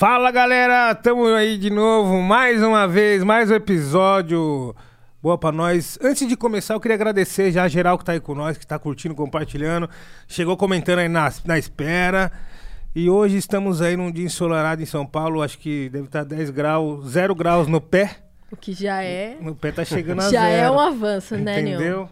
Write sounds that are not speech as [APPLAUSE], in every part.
Fala galera, tamo aí de novo, mais uma vez, mais um episódio. Boa pra nós. Antes de começar, eu queria agradecer já a geral que tá aí com nós, que tá curtindo, compartilhando. Chegou comentando aí na, na espera. E hoje estamos aí num dia ensolarado em São Paulo, acho que deve estar 10 graus, 0 graus no pé. O que já é. No pé tá chegando a [LAUGHS] Já zero. é um avanço, né, Nil? Entendeu?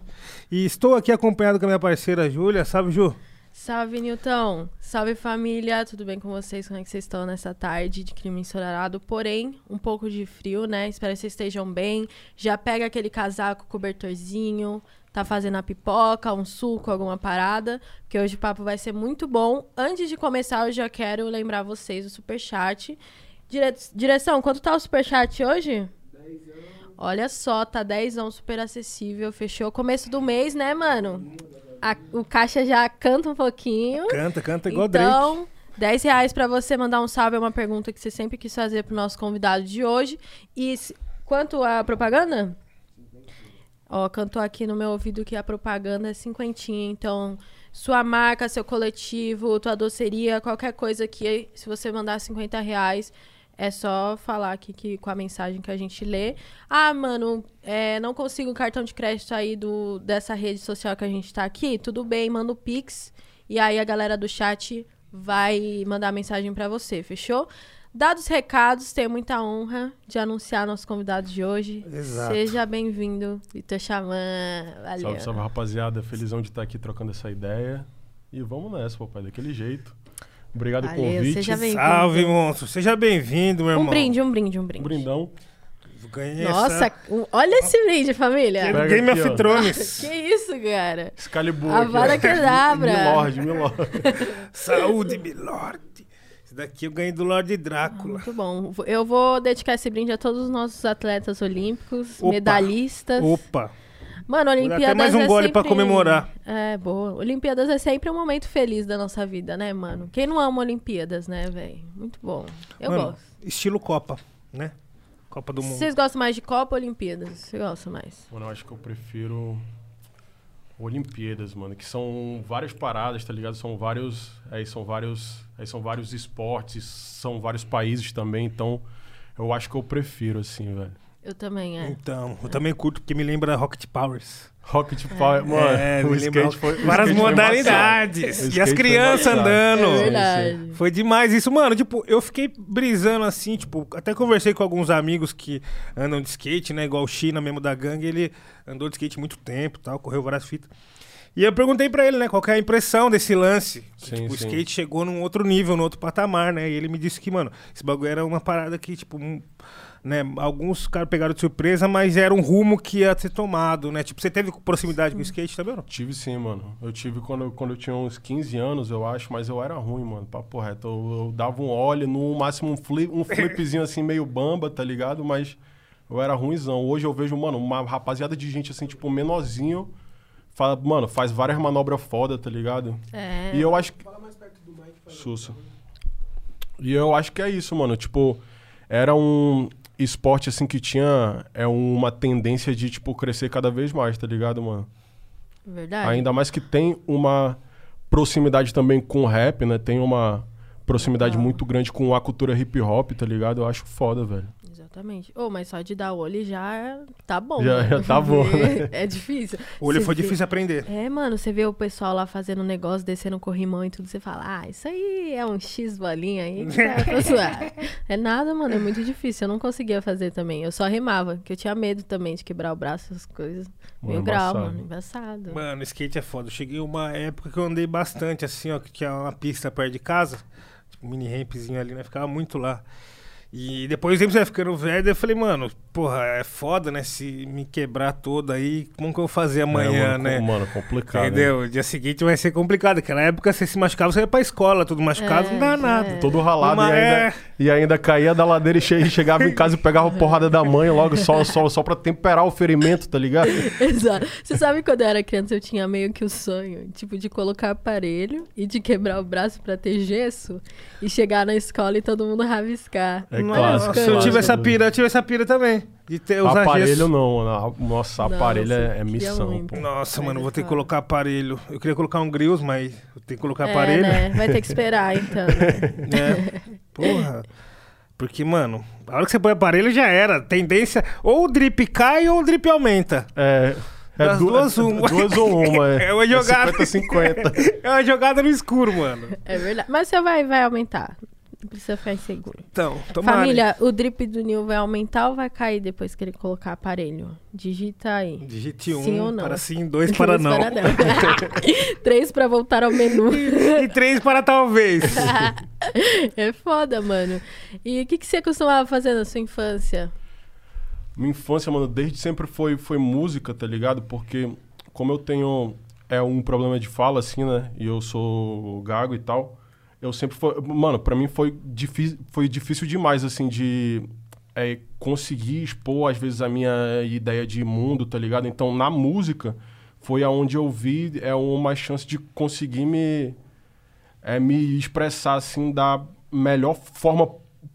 E estou aqui acompanhado com a minha parceira Júlia, sabe, Ju? Salve, Nilton. Salve, família. Tudo bem com vocês? Como é que vocês estão nessa tarde de clima ensolarado? Porém, um pouco de frio, né? Espero que vocês estejam bem. Já pega aquele casaco, cobertorzinho. Tá fazendo a pipoca, um suco, alguma parada. Porque hoje o papo vai ser muito bom. Antes de começar, eu já quero lembrar vocês do superchat. Dire... Direção, quanto tá o superchat hoje? Olha só, tá 10 super acessível. Fechou começo do mês, né, mano? A- o caixa já canta um pouquinho. Canta, canta igual Drake. Então, 10 reais pra você mandar um salve é uma pergunta que você sempre quis fazer pro nosso convidado de hoje. E se- quanto a propaganda? Ó, cantou aqui no meu ouvido que a propaganda é cinquentinha. Então, sua marca, seu coletivo, tua doceria, qualquer coisa que se você mandar 50 reais, é só falar aqui que, com a mensagem que a gente lê. Ah, mano, é, não consigo o cartão de crédito aí do, dessa rede social que a gente tá aqui. Tudo bem, manda o Pix. E aí a galera do chat vai mandar mensagem pra você, fechou? Dados os recados, tenho muita honra de anunciar nosso convidado de hoje. Exato. Seja bem-vindo, Vitor Xamã. Valeu. Salve, salve, rapaziada. Felizão de estar aqui trocando essa ideia. E vamos nessa, papai, daquele jeito. Obrigado pelo convite. seja. Salve, monstro. Seja bem-vindo, meu Um irmão. brinde, um brinde, um Um brinde. brindão. Ganhei Nossa, essa- um- olha esse brinde, família. Pega Game aqui, of. Thrones. [LAUGHS] Que isso, cara? Excalibur. A vara ó. quebra. [LAUGHS] Milord, Milord. [LAUGHS] Saúde, Milord. Esse daqui eu ganhei do Lorde Drácula. Muito bom. Eu vou dedicar esse brinde a todos os nossos atletas olímpicos, Opa. medalhistas. Opa. Mano, Olimpíadas até mais um é gole pra sempre- comemorar. É, boa. Olimpíadas é sempre um momento feliz da nossa vida, né, mano? Quem não ama Olimpíadas, né, velho? Muito bom. Eu Mano, gosto. Estilo Copa, né? Copa do Mundo. Vocês gostam mais de Copa ou Olimpíadas? Você gosta mais? Mano, eu acho que eu prefiro Olimpíadas, mano, que são várias paradas, tá ligado? São vários, aí são vários, aí são vários esportes, são vários países também, então eu acho que eu prefiro assim, velho. Eu também, é. Então, eu também curto porque me lembra Rocket Powers. Rocket Power, mano, É, o skate foi o várias modalidades. O E as crianças andando. É verdade. Foi demais isso, mano. Tipo, eu fiquei brisando assim, tipo, até conversei com alguns amigos que andam de skate, né? Igual o China mesmo da gangue, ele andou de skate muito tempo tal, correu várias fitas. E eu perguntei pra ele, né, qual que é a impressão desse lance. Que, Sim, tipo, o sim. skate chegou num outro nível, num outro patamar, né? E ele me disse que, mano, esse bagulho era uma parada que, tipo, um- né, alguns caras pegaram de surpresa, mas era um rumo que ia ser tomado, né? Tipo, você teve proximidade com o skate também, não? Tive sim, mano. Eu tive quando, eu- quando eu tinha uns 15 anos, eu acho, mas eu era ruim, mano. Papo reto. Eu, eu dava um óleo, no máximo um, flip, um flipzinho assim, meio bamba, tá ligado? Mas eu era ruimzão. Hoje eu vejo, mano, uma rapaziada de gente assim, tipo, menorzinho. Fala, mano, faz várias manobras foda, tá ligado? É. E eu acho que. Sussa. E eu acho que é isso, mano. Tipo, era um esporte assim que tinha é uma tendência de, tipo, crescer cada vez mais, tá ligado, mano? Verdade. Ainda mais que tem uma proximidade também com o rap, né? Tem uma proximidade Total. muito grande com a cultura hip hop, tá ligado? Eu acho foda, velho. Exatamente. Ô, mas só de dar olho já tá bom. Já- né? já tá [LAUGHS] bom, né? É difícil. O olho Você foi vê- difícil aprender. É, mano, você vê o pessoal lá fazendo um negócio, descendo corrimão e tudo, você fala, ah, isso aí é um X bolinha aí. [LAUGHS] É nada, mano, é muito difícil. Eu não conseguia fazer também. Eu só remava, que eu tinha medo também de quebrar o braço, essas coisas. Mano, Mil grau, embaçado. mano, embaçado. Mano, skate é foda. Eu cheguei uma época que eu andei bastante, assim, ó, que tinha uma pista perto de casa, tipo um mini rampzinho ali, né? Ficava muito lá. E depois sempre vai ficando velho, daí eu falei, mano, porra, é foda, né? Se me quebrar todo aí, como que eu vou fazer amanhã, É, mano, né? Mano, complicado. né? Entendeu? O dia seguinte vai ser complicado. Naquela época, você se machucava, você ia pra escola, tudo machucado, É, não dá nada. é. Todo ralado Uma- e, ainda, é. e ainda caía da ladeira e che- chegava em casa e pegava a porrada da mãe logo só, só, só pra temperar o ferimento, tá ligado? [LAUGHS] Exato. Você sabe quando eu era criança eu tinha meio que o sonho, tipo, de colocar aparelho e de quebrar o braço pra ter gesso e chegar na escola e todo mundo rabiscar. É Nossa, clássico, eu tive essa pira, eu tive essa pira também. De ter usar Aparelho gesso. não, mano. Nossa, aparelho Nossa, é, é missão, pô. Nossa, mano, é vou ter que colocar aparelho. Eu queria colocar um grills, mas eu tenho que colocar É, aparelho. né? Vai ter que esperar, então. [LAUGHS] né? Porra. Porque, mano, a hora que você põe aparelho já era. Tendência, ou o drip cai ou o drip aumenta. É. É Das du- duas, é uma. duas ou uma. É, [LAUGHS] É uma jogada. 50-50. [LAUGHS] É uma jogada no escuro, mano. É verdade. Mas você vai, vai aumentar. Não precisa ficar inseguro. Então, tomara. Família, o drip do Nil vai aumentar ou vai cair depois que ele colocar aparelho? Digita aí. Digite um Sim ou não? para sim, dois para não. para não. [LAUGHS] Três pra voltar ao menu. e três para talvez. [LAUGHS] é foda, mano. E o que, que você costumava fazer na sua infância? Minha infância, mano, desde sempre foi, foi música, tá ligado? Porque como eu tenho é um problema de fala, assim, né? E eu sou gago e tal. Eu sempre foi... Mano, pra mim foi, difí foi difícil demais, assim, de é, conseguir expor, às vezes, a minha ideia de mundo, tá ligado? Então, na música, foi aonde eu vi é, uma chance de conseguir me, é, me expressar, assim, da melhor forma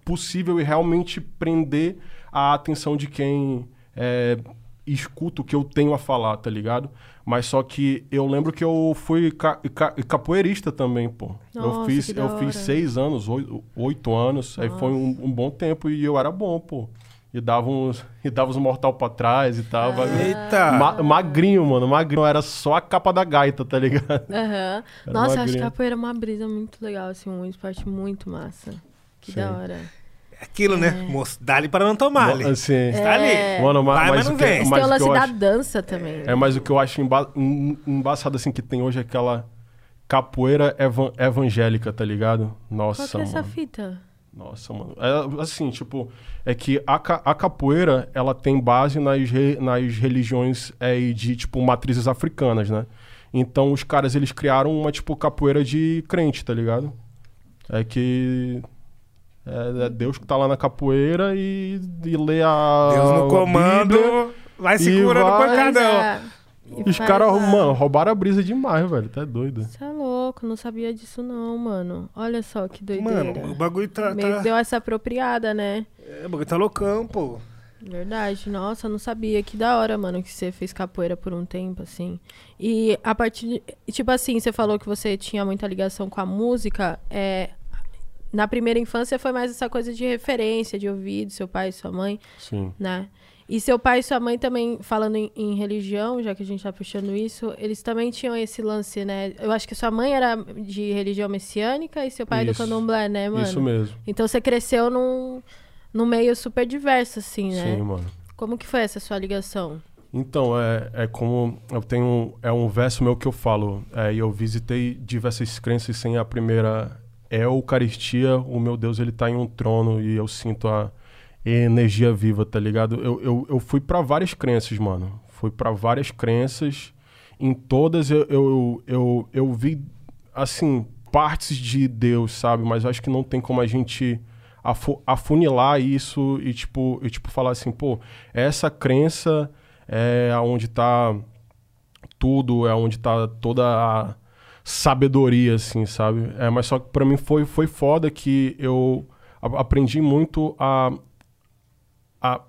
possível e realmente prender a atenção de quem é, escuta o que eu tenho a falar, tá ligado? Mas só que eu lembro que eu fui ca ca capoeirista também, pô. eu Nossa, fiz, que da eu hora. fiz seis anos, oito, oito anos. Aí foi um, um bom tempo e eu era bom, pô. E dava uns, e dava uns mortal pra trás e tal. bagulho. Eita. Ma- magrinho, mano, magrinho. Era só a capa da gaita, tá ligado? Aham. Era Nossa, acho magrinho. que capoeira é uma brisa muito legal, assim, um esporte muito massa. Que Sim. da hora. Aquilo, né? Moço, dá-lhe para não tomar. ali. Assim, Tá ali. É. Mano, ma- Vai, mas, mas o não que, vem. Mas mas tem o o que lance eu da acho, dança também. É, mas o que eu acho emba em- embaçado, assim, que tem hoje é aquela capoeira evan- evangélica, tá ligado? Qual Nossa, que é essa mano. fita? Nossa, mano. É, assim, tipo, é que a, ca- a capoeira, ela tem base nas, re- nas religiões é, e de, tipo, matrizes africanas, né? Então, os caras, eles criaram uma, tipo, capoeira de crente, tá ligado? É que... É, é Deus que tá lá na capoeira e, e lê a Deus no a comando, Bíblia. vai segurando o vai- pancadão. É. E os caras, a- mano, roubaram a brisa demais, velho. Tá doido. Você é louco, não sabia disso não, mano. Olha só que doideira. Mano, o bagulho tá, Meio tá, que deu essa apropriada, né? é, o bagulho tá loucão, pô. Verdade. Nossa, eu não sabia. Que da hora, mano, que você fez capoeira por um tempo, assim. E a partir de... Tipo assim, você falou que você tinha muita ligação com a música. É... Na primeira infância foi mais essa coisa de referência, de ouvido, seu pai e sua mãe, Sim. né? E seu pai e sua mãe também, falando em, em religião, já que a gente tá puxando isso, eles também tinham esse lance, né? Eu acho que sua mãe era de religião messiânica e seu pai Isso. do candomblé, né, mano? Isso mesmo. Então você cresceu num, num meio super diverso, assim, né? Sim, mano. Como que foi essa sua ligação? Então, é, é como eu tenho. É um verso meu que eu falo. É, e eu visitei diversas crenças sem a primeira. É a Eucaristia, o meu Deus, ele tá em um trono e eu sinto a energia viva, tá ligado? Eu, eu, eu fui pra várias crenças, mano. Fui pra várias crenças. Em todas eu, eu, eu, eu vi, assim, partes de Deus, sabe? Mas acho que não tem como a gente afu- afunilar isso e, tipo, e, tipo, falar assim, pô, essa crença é onde tá tudo, é onde tá toda a sabedoria, assim, sabe? É, mas só que pra mim foi, foi foda que eu aprendi muito a, a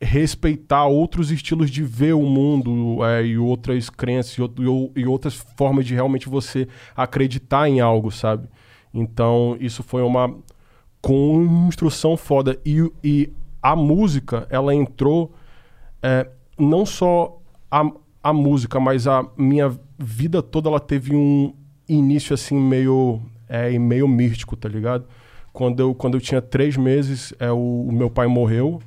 respeitar outros estilos de ver o mundo é, e outras crenças e, out- e ou- e outras formas de realmente você acreditar em algo, sabe? Então, isso foi uma construção foda. E, e a música, ela entrou é, não só a, a música, mas a minha vida toda ela teve um início assim meio é, meio místico, tá ligado? Quando eu, quando eu tinha três meses, é, o, o meu pai morreu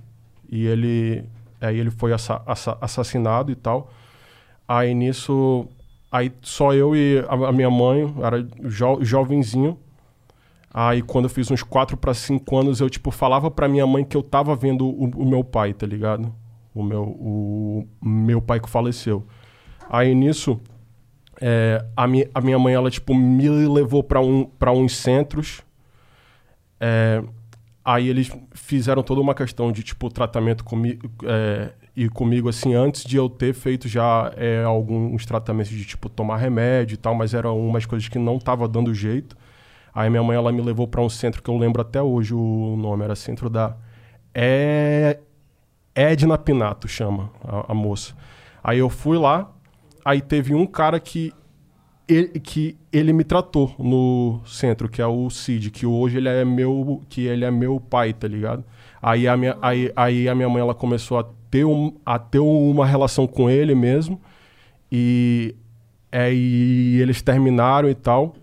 e ele, aí ele foi assa- assa- assassinado e tal. Aí nisso, aí só eu e a, a minha mãe, era jo, jovenzinho. Aí quando eu fiz uns 4 para 5 anos, eu tipo falava pra minha mãe que eu tava vendo o, o meu pai, tá ligado? O meu, o meu pai que faleceu. Aí nisso, é, a, mi, a minha mãe, ela tipo me levou pra um, uns centros. É, aí eles fizeram toda uma questão de tipo tratamento comigo é, e comigo assim antes de eu ter feito já é, alguns tratamentos de tipo tomar remédio e tal, mas eram umas coisas que não tava dando jeito. Aí minha mãe ela me levou para um centro que eu lembro até hoje o nome era centro da é Edna Pinato chama a, a moça. Aí eu fui lá, aí teve um cara que ele, que ele me tratou no centro, que é o Cid, que hoje ele é meu, que ele é meu pai, tá ligado? Aí a minha, aí, aí a minha mãe ela começou a ter, um, a ter uma relação com ele mesmo e, é, eles terminaram e tal,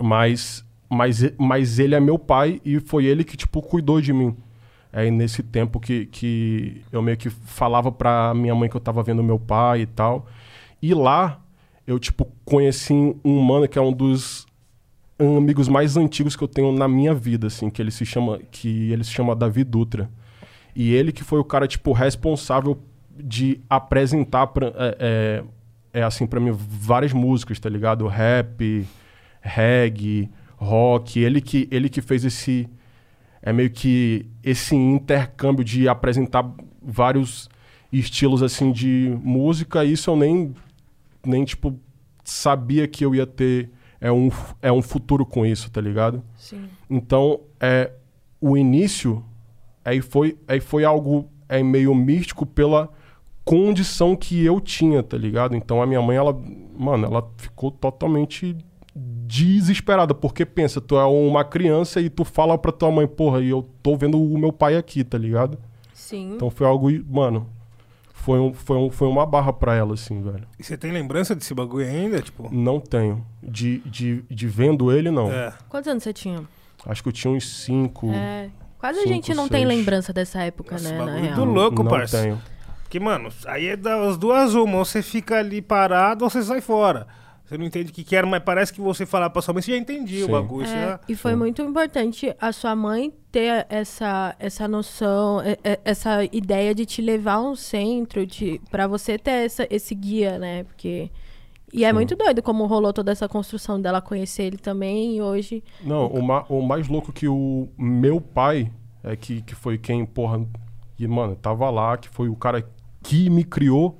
mas, mas, mas ele é meu pai e foi ele que tipo cuidou de mim. É nesse tempo que, que eu meio que falava pra minha mãe que eu tava vendo meu pai e tal. E lá eu, tipo, conheci um mano que é um dos amigos mais antigos que eu tenho na minha vida, assim, que ele se chama, que ele se chama Davi Dutra. E ele que foi o cara, tipo, responsável de apresentar pra, é, é, é assim, para mim, várias músicas, tá ligado? Rap, reggae, rock. Ele que, ele que fez esse... É meio que esse intercâmbio de apresentar vários estilos, assim, de música. Isso eu nem nem, tipo, sabia que eu ia ter é um, é um futuro com isso, tá ligado? Sim. Então, é, o início aí foi, aí foi algo é, meio místico pela condição que eu tinha, tá ligado? Então a minha mãe, ela, mano, ela ficou totalmente desesperada, porque pensa, tu é uma criança e tu fala pra tua mãe, porra, e eu tô vendo o meu pai aqui, tá ligado? Sim. Então foi algo, mano, foi, um, foi, um, foi uma barra pra ela, assim, velho. E você tem lembrança desse bagulho ainda? Tipo? Não tenho. De, de, de vendo ele, não. É. Quantos anos você tinha? Acho que eu tinha uns cinco. É. Quase Cinco, a gente não seis. tem lembrança dessa época, Nossa, né? Na bagulho real. do louco, não parça. tenho. Porque, mano, aí é das duas uma. Ou você fica ali parado ou você sai fora. Você não entende o que quer, mas parece que você falar pra sua mãe, você já entendia o bagulho. É, já- e foi Sim. muito importante a sua mãe ter essa, essa noção, essa ideia de te levar a um centro, de, pra você ter essa, esse guia, né? Porque. E é Sim. muito doido como rolou toda essa construção dela conhecer ele também e hoje. Não, o, ma- o mais louco que o meu pai, é que, que foi quem, porra, e, mano, tava lá, que foi o cara que me criou,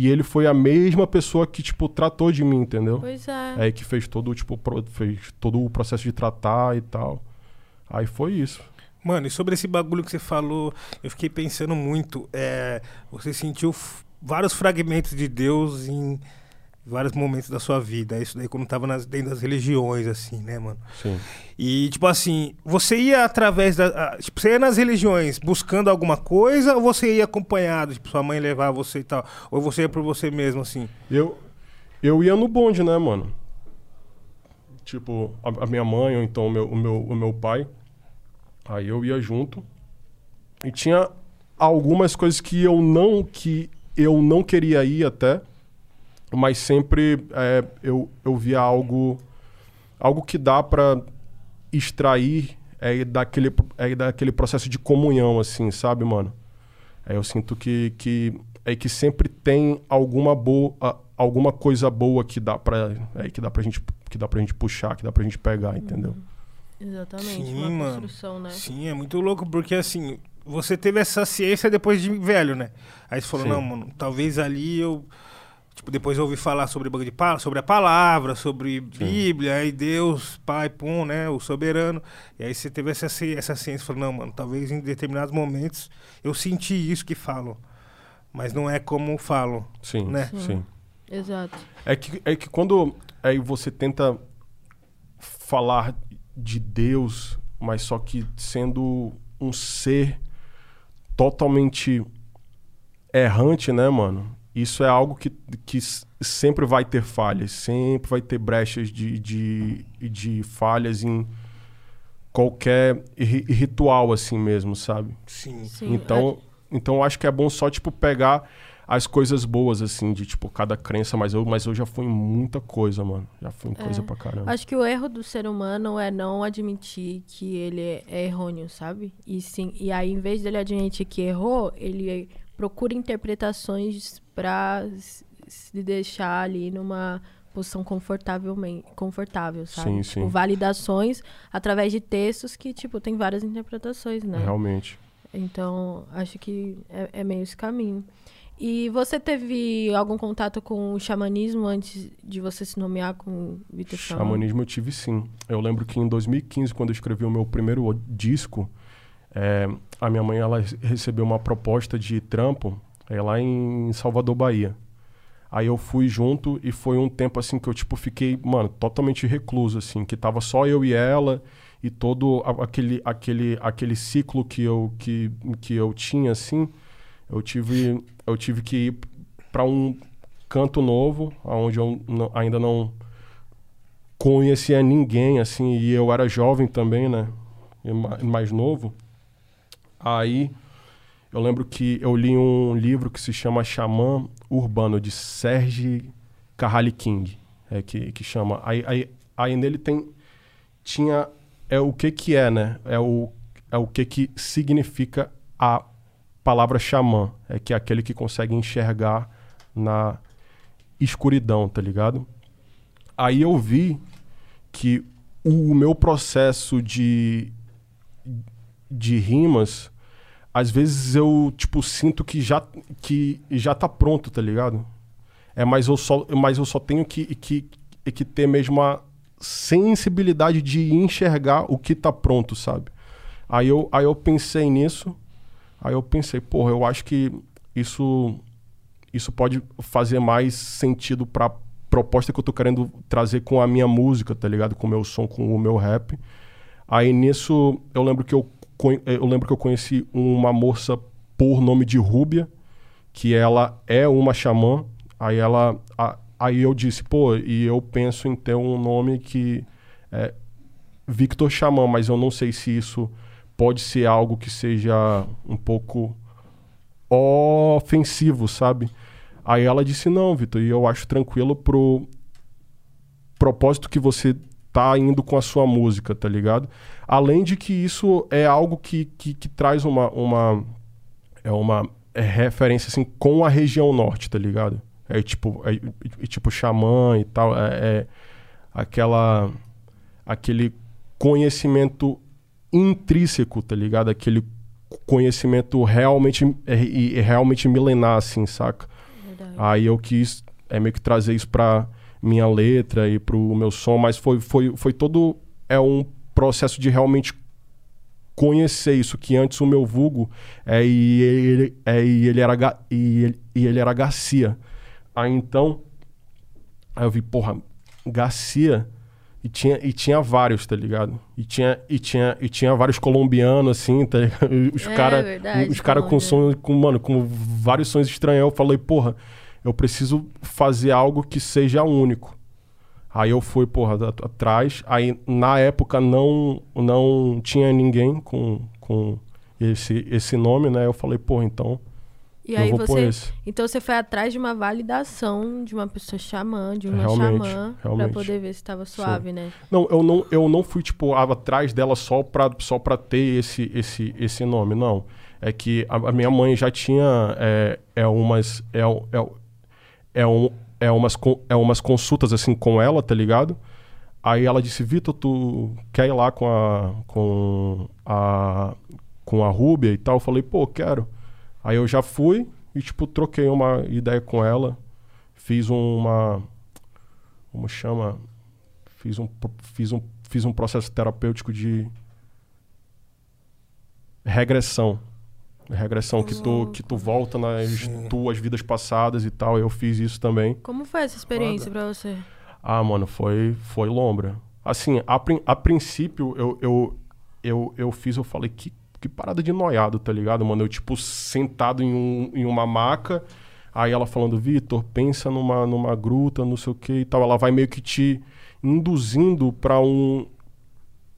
e ele foi a mesma pessoa que, tipo, tratou de mim, entendeu? Pois é. É, que fez todo, tipo, pro- fez todo o processo de tratar e tal. Aí foi isso. Mano, e sobre esse bagulho que você falou, eu fiquei pensando muito. É, você sentiu vários fragmentos de Deus em vários momentos da sua vida. Isso daí quando tava nas, dentro das religiões, assim, né, mano? Sim. E, tipo assim, você ia através da. a- Tipo, você ia nas religiões buscando alguma coisa ou você ia acompanhado? Tipo, sua mãe levar você e tal? Ou você ia por você mesmo, assim? Eu, eu ia no bonde, né, mano? Tipo, a, a minha mãe ou então o meu, o, meu, o meu pai. Aí eu ia junto. E tinha algumas coisas que eu não que eu não queria ir até, mas sempre é, eu, eu via algo algo que dá pra extrair é, daquele, é, daquele processo de comunhão, assim, sabe, mano? É, eu sinto que, que é que sempre tem alguma boa alguma coisa boa que dá para é, que dá pra gente que dá pra gente puxar, que dá pra gente pegar, entendeu? Exatamente. Sim, uma mano. construção, né? Sim, é muito louco, porque assim, você teve essa ciência depois de velho, né? Aí você falou, Sim. não, mano, talvez ali eu. Tipo, depois eu ouvi falar sobre, o bagulho de pa- sobre a palavra, sobre Bíblia, aí Deus, Pai, Pum, né? O soberano. E aí você teve essa, essa ciência, falou, não, mano, talvez em determinados momentos eu senti isso que falam. Mas não é como falam. Sim, Né? sim. Exato. É que, é que quando aí você tenta falar de Deus, mas só que sendo um ser totalmente errante, né, mano? Isso é algo que, que sempre vai ter falhas, sempre vai ter brechas de, de, de falhas em qualquer ri- ritual assim mesmo, sabe? Sim. Sim. Então, então eu acho que é bom só, tipo, pegar as coisas boas, assim, de, tipo, cada crença, mas eu, mas eu já fui em muita coisa, mano. Já fui em coisa pra caramba. Acho que o erro do ser humano é não admitir que ele é, é errôneo, sabe? E sim, e aí em vez dele admitir que errou, ele procura interpretações pra s- se deixar ali numa posição confortavelmente confortável, sabe? Sim, Tipo, sim. validações através de textos que tipo tem várias interpretações, né? Realmente. Então, acho que é, é meio esse caminho. E você teve algum contato com o xamanismo antes de você se nomear com Vitor? Xamanismo eu tive sim. Eu lembro que em 2015, quando eu escrevi o meu primeiro disco, é, a minha mãe ela re- recebeu uma proposta de trampo é, lá em Salvador, Bahia. Aí eu fui junto e foi um tempo assim que eu, tipo, fiquei, mano, totalmente recluso, assim, que tava só eu e ela e todo aquele, aquele, aquele ciclo que eu, que, que eu tinha, assim, eu tive, eu tive que ir para um canto novo, onde eu ainda não conhecia ninguém, assim, e eu era jovem também, né, ma- mais novo. Aí eu lembro que eu li um livro que se chama Xamã Urbano, de Serge Carrali King, é, que, que chama. Aí, aí, aí nele tem. Tinha. É o que que é, né? É o, é o que que significa a palavra xamã. É que é aquele que consegue enxergar na escuridão, tá ligado? Aí eu vi que o meu processo de, de rimas às vezes eu, tipo, sinto que já, que já tá pronto, tá ligado? É, mas eu só, mas eu só tenho que, que, que ter mesmo a sensibilidade de enxergar o que tá pronto, sabe? Aí eu, aí eu pensei nisso, aí eu pensei, porra, eu acho que isso, isso pode fazer mais sentido pra proposta que eu tô querendo trazer com a minha música, tá ligado? Com o meu som, com o meu rap. Aí nisso, eu lembro que eu eu lembro que eu conheci uma moça por nome de Rúbia, que ela é uma xamã. Aí ela, a- aí eu disse, pô, e eu penso em ter um nome que é Victor Xamã, mas eu não sei se isso pode ser algo que seja um pouco ofensivo, sabe? Aí ela disse, não, Vitor, e eu acho tranquilo pro propósito que você tá indo com a sua música, tá ligado? Além de que isso é algo que, que, que traz uma, uma, é uma é referência assim com a região norte, tá ligado? É tipo, é, é tipo xamã e tal, é, é aquela aquele conhecimento intrínseco, tá ligado? Aquele conhecimento realmente é, é realmente milenar assim, saca? Verdade. Aí eu quis é, meio que trazer isso pra minha letra e pro meu som, mas foi, foi, foi todo é um processo de realmente conhecer isso, que antes o meu vulgo é, e ele, é, e ele, era, e ele, e ele era Garcia. Aí então, aí eu vi, porra, Garcia, e tinha, e tinha vários, tá ligado? E tinha, e tinha, e tinha vários colombianos, assim, tá ligado? [LAUGHS] Os É, caras verdade, os cara com som, com, mano, com vários sons estranhos. Eu falei, porra, eu preciso fazer algo que seja único. Aí eu fui, porra, at- atrás. Aí na época não, não tinha ninguém com, com esse, esse nome, né? Eu falei, porra, então E eu aí você. esse. Então você foi atrás de uma validação de uma pessoa xamã, de uma Realmente, xamã, realmente. pra poder ver se tava suave, né? Não, eu não, eu não fui, tipo, atrás dela só pra, só pra ter esse, esse, esse nome, não. É que a, a minha mãe já tinha é, é umas. É, é, é, um, é, umas, é umas consultas assim com ela, tá ligado? Aí ela disse, Vitor, tu quer ir lá com a. com a. com a Rúbia e tal? Eu falei, pô, quero. Aí eu já fui e, tipo, troquei uma ideia com ela. Fiz uma. Como chama? Fiz um, fiz um, fiz um processo terapêutico de regressão. Regressão que tu, que tu volta nas Sim. tuas vidas passadas e tal. Eu fiz isso também. Como foi essa experiência pra você? Ah, mano, foi, foi lombra. Assim, a, prin- a princípio, eu, eu, eu, eu fiz, eu falei, que, que parada de noiado, tá ligado, mano? Eu, tipo, sentado em, um, em uma maca, aí ela falando, Vitor, pensa numa, numa gruta, não sei o que e tal. Ela vai meio que te induzindo pra um,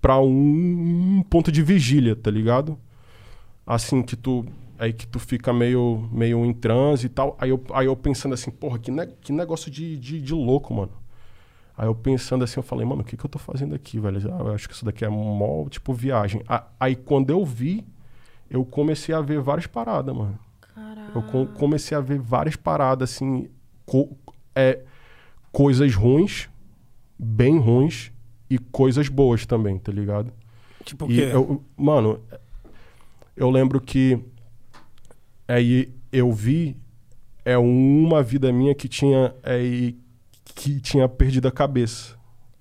pra um ponto de vigília, tá ligado? Assim, que tu... Aí que tu fica meio, meio em transe e tal. Aí eu, aí eu pensando assim, porra, que, ne que negócio de, de, de louco, mano. Aí eu pensando assim, eu falei, mano, o que, que eu tô fazendo aqui, velho? Ah, eu acho que isso daqui é mó, tipo, viagem. A- Aí quando eu vi, eu comecei a ver várias paradas, mano. Caralho. Eu com- comecei a ver várias paradas, assim, co- é, coisas ruins, bem ruins, e coisas boas também, tá ligado? Tipo o E quê? eu, mano, eu lembro que aí eu vi é uma vida minha que tinha é, e- que tinha perdido a cabeça.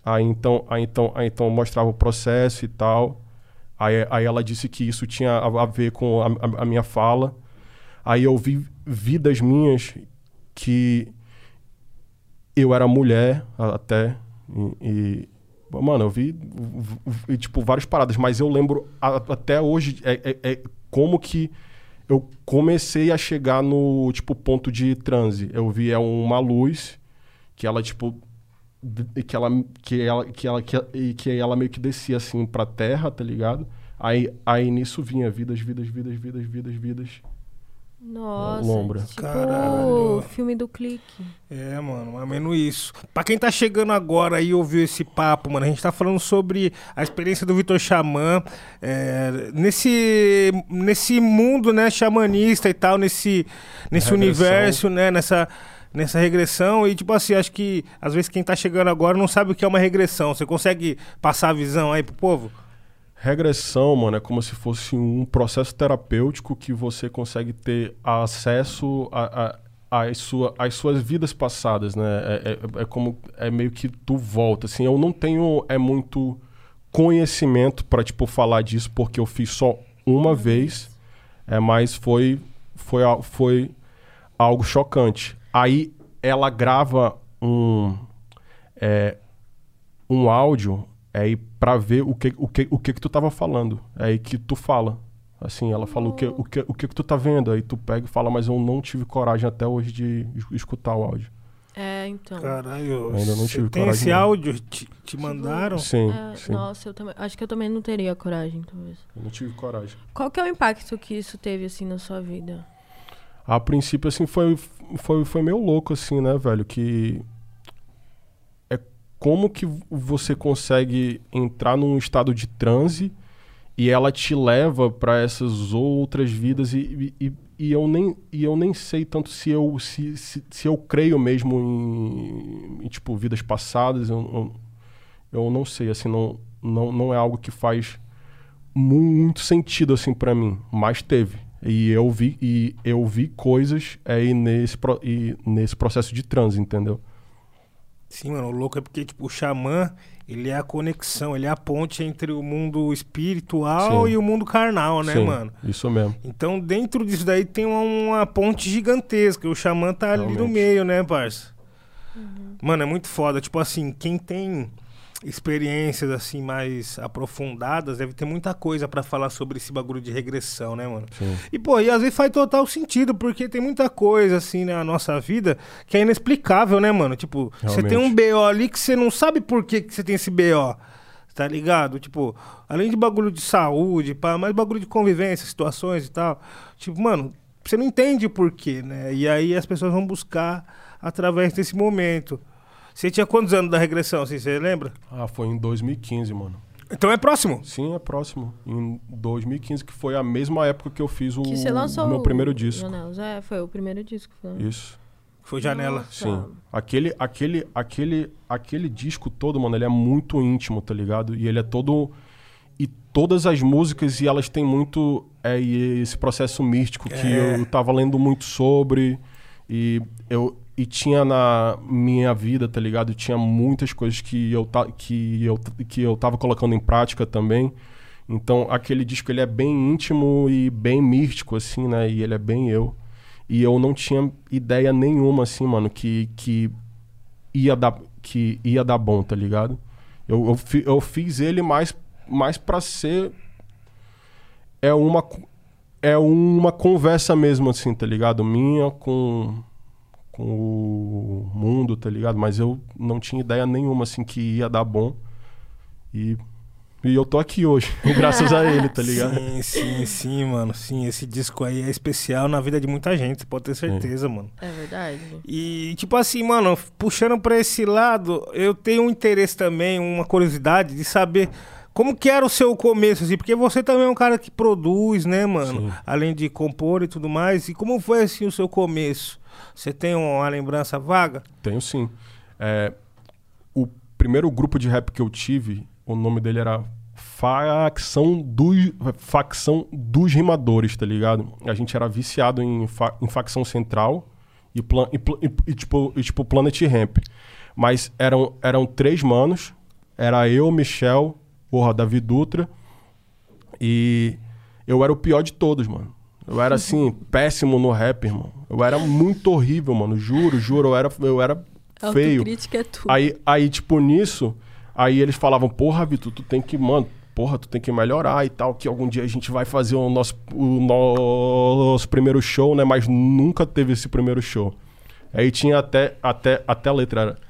Aí então, aí então, aí então mostrava o processo e tal. Aí, aí ela disse que isso tinha a, a ver com a, a- minha fala. Aí eu vi vidas minhas que eu era mulher até. E, e, mano, eu vi, tipo, várias paradas, mas eu lembro a- até hoje é, é- é como que eu comecei a chegar no, tipo, ponto de transe. Eu vi é uma luz que ela, tipo, que ela, que ela, que ela, que, que ela meio que descia, assim, pra terra, tá ligado? Aí, aí nisso vinha vidas, vidas, vidas, vidas, vidas, vidas. Nossa, Lombra. tipo Caralho. o filme do clique. É, mano, mais ou menos isso. Pra quem tá chegando agora e ouviu esse papo, mano, a gente tá falando sobre a experiência do Vitor Xamã é, nesse, nesse mundo, né, xamanista e tal, nesse, nesse universo, né, nessa, nessa regressão. E, tipo assim, acho que às vezes quem tá chegando agora não sabe o que é uma regressão. Você consegue passar a visão aí pro povo? Regressão, mano, é como se fosse um processo terapêutico que você consegue ter acesso a- a- às sua, às suas vidas passadas, né? É, é- é como é meio que tu volta, assim. Eu não tenho é muito conhecimento pra tipo falar disso porque eu fiz só uma vez, é, mas foi foi foi algo chocante. Aí ela grava um é, um áudio aí pra ver o que o que o que que tu tava falando. É aí que tu fala. Assim, ela fala o que o que o que que tu tá vendo, aí tu pega e fala, mas eu não tive coragem até hoje de es- escutar o áudio. É, então. Caralho, Ainda não tive tem coragem, esse não. áudio? Te, te mandaram? Sim, É, sim. nossa, eu também. Acho que eu também não teria coragem, talvez. Eu não tive coragem. Qual que é o impacto que isso teve, assim, na sua vida? A princípio, assim, foi, foi, foi meio louco, assim, né, velho? Que é como que você consegue entrar num estado de transe e ela te leva pra essas outras vidas e, e, e- eu nem, e eu nem sei tanto se eu, se, se, se eu creio mesmo em, em, tipo, vidas passadas. Eu, eu, eu não sei, assim, não, não, não é algo que faz muito sentido, assim, pra mim. Mas teve. E eu vi, e eu vi coisas aí nesse, pro- e nesse processo de transe, entendeu? Sim, mano, o louco é porque, tipo, o xamã, ele é a conexão, ele é a ponte entre o mundo espiritual Sim. e o mundo carnal, né, Sim, mano? Isso mesmo. Então, dentro disso daí tem uma, uma ponte gigantesca. O xamã tá ali no Realmente. meio, né, parça? Mano, é muito foda. Tipo assim, quem tem experiências assim mais aprofundadas deve ter muita coisa pra falar sobre esse bagulho de regressão, né, mano? Sim. E, pô, e às vezes faz total sentido, porque tem muita coisa, assim, na nossa vida que é inexplicável, né, mano? Tipo, você tem um. BO ali que você não sabe por que, que você tem esse BO. Tá ligado? Tipo, além de bagulho de saúde, pá, mais bagulho de convivência, situações e tal. Tipo, mano, você não entende o porquê, né? E aí as pessoas vão buscar através desse momento. Você tinha quantos anos da regressão, assim, você lembra? Ah, foi em 2015, mano. Então é próximo. Sim, é próximo. Em 2015, que foi a mesma época que eu fiz o, Que você lançou o meu o primeiro disco. Janelas. É, foi o primeiro disco. Foi. Isso. Foi janela. Nossa. Sim. Aquele, aquele, aquele, aquele disco todo, mano, ele é muito íntimo, tá ligado? E ele é todo. E todas as músicas, e elas têm muito. É, e esse processo místico que É. eu tava lendo muito sobre. E eu. E tinha na minha vida, tá ligado? Tinha muitas coisas que eu, ta, que eu, que eu tava colocando em prática também. Então, aquele disco, ele é bem íntimo e bem místico, assim, né? E ele é bem eu. E eu não tinha ideia nenhuma, assim, mano, que, que, ia, dar, que ia dar bom, tá ligado? Eu, eu, fi- eu fiz ele mais, mais pra ser. É uma, é uma conversa mesmo, assim, tá ligado? Minha com, com o mundo, tá ligado? Mas eu não tinha ideia nenhuma, assim, que ia dar bom. E, e eu tô aqui hoje, [LAUGHS] graças a ele, tá ligado? Sim, sim, sim, mano. Sim, esse disco aí é especial na vida de muita gente, você pode ter certeza, mano. É verdade. E, tipo assim, mano, puxando pra esse lado, eu tenho um interesse também, uma curiosidade de saber como que era o seu começo, assim, porque você também é um cara que produz, né, mano? Sim. Além de compor e tudo mais. E como foi, assim, o seu começo? Você tem uma lembrança vaga? Tenho sim. É, o primeiro grupo de rap que eu tive, o nome dele era Facção dos, Facção dos Rimadores, tá ligado? A gente era viciado em, fa- em Facção Central e, plan, e, e- e tipo, e tipo Planet Ramp. Mas eram, eram três manos. Era eu, Michel, porra, Davi Dutra. E eu era o pior de todos, mano. Eu era assim, péssimo no rap, irmão. Eu era muito horrível, mano. Juro, juro. Eu era, eu era feio. Autocrítica é tudo. Aí, aí, tipo, nisso, aí eles falavam, porra, Vitor, tu tem que, mano, porra, tu tem que melhorar e tal, que algum dia a gente vai fazer o nosso, o nosso primeiro show, né? Mas nunca teve esse primeiro show. Aí tinha até, até, até a letra era...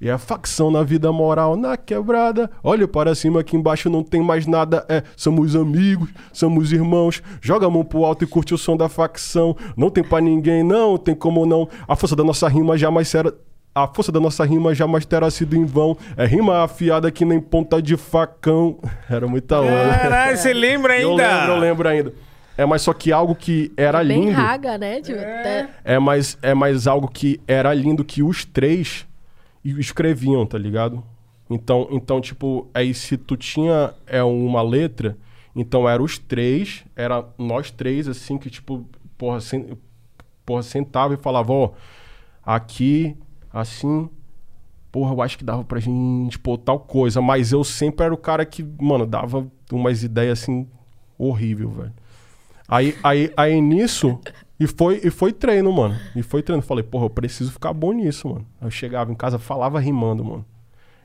E a facção na vida moral na quebrada. Olha para cima aqui embaixo não tem mais nada. É, somos amigos, somos irmãos. Joga a mão pro alto e curte o som da facção. Não tem pra ninguém, não, tem como não. A força da nossa rima jamais será. A força da nossa rima jamais terá sido em vão. É rima afiada que nem ponta de facão. [LAUGHS] Era muita hora. Caralho, você lembra ainda? Eu lembro, eu lembro ainda. É, mas só que algo que era Bem lindo. raga, né? Tipo, até- É mais, é mais algo que era lindo que os três escreviam, tá ligado? Então, então tipo, aí se tu tinha é, uma letra, então era os três, era nós três, assim, que tipo, porra, sen, porra sentava e falava, ó, aqui, assim, porra, eu acho que dava pra gente pôr tal coisa, mas eu sempre era o cara que, mano, dava umas ideias assim, horrível, velho. Aí, aí, aí nisso, e foi, e foi treino, mano. E foi treino. Falei, porra, eu preciso ficar bom nisso, mano. Eu chegava em casa, falava rimando, mano.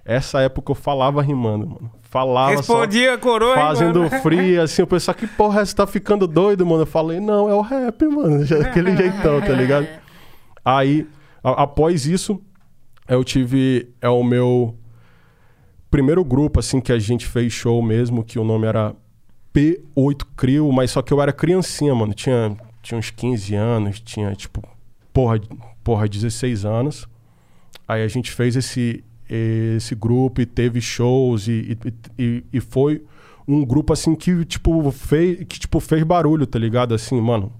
Essa época eu falava rimando, mano. Falava Respondia a só coroa, fazendo mano? free, assim. O pessoal, que porra, você tá ficando doido, mano? Eu falei, não, é o rap, mano. Já [LAUGHS] Daquele jeitão, tá ligado? Aí, a- após isso, eu tive... É o meu primeiro grupo, assim, que a gente fez show mesmo, que o nome era P8 Crio, mas só que eu era criancinha, mano. Tinha, tinha uns 15 anos, tinha, tipo, porra, porra, 16 anos. Aí a gente fez esse, esse grupo e teve shows e, e, e, e foi um grupo, assim, que, tipo, fez, que, tipo, fez barulho, tá ligado? Assim, mano,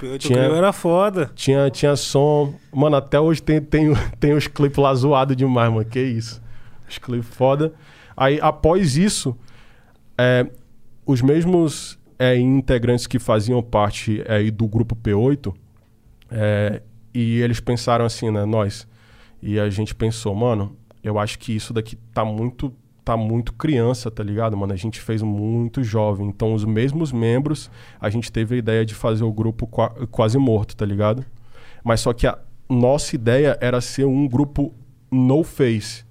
P8 Tinha- Crio era foda. tinha, tinha som. Mano, até hoje tem, tem, tem os clipes lá zoados demais, mano. Que isso. Os clipes foda. Aí, após isso, é, os mesmos é, integrantes que faziam parte é, do grupo P8, é, e eles pensaram assim, né? Nós. E a gente pensou, mano, eu acho que isso daqui tá muito. Tá muito criança, tá ligado, mano? A gente fez muito jovem. Então, os mesmos membros, a gente teve a ideia de fazer o grupo qua- quase morto, tá ligado? Mas só que a nossa ideia era ser um grupo no face.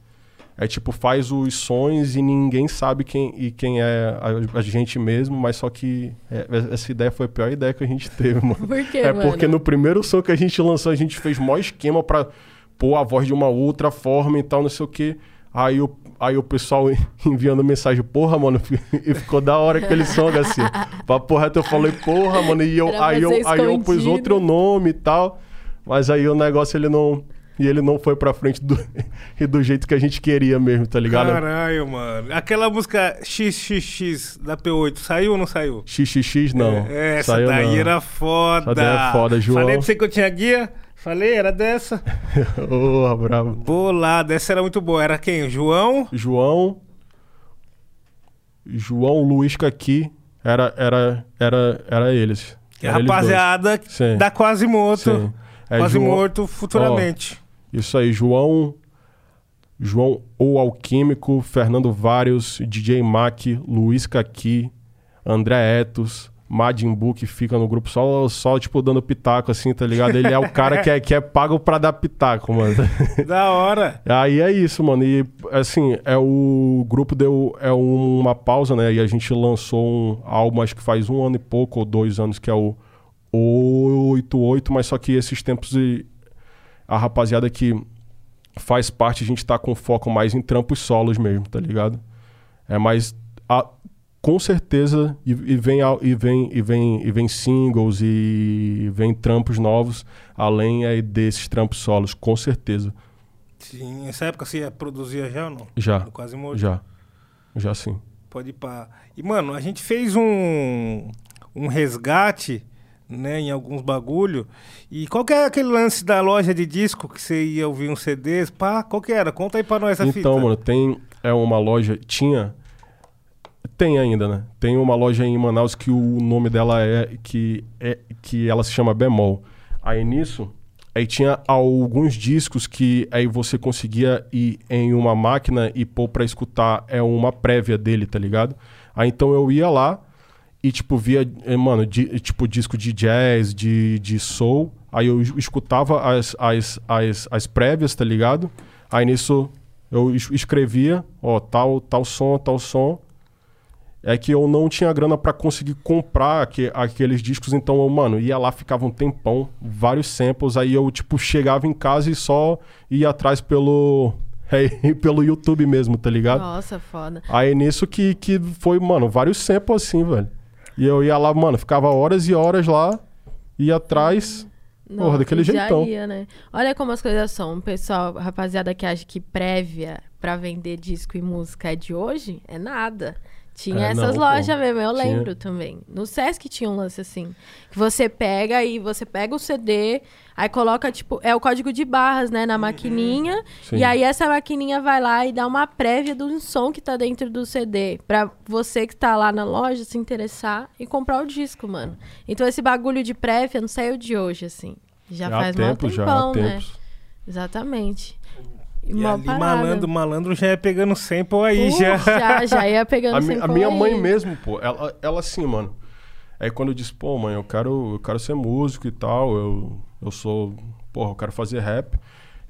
É tipo, faz os sons e ninguém sabe quem, e quem é a, a gente mesmo, mas só que é, essa ideia foi a pior ideia que a gente teve, mano. [LAUGHS] Por quê, É mano? porque no primeiro som que a gente lançou, a gente fez maior esquema pra pôr a voz de uma outra forma e tal, não sei o quê. Aí o, aí o pessoal [LAUGHS] enviando mensagem, porra, mano, [LAUGHS] e ficou da hora aquele som, assim. Papo reto, eu falei, porra, mano, e eu, Era aí, eu, aí eu pus outro nome e tal. Mas aí o negócio ele não. E ele não foi pra frente do, [LAUGHS] e do jeito que a gente queria mesmo, tá ligado? Caralho, mano. Aquela música XXX da P8 saiu ou não saiu? XXX não. É, essa Saiu daí não. era foda. Essa daí é foda, João. Falei pra você que eu tinha guia? Falei, era dessa. [LAUGHS] Porra, bravo. Bolada, essa era muito boa. Era quem? João? João. João Luiz Caqui. Era, era, era, era eles. Que Era eles rapaziada Sim. da Quase Morto. Sim. É Quase João- Morto futuramente. Isso aí, João. João O Alquímico, Fernando Vários, DJ Mac, Luiz Caqui, André Etos, Majin Buu, que fica no grupo só, só, tipo, dando pitaco, assim, tá ligado? Ele é o cara que é, que é pago pra dar pitaco, mano. [LAUGHS] Da hora. Aí é isso, mano. E assim, é o grupo deu é uma pausa, né? E a gente lançou um álbum, acho que faz um ano e pouco, ou dois anos, que é o 88, mas só que esses tempos a rapaziada que faz parte, a gente tá com foco mais em trampos solos mesmo, tá ligado? É mais. a- com certeza, e, e vem, e, vem, e, vem, e vem singles e vem trampos novos, além aí desses trampos solos, com certeza. Sim, nessa época você produzia já ou não? Já. Do Quase Morto? Já. Já sim. Pode ir pra... E, mano, a gente fez um, um resgate, né, em alguns bagulho. E qual que é aquele lance da loja de disco que você ia ouvir uns CDs? Pá, qual que era? Conta aí pra nós essa fita. Então, mano, tem é uma loja, tinha tem ainda, né? Tem uma loja em Manaus que o nome dela é que é que ela se chama Bemol. Aí nisso, aí tinha alguns discos que aí você conseguia ir em uma máquina e pôr pra escutar é uma prévia dele, tá ligado? Aí então eu ia lá e tipo via, eh, mano, di- tipo disco de jazz, de, de soul, Aí eu es- escutava as, as, as, as prévias, tá ligado? Aí nisso eu es- escrevia, ó, tal, tal som, tal som. É que eu não tinha grana pra conseguir comprar aque- aqueles discos, então eu, mano, ia lá, ficava um tempão, vários samples, aí eu, tipo, chegava em casa e só ia atrás pelo, [LAUGHS] é, pelo YouTube mesmo, tá ligado? Nossa, foda. Aí nisso que, que foi, mano, vários samples assim, velho. E eu ia lá, mano, ficava horas e horas lá, ia atrás. Porra, daquele jeitão. ia, né? Olha como as coisas são. Pessoal, rapaziada que acha que prévia pra vender disco e música é de hoje, é nada. Tinha É, essas não, lojas pô. mesmo, eu Tinha. lembro também. No Sesc tinha um lance assim. Que você pega e você pega o CD, aí coloca, tipo, é o código de barras, né, na maquininha. Uhum. Sim. E aí essa maquininha vai lá e dá uma prévia do som que tá dentro do CD. Pra você que tá lá na loja se interessar e comprar o disco, mano. Então esse bagulho de prévia não saiu de hoje, assim. Já há faz mó tempo, já há tempão, né? tempos. Exatamente. E ali, parada. malandro, malandro já é pegando sample aí, Uh, já. já. Já ia pegando A, mi- a minha aí. mãe mesmo, pô, ela, ela assim, mano. Aí quando eu disse, pô, mãe, eu quero, eu quero ser músico e tal, eu, eu sou, porra, eu quero fazer rap.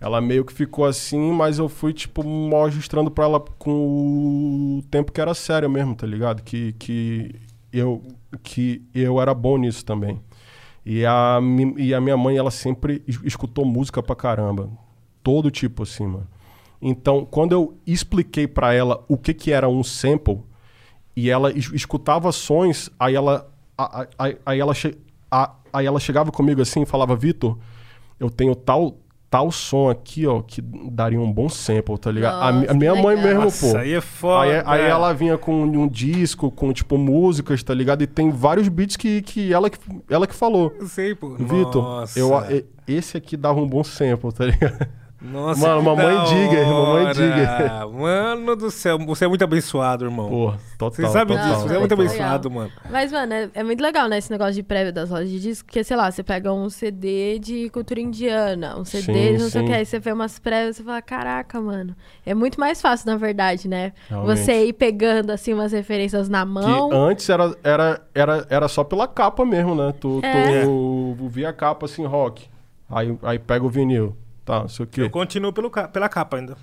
Ela meio que ficou assim, mas eu fui, tipo, mostrando pra ela com o tempo que era sério mesmo, tá ligado? Que, que, eu, que eu era bom nisso também. E a, e a minha mãe, ela sempre es- escutou música pra caramba. Todo tipo, assim, mano. Então, quando eu expliquei pra ela o que que era um sample, e ela es- escutava sons, aí ela, aí, aí ela, che- aí ela chegava comigo assim e falava, Vitor, eu tenho tal, tal som aqui, ó, que daria um bom sample, tá ligado? A, mi- a Nossa, minha mãe legal. mesmo, Nossa, pô. aí é foda. Aí, aí ela vinha com um disco, com, tipo, músicas, tá ligado? E tem vários beats que, que, ela, que ela que falou. Eu sei, pô. Vitor, Nossa. eu, esse aqui dava um bom sample, tá ligado? Nossa, Mano, que mamãe diga, mamãe hora. diga. Mano do céu, você é muito abençoado, irmão. Porra, total. Você sabe total, disso, você é muito total. abençoado, mano. Mas, mano, é, é muito legal, né? Esse negócio de prévia das lojas de disco. Porque, sei lá, você pega um CD de cultura indiana, um CD Sim, de não sei o sim. que. Aí você vê umas prévias e você fala, caraca, mano. É muito mais fácil, na verdade, né? Realmente. Você ir pegando, assim, umas referências na mão. Que antes era, era, era, era só pela capa mesmo, né? Tu, É. tu via a capa assim, rock. Aí, aí pega o vinil. Tá, não sei o quê. Eu continuo pelo, pela capa ainda.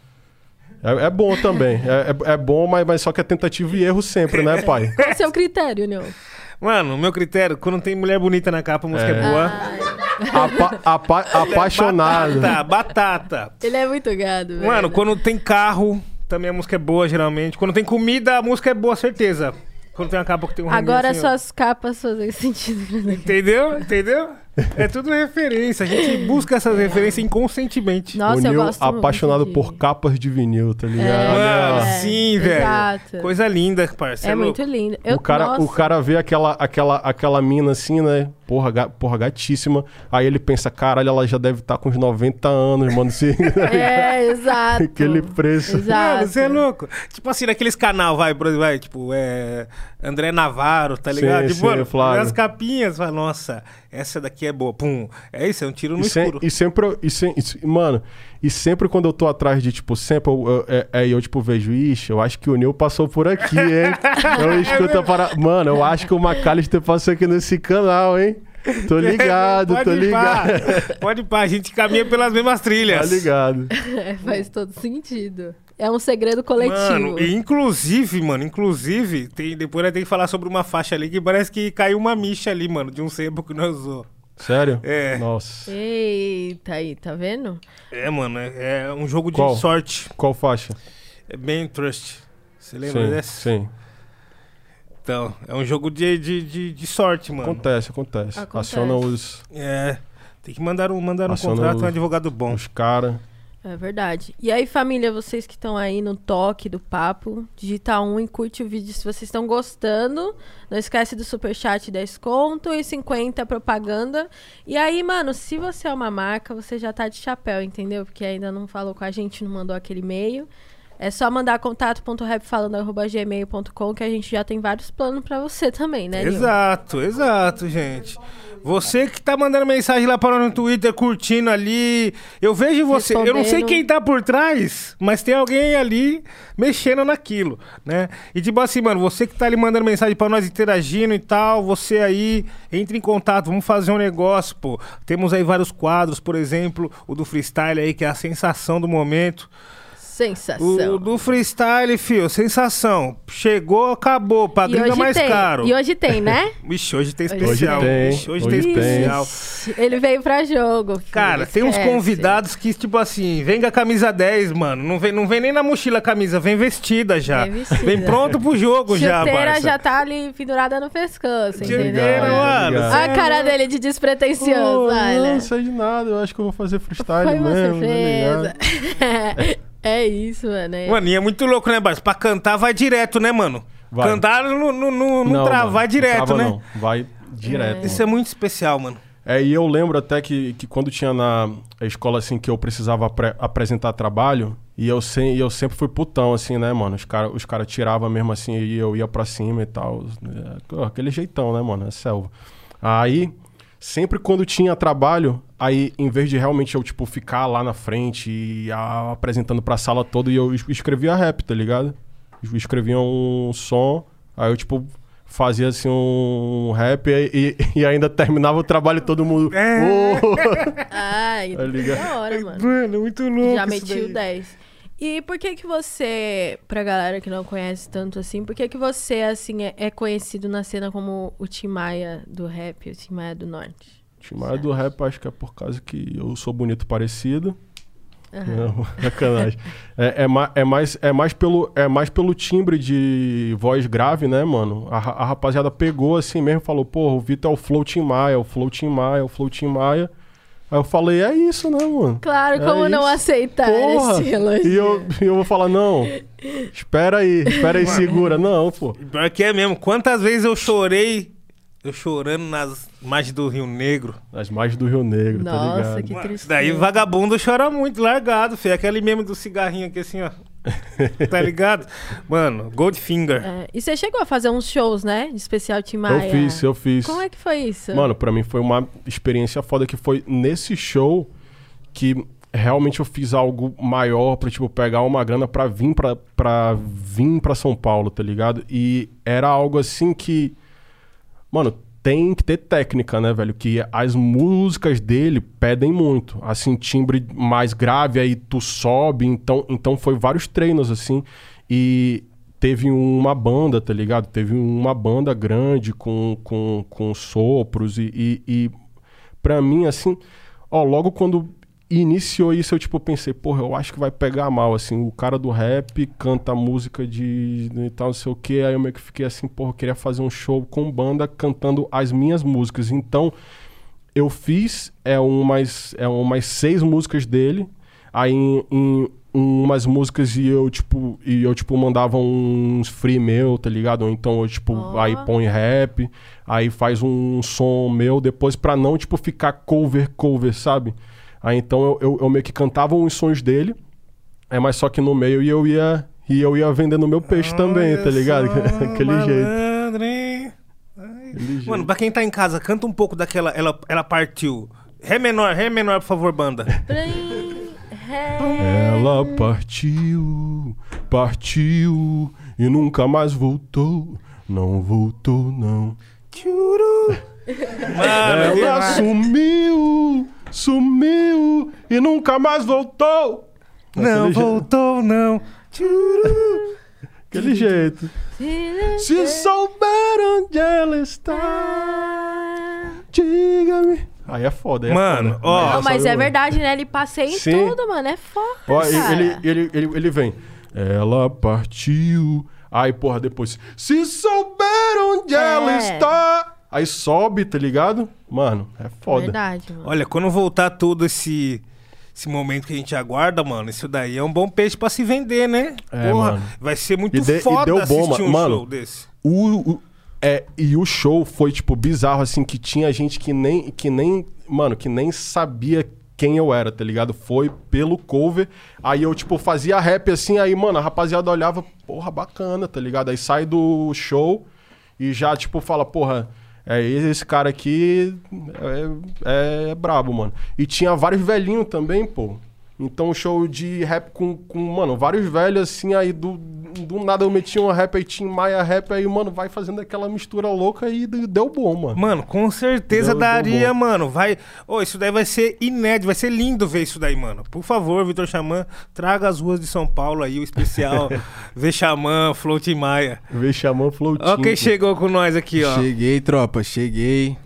É, é bom também. É, é, é bom, mas, mas só que é tentativa e erro sempre, né, pai? [LAUGHS] Qual é o seu critério, Nil? Mano, meu critério, quando tem mulher bonita na capa, a música é, É. boa. Apa, apa, apaixonado. Batata, batata. Ele é muito gado, velho. Mano, quando tem carro, também a música é boa, geralmente. Quando tem comida, a música é boa, certeza. Quando tem uma capa que tem um Agora assim, ó. suas capas fazem sentido. Entendeu? Entendeu? É tudo referência. A gente busca essas referências inconscientemente. Nossa, o eu Nil gosto muito apaixonado de- por capas de vinil, tá ligado? É. É, sim, velho. exato. Coisa linda, parceiro. É muito lindo. Eu, o, cara, o cara vê aquela, aquela, aquela mina assim, né? Porra, ga- porra, gatíssima. Aí ele pensa, caralho, ela já deve estar com uns 90 anos, mano. Se... [LAUGHS] É, exato. Aquele preço. Exato. Mano, você é louco. Tipo assim, naqueles canal, vai, vai, tipo, é. André Navarro, tá ligado? Sim, tipo, sim, mano, as capinhas, fala, nossa, essa daqui é boa. Pum. É isso, é um tiro no E, sem- escuro. e sempre, eu- e sem- e mano, e sempre quando eu tô atrás de, tipo, sempre eu, eu, é- é, eu, tipo, vejo, ixi, eu acho que o Nil passou por aqui, hein? [LAUGHS] eu escuto a para... Mano, eu acho que o McAllister passou aqui nesse canal, hein? Tô [LAUGHS] ligado, Pode tô ligado. Pode ir pá, a gente caminha pelas mesmas Tá trilhas. ligado. [LAUGHS] É, faz todo sentido. É um segredo coletivo. Mano, e inclusive, mano, inclusive, tem, depois nós tem que falar sobre uma faixa ali que parece que caiu uma micha ali, mano, de um sebo que nós usou. Sério? É. Nossa. Eita aí, tá vendo? É, mano, é, é um jogo de Qual? sorte. Qual faixa? É bem trust. Você lembra sim, dessa? sim. Então, é um jogo de, de, de, de sorte, mano. Acontece, acontece, Acontece. Aciona os, É. Tem que mandar um, mandar um Aciona contrato, o- um advogado bom. os caras. É verdade. E aí, família, vocês que estão aí no toque do papo, digita um e curte o vídeo se vocês estão gostando. Não esquece do superchat 10 conto e 50 propaganda. E aí, mano, se você é uma marca, você já tá de chapéu, entendeu? Porque ainda não falou com a gente, não mandou aquele e-mail. É só mandar contato.rapfalando.gmail.com que a gente já tem vários planos pra você também, né, Nil? Exato, exato, gente. Você que tá mandando mensagem lá para nós no Twitter, curtindo ali. Eu vejo você. Eu não sei quem tá por trás, mas tem alguém ali mexendo naquilo, né? E tipo assim, mano, você que tá ali mandando mensagem para nós, interagindo e tal, você aí, entre em contato, vamos fazer um negócio, pô. Temos aí vários quadros, por exemplo, o do freestyle aí, que é a sensação do momento. Sensação. O do freestyle, fio, sensação. Chegou, acabou. Pra gringa hoje mais tem. caro. E hoje tem, né? [LAUGHS] Vixe, hoje tem Hoje especial. tem, Vixe, hoje, hoje tem tem. especial. Ele veio pra jogo. filho, Cara, tem uns esquece. convidados que, tipo assim, vem com a camisa 10, mano. Não vem, não vem nem na mochila a camisa, vem vestida já. Vem vestida. Vem pronto pro jogo já, Chuteira Barça. já tá ali pendurada no pescoço, entendeu? Chuteira, mano. Obrigado. Olha a cara dele de despretensioso, Pô, olha. Não sei de nada, eu acho que eu vou fazer freestyle Foi uma mesmo. tá surpresa. ligado? [LAUGHS] é isso, mano. é- Mano, e é muito louco, né, Barça? Pra cantar vai direto, né, mano? Vai. Cantar não, não, não, não trava, vai direto, não trava né? Não. Vai direto. Isso é muito especial, mano. É, e eu lembro até que, que quando tinha na escola, assim, que eu precisava apre- apresentar trabalho, e eu, sem, e eu sempre fui putão, assim, né, mano? Os caras os cara tiravam mesmo assim, e eu ia pra cima e tal. É, aquele jeitão, né, mano? É selva. Aí, sempre quando tinha trabalho, aí, em vez de realmente eu, tipo, ficar lá na frente e ah, apresentando pra sala toda, e eu es- escrevia rap, tá ligado? Eu escrevia um som, aí eu, tipo, fazia assim um rap e, e- [LAUGHS] e ainda terminava o trabalho todo mundo. É. [LAUGHS] Ai, Tá ligado? da hora, mano. Mano, é muito louco. Já isso meti o daí. 10. E por que que você, pra galera que não conhece tanto assim, por que que você, assim, é, é conhecido na cena como o Tim Maia do rap, o Tim Maia do Norte? Timaya do rap, acho que é por causa que eu sou bonito parecido. Aham. Não, [LAUGHS] sacanagem. É, é, é mais, é, mais pelo, é mais pelo timbre de voz grave, né, mano? A, a rapaziada pegou assim mesmo e falou, porra, o Vitor é o Flow Tim Maia, o Flow Tim Maia, o Flow Tim Maia. Aí eu falei, é isso, né, mano? Claro, É como não isso. aceitar Porra! esse elogio? E eu, eu vou falar, não, espera aí, espera aí, segura. Não, pô. Pior que é mesmo. Quantas vezes eu chorei, eu chorando nas margens do Rio Negro. As margens do Rio Negro, tá Nossa, ligado? que Mano, tristeza. Daí vagabundo chora muito, largado, filho. Aquele mesmo do cigarrinho aqui assim, ó. [LAUGHS] tá ligado? Mano, Goldfinger. É, e você chegou a fazer uns shows, né? De especial Tim Eu Maia. fiz, eu fiz. Como é que foi isso? Mano, pra mim foi uma experiência foda que foi nesse show que realmente eu fiz algo maior pra, tipo, pegar uma grana pra vir pra, pra, vir pra São Paulo, tá ligado? E era algo assim que... Mano, tem que ter técnica, né, velho? Que as músicas dele pedem muito. Assim, timbre mais grave, aí tu sobe. Então, então foi vários treinos, assim. E teve uma banda, tá ligado? Teve uma banda grande com, com, com sopros. E, e, e pra mim, assim... Ó, logo quando iniciou isso, eu, tipo, pensei... Porra, eu acho que vai pegar mal, assim. O cara do rap canta música de... E tal, não sei o quê. Aí eu meio que fiquei assim... Porra, eu queria fazer um show com banda cantando as minhas músicas. Então eu fiz é umas, é umas seis músicas dele. Aí em, em umas músicas e eu, tipo, e eu, tipo, mandava uns free meu, tá ligado? Ou então eu, tipo, Ó. aí põe rap, aí faz um som meu depois pra não, tipo, ficar cover, cover, sabe? Aí então eu, eu, eu meio que cantava uns sons dele, é, mas só que no meio e eu ia, e eu ia vendendo meu peixe também, tá ligado? [LAUGHS] Aquele jeito. Malandro? Ai. Aquele jeito. Mano, pra quem tá em casa, canta um pouco daquela. Ela, ela partiu. Ré menor, Ré menor, por favor, banda. [LAUGHS] Ela partiu, partiu e nunca mais voltou. Não voltou, não. Tchuru. Mano, Ela sumiu, sumiu e nunca mais voltou. não Daquele je- voltou, não. Tchuru. Aquele jeito. Se souber onde ela está, diga-me. Aí é foda, aí é Mano, foda. ó. Não, mas é verdade, né? Ele passeia em Sim. tudo, mano. É foda, Ó, ele, ele, ele, ele vem. Ela partiu. Aí, porra, depois. Se souber onde É. ela está. Aí sobe, tá ligado? Mano, é foda. Verdade, mano. Olha, quando voltar todo esse. Esse momento que a gente aguarda, mano, isso daí é um bom peixe pra se vender, né? É, Porra, mano. vai ser muito E de- e foda deu bom, assistir um mano. show desse. O, o- é, e o show foi, tipo, bizarro, assim, que tinha gente que nem, que nem, mano, que nem sabia quem eu era, tá ligado? Foi pelo cover. Aí eu, tipo, fazia rap assim, aí, mano, a rapaziada olhava, porra, bacana, tá ligado? Aí sai do show e já, tipo, fala, porra, é esse cara aqui é, é brabo, mano. E tinha vários velhinhos também, pô. Então, show de rap com, com, mano, vários velhos, assim, aí do, do nada eu meti um rap aí, Tim Maia rap, aí, mano, vai fazendo aquela mistura louca e deu bom, mano. Mano, com certeza Deu- daria, deu mano. Vai. Ô, isso daí vai ser inédito, vai ser lindo ver isso daí, mano. Por favor, Vitor Xamã, traga as ruas de São Paulo aí, o especial [LAUGHS] Vê Xamã, Float Maia. Vê Xamã Floatinho. Ó quem chegou com nós aqui, ó. Cheguei, tropa, cheguei.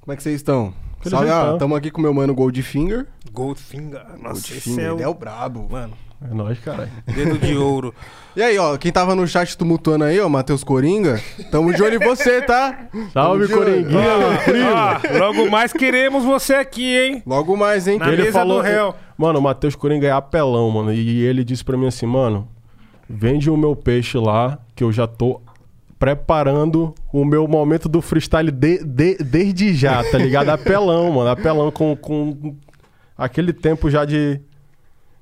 Como é que vocês estão? Aquele Salve, ah, tamo aqui com meu mano Goldfinger. Goldfinger. Nossa, esse Goldfinger, é o... ele é o brabo. Mano, É nóis, caralho. dedo de ouro. [LAUGHS] E aí, ó, quem tava no chat tumultuando aí, ó, Matheus Coringa, tamo de olho em você, tá? Salve. Coringuinha, meu primo. Ó, logo mais queremos você aqui, hein? Logo mais, hein? Na ele mesa falou, do réu. Mano, o Matheus Coringa é apelão, mano. E ele disse pra mim assim, mano, vende o meu peixe lá, que eu já tô preparando o meu momento do freestyle de- de- desde já, tá ligado? [LAUGHS] Apelão, mano. Apelão com, com aquele tempo já de.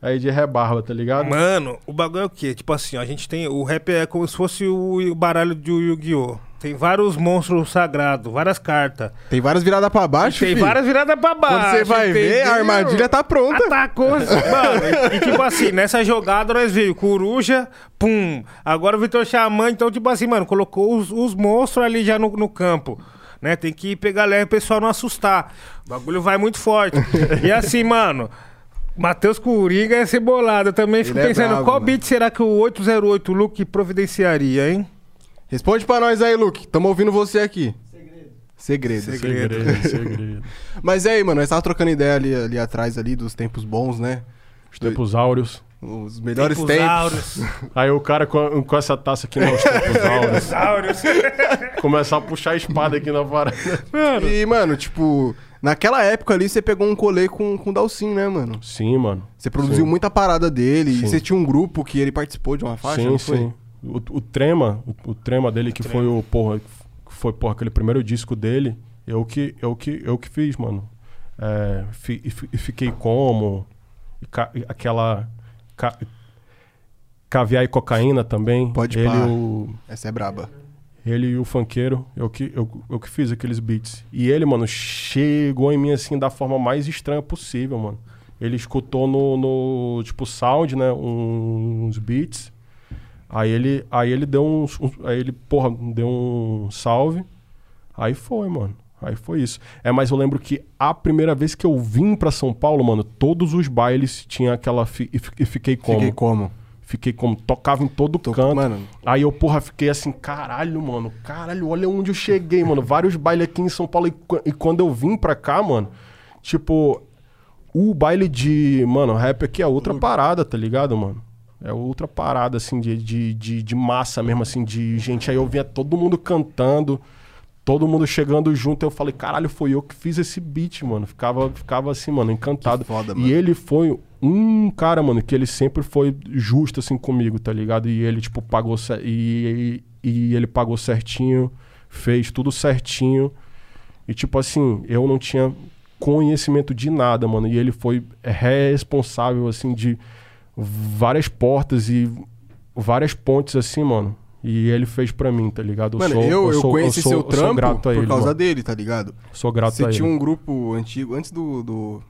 Aí de rebarba, tá ligado? Mano, o bagulho é o quê? Tipo assim, a gente tem. O rap é como se fosse o baralho de Yu-Gi-Oh! Tem vários monstros sagrados, várias cartas. Tem várias viradas pra baixo, tem filho. várias viradas pra baixo. Quando você vai ver, a entendeu? armadilha tá pronta. Atacou. [LAUGHS] Mano, e, e tipo assim, nessa jogada nós veio Coruja, pum. Agora o Vitor Xamã, então, tipo assim, mano, colocou os, os monstros ali já no, no campo. Né? Tem que pegar leve o pessoal não assustar. O bagulho vai muito forte. [LAUGHS] e assim, mano. Matheus Coringa é cebolado. Eu também fico Ele é pensando, brabo, qual mano. beat será que o 808 Luke providenciaria, hein? Responde pra nós aí, Luke. Tamo ouvindo você aqui. Segredo. Segredo. Segredo, [LAUGHS] segredo. Mas e aí, mano, nós tava trocando ideia ali, ali atrás ali dos tempos bons, né? Os tempos áureos. Os melhores Tempos tempos. áureos. [LAUGHS] Aí o cara com, com essa taça aqui, não, os [LAUGHS] tempos áureos. Áureos. Começar a puxar a espada aqui na parada. E, mano, tipo, naquela época ali você pegou um colê com, com o Dalcin, né, mano? Sim, mano. Você produziu Sim. muita parada dele Sim. e você tinha um grupo que ele participou de uma faixa, sim, não foi? sim. O, o Trema, o, o Trema dele, que foi o, porra, que foi, porra, aquele primeiro disco dele, eu que, eu que, eu que fiz, mano. É, fi- e fi- e fiquei como, e ca- e aquela ca- caviar e cocaína também. Pode ele, o, Essa é braba. ele e o funkeiro, eu que, eu, eu que fiz aqueles beats. E ele, mano, chegou em mim assim da forma mais estranha possível, mano. Ele escutou no, no tipo, sound, né? Uns beats. Aí ele, aí ele deu uns- aí ele, porra, deu um salve. Aí foi, mano. Aí foi isso. É, mas eu lembro que a primeira vez que eu vim pra São Paulo, mano, todos os bailes tinha aquela. Fi, e, e fiquei como? Fiquei como? Fiquei como? Tocava em todo Tô- canto. Mano, Aí eu, porra, fiquei assim, caralho, mano, caralho, olha onde eu cheguei, mano. Vários bailes aqui em São Paulo. E, e quando eu vim pra cá, mano, tipo, o baile de, mano, rap aqui é outra parada, tá ligado, mano? É outra parada, assim, de, de, de, de massa mesmo, assim, de gente. Aí eu via todo mundo cantando, todo mundo chegando junto. Eu falei, caralho, foi eu que fiz esse beat, mano. Ficava, ficava assim, mano, encantado. Que foda, e mano. ele foi um cara, mano, que ele sempre foi justo, assim, comigo, tá ligado? E ele, tipo, pagou... E, e, e ele pagou certinho, fez tudo certinho. E, tipo assim, eu não tinha conhecimento de nada, mano. E ele foi responsável, assim, de várias portas e várias pontes, assim, mano. E ele fez pra mim, tá ligado? mano sou- eu, eu, sou- conheci sou- seu eu sou trampo grato a por ele, causa mano. dele, tá ligado? Sou grato Você a tinha ele. um grupo antigo, antes do, do,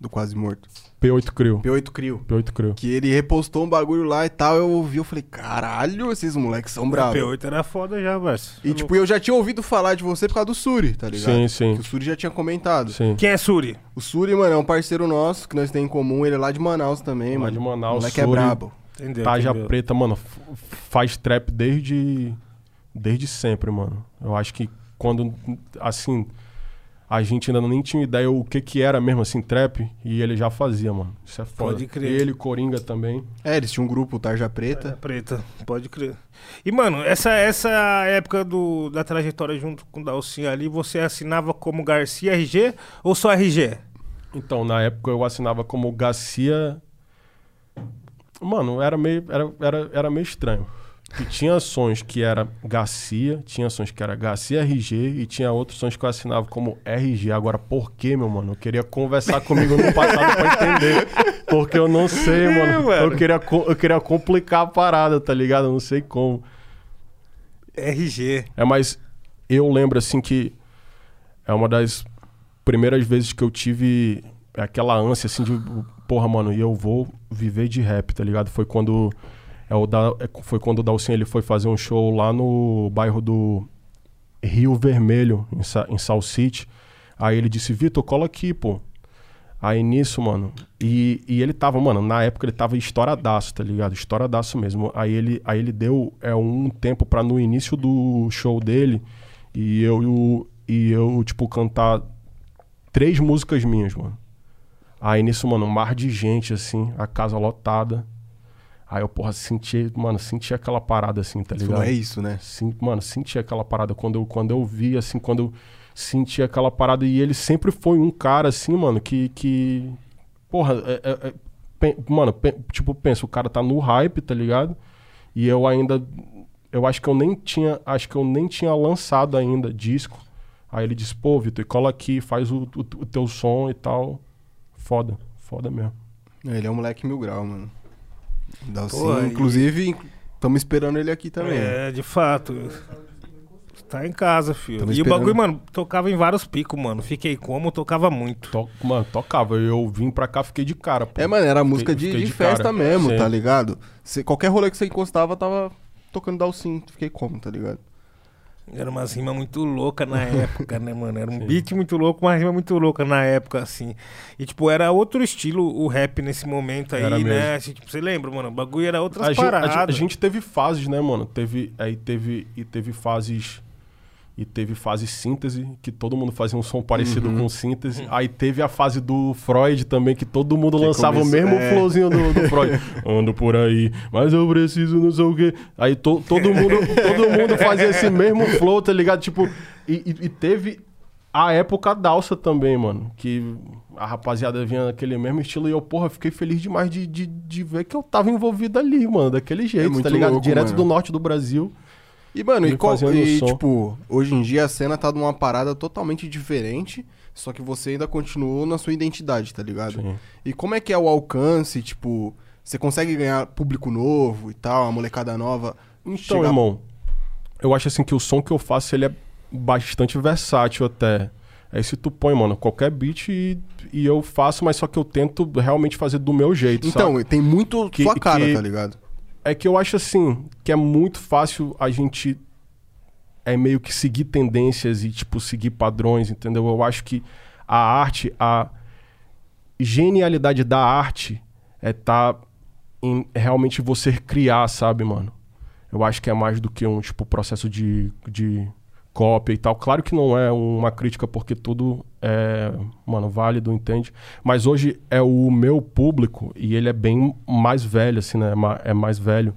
do Quase Morto. P8 Crew. P8 Crio. P8 Crew. Que ele repostou um bagulho lá e tal, eu ouvi, eu falei, caralho, esses moleques são bravos. P8 era foda já, velho. E tipo, eu já tinha ouvido falar de você por causa do Suri, tá ligado? Sim, sim. Que o Suri já tinha comentado. Sim. Quem é Suri? O Suri, mano, é um parceiro nosso que nós temos em comum, ele é lá de Manaus também, Lá mano. de Manaus, O moleque é Suri. brabo. Entendeu? Taja entendeu. Preta, mano, faz trap desde desde sempre, mano. Eu acho que quando assim a gente ainda nem tinha ideia o que que era mesmo assim trap e ele já fazia, mano. Isso é foda. Pode crer. Ele, Coringa também. É, eles tinham um grupo, Tarja Preta. preta, pode crer. E, mano, essa, essa época do, da trajetória junto com o Dalcinho ali, você assinava como Garcia RG ou só RG? Então, na época eu assinava como Garcia. Mano, era meio era, era, era meio estranho. Que tinha sons que era Garcia, tinha sons que era Garcia RG e tinha outros sons que eu assinava como RG. Agora, por quê, meu mano? Eu queria conversar comigo no passado pra entender. Porque eu não sei, mano. mano. Eu, queria, eu queria complicar a parada, tá ligado? Eu não sei como. RG. É, mas eu lembro assim que é uma das primeiras vezes que eu tive aquela ânsia assim de, porra, mano, e eu vou viver de rap, tá ligado? Foi quando é o da, é- foi quando o Dalcin ele foi fazer um show lá no bairro do Rio Vermelho, em, Sa em Sal City. Aí ele disse: "Vitor, cola aqui, pô". Aí nisso, mano. E, e ele tava, mano, na época ele tava estouradaço, tá ligado? Estouradaço mesmo. Aí ele, aí ele deu é, um tempo pra no início do show dele e eu, e eu, tipo, cantar três músicas minhas, mano. Aí nisso, mano, um mar de gente, assim, a casa lotada. Aí eu, porra, senti, mano, senti aquela parada assim, tá Isso ligado? não é isso, né? Sim, mano, senti aquela parada quando eu, quando eu vi, assim, quando eu senti aquela parada. E ele sempre foi um cara, assim, mano, que. que porra, é- é- é- pen- mano, pen- tipo, pensa, o cara tá no hype, tá ligado? E eu ainda. Eu acho que eu nem tinha. Acho que eu nem tinha lançado ainda disco. Aí ele disse, pô, Vitor, cola aqui, faz o, o, o teu som e tal. Foda, foda mesmo. Ele é um moleque mil grau, mano. Dalcin, Pô, inclusive, estamos esperando ele aqui também. É, de fato. Tá em casa, filho. Tamo e o esperando. bagulho, mano, tocava em vários picos, mano. Fiquei como, tocava muito. To- mano, tocava. Eu vim pra cá, fiquei de cara, pô. É, mano, era música de, fiquei de de festa cara. mesmo, Sim. tá ligado? Cê- qualquer rolê que você encostava, tava tocando Dalcin. Fiquei como, tá ligado? Era umas rimas muito loucas na [LAUGHS] época, né, mano? Era um beat muito louco, uma rima muito louca na época, assim. E, tipo, era outro estilo o rap nesse momento aí, Era né? Assim, tipo, você lembra, mano? O bagulho era outras a gente, a paradas. gente- a gente teve fases, né, mano? Teve, aí teve, e teve fases. E teve fase síntese, que todo mundo fazia um som parecido Uhum. com síntese. Aí teve a fase do Freud também, que todo mundo Que lançava começou- o mesmo é. flowzinho do, do Freud. [LAUGHS] Ando por aí, mas eu preciso não sei o quê. Aí to- todo, mundo, todo mundo fazia esse mesmo flow, tá ligado? Tipo, e, e- e teve a época dalsa também, mano. Que a rapaziada vinha naquele mesmo estilo e eu, porra, fiquei feliz demais de, de, de ver que eu tava envolvido ali, mano, daquele jeito, É tá ligado? louco, Direto mano. do norte do Brasil. E, mano, e, qual, e som. tipo, hoje em dia a cena tá numa parada totalmente diferente, só que você ainda continuou na sua identidade, tá ligado? Sim. E como é que é o alcance, tipo, você consegue ganhar público novo e tal, uma molecada nova? Então, chegar- irmão, eu acho assim que o som que eu faço, ele é bastante versátil até. Aí se tu põe, mano, qualquer beat e, e eu faço, mas só que eu tento realmente fazer do meu jeito, Então, sabe? tem muito Que- sua cara, que- tá ligado? É que eu acho assim, que é muito fácil a gente é meio que seguir tendências e, tipo, seguir padrões, entendeu? Eu acho que a arte, a genialidade da arte é tá em realmente você criar, sabe, mano? Eu acho que é mais do que um, tipo, processo de, de cópia e tal. Claro que não é uma crítica porque tudo é, mano, válido, entende? Mas hoje é o meu público e ele é bem mais velho, assim, né? É É mais velho.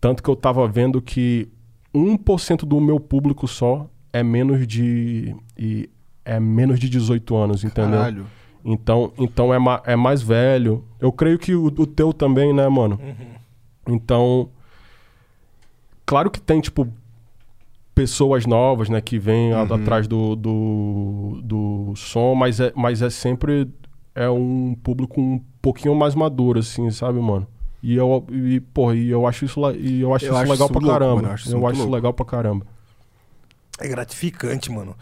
Tanto que eu tava vendo que 1% do meu público só é menos de. E é menos de 18 anos, entendeu? Caralho. Então, então é, ma- é mais velho. Eu creio que o, o teu também, né, mano? Então, claro que tem, tipo, pessoas novas, né, que vêm Uhum. atrás do, do, do som, mas é, mas é sempre é um público um pouquinho mais maduro, assim, sabe, mano? E eu, e, porra, e eu acho isso, e eu acho Eu isso acho legal isso pra louco, caramba. mano, eu acho isso eu acho isso legal pra caramba. É gratificante, mano.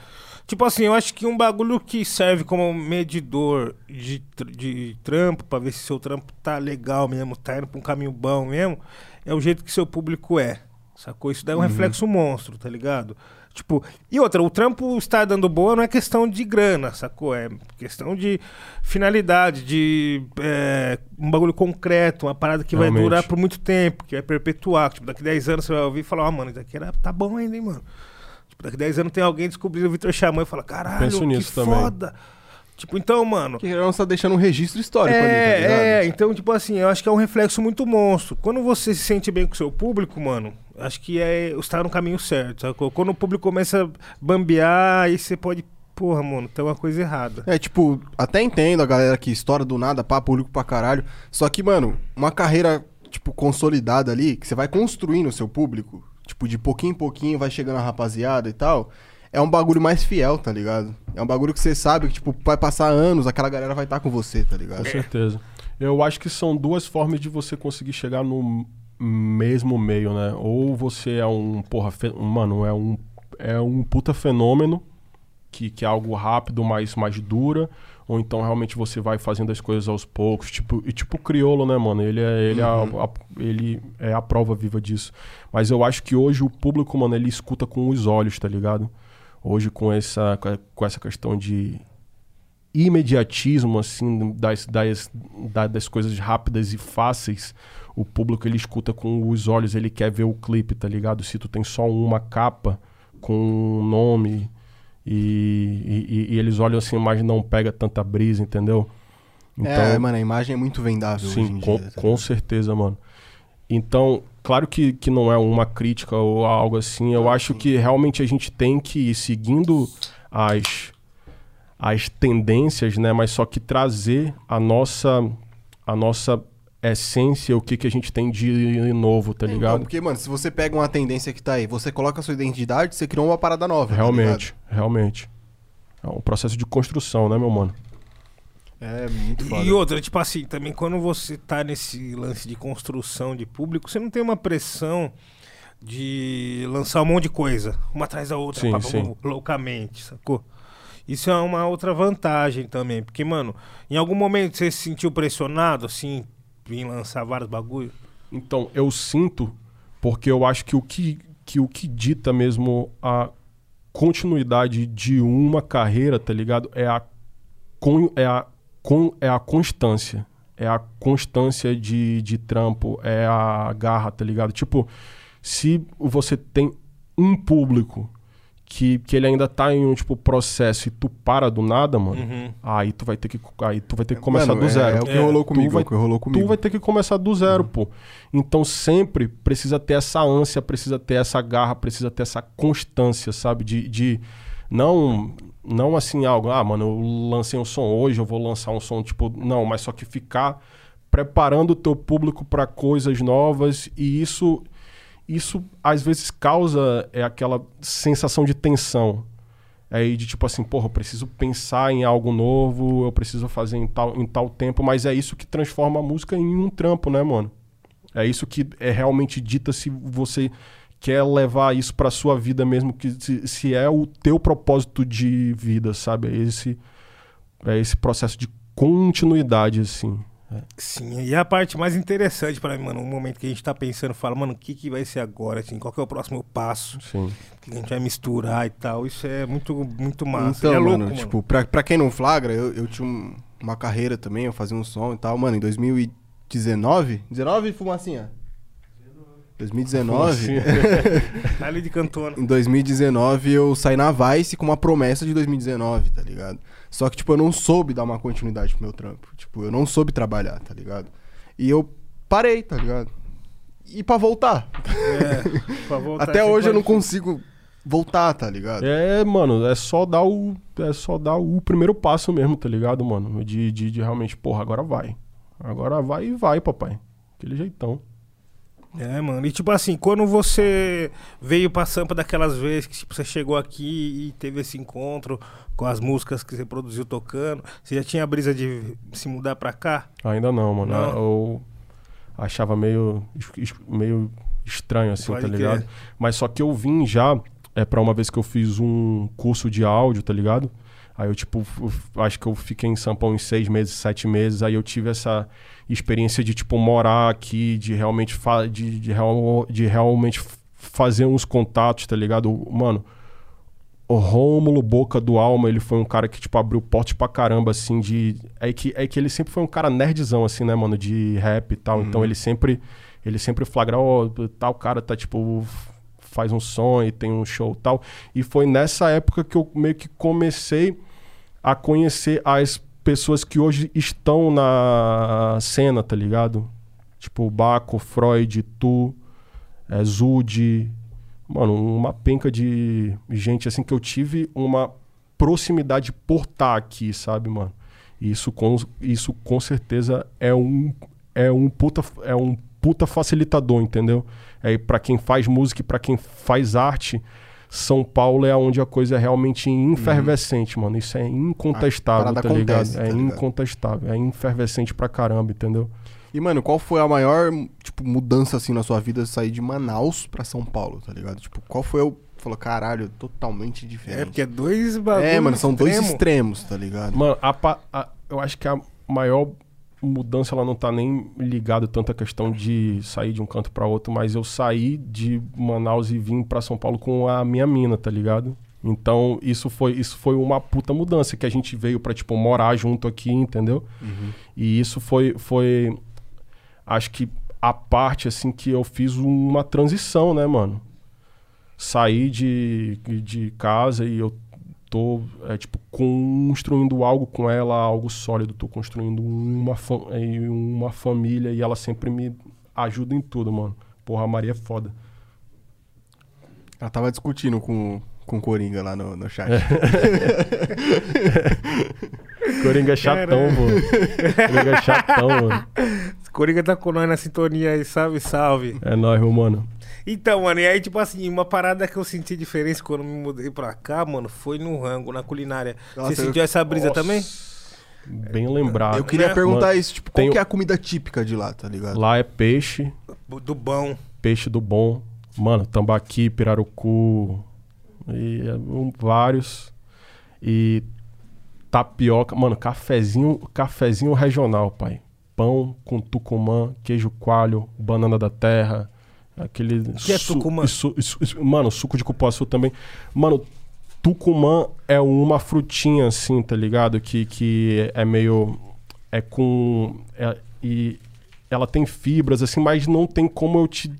Tipo assim, eu acho que um bagulho que serve como medidor de, de trampo, pra ver se seu trampo tá legal mesmo, tá indo pra um caminho bom mesmo, é o jeito que seu público é. Sacou? Isso daí é um reflexo monstro, tá ligado? Tipo, e outra, o trampo estar dando boa não é questão de grana, sacou? É questão de finalidade, de é, um bagulho concreto, uma parada que vai Realmente. durar por muito tempo, que vai perpetuar. Tipo, daqui 10 anos você vai ouvir e falar, ó, mano, isso daqui era, tá bom ainda, hein, mano. Tipo, daqui 10 anos tem alguém descobrindo o Vitor Xamã e fala, caralho, Penso que nisso também. foda. Tipo, então, mano. Que não está deixando um registro histórico ali, tá É, ligado? é, então, tipo assim, eu acho que é um reflexo muito monstro. Quando você se sente bem com o seu público, mano, acho que é estar no caminho certo, sacou? Quando o público começa a bambear, aí você pode, porra, mano, tem uma coisa errada. É, tipo, até entendo a galera que estoura do nada, pá, público pra caralho. Só que, mano, uma carreira, tipo, consolidada ali, que você vai construindo o seu público, tipo, de pouquinho em pouquinho vai chegando a rapaziada e tal, é um bagulho mais fiel, tá ligado? É um bagulho que você sabe que, tipo, vai passar anos, aquela galera vai estar com você, tá ligado? Com certeza. Eu acho que são duas formas de você conseguir chegar no mesmo meio, né? Ou você é um, porra, fe... mano, é um, é um puta fenômeno, que, que é algo rápido, mais, mais dura, ou então realmente você vai fazendo as coisas aos poucos, tipo, e tipo o criolo, né, mano? Ele é, ele, Uhum. é a, a- ele é a prova viva disso. Mas eu acho que hoje o público, mano, ele escuta com os olhos, tá ligado? Hoje com essa, com essa questão de imediatismo, assim, das, das, da- das coisas rápidas e fáceis, o público ele escuta com os olhos, ele quer ver o clipe, tá ligado? Se tu tem só uma capa com um nome e, e- e eles olham assim, mas não pega tanta brisa, entendeu? é, mano, a imagem é muito vendável Sim, com, dia. tá com certeza, mano. Então, claro que, que não é uma crítica ou algo assim. Eu acho que realmente a gente tem que ir seguindo as, as tendências, né? Mas só que trazer a nossa, a nossa essência, o que, que a gente tem de novo, tá Então, ligado? porque, mano, se você pega uma tendência que tá aí, você coloca a sua identidade, você criou uma parada nova. tá realmente, realmente. É um processo de construção, né, meu mano? é muito foda. E outra, tipo assim, também quando você tá nesse lance de construção de público, você não tem uma pressão de lançar um monte de coisa, uma atrás da outra, Sim, sim. loucamente, sacou? Isso é uma outra vantagem também, porque, mano, em algum momento você se sentiu pressionado, assim, em lançar vários bagulho? Então, eu sinto, porque eu acho que o que, que, o que dita mesmo a continuidade de uma carreira, tá ligado? É a, con, é a, con, é a constância. É a constância de, de trampo, é a garra, tá ligado? Tipo, se você tem um público que, que ele ainda tá em um tipo processo e tu para do nada, mano, Uhum. aí tu vai ter que aí tu vai ter que começar Mano, do é- zero. É, o que É, rolou comigo, vai- é o que rolou comigo. Tu vai ter que começar do zero, pô. Então sempre precisa ter essa ânsia, precisa ter essa garra, precisa ter essa constância, sabe? De, de não, não assim algo, ah, mano, eu lancei um som hoje, eu vou lançar um som, tipo, não, mas só que ficar preparando o teu público para coisas novas e isso isso às vezes causa é aquela sensação de tensão. Aí de tipo assim, porra, eu preciso pensar em algo novo, eu preciso fazer em tal, em tal tempo, mas é isso que transforma a música em um trampo, né, mano? É isso que é realmente dita se você quer levar isso pra sua vida mesmo, que se, se é o teu propósito de vida, sabe? É esse, é esse processo de continuidade, assim. Sim, e a parte mais interessante pra mim, mano, um momento que a gente tá pensando, fala, mano, o que que vai ser agora, assim, qual que é o próximo passo, Sim. o que a gente vai misturar e tal, isso é muito, muito massa. Então, E é louco, mano, mano. tipo, pra, pra quem não flagra, eu, eu tinha um- uma carreira também, eu fazia um som e tal. Mano, em 2019... 19, Fumacinha? 2019... [LAUGHS] Tá ali de cantona. Em 2019 eu saí na Vice com uma promessa de 2019, tá ligado? Só que, tipo, eu não soube dar uma continuidade pro meu trampo. Tipo, eu não soube trabalhar, tá ligado? E eu parei, tá ligado? E pra voltar. É, pra voltar [LAUGHS] Até essa hoje eu não consigo voltar, tá ligado? É, mano, é só dar o. É só dar o primeiro passo mesmo, tá ligado, mano? De, de, de realmente, porra, agora vai. Agora vai e vai, papai. Aquele jeitão. É, mano. E tipo assim, quando você veio pra Sampa daquelas vezes que tipo, você chegou aqui e teve esse encontro com as músicas que você produziu tocando, você já tinha a brisa de se mudar pra cá? Ainda não, mano. Não? Eu achava meio, meio estranho, assim, Pode tá ligado? Mas só que eu vim já, é pra uma vez que eu fiz um curso de áudio, tá ligado? Aí eu, tipo, f- acho que eu fiquei em São Paulo uns seis meses, sete meses. Aí eu tive essa experiência de, tipo, morar aqui, de realmente, fa de, de, real de realmente fazer uns contatos, tá ligado? Mano, o Rômulo Boca do Alma, ele foi um cara que, tipo, abriu porte pra caramba, assim, de... É que, é que ele sempre foi um cara nerdzão, assim, né, mano, de rap e tal. Então ele sempre... Ele sempre flagra, ó, tal cara tá, tipo, faz um som e tem um show e tal. E foi nessa época que eu meio que comecei a conhecer as pessoas que hoje estão na cena, tá ligado? Tipo, Baco, Freud, Tu, é, Zud, mano, uma penca de gente assim que eu tive uma proximidade por estar aqui, sabe, mano? Isso com, isso com certeza é um é um puta é um puta facilitador, entendeu? É, para quem faz música e pra quem faz arte, São Paulo é onde a coisa é realmente efervescente, mano. Isso é incontestável, tá ligado? acontece, é tá ligado? incontestável. É efervescente pra caramba, entendeu? E, mano, qual foi a maior, tipo, mudança, assim, na sua vida sair de Manaus pra São Paulo, tá ligado? Tipo, qual foi o... Falou, caralho, totalmente diferente. É, porque é dois bagulhos. É, mano, são dois extremo. extremos, tá ligado? Mano, a a- eu acho que a maior mudança ela não tá nem ligada tanto à questão de sair de um canto pra outro, mas eu saí de Manaus e vim pra São Paulo com a minha mina, tá ligado? Então, isso foi, isso foi uma puta mudança que a gente veio pra, tipo, morar junto aqui, entendeu? E isso foi, foi acho que a parte, assim, que eu fiz uma transição, né, mano? Saí de, de casa e eu tô, é, tipo, construindo algo com ela, algo sólido. Tô construindo uma, fa- é, uma família e ela sempre me ajuda em tudo, mano. Porra, a Maria é foda. Ela tava discutindo com, com o Coringa lá no, no chat. [LAUGHS] Coringa é chatão, mano. Coringa é chatão, mano. Coringa tá com nós na sintonia aí, salve, salve. É nóis, meu mano. Então, mano, e aí, tipo assim, uma parada que eu senti diferença quando me mudei pra cá, mano, foi no rango, na culinária. Nossa, Você eu- sentiu essa brisa Nossa, também? Bem lembrado. Eu queria né? perguntar Mano, isso, tipo, qual tem- que é a comida típica de lá, tá ligado? Lá é peixe, Do bom. peixe do bom. Mano, tambaqui, pirarucu, e é, um, vários. E tapioca, mano, cafezinho, cafezinho regional, pai. Pão com tucumã, queijo coalho, banana da terra, aquele que é tucumã? isso- isso- isso- mano, suco de cupuaçu também. Mano, tucumã é uma frutinha assim, tá ligado? Que, que é meio é com é- e ela tem fibras assim, mas não tem como eu te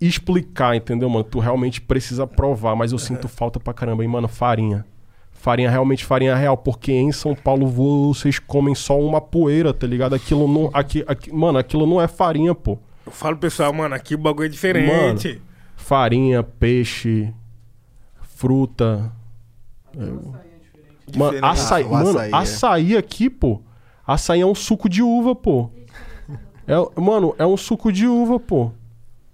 explicar, entendeu, mano? Tu realmente precisa provar, mas eu sinto falta pra caramba. E, mano, farinha. Farinha, realmente farinha real. Porque em São Paulo vocês comem só uma poeira, tá ligado? Aquilo não. Aqui, aqui, mano, aquilo não é farinha, pô. Eu falo pessoal, mano, aqui o bagulho é diferente. Farinha, peixe, fruta. Mano, Diferente. açaí, Ah, o mano, açaí, açaí, é. aqui, pô. Açaí é um suco de uva, pô. É, mano, é um suco de uva, pô.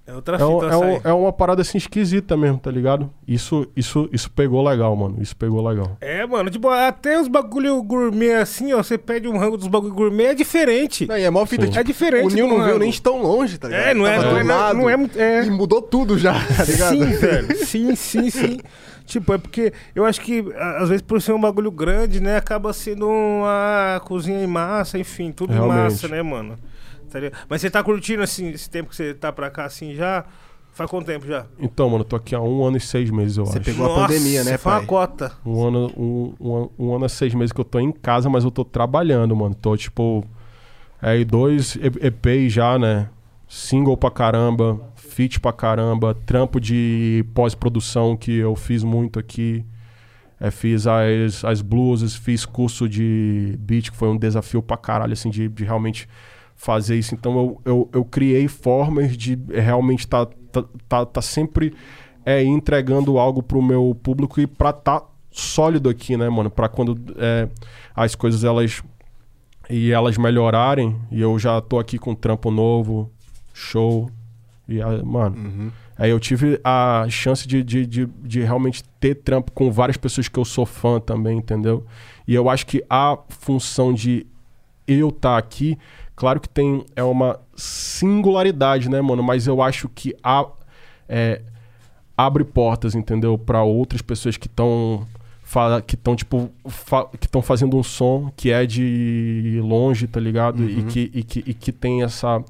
É outra É, fita, um- é, um- é uma parada assim esquisita mesmo, tá ligado? Isso, isso, isso pegou legal, mano. Isso pegou legal. É, mano, tipo, até os bagulho gourmet assim, ó, você pede um rango dos bagulho gourmet, é diferente. Não, e é mó fita, tipo, É diferente o Nil não veio nem de tão longe, tá ligado? É, não é, Tava não é, não, lado, não é, muito- é. E mudou tudo já, tá ligado? Sim, velho. [LAUGHS] Sim, sim, sim. tipo, é porque eu acho que, às vezes, por ser um bagulho grande, né, acaba sendo uma cozinha em massa, enfim, tudo em Realmente. massa, né, mano? Tá ligado? Mas você tá curtindo, assim, esse tempo que você tá pra cá, assim, já? Faz quanto tempo já? Então, mano, eu tô aqui há um ano e seis meses, eu Você acho. pegou a pandemia, né, foi uma pai? cota. Um ano, um, um, um ano e seis meses que eu tô em casa, mas eu tô trabalhando, mano. Tô, tipo, é, e dois EPs já, né? Single pra caramba, feat pra caramba, trampo de pós-produção que eu fiz muito aqui. É, fiz as, as bluses, fiz curso de beat, que foi um desafio pra caralho, assim, de, de realmente fazer isso. Então eu, eu, eu criei formas de realmente tá, tá, tá, tá sempre é, entregando algo pro meu público e pra tá sólido aqui, né, mano? Pra quando é, as coisas elas e elas melhorarem e eu já tô aqui com trampo novo, show. E, ah, mano, Uhum. Aí eu tive a chance de, de, de, de realmente ter trampo com várias pessoas que eu sou fã também, entendeu? E eu acho que a função de eu estar aqui, claro que tem é uma singularidade, né, mano? Mas eu acho que a, é, abre portas, entendeu? Para outras pessoas que estão que estão tipo fa- que estão fazendo um som que é de longe, tá ligado? E, Uhum. que, e, que, e que tem essa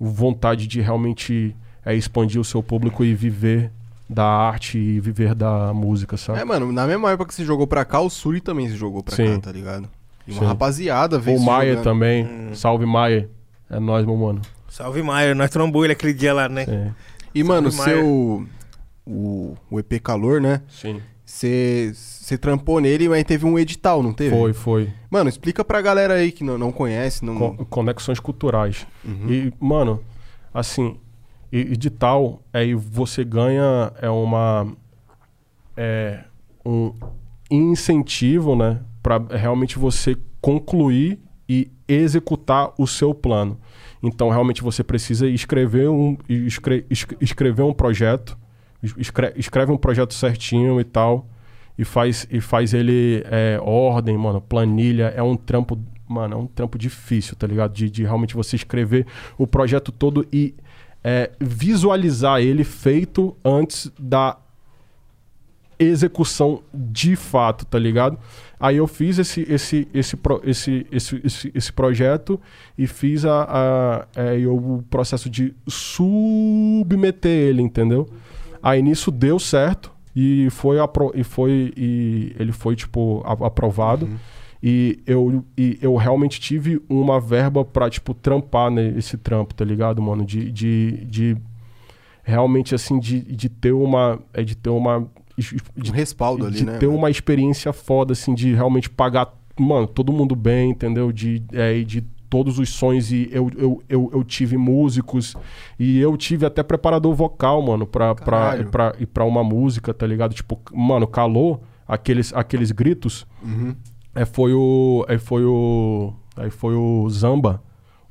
vontade de realmente é, expandir o seu público e viver da arte e viver da música, sabe? É, mano, na mesma época que você jogou pra cá, o Suri também se jogou pra Sim. cá, tá ligado? E uma Sim. rapaziada veio o jogando. também. Hum. Salve Maia. É nóis, meu mano. Salve, Maier. Nós trombou ele aquele dia lá, né? Sim. E, mano, Salve, Maia. seu... O, o EP Calor, né? Sim. Você você trampou nele, mas teve um edital, não teve? Foi, foi. Mano, explica pra galera aí que não, não conhece, não... Co- conexões culturais. Uhum. E, mano, assim, e, e de tal, aí você ganha é uma. É um incentivo, né? Pra realmente você concluir e executar o seu plano. Então, realmente, você precisa escrever um, escre- escrever um projeto, escre- escreve um projeto certinho e tal, e faz, e faz ele é, ordem, mano, planilha. É um trampo, mano, é um trampo difícil, tá ligado? De, de realmente você escrever o projeto todo e é, visualizar ele feito antes da execução de fato, tá ligado? Aí eu fiz esse, esse, esse, esse, esse, esse, esse projeto e fiz a, a, é, eu- o processo de submeter ele, entendeu? Aí nisso deu certo e foi, apro e foi e ele foi tipo aprovado. E eu, e eu realmente tive uma verba pra, tipo, trampar nesse trampo, tá ligado, mano? De, de, de realmente, assim, de, de ter uma... É de ter uma... De, Um respaldo ali, de né? ter mano? uma experiência foda, assim, de realmente pagar, mano, todo mundo bem, entendeu? De, é, de todos os sonhos. E eu, eu, eu, eu tive músicos e eu tive até preparador vocal, mano, pra, Caralho. pra, e pra uma música, tá ligado? Tipo, mano, calou aqueles, aqueles gritos. Uhum. É, foi o. Aí foi o. Aí foi o Zamba.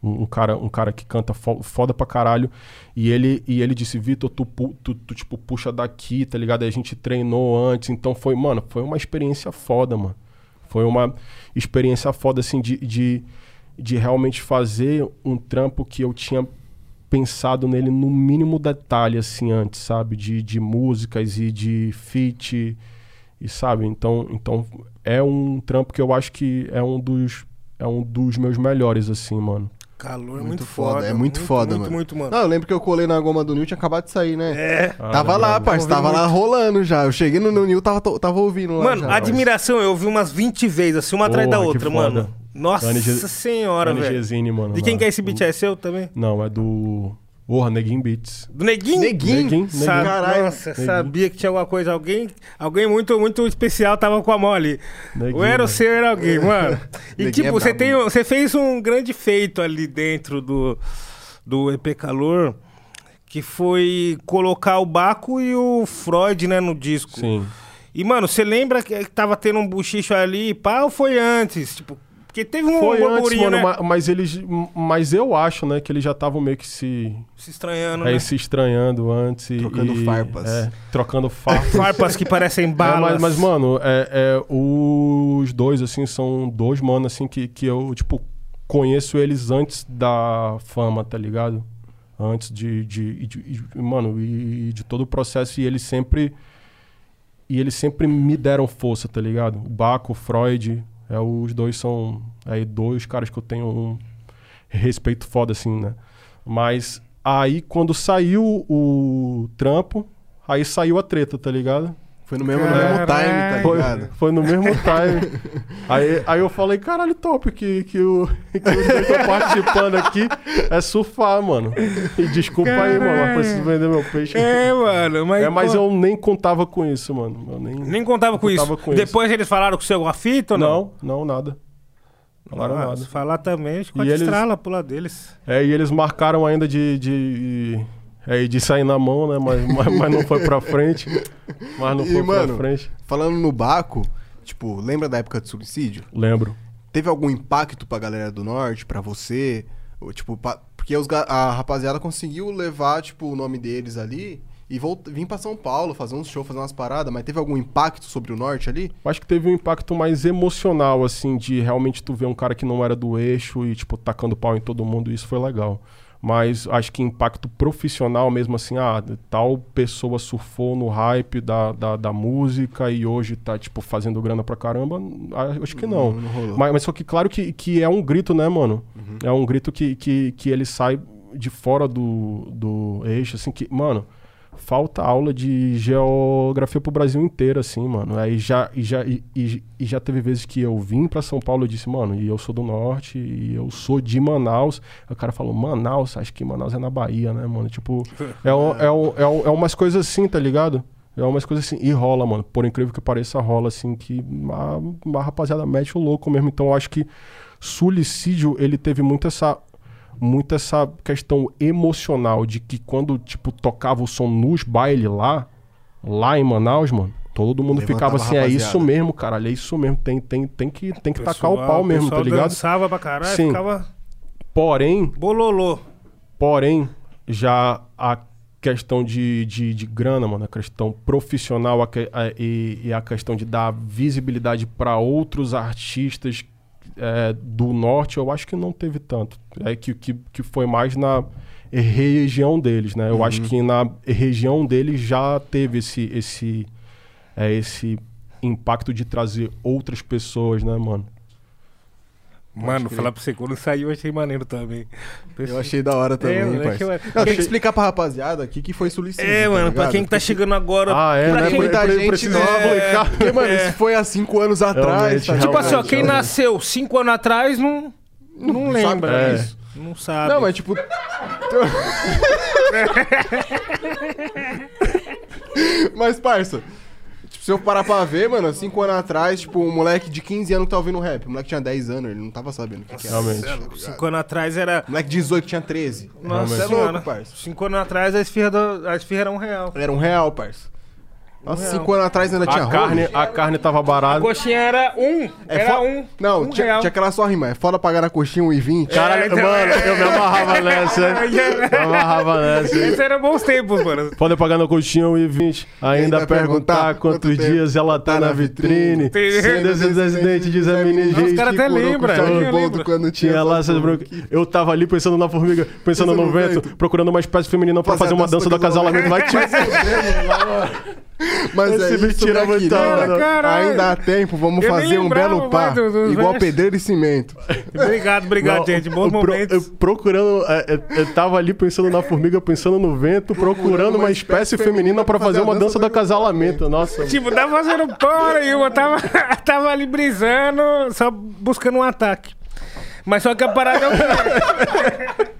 Um, cara, um cara que canta fo- foda pra caralho. E ele, e ele disse, Vitor, tu, tu, tu, tipo, puxa daqui, tá ligado? Aí a gente treinou antes. Então foi, mano, foi uma experiência foda, mano. Foi uma experiência foda, assim, de, de, de realmente fazer um trampo que eu tinha pensado nele no mínimo detalhe, assim, antes, sabe? De, de músicas e de feat, e sabe? Então, então é um trampo que eu acho que é um dos, é um dos meus melhores, assim, mano. Calor é Muito muito foda, foda. é muito foda, muito, mano. Muito, mano. Não, eu lembro que eu colei na goma do Nil, tinha acabado de sair, né? É. Ah, tava lá, parça, tava lá rolando já. Eu cheguei no, no Nil, tava, tava ouvindo lá. Mano, já. admiração, eu ouvi umas 20 vezes, assim, uma atrás da Porra, outra, mano. Nossa senhora, velho. Mano. De quem lá. que é esse beat? É seu também? Não, é do. Porra, Neguinho Beats. Do Neguinho? Neguinho? Neguinho, Sabe, Caralho. Nossa, sabia que tinha alguma coisa. Alguém, alguém muito, muito especial tava com a mão ali. Neguinho, Ou era o seu, era alguém, mano. [LAUGHS] E Neguinho tipo, é você, tem, você fez um grande feito ali dentro do, do EP Calor, que foi colocar o Baco e o Freud, né, no disco. Sim. E, mano, você lembra que tava tendo um buchicho ali, pá, ou foi antes? Tipo, porque teve um Foi antes, mano, né? ma- mas eles. Mas eu acho, né, que eles já estavam meio que se. Se estranhando, Aí né? se estranhando antes. e- Trocando e- farpas. É, trocando [LAUGHS] farpas. Farpas que parecem É, balas. mas, mas, mano, é, é, os dois, assim, são dois manos, assim, que, que eu, tipo, conheço eles antes da fama, tá ligado? Antes de, de, de- de- mano, e de todo o processo, e eles sempre, e eles sempre me deram força, tá ligado? O Baco, o Freud, é, os dois são, aí, dois caras que eu tenho um respeito foda, assim, né? Mas aí, quando saiu o trampo, aí saiu a treta, tá ligado? Foi no mesmo, no mesmo time, tá Caralho. Foi, ligado? foi no mesmo [LAUGHS] time. aí, aí eu falei, caralho, top, que, que, o, [LAUGHS] que os dois estão participando aqui é surfar, mano. E desculpa aí, mano, mas preciso vender meu peixe. É, mano, mas. É, mas pô, eu nem contava com isso, mano. Eu nem, Nem contava com, contava isso. com isso. Depois eles falaram com o seu a fita ou não? Não, não, nada. Falaram Ah, nada. Se falar também, acho que E pode eles- estrala pro lado deles. É, e eles marcaram ainda de. de é, de sair na mão, né? Mas, [LAUGHS] mas, mas não foi pra frente. Mas não E, foi mano, pra frente. Falando no Baco, tipo, lembra da época do suicídio? Lembro. Teve algum impacto pra galera do norte, pra você? Ou, tipo, pa- porque os a rapaziada conseguiu levar, tipo, o nome deles ali e volt... vir pra São Paulo, fazer uns shows, fazer umas paradas, mas teve algum impacto sobre o norte ali? Acho que teve um impacto mais emocional, assim, de realmente tu ver um cara que não era do eixo e, tipo, tacando pau em todo mundo, isso foi legal. Mas acho que impacto profissional mesmo, assim, ah, tal pessoa surfou no hype da, da, da música e hoje tá, tipo, fazendo grana pra caramba, ah, acho que não. Não, não. Mas, mas só que claro que, que é um grito, né, mano? É um grito que, que, que ele sai de fora do, do eixo, assim, que, mano, falta aula de geografia pro Brasil inteiro, assim, mano. Aí já, e já, e, e- e já teve vezes que eu vim pra São Paulo e disse, mano, e eu sou do norte, e eu sou de Manaus. Aí o cara falou, Manaus, acho que Manaus é na Bahia, né, mano? Tipo, é, é, é, é umas coisas assim, tá ligado? É umas coisas assim, e rola, mano. Por incrível que pareça, rola, assim, que a, a rapaziada mete o louco mesmo. Então eu acho que Suicídio, ele teve muito essa muito essa questão emocional de que quando, tipo, tocava o som nos bailes lá, lá em Manaus, mano, Todo mundo Levantava ficava assim, é isso mesmo, caralho, é isso mesmo, tem, tem, tem que, tem que tacar o Pessoal- pau mesmo, tá pessoal ligado? dançava pra caralho, Sim. ficava Porém, bololô. Porém, já a questão de, de, de grana, mano, a questão profissional a a- e, e a questão de dar visibilidade para outros artistas é, do norte, eu acho que não teve tanto. É que, que, que foi mais na região deles, né? Eu acho que na região deles já teve esse, esse, é, esse impacto de trazer outras pessoas, né, mano? Mano, falar pra você, quando saiu eu achei maneiro também. Eu achei da hora também, É, mano, achei- Não, tem que explicar pra rapaziada aqui que foi suicídio. É, tá mano, pra ligado? quem tá chegando agora. Ah, é, pra né? quem- Muita Pre- pre- gente precisa nova. explicar. Porque, mano, É. isso foi há cinco anos atrás, Realmente, tá Tipo assim, ó, quem Realmente. nasceu cinco anos atrás não, não, Não lembra sabe disso. disso. Não sabe. Não, mas tipo. [LAUGHS] mas, parça, tipo, se eu parar pra ver, mano, cinco anos atrás, tipo, um moleque de 15 anos que tá ouvindo rap. O moleque tinha 10 anos, ele não tava sabendo o que, que era. Realmente. tá ligado? Cinco anos atrás era. O moleque de 18 tinha 13. Nossa é louco, parça. Cinco anos atrás a esfirra, do... a esfirra era um real. Era um real, parça. Nossa, real. cinco anos atrás ainda tinha A carne, rolo. a carne tava A barata. coxinha era um. É era fo- um. Não, um tinha, real. tinha aquela só rima. É foda pagar a coxinha 1,20. Caralho, É, então- mano, eu me amarrava nessa. [LAUGHS] Me amarrava nessa. Esses eram bons tempos, mano. Pode pagar no coxinha 1,20. Ainda, Ainda perguntar perguntar quantos dias ela tá na vitrine. Tem- Sendo residente de Zé Os caras até lembram, eu lembro. lembro. Quando tinha lá essas. Eu tava ali pensando na formiga, pensando no vento, procurando uma espécie feminina pra fazer uma dança do acasalamento. Vai te [LAUGHS] Mas Esse é isso tira daqui, muito né, caralho. Ainda há tempo, vamos Eu fazer um belo par. dos- dos Igual pedreiro e cimento. Obrigado, obrigado, Não, gente. Bons eu pro- momentos. eu procurando, é, é, eu tava ali pensando na formiga, pensando no vento, procurando uma espécie feminina pra fazer uma dança do acasalamento. Nossa, Tipo, tava fazendo porra e eu tava, tava ali brisando, só buscando um ataque. Mas só que a parada é o? [LAUGHS]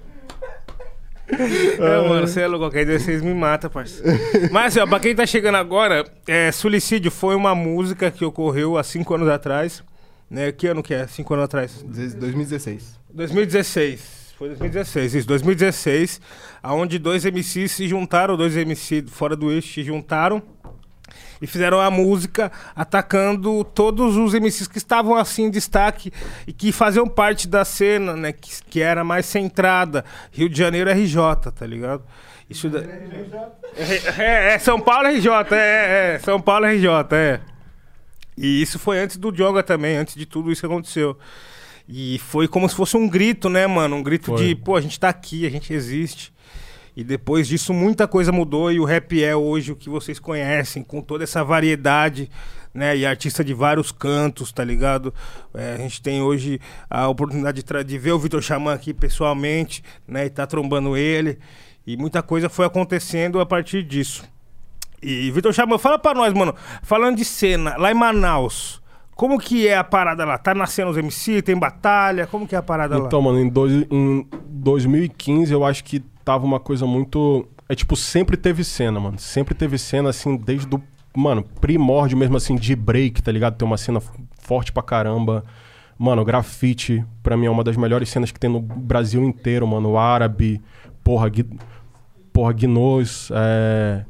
É, mano, você é louco, qualquer dia vocês me matam, parceiro. Mas, ó, pra quem tá chegando agora, é, Suicídio foi uma música que ocorreu há cinco anos atrás. Né? Que ano que é? Cinco anos atrás? 2016. 2016. Foi 2016, isso, 2016, aonde dois MCs se juntaram, dois MCs fora do eixo se juntaram e fizeram a música atacando todos os MCs que estavam assim em destaque e que faziam parte da cena, né, que, que era mais centrada, Rio de Janeiro RJ, tá ligado? Isso da... é, é, é São Paulo RJ, é, é, São Paulo RJ, é. E isso foi antes do Jonga também, antes de tudo isso que aconteceu. E foi como se fosse um grito, né, mano? Um grito Foi. de, pô, a gente tá aqui, a gente existe. E depois disso muita coisa mudou e o rap é hoje o que vocês conhecem, com toda essa variedade, né? E artista de vários cantos, tá ligado? É, a gente tem hoje a oportunidade de, de ver o Vitor Xamã aqui pessoalmente, né? E tá trombando ele. E muita coisa foi acontecendo a partir disso. E Vitor Xamã, fala pra nós, mano, falando de cena, lá em Manaus, como que é a parada lá? Tá nascendo os MC, tem batalha, como que é a parada Então, mano, em, dois, em 2015 eu acho que tava uma coisa muito. É tipo, sempre teve cena, mano. Sempre teve cena, assim, desde o. Mano, primórdio mesmo, assim, de break, tá ligado? Tem uma cena forte pra caramba. Mano, grafite, pra mim, é uma das melhores cenas que tem no Brasil inteiro, mano. O árabe, porra, Gui, porra, Guinôs, é.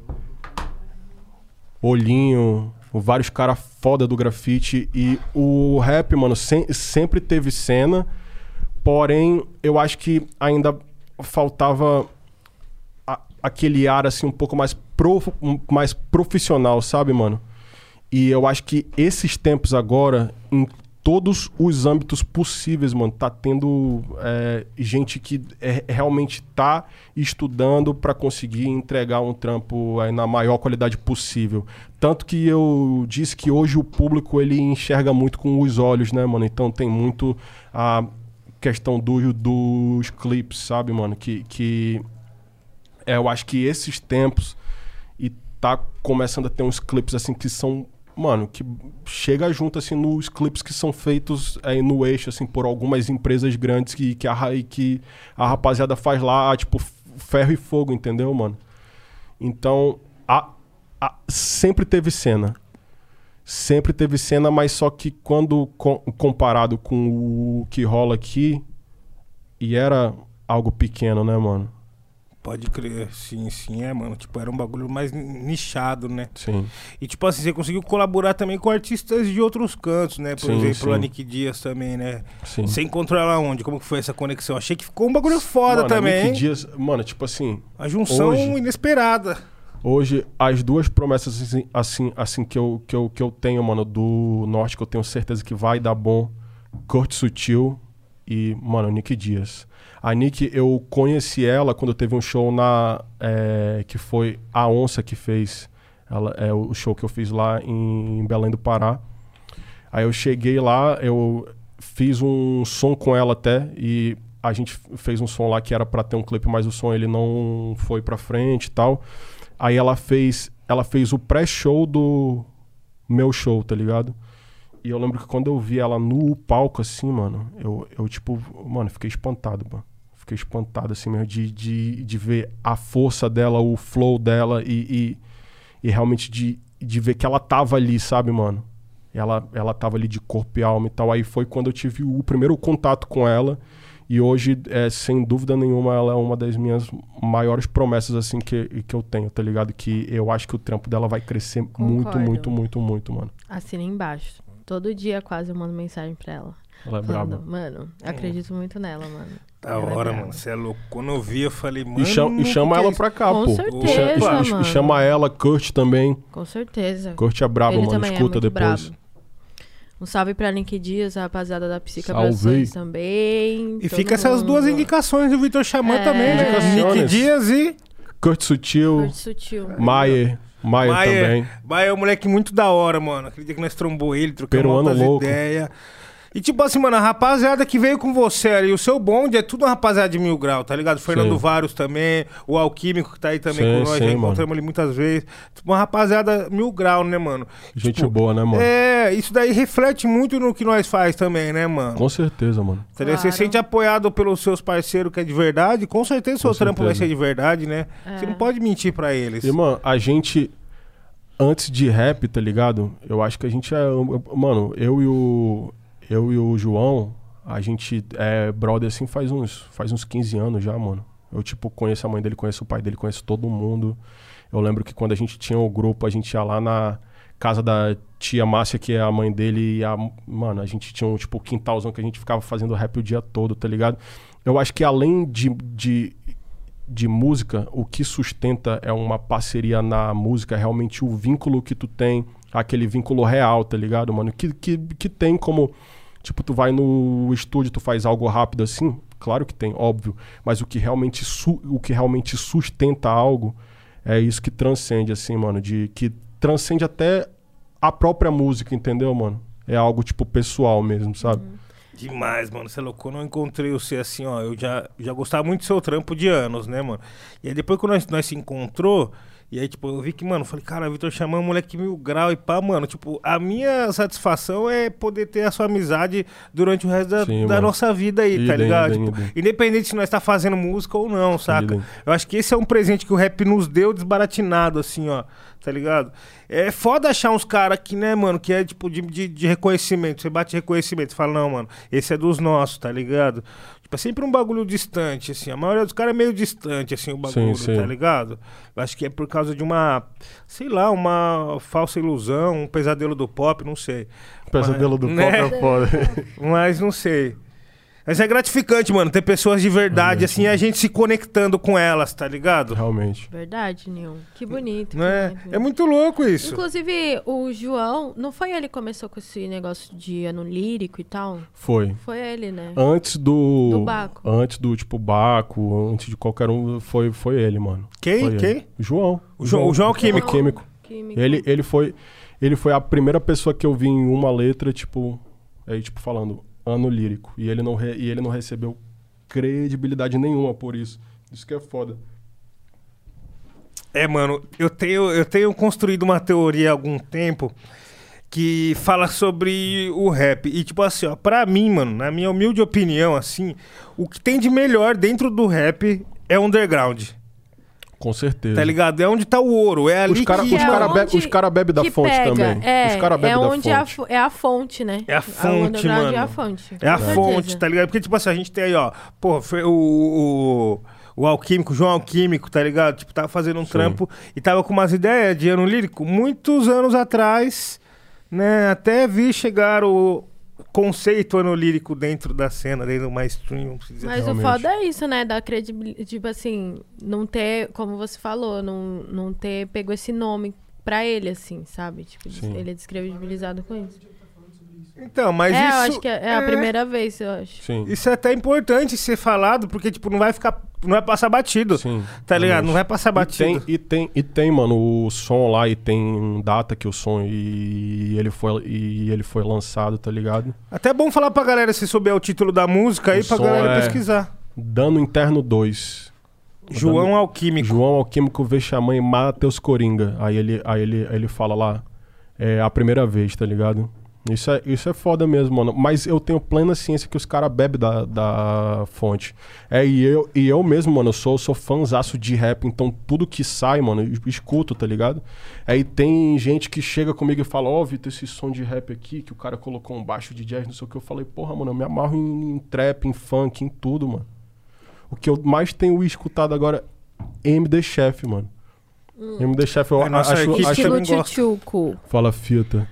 Olhinho, vários caras foda do grafite. E o rap, mano, sem- sempre teve cena. Porém, eu acho que ainda faltava a- aquele ar, assim, um pouco mais, prof- mais profissional, sabe, mano? E eu acho que esses tempos agora, em todos os âmbitos possíveis, mano, tá tendo é, gente que é- realmente tá estudando pra conseguir entregar um trampo aí na maior qualidade possível. Tanto que eu disse que hoje o público ele enxerga muito com os olhos, né, mano? Então tem muito a questão do, dos clipes, sabe, mano? Que, que é, eu acho que esses tempos e tá começando a ter uns clipes assim que são, mano, que chega junto assim nos clipes que são feitos aí no eixo assim por algumas empresas grandes que que a, que a rapaziada faz lá, tipo ferro e fogo, entendeu, mano? Então, a, a- sempre teve cena. Sempre teve cena, mas só que quando com- comparado com o que rola aqui, e era algo pequeno, né, mano? Pode crer, sim, sim, é, mano. Tipo, era um bagulho mais nichado, né? Sim. E, tipo assim, você conseguiu colaborar também com artistas de outros cantos, né? Por Sim, exemplo, sim. a Nick Dias também, né? Sim. Você encontrou ela onde? Como que foi essa conexão? Achei que ficou um bagulho foda Mano, a também, Nick hein? Dias, mano, tipo assim, A junção hoje- inesperada. Hoje, as duas promessas assim, assim, assim que, eu, que, eu, que eu tenho, mano, do norte, que eu tenho certeza que vai dar bom, Kurt Sutil e, mano, Nick Dias. A Nick, eu conheci ela quando teve um show na. é, que foi a Onça que fez. Ela, é o show que eu fiz lá em Belém do Pará. Aí eu cheguei lá, eu fiz um som com ela até e a gente fez um som lá que era pra ter um clipe, mas o som ele não foi pra frente e tal. Aí ela fez, ela fez o pré-show do meu show, tá ligado? E eu lembro que quando eu vi ela no palco assim, mano, eu, eu tipo, mano, fiquei espantado, mano. Fiquei espantado assim mesmo de, de, de ver a força dela, o flow dela e, e, e realmente de, de ver que ela tava ali, sabe, mano? Ela, ela tava ali de corpo e alma e tal. Aí foi quando eu tive o primeiro contato com ela. E hoje, é, sem dúvida nenhuma, ela é uma das minhas maiores promessas, assim, que, que eu tenho, tá ligado? Que eu acho que o trampo dela vai crescer muito, Concordo. muito, muito, muito, mano. Assina embaixo. Todo dia quase eu mando mensagem pra ela. Ela é Falando, braba. mano, eu acredito muito nela, mano. Da Ela é hora, braba. mano. Você é louco. Quando eu vi, eu falei, mano. E, chama, e chama é ela isso? pra cá, Com pô. certeza, E cha- e- e mano. chama ela, Kurt também. Com certeza. Kurt é brabo, Ele mano. é Escuta muito depois. brabo. Um salve pra Nick Dias, a rapaziada da Psica Salve. Abrações também. E fica essas duas mundo. indicações do Vitor Xamã É. também, né? Nick Indicações. Dias e Kurt Sutil, Curte sutil. Maier. Maier Maier. também. Maier é um moleque muito da hora, mano. Aquele dia que nós trombou ele, trocamos louco. ideias. E tipo assim, mano, a rapaziada que veio com você ali, o seu bonde é tudo uma rapaziada de mil grau, tá ligado? Fernando Sim. Vários também, o Alquímico que tá aí também Sim, com nós, sim, já mano. encontramos ele muitas vezes. Tipo, uma rapaziada mil grau, né, mano? Gente Tipo, boa, né, mano? É, isso daí reflete muito no que nós faz também, né, mano? Com certeza, mano. Você Claro. se sente apoiado pelos seus parceiros que é de verdade, com certeza o seu trampo vai ser de verdade, né? Você É. não pode mentir pra eles. E, mano, a gente, antes de rap, tá ligado? Eu acho que a gente é. Mano, eu e o. Eu e o João, a gente é brother assim faz uns, faz uns 15 anos já, mano. Eu, tipo, conheço a mãe dele, conheço o pai dele, conheço todo mundo. Eu lembro que quando a gente tinha o grupo, a gente ia lá na casa da tia Márcia, que é a mãe dele, e a, mano, a gente tinha um, tipo, quintalzão que a gente ficava fazendo rap o dia todo, tá ligado? Eu acho que além de, de, de música, o que sustenta é uma parceria na música, é realmente o vínculo que tu tem, aquele vínculo real, tá ligado, mano? Que, que, que tem como, tipo, tu vai no estúdio, tu faz algo rápido assim, claro que tem, óbvio, mas o que realmente, su- o que realmente sustenta algo é isso que transcende, assim, mano, de que transcende até a própria música, entendeu, mano? É algo, tipo, pessoal mesmo, sabe? Demais, mano. Você é louco. Quando eu encontrei você assim, ó, eu já, já gostava muito do seu trampo de anos, né, mano? E aí depois que nós, nós se encontrou, e aí, tipo, eu vi que, mano, falei, cara, Vitor Xamã, moleque mil grau e pá, mano. Tipo, a minha satisfação é poder ter a sua amizade durante o resto da, Sim, da nossa vida aí, tá Idem, ligado? idem, Tipo, idem. independente se nós tá fazendo música ou não, saca? Eu acho que esse é um presente que o rap nos deu desbaratinado, assim, ó. Tá ligado? É foda achar uns caras que, né, mano, que é tipo de, de, de reconhecimento. Você bate reconhecimento, você fala, não, mano, esse é dos nossos, tá ligado? Tipo, é sempre um bagulho distante, assim. A maioria dos caras é meio distante, assim, o bagulho, Sim, sim. tá ligado? Eu acho que é por causa de uma, sei lá, uma falsa ilusão, um pesadelo do pop, não sei. Pesadelo do Né? pop é foda. [LAUGHS] Mas não sei. Mas é gratificante, mano, ter pessoas de verdade, assim, e a gente se conectando com elas, tá ligado? Realmente. Verdade, Nil. Que bonito. que é? bonito, É muito louco isso. Inclusive, o João, não foi ele que começou com esse negócio de ano lírico e tal? Foi. Foi ele, né? Antes do. Do Baco. Antes do, tipo, Baco, antes de qualquer um, foi, foi ele, mano. Quem? Foi ele. Quem? O João. O João- o João Químico. Químico. Químico. Ele, ele, foi, ele foi a primeira pessoa que eu vi em uma letra, tipo, aí, tipo, falando ano lírico. E ele não, re- e ele não recebeu credibilidade nenhuma por isso. Isso que é foda. É, mano, eu tenho, eu tenho construído uma teoria há algum tempo que fala sobre o rap. E, tipo assim, ó, pra mim, mano, na minha humilde opinião, assim, o que tem de melhor dentro do rap é underground. Com certeza. Tá ligado? É onde tá o ouro. É ali Os caras que. os é cara onde bebe, os cara bebe da fonte pega. também. É, os cara bebe é da onde a fonte. fo- é a fonte, né? É a O fonte, underground mano. É a fonte. É a fonte, tá ligado? Porque, tipo assim, a gente tem aí, ó, pô, foi o, o, o Alquímico, o João Alquímico, tá ligado? Tipo, tava fazendo um trampo e tava com umas ideias de ano lírico muitos anos atrás, né? Até vi chegar o conceito ano lírico dentro da cena, dentro do mainstream. Mas Realmente. o foda é isso, né? Da credibilidade. Tipo assim, não ter, como você falou, não, não ter pego esse nome pra ele, assim, sabe? Tipo, Sim. ele é descredibilizado com isso. Então, mas é, isso eu acho que é, é a primeira vez, eu acho. Sim. Isso é até importante ser falado, porque tipo, não vai ficar, não vai passar batido. Sim. Tá ligado? Não vai passar E batido. tem, e tem, e tem, mano, o som lá e tem data que o som e ele foi, e ele foi lançado, tá ligado? Até é bom falar pra galera se souber o título da música aí O pra som galera é- pesquisar. Dano Interno 2. João Alquímico. João Alquímico vê Xamã e Matheus Coringa. Aí ele, aí ele, aí ele fala lá, é a primeira vez, tá ligado? Isso é, isso é foda mesmo, mano. Mas eu tenho plena ciência que os caras bebem da, da fonte. É, e eu, e eu mesmo, mano, eu sou, sou fãzaço de rap, então tudo que sai, mano, eu escuto, tá ligado? Aí tem gente que chega comigo e fala, ó, Vitor, esse som de rap aqui, que o cara colocou um baixo de jazz, não sei o que. Eu falei, porra, mano, eu me amarro em, em trap, em funk, em tudo, mano. O que eu mais tenho escutado agora é MD Chef, mano. MD Chef, eu A nossa acho, acho... Estilo gosta. tchutchuco. Fala, fita.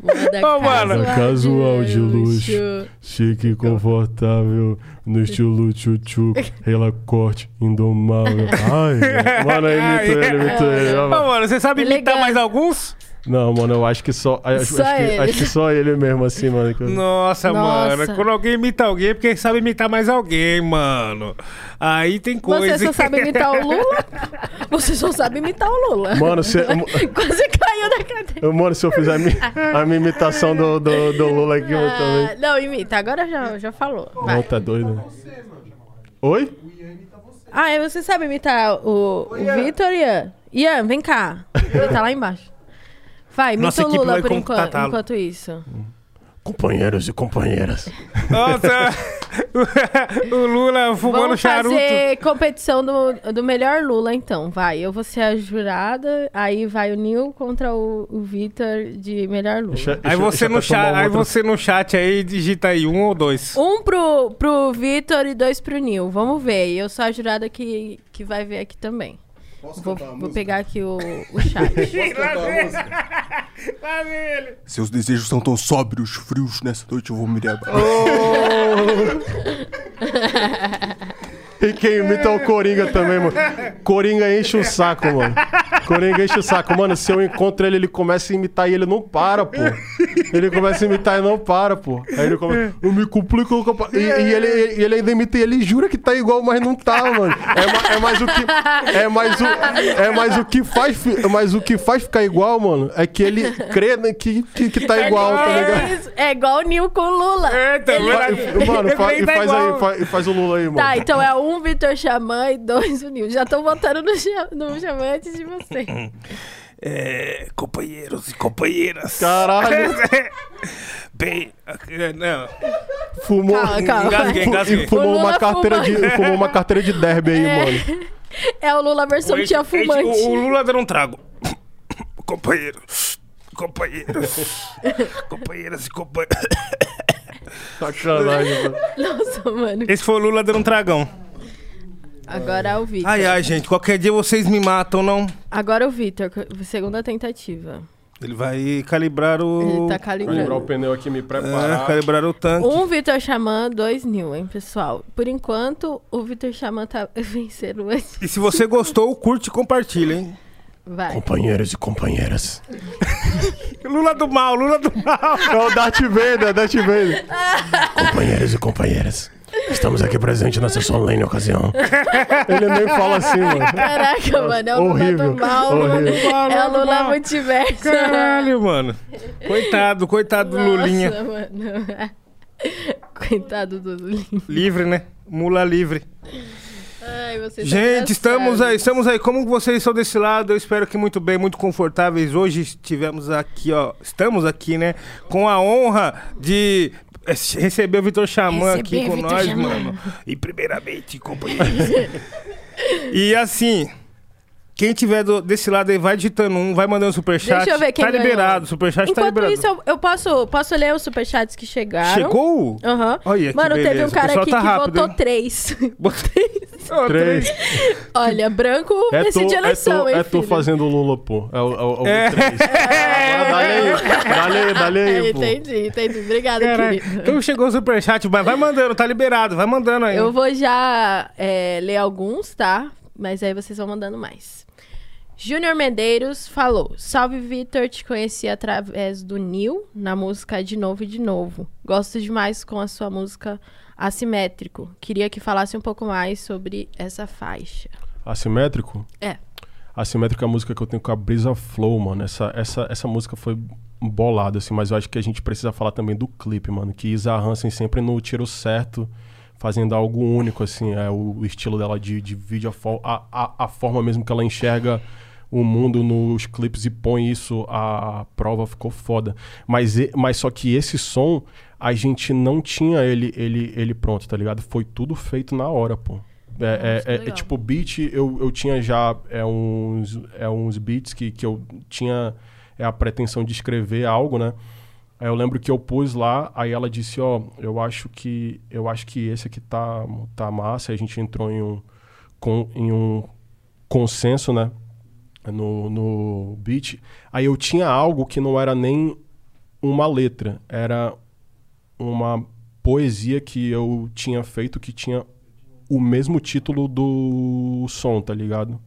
Moda Ô, mano. Casual de luxo. Chique e confortável, no estilo tchutchu, ela corte, indomável. Ai, mano, aí imitou ele, imitou ele. Ô, mano, você sabe imitar mais alguns? Não, mano, eu acho que só. Acho, Só acho que, ele. acho que só ele mesmo, assim, mano. Nossa, Nossa. mano. Quando alguém imita alguém é porque sabe imitar mais alguém, mano. Aí tem coisa. Você só sabe imitar o Lula? [LAUGHS] Você só sabe imitar o Lula. Mano, se, [LAUGHS] Quase caiu da cadeira. eu, mano, se eu fizer a minha, a minha imitação do, do, do Lula aqui, eu também. Ah, não, imita. Agora já, já falou. Vai. Não, tá doido. Oi? Ah, e você sabe imitar o, o Vitor e Ian? Ian, vem cá. Ele tá lá embaixo. Vai, imita Nossa o equipe Lula vai por enquanto, enquanto isso. Companheiros e companheiras. Nossa, o Lula fumando Vamos charuto. fazer competição do, do melhor Lula, então. Vai, eu vou ser a jurada, aí vai o Nil contra o, o Vitor de melhor Lula. Deixa- Aí deixa- você, deixa no chat, aí você no chat aí digita aí um ou dois. Um pro, pro Vitor e dois pro Nil. Vamos ver. Eu sou a jurada que, que vai ver aqui também. Posso Vou, cantar vou pegar aqui o, o chat. [LAUGHS] Lá vem ele. Seus desejos são tão sóbrios, frios, nessa noite eu vou me levar. [LAUGHS] E quem imita é o Coringa também, mano. Coringa enche o saco, mano. Coringa enche o saco. Mano, se eu encontro ele, ele começa a imitar e ele não para, pô. Ele começa a imitar e não para, pô. Aí ele começa. Eu me complico pa-" E, e ele, e ele ainda imita e ele jura que tá igual, mas não tá, mano. É, ma- é mais o que. É mais o. É mais o que faz. fi- Mas o que faz ficar igual, mano, é que ele crê né, que, que, que tá igual, tá ligado? É, isso, é igual o Nil com o Lula. É, tá Ele-? Mano, fa- e tá faz igual. aí, fa- e faz o Lula aí, mano. Tá, então é um Vitor Xamã e dois o Nil. Já tô votando no, no Xamã antes de você. [LAUGHS] É, companheiros e companheiras. Caralho. [LAUGHS] Bem, é, não. Fumou. Calma, calma. Engasguei, engasguei. Fumou uma carteira fuma. de fumou uma carteira de derby aí, mano. É o Lula versão Esse- tia esse- fumante. O, o Lula dando um trago. Companheiro. [COUGHS] Companheiros. [LAUGHS] Companheiras e companheiros. [COUGHS] Sacanagem, mano. Nossa, mano. Esse foi o Lula dando um tragão. Agora é o Vitor. Ai, ai, gente. Qualquer dia vocês me matam, não? Agora o Vitor, segunda tentativa. Ele vai calibrar o. Ele tá Vou lembrar o calibrando. pneu aqui, me É, preparar. calibrar o tanque. Um Vitor Xamã, dois Nil, hein, pessoal? Por enquanto, o Vitor Xamã tá [LAUGHS] vencendo esse. E se você gostou, curte e compartilha, hein? Vai. Companheiros e companheiras. [LAUGHS] Lula do mal, Lula do mal. É o Darth Vader, Darth Vader. [LAUGHS] Companheiros e companheiras. Estamos aqui presentes nessa solene ocasião. [LAUGHS] Ele nem fala assim, mano. Caraca, mano, é o Lula Horrível, do mal. horrível. É o Lula multiverso. Caralho, mano. Coitado, coitado do Nossa, Lulinha. mano. Coitado do Lulinha. Livre, né? Mula livre. Ai, você tá Gente, estamos aí, estamos aí. Como vocês estão desse lado? Eu espero que muito bem, muito confortáveis. Hoje estivemos aqui, ó. Estamos aqui, né? Com a honra de receber o Vitor Xamã Receber aqui com nós, Xamã. mano. E primeiramente, companheiros. [LAUGHS] e assim, Quem tiver do- desse lado aí, vai digitando um, vai mandando superchat. Deixa eu ver quem Tá ganhou. liberado, superchat tá Enquanto liberado. isso, eu, eu posso, posso ler os superchats que chegaram. Chegou? Aham. Olha que Mano, teve beleza. um O cara pessoal aqui tá que rápido, votou hein? três. [LAUGHS] Ó, Três. Olha, branco É tu, decidiu a é eleição, tu, hein, é tu filho? fazendo Lula, pô. É o, é o, é o É. três. [LAUGHS] Agora dá-lhe aí, dá-lhe aí, dá-lhe aí, pô. entendi, entendi. Obrigada, Caralho. querido. Então chegou o superchat, mas vai mandando, tá liberado, vai mandando aí. Eu vou já é, ler alguns, tá? Mas aí vocês vão mandando mais. Júnior Medeiros falou: Salve Vitor, te conheci através do Nil na música De Novo e de Novo. Gosto demais com a sua música Assimétrico. Queria que falasse um pouco mais sobre essa faixa. Assimétrico? É. Assimétrico é a música que eu tenho com a Brisa Flow, mano. Essa, essa, essa música foi bolada, assim, mas eu acho que a gente precisa falar também do clipe, mano. Que Isa Hansen sempre no tiro certo, fazendo algo único, assim. É o estilo dela de, de vídeo, a, a, a forma mesmo que ela enxerga o mundo nos clipes e põe isso à prova, ficou foda. Mas, mas só que esse som, a gente não tinha ele, ele, ele pronto, tá ligado? Foi tudo feito na hora, pô. É, Nossa, é- é- é legal. tipo, beat, eu, eu tinha já é uns, é uns beats que, que eu tinha é, a pretensão de escrever algo, né? Aí eu lembro que eu pus lá, aí ela disse, ó, eu acho que eu acho que esse aqui tá, tá massa, aí a gente entrou em um, com, em um consenso, né? No, no beat. Aí eu tinha algo que não era nem uma letra, era uma poesia que eu tinha feito que tinha o mesmo título do som, tá ligado?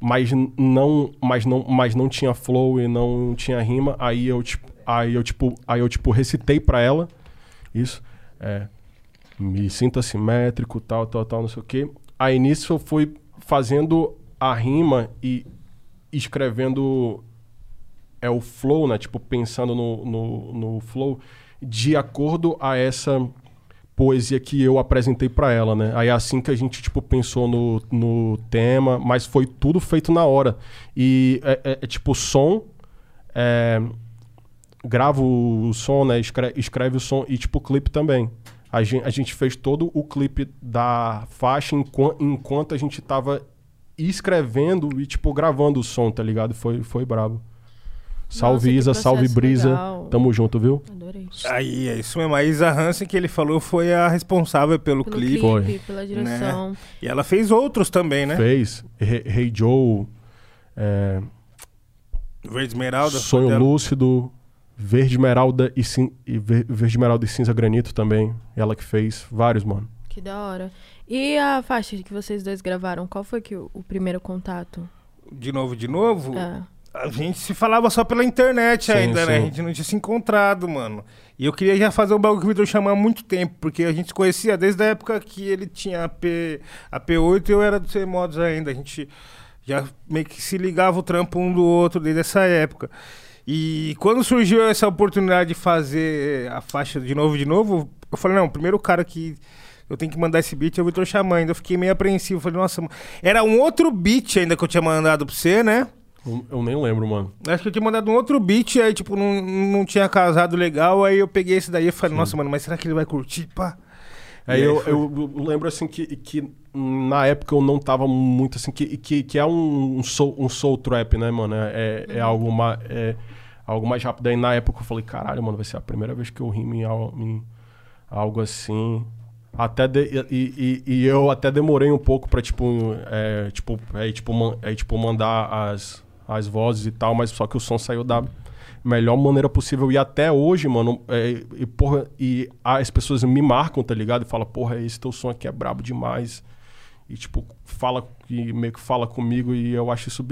Mas não, mas não, mas não tinha flow e não tinha rima. Aí eu tipo, aí eu tipo, aí eu tipo recitei pra ela isso, é, me sinto assimétrico, tal, tal, tal, não sei o quê. Aí nisso eu fui fazendo a rima e escrevendo é o flow, né? Tipo, pensando no, no, no flow de acordo a essa poesia que eu apresentei pra ela, né? Aí é assim que a gente, tipo, pensou no, no tema, mas foi tudo feito na hora. E é, é- é tipo, som, é, grava o som, né? Escreve, escreve o som e, tipo, clipe também. A gente, a gente fez todo o clipe da faixa enquanto, enquanto a gente tava escrevendo e, tipo, gravando o som, tá ligado? Foi, foi brabo. Salve Nossa, Isa, salve Brisa. legal. Tamo junto, viu? Adorei. Aí, é isso mesmo. A Isa Hansen, que ele falou, foi a responsável pelo, Pelo clipe. pela direção. E ela fez outros também, né? Fez. Hey, Hey Joe, é, Verde Esmeralda. Sonho. Lúcido, Verde Esmeralda e, cin- e Ver- Verde Esmeralda e Cinza Granito também. Ela que fez. Vários, mano. Que da hora. E a faixa que vocês dois gravaram, qual foi que o, o primeiro contato? De novo, de novo. É. A gente se falava só pela internet Sim, ainda, né? A sim. gente não tinha se encontrado, mano. E eu queria já fazer um bagulho que o Vitor chamou há muito tempo, porque a gente se conhecia desde a época que ele tinha a, P, a P8 e eu era do C-Mods ainda. A gente já meio que se ligava o trampo um do outro desde essa época. E quando surgiu essa oportunidade de fazer a faixa de novo, de novo, eu falei, não, o primeiro cara que eu tenho que mandar esse beat é o Vitor Xamã. Ainda eu fiquei meio apreensivo. Falei, nossa, mano. era um outro beat ainda que eu tinha mandado pra você, né? Eu, eu nem lembro, mano. Acho que eu tinha mandado um outro beat, aí, tipo, não, não tinha casado legal, aí eu peguei esse daí e falei, nossa, mano, mas será que ele vai curtir, pá? Aí aí eu, foi. eu lembro assim que, que na época eu não tava muito assim, que, que, que é um, um, soul, um soul trap, né, mano? É, é, algo mais, é algo mais rápido. Aí na época eu falei, caralho, mano, vai ser a primeira vez que eu rimo em, em algo assim. Até de- e, e, e eu até demorei um pouco pra, tipo, é, tipo, é, tipo, man- é, tipo mandar as, as vozes e tal, mas só que o som saiu da melhor maneira possível. E até hoje, mano, é, e, porra, e as pessoas me marcam, tá ligado? E falam, porra, esse teu som aqui é brabo demais. E, tipo, fala, e meio que fala comigo, e eu acho isso,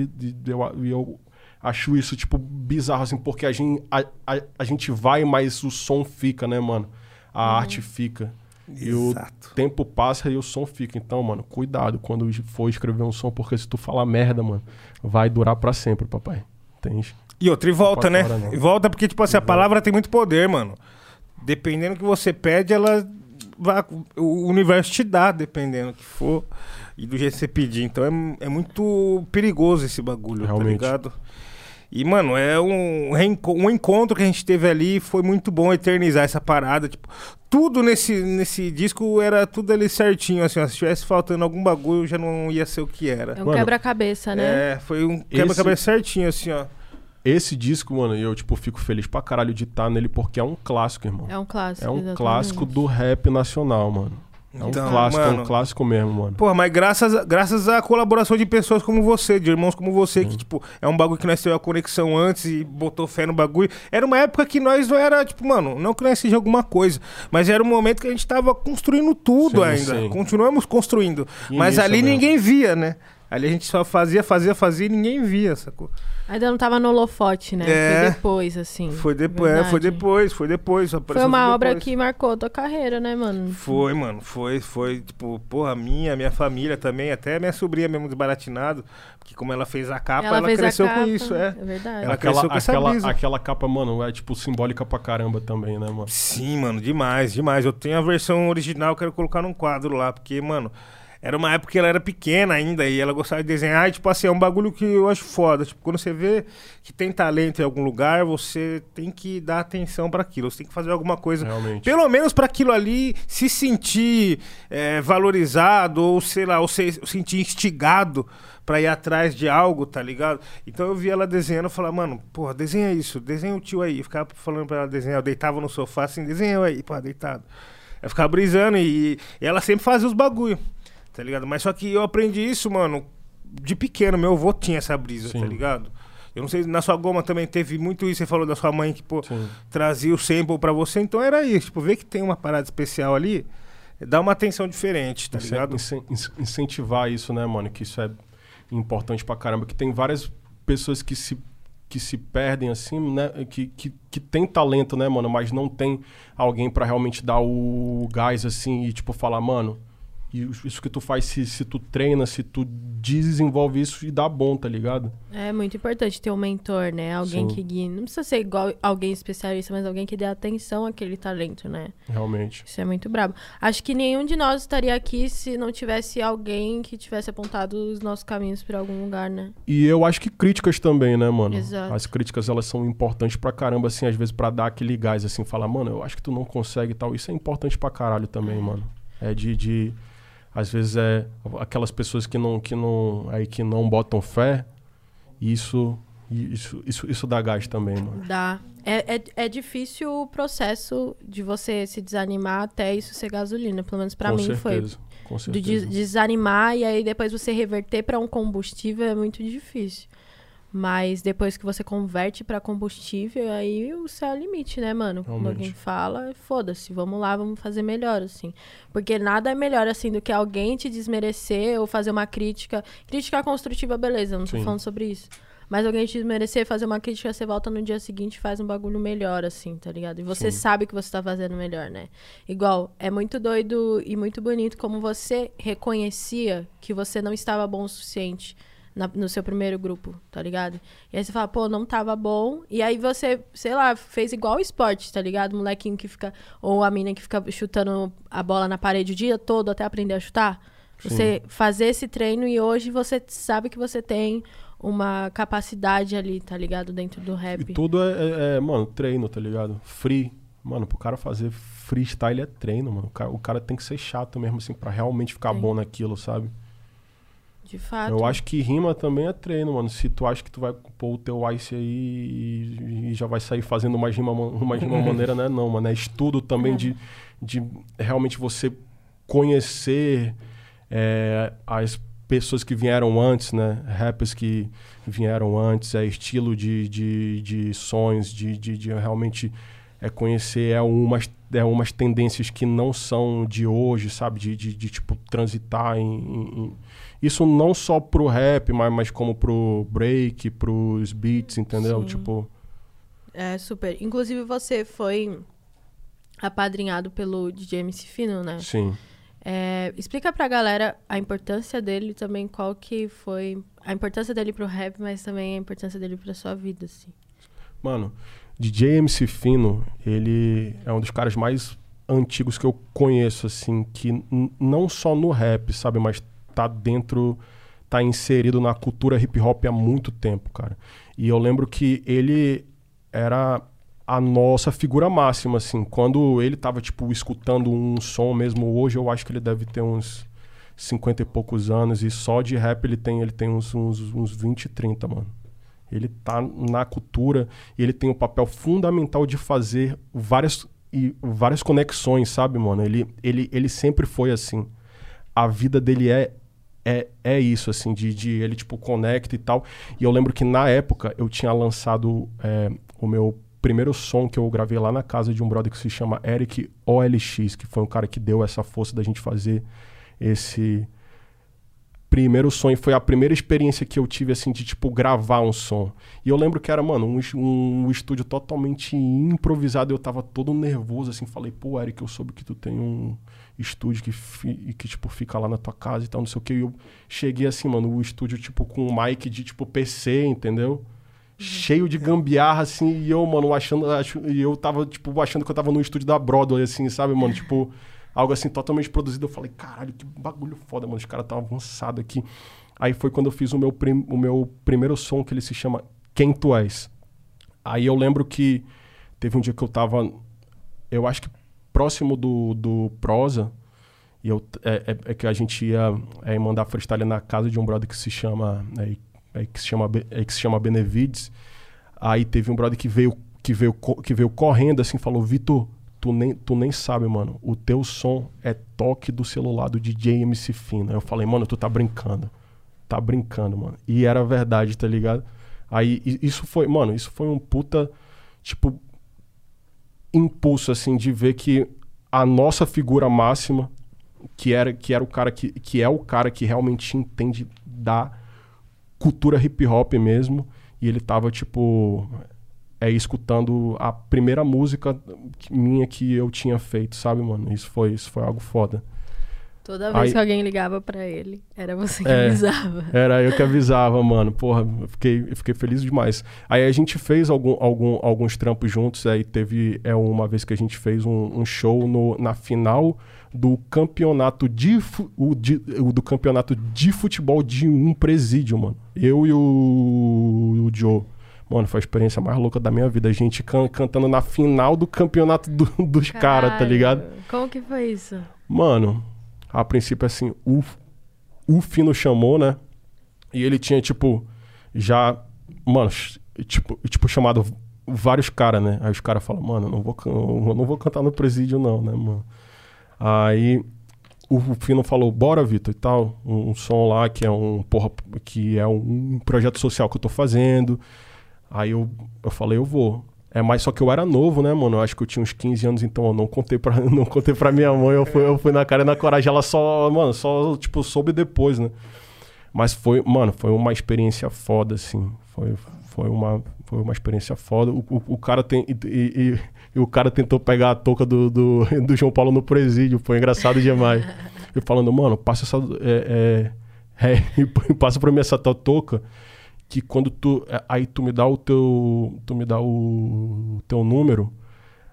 eu, eu acho isso, tipo, bizarro, assim, porque a gente, a, a, a gente vai, mas o som fica, né, mano? A arte fica. E o tempo passa e o som fica. Então, mano, cuidado quando for escrever um som, porque se tu falar merda, mano, vai durar pra sempre, papai. Entende? E outra, e volta, né? E volta porque, tipo assim, a palavra tem muito poder, mano. Dependendo do que você pede, ela vai, o universo te dá, dependendo do que for. E do jeito que você pedir. Então é, é muito perigoso esse bagulho, Realmente. tá ligado? E, mano, é um, um encontro que a gente teve ali. Foi muito bom eternizar essa parada. Tipo, tudo nesse, nesse disco era tudo ali certinho. Assim, ó, se tivesse faltando algum bagulho, já não ia ser o que era. É um quebra-cabeça, né? É, foi um quebra-cabeça certinho, assim, ó. Esse disco, mano, eu, tipo, fico feliz pra caralho de estar nele porque é um clássico, irmão. É, um clássico. É um exatamente. clássico do rap nacional, mano. É um Então, clássico, é mano, um clássico mesmo, mano. Porra, mas graças, graças à colaboração de pessoas como você, de irmãos como você, que, tipo, é um bagulho que nós tivemos a conexão antes e botou fé no bagulho. Era uma época que nós não era, tipo, mano, não que nós seja alguma coisa, mas era um momento que a gente tava construindo tudo Sim, ainda. sim. Continuamos construindo. mas Início ali mesmo. ninguém via, né? Ali a gente só fazia, fazia, fazia e ninguém via, sacou? Ainda não tava no holofote, né? É. Foi depois, assim. Foi depois, é, foi Verdade. depois, foi depois. Foi uma depois. obra que marcou tua carreira, né, mano? Foi, mano, foi, foi, tipo, porra, minha, minha família também, até minha sobrinha mesmo desbaratinado, porque como ela fez a capa, ela, fez a cresceu capa, com isso, é. É verdade. Ela aquela, cresceu com essa aquela, brisa. aquela capa, mano, é tipo simbólica pra caramba também, né, mano? Sim, mano, demais, demais. Eu tenho a versão original, quero colocar num quadro lá, porque, mano, era uma época que ela era pequena ainda e ela gostava de desenhar, e, tipo assim, é um bagulho que eu acho foda. Tipo, quando você vê que tem talento em algum lugar, você tem que dar atenção pra aquilo, você tem que fazer alguma coisa. Realmente. Pelo menos pra aquilo ali se sentir é, valorizado, ou sei lá, ou se sentir instigado pra ir atrás de algo, tá ligado? Então eu vi ela desenhando e falava, mano, porra, desenha isso, desenha o tio aí. Eu ficava falando pra ela desenhar, eu deitava no sofá assim, desenha aí, porra, deitado. Eu ficava brisando e, e ela sempre fazia os bagulho, tá ligado? Mas só que eu aprendi isso, mano, de pequeno. Meu avô tinha essa brisa, Sim. tá ligado? Eu não sei, na sua goma também teve muito isso. Você falou da sua mãe que, pô, Sim. trazia o sample pra você. Então era isso. Tipo, ver que tem uma parada especial ali, dá uma atenção diferente, tá Incen- ligado? incen- incen- incentivar isso, né, mano? Que isso é importante pra caramba. Que tem várias pessoas que se, que se perdem, assim, né? Que, que, que tem talento, né, mano? Mas não tem alguém pra realmente dar o gás, assim, e, tipo, falar, mano. E isso que tu faz, se, se tu treina, se tu desenvolve isso e dá bom, tá ligado? É muito importante ter um mentor, né? Alguém Sim. que guie. Não precisa ser igual alguém especialista, mas alguém que dê atenção àquele talento, né? Realmente. Isso é muito brabo. Acho que nenhum de nós estaria aqui se não tivesse alguém que tivesse apontado os nossos caminhos pra algum lugar, né? E eu acho que críticas também, né, mano? Exato. As críticas, elas são importantes pra caramba, assim, às vezes pra dar aquele gás, assim, falar, mano, eu acho que tu não consegue e tal. Isso é importante pra caralho também, mano. É de, de... Às vezes é aquelas pessoas que não, que não, aí que não botam fé, isso, isso, isso, isso dá gás também, mano. Dá. É, é, é difícil o processo de você se desanimar até isso ser gasolina. Pelo menos Com mim certeza, Com foi. Do certeza. des- desanimar e aí depois você reverter pra um combustível é muito difícil. Mas depois que você converte pra combustível, aí o céu é o limite, né, mano? Quando Realmente. alguém fala, foda-se, vamos lá, vamos fazer melhor, assim. Porque nada é melhor, assim, do que alguém te desmerecer ou fazer uma crítica. Crítica construtiva, beleza, não tô Sim. falando sobre isso. Mas alguém te desmerecer, fazer uma crítica, você volta no dia seguinte e faz um bagulho melhor, assim, tá ligado? E você Sim. sabe que você tá fazendo melhor, né? Igual, é muito doido e muito bonito como você reconhecia que você não estava bom o suficiente na- no seu primeiro grupo, tá ligado? E aí você fala, pô, não tava bom. E aí você, sei lá, fez igual o esporte, tá ligado? O molequinho que fica, ou a mina que fica chutando a bola na parede o dia todo até aprender a chutar. Você fazer esse treino e hoje você sabe que você tem uma capacidade ali, tá ligado? Dentro do E rap. tudo é, é- é, mano, treino, tá ligado? Free. Mano, pro cara fazer freestyle é treino, mano. O cara, o cara tem que ser chato mesmo, assim, pra realmente ficar Sim. bom naquilo, sabe? De fato. Eu acho que rima também é treino, mano. Se tu acha que tu vai pôr o teu ice aí e, e já vai sair fazendo uma rima, ma- uma rima [LAUGHS] maneira, né? Não, mano. É estudo também É. de, de realmente você conhecer é, as pessoas que vieram antes, né? Rappers que vieram antes, é estilo de, de, de sons, de, de, de realmente é conhecer é umas, é umas tendências que não são de hoje, sabe? De, de, de, tipo, transitar em- em- Isso não só pro rap, mas, mas como pro break, pros beats, entendeu? Sim. Tipo, É, super. Inclusive, você foi apadrinhado pelo DJ MC Fino, né? sim. É, explica pra galera a importância dele também qual que foi a importância dele pro rap, mas também a importância dele pra sua vida, assim. Mano, DJ MC Fino, ele é um dos caras mais antigos que eu conheço, assim, que não só no rap, sabe, mas tá dentro tá inserido na cultura hip hop há muito tempo, cara. E eu lembro que ele era a nossa figura máxima, assim. Quando ele tava, tipo, escutando um som mesmo hoje, eu acho que ele deve ter uns 50 e poucos anos. E só de rap ele tem, ele tem uns, uns, uns 20, 30, mano. Ele tá na cultura e ele tem um papel fundamental de fazer várias, e, várias conexões, sabe, mano? Ele, ele, ele sempre foi assim. A vida dele é é, é isso, assim, de, de ele, tipo, conecta e tal. E eu lembro que na época eu tinha lançado é, o meu primeiro som que eu gravei lá na casa de um brother que se chama Eric OLX, que foi um cara que deu essa força da gente fazer esse primeiro som. E foi a primeira experiência que eu tive, assim, de, tipo, gravar um som. E eu lembro que era, mano, um, um estúdio totalmente improvisado. Eu tava todo nervoso, assim, falei, pô, Eric, eu soube que tu tem um estúdio que, fi, que, tipo, fica lá na tua casa e tal, não sei o que. E eu cheguei assim, mano, o estúdio, tipo, com um mic de, tipo, PC, entendeu? Uhum. Cheio de gambiarra, assim, e eu, mano, achando. Ach, e eu tava, tipo, achando que eu tava no estúdio da Broadway, assim, sabe, mano? Tipo, [LAUGHS] algo assim, totalmente produzido. Eu falei, caralho, que bagulho foda, mano. Os caras tão avançados aqui. Aí foi quando eu fiz o meu, prim, o meu primeiro som, que ele se chama Quem Tu És. Aí eu lembro que teve um dia que eu tava. Eu acho que próximo do, do Prosa, e eu, é, é, é, que a gente ia é, mandar freestyle na casa de um brother que se chama é, é que se chama é, que se chama Benevides. Aí teve um brother que veio que veio que veio correndo assim, falou: "Vitor, tu nem tu nem sabe, mano. O teu som é toque do celular do DJ MC Fina". Eu falei: "Mano, tu tá brincando". Tá brincando, mano. E era verdade, tá ligado? Aí isso foi, mano, isso foi um puta tipo impulso assim de ver que a nossa figura máxima, que era que era o cara que, que é o cara que realmente entende da cultura hip hop mesmo, e ele tava tipo é escutando a primeira música minha que eu tinha feito, sabe, mano? Isso foi isso foi algo foda. Toda vez Aí, que alguém ligava para ele, era você que é, avisava. Era eu que avisava, mano. Porra, eu fiquei, eu fiquei feliz demais. Aí a gente fez algum, algum, alguns trampos juntos. Aí teve é, uma vez que a gente fez um, um show no, na final do campeonato de, o, de, o, do campeonato de futebol de um presídio, mano. Eu e o, o Joe. Mano, foi a experiência mais louca da minha vida. A gente can, cantando na final do campeonato do, dos caras, tá ligado? Como que foi isso? Mano, a princípio, assim, o, o Fino chamou, né? E ele tinha, tipo, já, mano, tipo, tipo chamado vários caras, né? Aí os caras falam, mano, eu não vou, eu não vou cantar no presídio, não, né, mano? Aí o, Fino falou, bora, Vitor, e tal. Um, um, som lá que é um, porra, que é um projeto social que eu tô fazendo. Aí eu, eu falei, eu vou. É, mas só que eu era novo, né, mano? Eu acho que eu tinha uns 15 anos, então eu não contei pra, [LAUGHS] não contei pra minha mãe. Eu fui, eu fui na cara e na coragem. Ela só, mano, só, tipo, soube depois, né? Mas foi, mano, foi uma experiência foda, assim. Foi, foi, uma, foi uma experiência foda. O, o, o cara tem. E, e, e, o cara tentou pegar a touca do, do, [LAUGHS] do, João Paulo no presídio. Foi engraçado demais. Eu falando, mano, passa essa. É, é, [LAUGHS] é, passa pra mim essa touca que quando tu é, aí tu me dá o teu tu me dá o teu número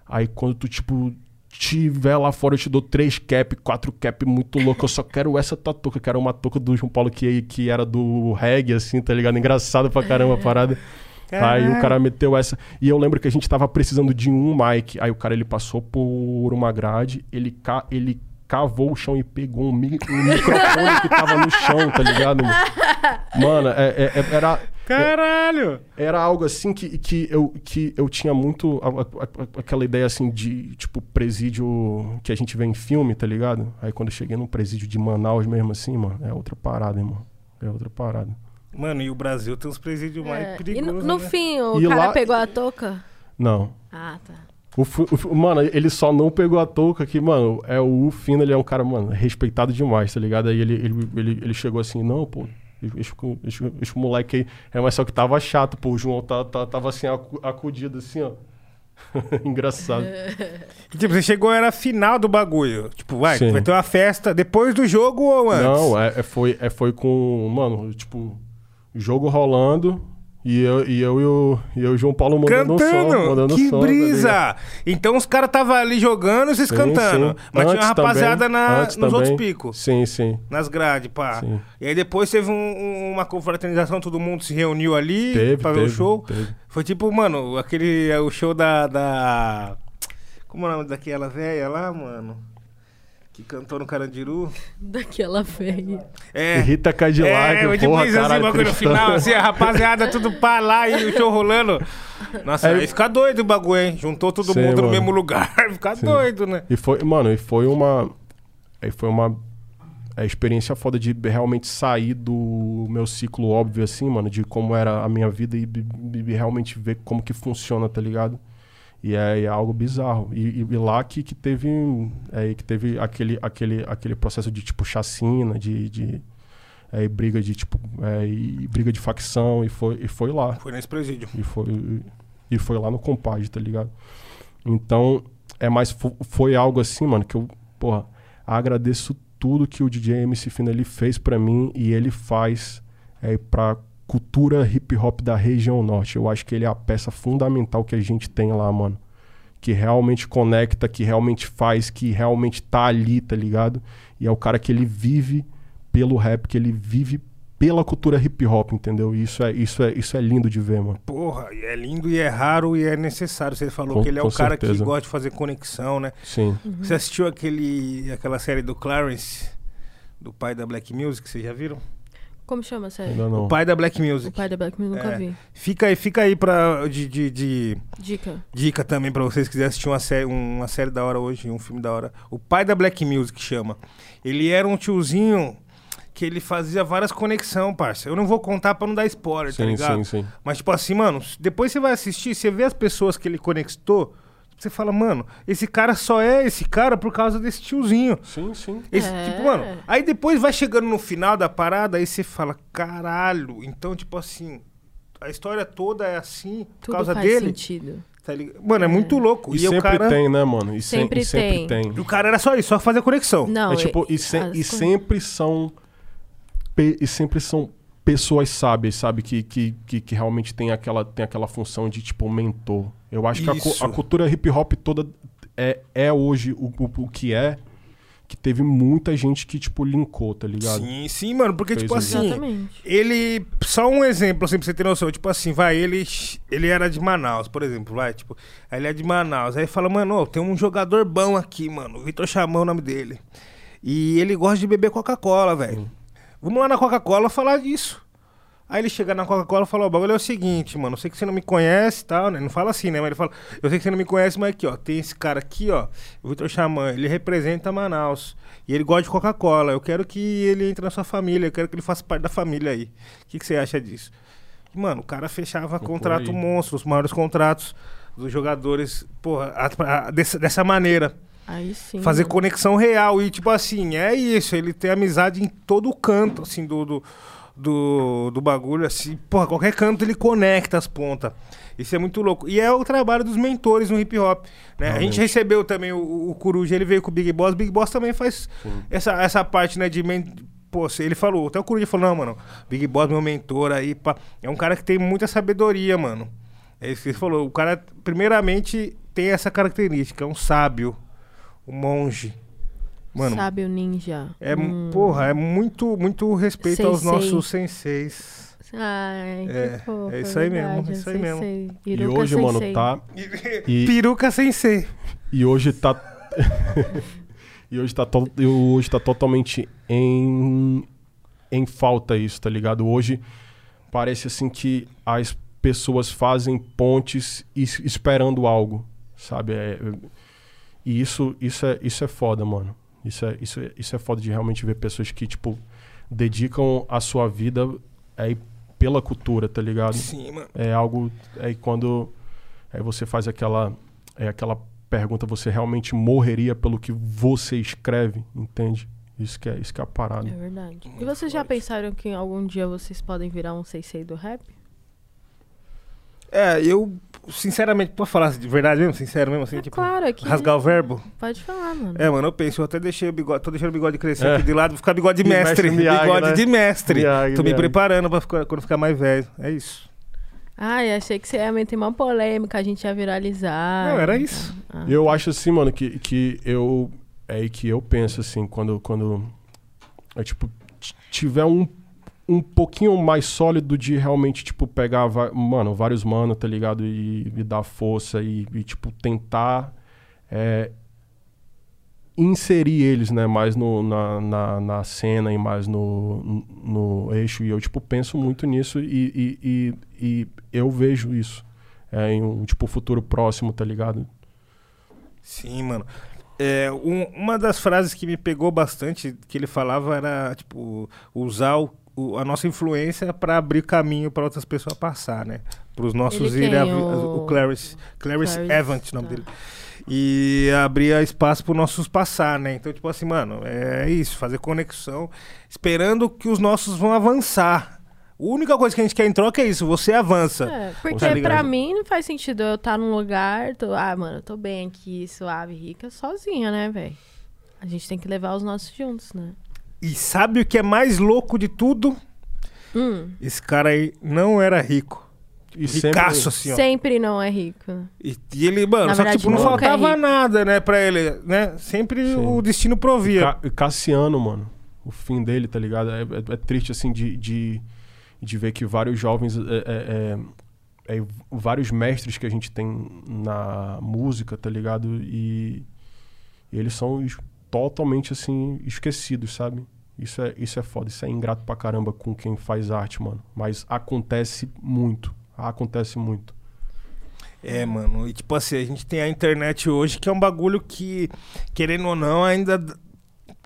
aí quando tu tipo tiver lá fora eu te dou três cap quatro cap muito louco eu só quero essa tatuca que era uma touca do João Paulo que que era do reggae assim tá ligado engraçado pra caramba a parada Aí o cara meteu essa. E eu lembro que a gente tava precisando de um mic. Aí o cara ele passou por uma grade, ele, ca... ele cavou o chão e pegou um, mi um microfone que tava no chão, tá ligado? Mano, é, é, é era. Caralho! Era algo assim que, que, eu, que eu tinha muito a, a, a, aquela ideia assim de, tipo, presídio que a gente vê em filme, tá ligado? Aí quando eu cheguei num presídio de Manaus mesmo assim, mano, é outra parada, irmão. É outra parada. Mano, e o Brasil tem uns presídios é. mais perigosos. E no, no né? fim, o e cara lá... pegou a touca? Não. Ah, tá. O, o, mano, ele só não pegou a touca que, mano, é o Fino, ele é um cara, mano, respeitado demais, tá ligado? Aí ele, ele, ele, ele chegou assim, não, pô, esse, esse, esse moleque aí. É, mas só que tava chato, pô. O João tá, tá, tava assim, acudido, assim, ó. [LAUGHS] Engraçado. tipo, você chegou, era final do bagulho. Tipo, vai, Sim. vai ter uma festa depois do jogo ou antes? Não, é, é, foi, é, foi com. Mano, tipo, jogo rolando. E eu, e eu, e o, e eu João Paulo mandando Cantando! som. Mandando que som, tá brisa! então os caras estavam ali jogando e vocês Sim, cantando. sim. Mas tinha uma Antes rapaziada também, na- antes nos também. outros picos. Sim, sim. Nas grades, pá. Sim. E aí depois teve um- um- uma confraternização, todo mundo se reuniu ali Teve, pra ver teve, o show. teve. Foi tipo, mano, aquele. é, O show da. da... Como é o nome daquela velha lá, mano? Que cantou no Carandiru. [LAUGHS] Daquela velha. É. Rita Cadillac, é, eu porra, isso assim, caralho, bagulho no final, assim, a rapaziada tudo pá lá e o show rolando. Nossa, É. aí fica doido o bagulho, hein? Juntou todo Sim, mundo no mano. mesmo lugar. [LAUGHS] Fica Sim. doido, né? E foi, mano, e foi uma. Aí foi uma é, experiência foda de realmente sair do meu ciclo óbvio, assim, mano, de como era a minha vida e, realmente ver como que funciona, tá ligado? E é, é algo bizarro. E, e- e lá que, que teve. É, que teve aquele, aquele, aquele processo de tipo chacina, de. de é, e briga de tipo. É, e briga de facção, e foi, e foi lá. Foi nesse presídio. E foi, e foi lá no compadre, tá ligado? Então, é mais. fo- Foi algo assim, mano, que eu, porra, agradeço tudo que o DJ MC Fina ele fez pra mim e ele faz é, pra cultura hip hop da região norte. Eu acho que ele é a peça fundamental que a gente tem lá, mano. Que realmente conecta, que realmente faz, que realmente tá ali, tá ligado? E é o cara que ele vive pelo rap, que ele vive pela cultura hip hop, entendeu? E isso é, isso é, isso é lindo de ver, mano. Porra, é lindo e é raro e é necessário. Você falou Com- que ele é o cara que certeza. gosta de fazer conexão, né? Sim. Você assistiu aquele, aquela série do Clarence, do pai da Black Music, vocês já viram? Como chama a série? Ainda não. O pai da Black O Music. pai da Black Mirror nunca É. vi. Fica aí, fica aí pra, de, de, de Dica. dica também pra vocês que quiserem assistir uma série, uma série da hora hoje, um filme da hora. O pai da Black Music chama. Ele era um tiozinho que ele fazia várias conexões, parça. Eu não vou contar pra não dar spoiler, tá Sim, ligado? sim, sim. Mas, tipo assim, mano, depois você vai assistir, você vê as pessoas que ele conectou, você fala, mano, esse cara só é esse cara por causa desse tiozinho. Sim, sim. Esse, É. tipo, mano, aí depois vai chegando no final da parada, aí você fala, caralho, então, tipo assim, a história toda é assim por Tudo causa faz dele. sentido. Tá ligado? Mano, é muito louco. E, E, o sempre cara. tem, né, mano? E se- Sempre e sempre tem. tem. E o cara era só isso, só fazer conexão. Não, é tipo, e, se- e sempre são. E sempre são pessoas sábias, sabe? Que, que, que, que realmente tem aquela, tem aquela função de, tipo, mentor. Eu acho que a, Isso. a cultura hip hop toda é, é hoje o, o, o que é. Que teve muita gente que, tipo, linkou, tá ligado? Sim, sim, mano, porque, Fez tipo assim, Exatamente. ele. Só um exemplo, assim, pra você ter noção. Tipo assim, vai, ele, ele era de Manaus, por exemplo, vai, tipo, aí ele é de Manaus. Aí fala, mano, ó, tem um jogador bom aqui, mano. Vitor Chamão é o nome dele. E ele gosta de beber Coca-Cola, velho. Vamos lá na Coca-Cola falar disso. Aí ele chega na Coca-Cola e fala, ó, o bagulho é o seguinte, mano, eu sei que você não me conhece e tal, né? Não fala assim, né? Mas ele fala, eu sei que você não me conhece, mas aqui, ó, tem esse cara aqui, ó, o Vitor Xamã, ele representa Manaus. E ele gosta de Coca-Cola. Eu quero que ele entre na sua família, eu quero que ele faça parte da família aí. O que, que você acha disso? E, mano, o cara fechava contrato aí. monstro, os maiores contratos dos jogadores, porra, a- a- dessa, dessa maneira Aí sim. fazer mano. conexão real. E, tipo assim, é isso. Ele tem amizade em todo canto, assim, do, do, do, do bagulho. Assim, porra, qualquer canto ele conecta as pontas. Isso é muito louco. E é o trabalho dos mentores no hip hop. Né? A gente recebeu também o, o Coruja, ele veio com o Big Boss. Big Boss também faz Sim. essa, essa parte, né, de. Men... Pô, ele falou, até o Coruja falou, não, mano, Big Boss, meu mentor aí, pá. É um cara que tem muita sabedoria, mano. É isso que ele falou. O cara, primeiramente, tem essa característica, é um sábio, um monge. Mano, Sabe o ninja. é, Hum. porra, é muito, muito respeito aos Sensei. nossos senseis. Ai, É, que fofo, é isso aí mesmo, verdade, é isso aí mesmo. sensei. E hoje, mano, sensei. tá. [LAUGHS] E, Peruca sensei. e hoje tá. [LAUGHS] e hoje tá, to- e hoje tá totalmente em, em falta isso, tá ligado? Hoje parece assim que as pessoas fazem pontes es- esperando algo, sabe? É- e isso, isso, é, isso é foda, mano. Isso é, isso, é, isso é foda de realmente ver pessoas que, tipo, dedicam a sua vida aí pela cultura, tá ligado? Sim, mano. É algo. Aí quando aí você faz aquela, é aquela pergunta, você realmente morreria pelo que você escreve, entende? Isso que é, isso que é a parada. É verdade. E vocês já pensaram que algum dia vocês podem virar um sensei do rap? É, eu, sinceramente, pode falar de verdade mesmo, sincero mesmo, assim, é tipo, claro, aqui. rasgar o verbo? Pode falar, mano. É, mano, eu penso, eu até deixei o bigode, tô deixando o bigode crescer É. aqui de lado, vou ficar bigode de E mestre, mestre Miyagi, bigode né? de mestre. Miyagi, tô me Miyagi. preparando pra ficar, quando ficar mais velho, é isso. Ai, achei que você ia meter uma polêmica, a gente ia viralizar. Não, era isso. Ah. Eu acho assim, mano, que, que eu. É aí que eu penso, assim, quando. quando é, tipo, t- tiver um, um pouquinho mais sólido de realmente, tipo, pegar, mano, vários mano, tá ligado? E, e dar força e, e, tipo, tentar. é, inserir eles, né, mais no, na, na, na cena e mais no, no eixo. E eu, tipo, penso muito nisso e, e, e, e eu vejo isso é, em um, tipo, futuro próximo, tá ligado? Sim, mano. É, um- uma das frases que me pegou bastante que ele falava era, tipo, usar o- o- a nossa influência para abrir caminho para outras pessoas passar, né? Para os nossos ir O- o Clarice, Clarice Clarice, Evans, o nome tá. dele. E abrir espaço para os nossos passar, né? Então, tipo assim, mano, é isso, fazer conexão, esperando que os nossos vão avançar. A única coisa que a gente quer em troca é isso, você avança. É, Tá porque ligado? pra mim não faz sentido eu estar num lugar, tô, ah, mano, eu tô bem aqui, suave, rica, sozinha, né, velho? A gente tem que levar os nossos juntos, né? E sabe o que é mais louco de tudo? Hum, Esse cara aí não era rico. E sempre- Ricaço, assim, ó. sempre não é rico. E, e ele, mano, Na só que verdade, tipo, não nunca é faltava rico. nada, né, pra ele, né? Sempre Sim. o destino provia. Ca- Cassiano, mano. O fim dele, tá ligado? É, é- é triste, assim, de, de, de ver que vários jovens. é, é- é- é vários mestres que a gente tem na música, tá ligado? E, e eles são es- totalmente, assim, esquecidos, sabe? Isso é, isso é foda. Isso é ingrato pra caramba com quem faz arte, mano. Mas acontece muito. Acontece muito. É, mano. E tipo assim, a gente tem a internet hoje que é um bagulho que, querendo ou não, ainda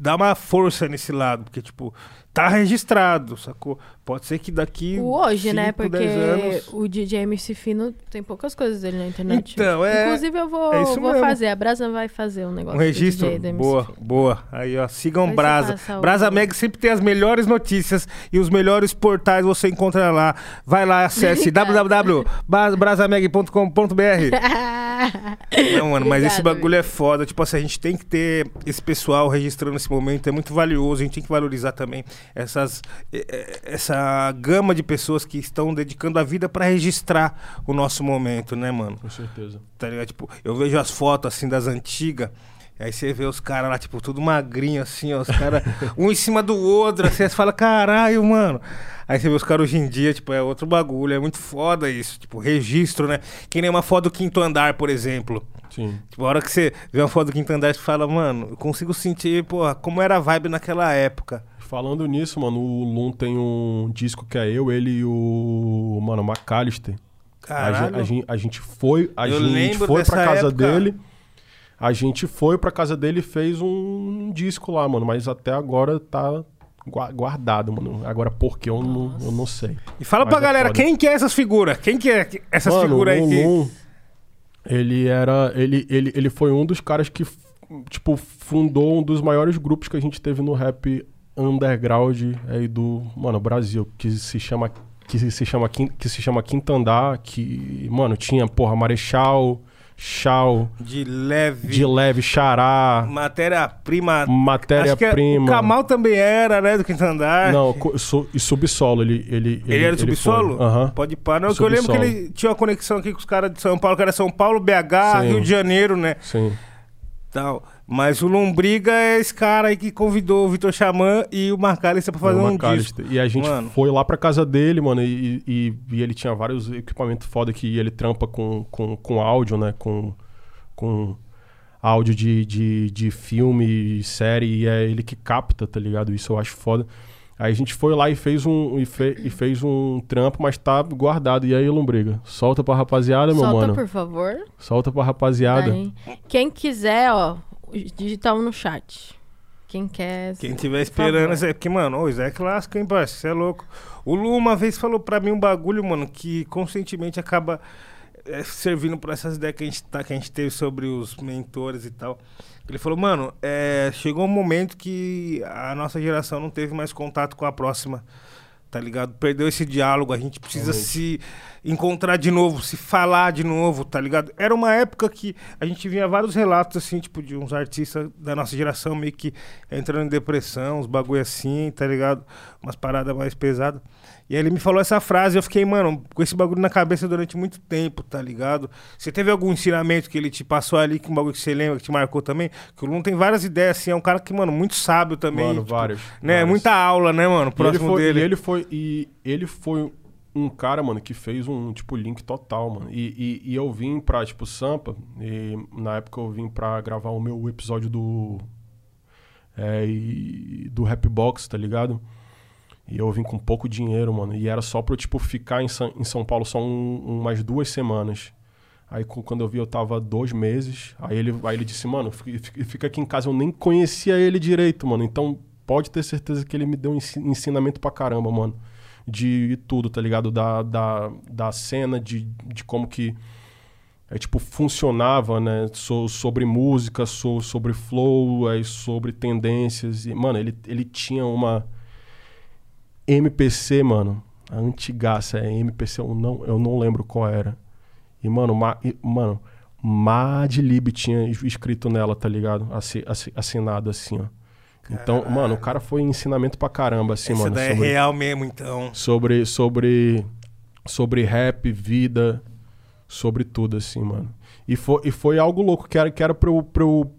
dá uma força nesse lado. Porque, tipo, tá registrado, sacou? Pode ser que daqui. O hoje, né? cinco, Porque 10 anos- o DJ MC Fino tem poucas coisas dele na internet. Então, é- Inclusive, eu vou, é vou fazer. A Brasa vai fazer um negócio Um registro? Boa, Fino. boa. Aí, ó, sigam Aí Brasa. o- Brasa Meg sempre tem as melhores notícias e os melhores portais você encontra lá. Vai lá, acesse [LAUGHS] www.brasameg.com.br. [LAUGHS] Não, mano, mas esse bagulho é foda. Tipo assim, a gente tem que ter esse pessoal registrando esse momento, é muito valioso. A gente tem que valorizar também essas, eh, eh, essa gama de pessoas que estão dedicando a vida pra registrar o nosso momento, né, mano? Com certeza. Tá ligado? Tipo, eu vejo as fotos assim das antigas. Aí você vê os caras lá, tipo, tudo magrinho, assim, ó. Os caras, [LAUGHS] um em cima do outro, assim, aí você fala, caralho, mano. Aí você vê os caras hoje em dia, tipo, é outro bagulho, é muito foda isso. Tipo, registro, né? Que nem uma foto do quinto andar, por exemplo. Sim. Tipo, a hora que você vê uma foto do quinto andar, você fala, mano, eu consigo sentir, porra, como era a vibe naquela época. Falando nisso, mano, o Lum tem um disco que é eu, ele e o. Mano, McAllister. A, Caralho. a gen- a gente foi, a Eu gente foi pra casa época. dele. A gente foi pra casa dele e fez um disco lá, mano. Mas até agora tá gua- guardado, mano. Agora por que eu não, eu não sei. E fala Mas pra é galera, foda. quem que é essas figuras? Quem que é essas mano, figuras aí o que... Lum, ele era. Ele, ele, ele foi um dos caras que, tipo, fundou um dos maiores grupos que a gente teve no rap underground aí do, mano, Brasil, que se chama. Que se chama, que se chama Quinta Andar, que, mano, tinha, porra, Marechal, Chau, De leve. de leve, Xará, Matéria-prima. Que é- matéria-prima. O Kamal também era, né? Do quinto andar. Não, su- e subsolo, ele. Ele, Ele, era do subsolo? Aham. Pode parar. Não, que eu lembro que ele tinha uma conexão aqui com os caras de São Paulo, que era São Paulo, BH, Sim. Rio de Janeiro, né? Sim. Tal. Mas o Lombriga é esse cara aí que convidou o Vitor Xamã e o Marcalista pra fazer um disco. E a gente Mano. foi lá pra casa dele, mano, e, e, e ele tinha vários equipamentos foda que ele trampa com, com, com áudio, né? Com, com áudio de, de, de filme e série, e é ele que capta, tá ligado? Isso eu acho foda. Aí a gente foi lá e fez um, e fe, e fez um trampo, mas tá guardado. E aí, Lombriga? Solta pra rapaziada, meu Solta, mano. por favor. Solta pra rapaziada. Aí. Quem quiser, ó, digitar um no chat. Quem quer. Quem tiver esperando, é porque, mano, ô, isso é clássico, hein, parceiro? Você é louco. O Lu uma vez falou pra mim um bagulho, mano, que conscientemente acaba é, servindo pra essas ideias que a, gente tá, que a gente teve sobre os mentores e tal. Ele falou, mano, é, chegou um momento que a nossa geração não teve mais contato com a próxima. Tá ligado? Perdeu esse diálogo, a gente precisa Realmente. se, encontrar de novo, se falar de novo, tá ligado? Era uma época que a gente via vários relatos, assim, tipo, de uns artistas da nossa geração meio que entrando em depressão, uns bagulho assim, tá ligado? Umas paradas mais pesadas. E aí ele me falou essa frase, eu fiquei, mano, com esse bagulho na cabeça durante muito tempo, tá ligado? Você teve algum ensinamento que ele te passou ali, que um bagulho que você lembra, que te marcou também? Que o Lula tem várias ideias, assim, é um cara que, mano, muito sábio também. Mano, tipo, vários, Né? vários. Muita aula, né, mano? E ele Próximo foi, dele. E ele foi, e ele foi um cara, mano, que fez um, tipo, link total, mano. E, e, e eu vim pra, tipo, Sampa, e na época eu vim pra gravar o meu episódio do... É, do Rap Box, tá ligado? E eu vim com pouco dinheiro, mano. E era só pra eu, tipo, ficar em, São- em São Paulo só um- umas duas semanas. Aí quando eu vi, eu tava dois meses. Aí ele, aí ele disse, mano, fi- fi- fica aqui em casa. Eu nem conhecia ele direito, mano. Então pode ter certeza que ele me deu ensi- ensinamento pra caramba, mano. De tudo, tá ligado? Da, da, da cena, de, de como que é, tipo, funcionava, né? So- sobre música, so- sobre flow, aí, sobre tendências. E, mano, ele, ele tinha uma MPC, mano. A antigaça é MPC, eu não, eu não lembro qual era. E, mano, ma, e, mano, Madlib tinha es- escrito nela, tá ligado? Assi, assi- assinado assim, ó. Então, mano, o cara foi ensinamento pra caramba, assim, Essa mano. daí é real mesmo, então. sobre sobre sobre rap, vida, sobre tudo assim, mano. E foi, e foi algo louco que era que era para eu, pra eu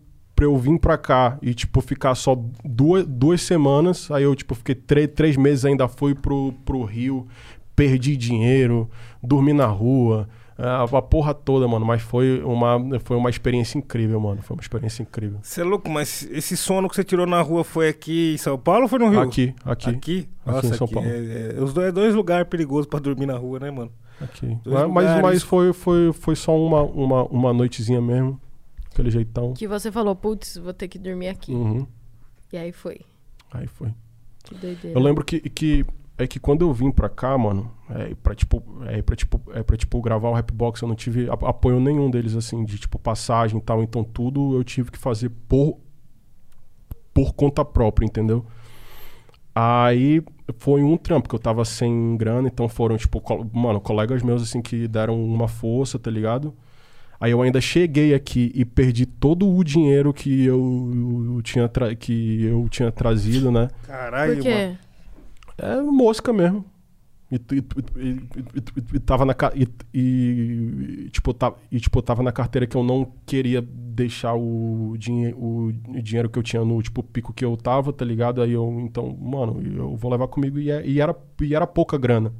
pra eu vir pra cá e tipo ficar só duas, duas semanas, aí eu tipo fiquei três, três meses ainda fui pro, pro Rio, perdi dinheiro, dormi na rua, a, a porra toda, mano, mas foi uma foi uma experiência incrível, mano, foi uma experiência incrível. Você é louco, mas esse sono que você tirou na rua foi aqui em São Paulo ou foi no Rio? Aqui, aqui, aqui. Aqui? Aqui Nossa, em São aqui Paulo. É, é, os dois, é dois lugares perigosos pra dormir na rua, né, mano? Dois Mas, lugares. mas foi, foi, foi só uma, uma, uma noitezinha mesmo, aquele jeitão. Que você falou, putz, vou ter que dormir aqui. Uhum. E aí foi. Aí foi. Que doideira. Eu lembro que, que é que quando eu vim pra cá, mano, é pra tipo, é pra tipo, é pra tipo gravar o Rapbox, eu não tive apoio nenhum deles assim, de tipo passagem e tal, então tudo eu tive que fazer por por conta própria, entendeu? Aí foi um trampo que eu tava sem grana, então foram tipo, co- mano, colegas meus assim que deram uma força, tá ligado? Aí eu ainda cheguei aqui e perdi todo o dinheiro que eu, eu tinha tra- que eu tinha trazido, né? Caralho, Por mano. quê? É mosca mesmo. E, e, e, e- e- e tava na e, e, tipo, tava, e tipo, tava na carteira que eu não queria deixar o, dinhe o dinheiro que eu tinha no tipo pico que eu tava, tá ligado? Aí eu, então, mano, eu vou levar comigo e, é- e era, e era pouca grana.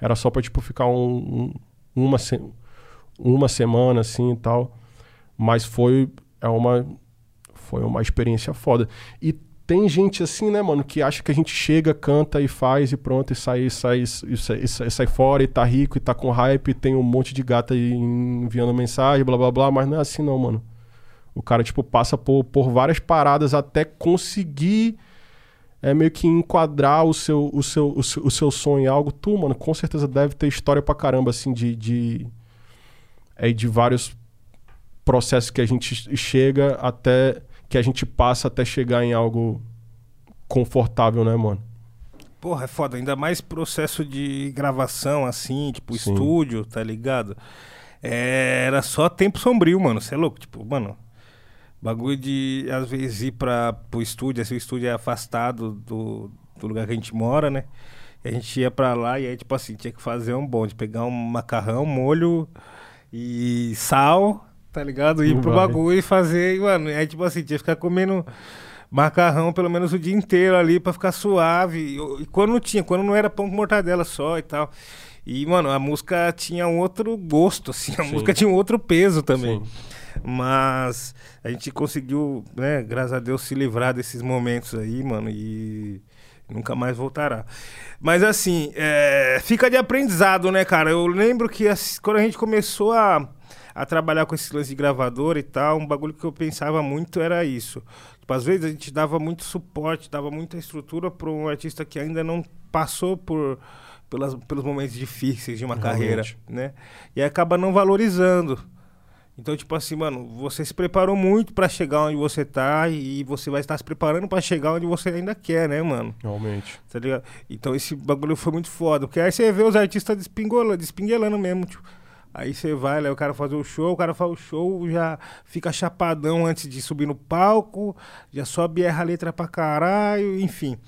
Era só pra, tipo, ficar um, um- uma, uma semana assim e tal. Mas foi é uma foi uma experiência foda. E tem gente assim, né, mano, que acha que a gente chega, canta e faz e pronto, e sai, sai, sai, sai, sai fora e tá rico e tá com hype, e tem um monte de gata enviando mensagem, blá blá blá, mas não é assim não, mano. O cara, tipo, passa por, por várias paradas até conseguir é meio que enquadrar o seu, o seu, o seu, o seu sonho em algo. Tu, mano, com certeza deve ter história pra caramba, assim, de, de, é, de vários processos que a gente chega até que a gente passa até chegar em algo confortável, né, mano? Porra, é foda. Ainda mais processo de gravação, assim, tipo, Sim. estúdio, tá ligado? É, era só tempo sombrio, mano. Você é louco? Tipo, mano, bagulho de, às vezes, ir pra, pro estúdio, assim, o estúdio é afastado do, do lugar que a gente mora, né? E a gente ia pra lá e aí, tipo assim, tinha que fazer um bonde, pegar um macarrão, molho e sal, tá ligado? Ir pro vai. bagulho e fazer, mano, aí, tipo assim, tinha que ficar comendo macarrão pelo menos o dia inteiro ali pra ficar suave. E, e quando não tinha, quando não era pão com mortadela só e tal. E, mano, a música tinha um outro gosto, assim, a Sim. música tinha um outro peso também. Sim. Mas a gente conseguiu, né, graças a Deus, se livrar desses momentos aí, mano, e nunca mais voltará. Mas assim, é, fica de aprendizado, né, cara? Eu lembro que assim, quando a gente começou a, a trabalhar com esse lance de gravador e tal, um bagulho que eu pensava muito era isso. Tipo, às vezes a gente dava muito suporte, dava muita estrutura para um artista que ainda não passou por pelas, pelos momentos difíceis de uma Realmente. carreira, né? E acaba não valorizando. Então, tipo assim, mano, você se preparou muito pra chegar onde você tá e você vai estar se preparando pra chegar onde você ainda quer, né, mano? Realmente. Tá ligado? Então esse bagulho foi muito foda. Porque aí você vê os artistas despingola- despinguelando mesmo, tipo. Aí você vai, lá o cara fazer o show, o cara faz o show, já fica chapadão antes de subir no palco, já sobe e erra a letra pra caralho, enfim.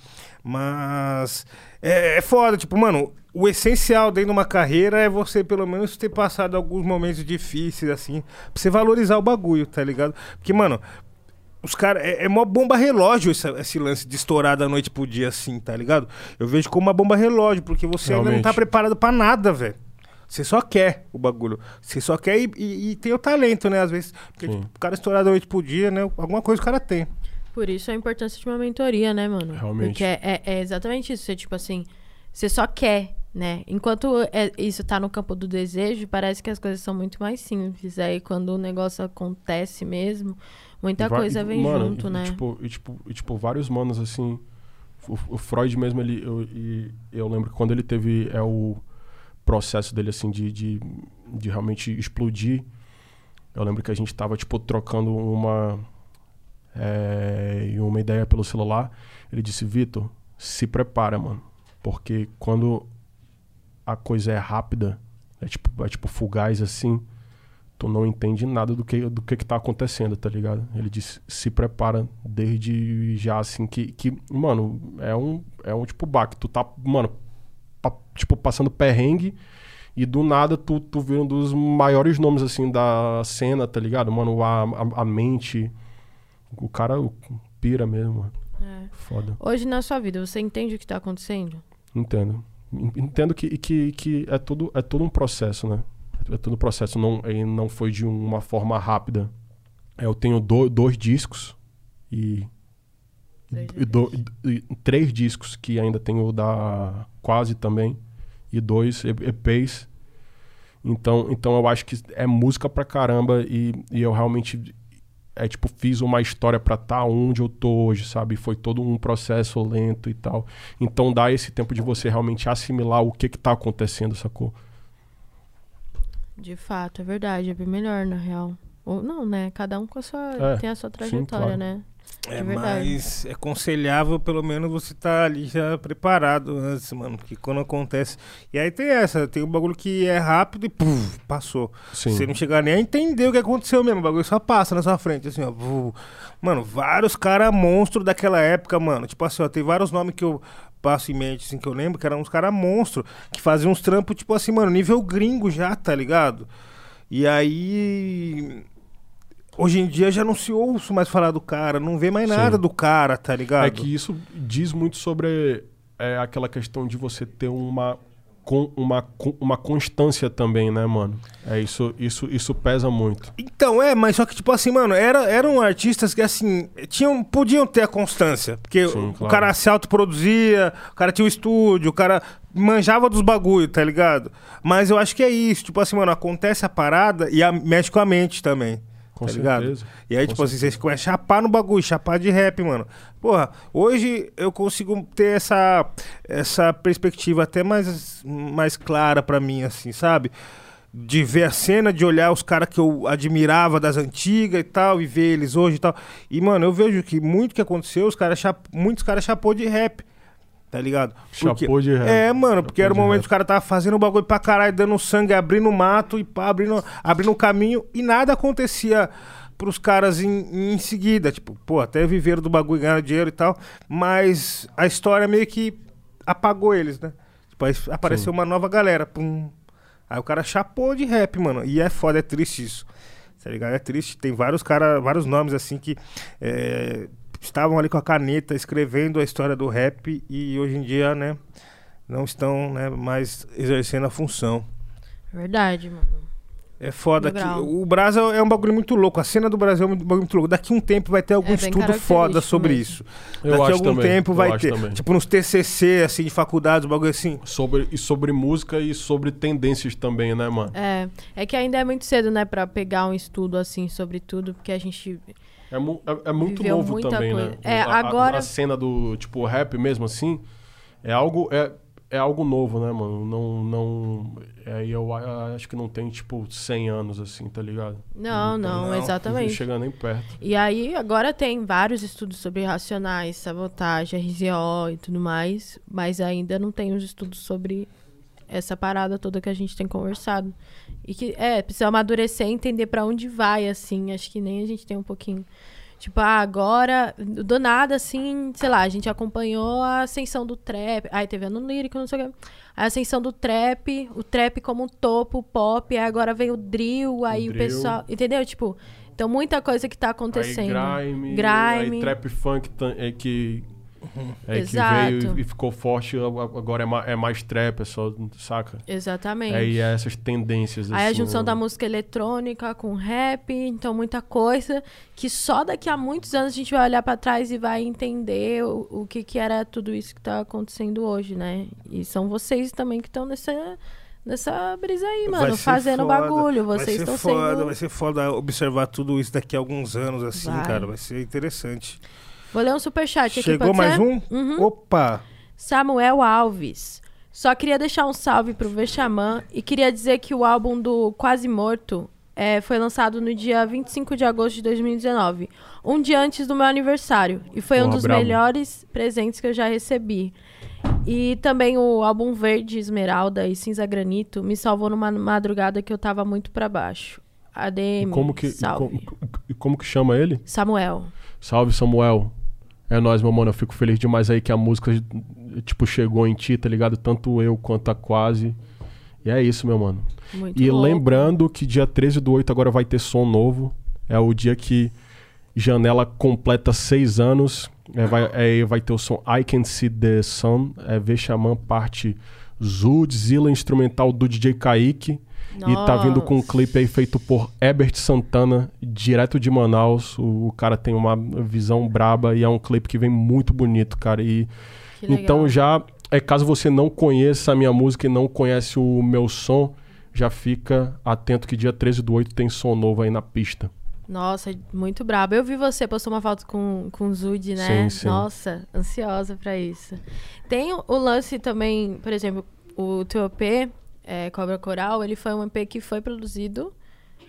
Mas é, é foda, tipo, mano, o essencial dentro de uma carreira é você pelo menos ter passado alguns momentos difíceis, assim, pra você valorizar o bagulho, tá ligado? Porque, mano, os caras. É, é mó bomba relógio esse, esse lance de estourar da noite pro dia, assim, tá ligado? Eu vejo como uma bomba relógio, porque você ainda não tá Realmente. preparado pra nada, velho. Você só quer o bagulho. Você só quer e, e- e tem o talento, né? Às vezes. Porque tipo, o cara estourar da noite pro dia, né? Alguma coisa o cara tem. Por isso a importância de uma mentoria, né, mano? Realmente. Porque é, é- é exatamente isso. Você, tipo assim, você só quer, né? Enquanto é- isso tá no campo do desejo, parece que as coisas são muito mais simples. Aí quando o negócio acontece mesmo, muita va- coisa vem mano, junto, e, né? Tipo, e, tipo, e, tipo, vários manos, assim. O, o Freud mesmo, ele. Eu, eu lembro que quando ele teve é, o processo dele, assim, de, de, de realmente explodir. Eu lembro que a gente tava, tipo, trocando uma. é, uma ideia pelo celular. Ele disse, Vitor, se prepara, mano. Porque quando a coisa é rápida, é tipo, é tipo fugaz assim, tu não entende nada do que, do que que tá acontecendo, tá ligado? Ele disse, se prepara desde já, assim, que, que mano, é um, é um tipo baque. Tu tá, mano, pa- tipo, passando perrengue e do nada tu, tu vira um dos maiores nomes, assim, da cena, tá ligado? Mano, a, a, a mente, o cara pira mesmo, mano. É. Foda. Hoje na sua vida, você entende o que tá acontecendo? Entendo. En- Entendo que, que, que é, tudo, é todo um processo, né? É todo um processo, não, e não foi de uma forma rápida. É, Eu tenho do- dois discos e, Três do- três discos que ainda tenho da Quase também e dois EPs. Então, então eu acho que é música pra caramba e, e eu realmente é tipo fiz uma história pra estar onde eu tô hoje, sabe? Foi todo um processo lento e tal. Então dá esse tempo de você realmente assimilar o que que tá acontecendo, sacou? De fato, é verdade. É bem melhor, na real. Ou não, né? Cada um com a sua. É, tem a sua trajetória, claro. né? É, É mas é aconselhável pelo menos você estar ali já preparado antes, mano. Porque quando acontece. E aí tem essa, tem um bagulho que é rápido e puf, passou. Sim. Você não chegar nem a entender o que aconteceu mesmo. O bagulho só passa na sua frente, assim, ó. vu. Mano, vários caras monstros daquela época, mano. Tipo assim, ó, tem vários nomes que eu passo em mente, assim, que eu lembro, que eram uns caras monstros, que faziam uns trampos, tipo assim, mano, nível gringo já, tá ligado? E aí. Hoje em dia já não se ouço mais falar do cara, não vê mais Sim. nada do cara, tá ligado? É que isso diz muito sobre é, aquela questão de você ter uma, con- uma, con- uma constância também, né, mano? É isso, isso, isso pesa muito. Então, é, mas só que, tipo assim, mano, era, eram artistas que, assim, tinham, podiam ter a constância. Porque Sim, o claro. cara se autoproduzia, o cara tinha o estúdio, o cara manjava dos bagulho, tá ligado? Mas eu acho que é isso, tipo assim, mano, acontece a parada e a, mexe com a mente também. Com tá ligado? certeza. E aí, Com tipo assim, vocês começam a chapar no bagulho, chapar de rap, mano. Porra, hoje eu consigo ter essa, essa perspectiva até mais, mais clara pra mim, assim, sabe? De ver a cena, de olhar os caras que eu admirava das antigas e tal, e ver eles hoje e tal. E, mano, eu vejo que muito que aconteceu, os caras chap... muitos caras chapou de rap. Tá ligado? Porque- Chapou de rap. É, mano, porque Chapou era o momento que os caras tava fazendo o bagulho pra caralho, dando sangue, abrindo mato e pá, abrindo, abrindo um caminho e nada acontecia pros caras em, em seguida. Tipo, pô, até viveram do bagulho, ganharam dinheiro e tal, mas a história meio que apagou eles, né? Tipo, aí apareceu uma nova galera, pum. Aí o cara chapou de rap, mano. E é foda, é triste isso. Tá ligado? É triste. Tem vários cara, vários nomes assim que é, estavam ali com a caneta escrevendo a história do rap e hoje em dia, né, não estão né, mais exercendo a função. Verdade, mano. É foda que o Brasil é um bagulho muito louco. A cena do Brasil é um bagulho muito louco. Daqui um tempo vai ter algum bem estudo foda sobre mesmo. isso. Eu Daqui acho algum também, tempo eu vai ter. também. Tipo nos TCC, assim, de faculdades, um bagulho assim. Sobre, e sobre música e sobre tendências também, né, mano? É, é que ainda é muito cedo, né, pra pegar um estudo assim sobre tudo, porque a gente. É, mu- é- é muito Viveu novo também, coisa. né? É, A- agora- A, cena do, tipo, rap mesmo assim, é algo... É, é algo novo, né, mano? Não, não, é, eu acho que não tem, tipo, 100 anos, assim, tá ligado? Não, não, não, exatamente. Não chega nem perto. E aí, agora tem vários estudos sobre racionais, sabotagem, RZO e tudo mais, mas ainda não tem os estudos sobre essa parada toda que a gente tem conversado. E que, é, precisa amadurecer e entender pra onde vai, assim. Acho que nem a gente tem um pouquinho. Tipo, ah, agora, do nada, assim, sei lá, a gente acompanhou a ascensão do trap. Aí teve ano lírico, não sei o que. A ascensão do trap, o trap como um topo, o pop, aí agora vem o drill, aí o, drill. pessoal. Entendeu? Tipo, então muita coisa que tá acontecendo. Aí grime, Grime. aí trap funk é que, é que Exato. veio e ficou forte, agora é, ma- é mais trap, é só, saca? Exatamente. Aí é essas tendências, Aí a assim, junção né? da música eletrônica com rap, então muita coisa que só daqui a muitos anos a gente vai olhar pra trás e vai entender o, o que que era tudo isso que tá acontecendo hoje, né? E são vocês também que estão nessa nessa brisa aí, mano, fazendo foda, bagulho. vai Vocês ser estão foda, sendo Vai ser foda observar tudo isso daqui a alguns anos, assim, Vai. cara. Vai ser interessante. Vou ler um superchat aqui, Chegou mais ser? um? Uhum. Opa! Samuel Alves. Só queria deixar um salve pro Vexamã e queria dizer que o álbum do Quase Morto é, foi lançado no dia 25 de agosto de 2019, um dia antes do meu aniversário. E foi um dos brabo. melhores presentes que eu já recebi. E também o álbum Verde, Esmeralda e Cinza Granito me salvou numa madrugada que eu tava muito pra baixo. ADM, E como que, e salve. como, e como que chama ele? Samuel. Salve, Samuel. É nóis, meu mano. Eu fico feliz demais aí que a música, tipo, chegou em ti, tá ligado? Tanto eu quanto a Quase. E é isso, meu mano. Muito E lembrando que dia 13 do 8 agora vai ter som novo. É o dia que Janela completa seis anos. É, vai, é, vai ter o som I Can See The Sun. É Vexaman parte Zudzilla instrumental do DJ Kaique. E tá vindo com um Nossa. clipe aí feito por Herbert Santana, direto de Manaus. O, o cara tem uma visão braba e é um clipe que vem muito bonito, cara. E então já é caso você não conheça a minha música e não conhece o meu som, já fica atento que dia 13 do 8 tem som novo aí na pista. Nossa, muito brabo. Eu vi você postou uma foto com, com o Zud, né? Sim, sim. Nossa, ansiosa pra isso. Tem o, o lance também, por exemplo, o teu EP, é, Cobra Coral, ele foi um EP que foi produzido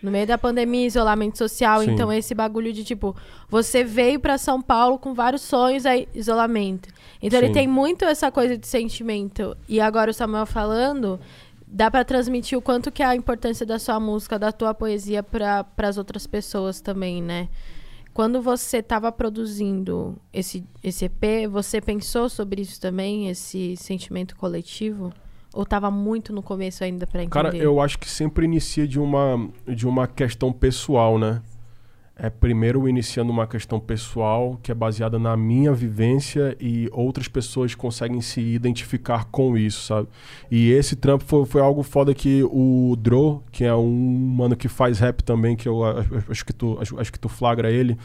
no meio da pandemia, isolamento social. Sim. Então, esse bagulho de tipo, você veio pra São Paulo com vários sonhos, aí isolamento. Então, ele Sim. tem muito essa coisa de sentimento. E agora o Samuel falando, dá pra transmitir o quanto que é a importância da sua música, da tua poesia para as outras pessoas também, né? Quando você estava produzindo esse, esse EP, você pensou sobre isso também, esse sentimento coletivo? Ou estava muito no começo ainda pra entender? Cara, eu acho que sempre inicia de uma, de uma questão pessoal, né? É primeiro iniciando uma questão pessoal que é baseada na minha vivência e outras pessoas conseguem se identificar com isso, sabe? E esse trampo foi, foi algo foda que o Dro, que é um mano que faz rap também, que eu acho que tu, acho, acho que tu flagra ele.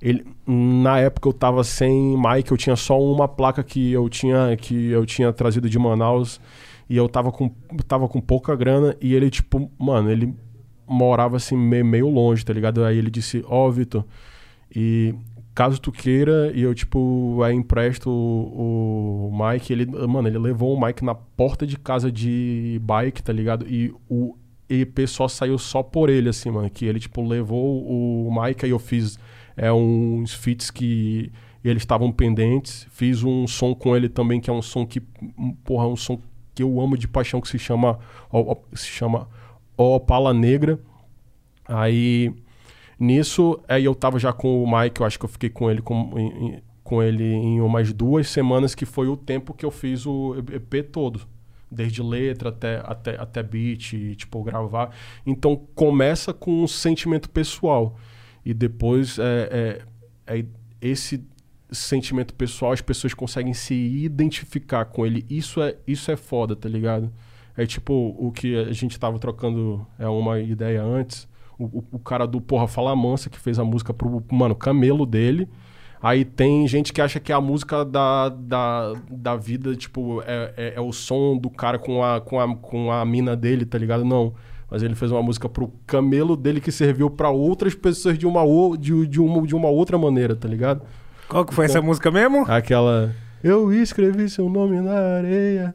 Ele, na época eu tava sem mic, eu tinha só uma placa que eu tinha que eu tinha trazido de Manaus e eu tava com tava com pouca grana e ele tipo, mano, ele morava assim meio, meio longe, tá ligado? Aí ele disse: "Ó, Vitor, e caso tu queira, e eu tipo, aí empresto o, o mic, ele, mano, ele levou o mic na porta de casa de bike, tá ligado? E o EP só saiu só por ele, assim, mano. Que ele, tipo, levou o mic, aí eu fiz é, uns feats que eles estavam pendentes. Fiz um som com ele também, que é um som que, porra, é um som que eu amo de paixão, que se chama, ó, ó, se chama Opala Negra. Aí, nisso, aí eu tava já com o Mike, eu acho que eu fiquei com ele com, em- com ele em umas duas semanas, que foi o tempo que eu fiz o EP todo. Desde letra até, até, até beat, tipo, gravar. Então, começa com um sentimento pessoal. E depois, é, é, é esse sentimento pessoal, as pessoas conseguem se identificar com ele. Isso é, isso é foda, tá ligado? É tipo o que a gente tava trocando é uma ideia antes. O, o, cara do Porra Fala Mansa que fez a música pro, mano, camelo dele. Aí tem gente que acha que a música da, da, da vida, tipo, é, é, é o som do cara com a, com, a, com a mina dele, tá ligado? Não. Mas ele fez uma música pro camelo dele que serviu pra outras pessoas de uma, de, de, uma, de uma outra maneira, tá ligado? Qual que foi essa música mesmo? Aquela. Eu escrevi seu nome na areia.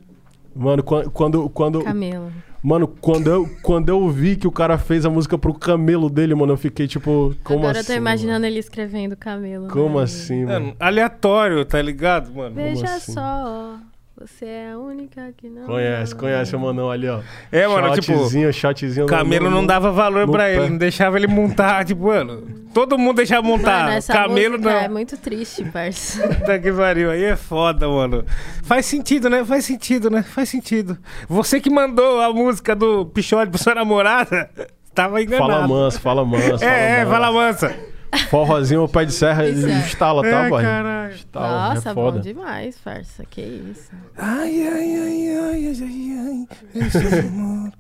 Mano, quan- quando, quando, Camelo. mano, quando eu, quando eu vi que o cara fez a música pro camelo dele, mano, eu fiquei tipo, como Agora assim? eu tô imaginando ele escrevendo camelo. mano? Como né? assim, mano? Mano, aleatório, tá ligado, mano? Veja assim? só, você é a única que não. Conhece, conhece o manão ali, ó. É, mano, tipo, Shotzinho, shotzinho. O Camelo no- não dava valor no pra pé. ele, não deixava ele montar, [LAUGHS] tipo, mano. Todo mundo deixava montar. Mano, essa Camelo não. é muito triste, parça. [LAUGHS] Puta que pariu, aí é foda, mano. Faz sentido, né? Faz sentido, né? Faz sentido. Você que mandou a música do Pichote pra sua namorada, [LAUGHS] tava enganado. Fala manso, fala manso. É, é, fala mansa. Forrozinho, pé de serra, ele é. estala, tá, Ai, boy? caralho. Estala, Nossa, é bom foda. demais, parça. Que isso. Ai, ai, ai, ai, ai, ai, ai. amor.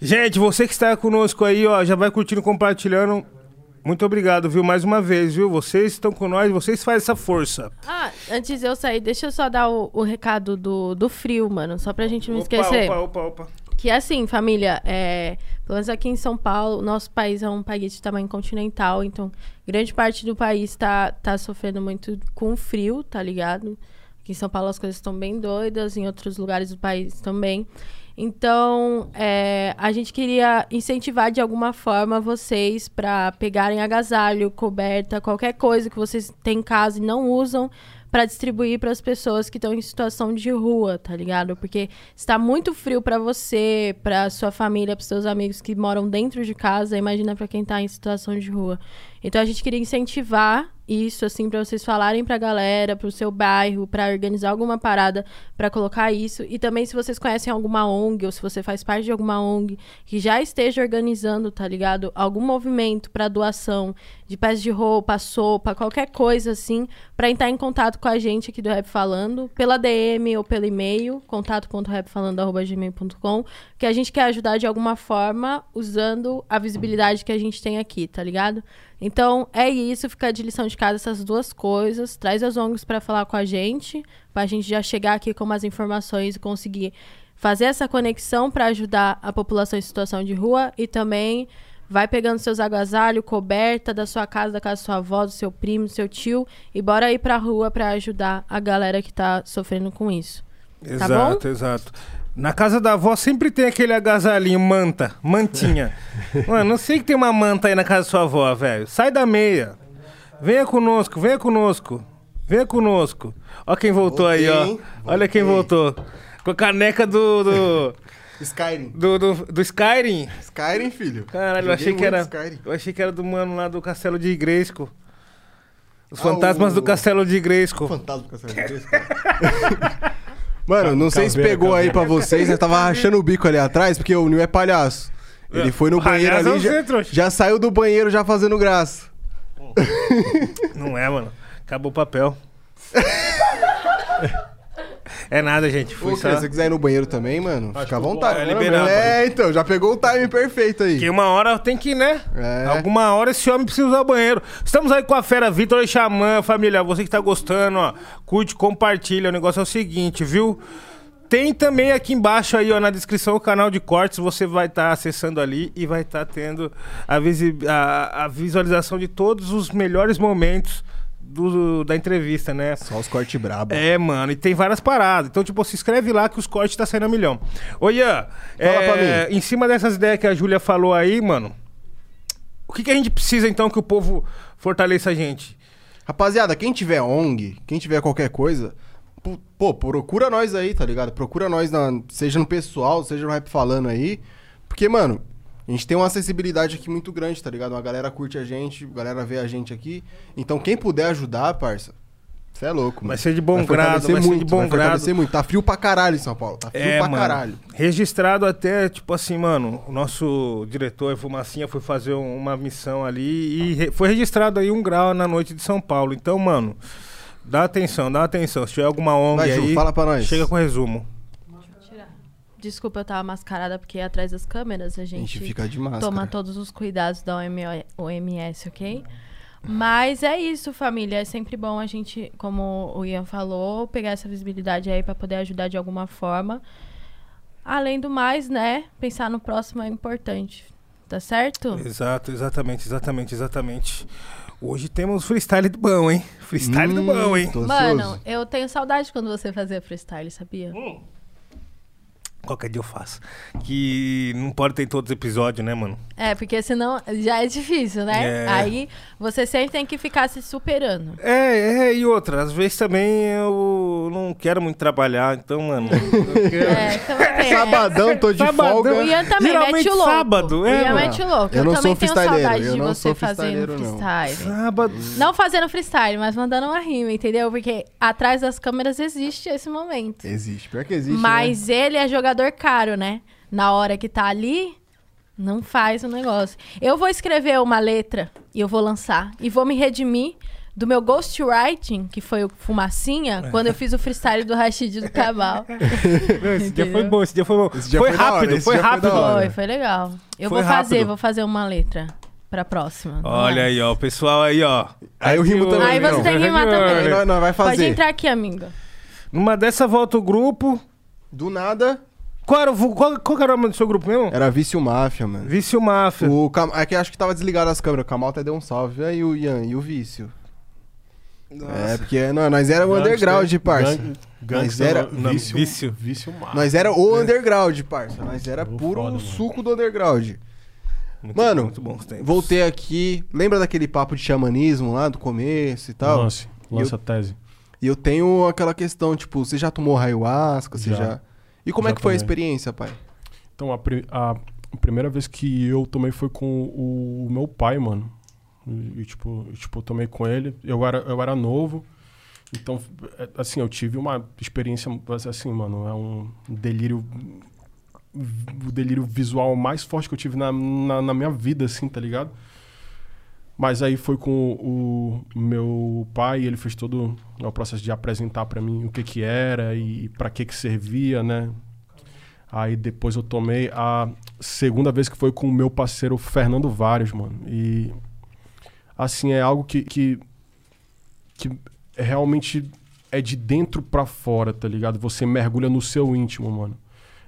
Gente, você que está conosco aí, ó, já vai curtindo, compartilhando. Muito obrigado, viu? Mais uma vez, viu? Vocês estão com nós, vocês fazem essa força. Ah, antes de eu sair, deixa eu só dar o, o recado do, do frio, mano. Só pra gente não Opa, esquecer. Opa, opa, opa. Que é assim, família, é, pelo menos aqui em São Paulo, nosso país é um país de tamanho continental, então grande parte do país tá, tá sofrendo muito com frio, tá ligado? Aqui em São Paulo as coisas estão bem doidas, em outros lugares do país também. Então, é, a gente queria incentivar de alguma forma vocês para pegarem agasalho, coberta, qualquer coisa que vocês têm em casa e não usam para distribuir para as pessoas que estão em situação de rua, tá ligado? Porque está muito frio para você, para sua família, para seus amigos que moram dentro de casa, imagina para quem tá em situação de rua. Então a gente queria incentivar isso assim para vocês falarem pra galera, pro seu bairro, para organizar alguma parada para colocar isso. E também se vocês conhecem alguma ONG ou se você faz parte de alguma ONG que já esteja organizando, tá ligado? Algum movimento para doação de peças de roupa, sopa, qualquer coisa assim, para entrar em contato com a gente aqui do Rap Falando, pela DM ou pelo e-mail, contato.rapfalando@gmail.com, que a gente quer ajudar de alguma forma usando a visibilidade que a gente tem aqui, tá ligado? Então, é isso, fica de lição de casa essas duas coisas. Traz as ONGs para falar com a gente, pra gente já chegar aqui com umas informações e conseguir fazer essa conexão para ajudar a população em situação de rua e também vai pegando seus agasalhos, coberta da sua casa, da casa da sua avó, do seu primo, do seu tio e bora ir pra rua para ajudar a galera que tá sofrendo com isso. Tá Exato, exato. Na casa da avó sempre tem aquele agasalhinho, manta, mantinha. [LAUGHS] Mano, não sei que tem uma manta aí na casa da sua avó, velho. Sai da meia. Venha conosco, venha conosco. Venha conosco. Ó quem voltou aí, ó. Voltei? Olha quem voltou. Com a caneca do. do, [LAUGHS] Skyrim. do, do, do Skyrim. Skyrim, filho. Caralho, eu achei que era. Skyrim. Eu achei que era do mano lá do castelo de Igresco. Os Ah, fantasmas o- do castelo de Igresco. Fantasma do Castelo de [LAUGHS] cara. Mano, não sei se Caveira, pegou aí pra vocês, né? Tava rachando o bico ali atrás, porque o Nil é palhaço. Ele foi no banheiro Palhaço é ali, você, já, trouxa. já saiu do banheiro já fazendo graça. Não é, mano. Acabou o papel. [LAUGHS] é nada, gente. Fui Ô, só... se você quiser ir no banheiro também, mano, fica à que vontade. é liberado. É, então, já pegou o timing perfeito aí. Porque uma hora tem que, né? É. Alguma hora esse homem precisa usar o banheiro. Estamos aí com a fera Vitor e Xamã, família. Você que tá gostando, ó, curte, compartilha. O negócio é o seguinte, viu? Tem também aqui embaixo aí, ó, na descrição o canal de cortes. Você vai estar acessando ali e vai estar tendo a, visi- a- a visualização de todos os melhores momentos do- da entrevista, né? Só os cortes brabo. É, mano, e tem várias paradas. Então, tipo, se inscreve lá que os cortes tá saindo a milhão. Ô, Ian, é, mim. em cima dessas ideias que a Júlia falou aí, mano, o que, que a gente precisa, então, que o povo fortaleça a gente? Rapaziada, quem tiver ONG, quem tiver qualquer coisa, pô, pô, procura nós aí, tá ligado? Procura nós, na- seja no pessoal, seja no Rap Falando aí. Porque, mano, a gente tem uma acessibilidade aqui muito grande, tá ligado? Uma galera curte a gente, a galera vê a gente aqui. Então, quem puder ajudar, parça, você é louco, mano. Vai ser de bom Vai grado, vai ser muito, de bom vai grado. muito. Tá frio pra caralho em São Paulo, tá frio É, pra mano. caralho. Registrado até, tipo assim, mano, o nosso diretor, Fumacinha, foi fazer um- uma missão ali e re- foi registrado aí um grau na noite de São Paulo. Então, mano, dá atenção, dá atenção. Se tiver alguma ONG Vai, Ju, aí, fala pra nós. chega com resumo. Desculpa, eu tava mascarada porque atrás das câmeras a A gente, gente fica de máscara. toma todos os cuidados da OMS, ok? Mas é isso, família. É sempre bom a gente, como o Ian falou, pegar essa visibilidade aí pra poder ajudar de alguma forma. Além do mais, né? Pensar no próximo é importante. Tá certo? Exato, exatamente, exatamente, exatamente. Hoje temos freestyle do bom, hein? Freestyle do bom, hein? Hum, tô Mano, eu tenho saudade quando você fazia freestyle, sabia? Qualquer dia eu faço. Que não pode ter todos os episódios, né, mano? É, porque senão já é difícil, né? É. Aí você sempre tem que ficar se superando. É, é, e outra, às vezes também eu não quero muito trabalhar, então, mano. [LAUGHS] Quero... É, também né? [LAUGHS] Sabadão, tô de Sabadão. O folga. Ian também Geralmente mete o louco. sábado, é, o Ian mete o louco. Eu Eu, também tenho saudade eu de não você sou fazendo freestyleiro, não. freestyle. Sábado. Não fazendo freestyle, mas mandando uma rima, entendeu? Porque atrás das câmeras existe esse momento. Existe, pior que existe. né? Mas ele é jogador caro, né? Na hora que tá ali, não faz o negócio. Eu vou escrever uma letra e eu vou lançar. E vou me redimir do meu ghostwriting, que foi o Fumacinha, quando eu fiz o freestyle do Rashid do Cabal. [LAUGHS] Não, esse dia foi bom, esse dia foi bom. Dia foi foi hora, rápido, esse foi dia foi rápido. hora. Foi, foi legal. Eu Foi vou fazer, rápido. vou fazer uma letra pra próxima. Olha aí, ó, o pessoal aí, ó. Aí eu rimo também. Aí você não. tem que rimar também. Nós, nós vai Pode fazer. entrar aqui, amiga. Numa dessa volta o grupo. Do nada, Qual era, o, qual, qual era o nome do seu grupo mesmo? era Vício Máfia, mano. Vício Máfia. O Cam... É que acho que tava desligado as câmeras. O Kamal até deu um salve. Aí o Ian, e o Vício? É, porque não, nós era o underground, parça. Gang, Nós era- não, vício, vício. vício, máximo. Nós era o underground, parça. Nós era puro foda, mano. suco do underground. Muito Mano, bom, muito bom os tempos. Voltei aqui. Lembra daquele papo de xamanismo lá do começo e tal? Lance, lance a tese. E eu tenho aquela questão, tipo, você já tomou ayahuasca? Você já. Já. E como Já é que foi a tomei. experiência, pai? Então, a, pri- a primeira vez que eu tomei foi com o, meu pai, mano. E, tipo, e, tipo, eu tomei com ele. Eu era, eu era novo. Então, é, assim, eu tive uma experiência, assim, mano, é um delírio... O delírio visual mais forte que eu tive na, na, na minha vida, assim, tá ligado? Mas aí foi com o meu pai, ele fez todo o processo de apresentar pra mim o que que era e pra que que servia, né? Aí depois eu tomei a segunda vez que foi com o meu parceiro Fernando Vários, mano. E assim, é algo que, que, que realmente é de dentro pra fora, tá ligado? Você mergulha no seu íntimo, mano.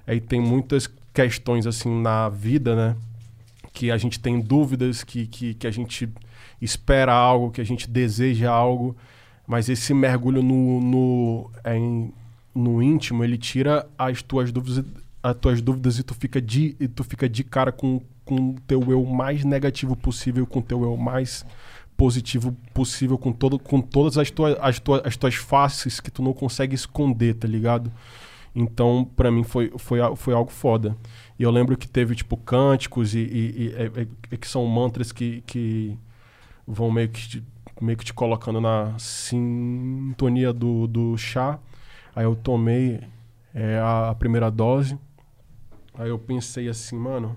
Aí tem muitas questões assim na vida, né? Que a gente tem dúvidas, que, que, que a gente espera algo, que a gente deseja algo. Mas esse mergulho no, no, é, no íntimo, ele tira as tuas dúvidas, as tuas dúvidas e tu fica de, e tu fica de cara com, com o teu eu mais negativo possível, com o teu eu mais positivo possível, com, todo, com todas as tuas, as, tuas, as tuas faces que tu não consegue esconder, tá ligado? Então, pra mim, foi, foi, foi algo foda. E eu lembro que teve, tipo, cânticos e, e- e- é- é- que são mantras que, que vão meio que, te, meio que te colocando na sintonia do, do chá. Aí eu tomei é, a, a primeira dose. Aí eu pensei assim, mano,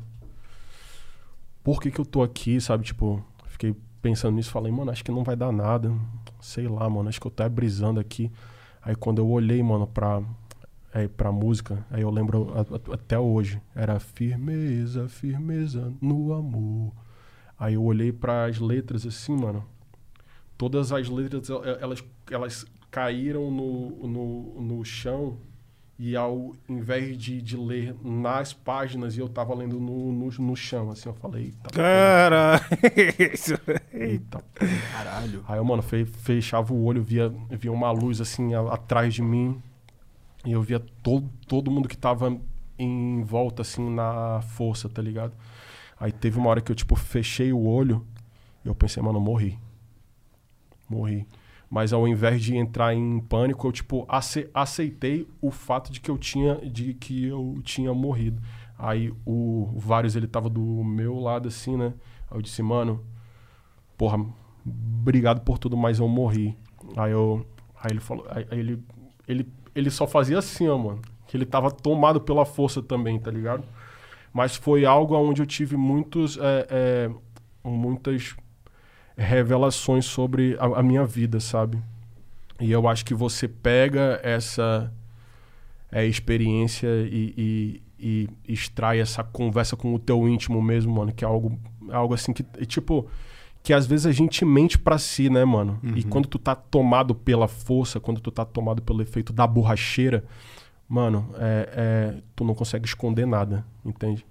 por que que eu tô aqui, sabe? Tipo, fiquei pensando nisso, falei, mano, acho que não vai dar nada. Sei lá, mano, acho que eu tô brisando aqui. Aí quando eu olhei, mano, pra, é, pra música, aí eu lembro a- a- até hoje. Era firmeza, firmeza no amor. Aí eu olhei para as letras assim, mano. Todas as letras, el- elas, elas caíram no, no, no chão. E ao invés de, de ler nas páginas, eu tava lendo no, no, no chão, assim. Eu falei, Cara, [LAUGHS] isso. eita Caralho. Aí eu, mano, fe- fechava o olho, via, via uma luz assim a- atrás de mim. E eu via todo, todo mundo que tava em volta, assim, na força, tá ligado? Aí teve uma hora que eu, tipo, fechei o olho e eu pensei, mano, morri. Morri. Mas ao invés de entrar em pânico, eu, tipo, ace- aceitei o fato de que eu tinha, de que eu tinha morrido. Aí o, o Vários, ele tava do meu lado, assim, né? Aí eu disse, mano, porra, obrigado por tudo, mas eu morri. Aí eu. Aí ele falou. Aí, aí ele, ele, ele só fazia assim, ó, mano. Que ele tava tomado pela força também, tá ligado? Mas foi algo onde eu tive muitos. é, é, muitas revelações sobre a, a minha vida, sabe? E eu acho que você pega essa é, experiência e, e, e extrai essa conversa com o teu íntimo mesmo, mano, que é algo, algo assim que, é tipo, que às vezes a gente mente pra si, né, mano? E quando tu tá tomado pela força, quando tu tá tomado pelo efeito da borracheira, mano, é, é, tu não consegue esconder nada, entende?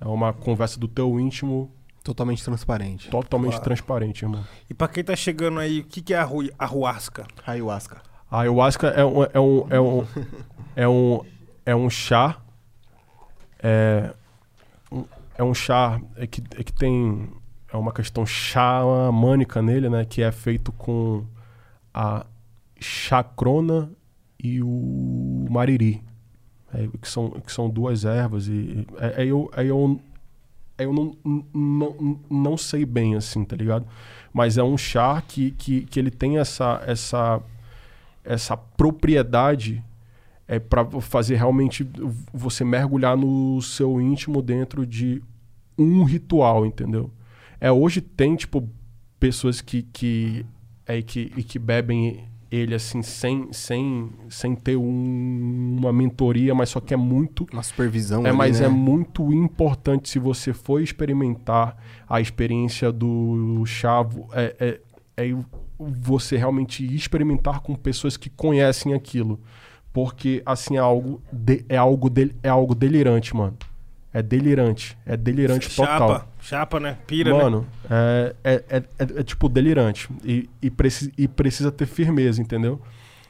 É uma conversa do teu íntimo Totalmente transparente. totalmente Claro. transparente, irmão. E pra quem tá chegando aí, o que, que é a arruasca? Ayahuasca. A ayahuasca é um, é um, é um, [LAUGHS] é um, é um chá É um, é um chá é que, é que tem é uma questão xamânica nele, né? Que é feito com a chacrona e o mariri. É, que, são, que são duas ervas. E, é, é eu, é eu, é eu não, não, não sei bem, assim, tá ligado? Mas é um chá que, que, que ele tem essa, essa, essa propriedade é para fazer realmente você mergulhar no seu íntimo dentro de um ritual, entendeu? É, hoje tem, tipo, pessoas que, que, é, que, que bebem ele assim sem sem sem ter um, uma mentoria, mas só que é muito uma supervisão. É, ali, mas né? é muito importante se você for experimentar a experiência do chavo, é, é, é você realmente experimentar com pessoas que conhecem aquilo, porque assim é algo de, é algo de, é algo delirante, mano. É delirante. É delirante chapa, total. Chapa, né? Pira, Mano, né? é, é, é, é, é, tipo delirante. E, e, preci e precisa ter firmeza, entendeu?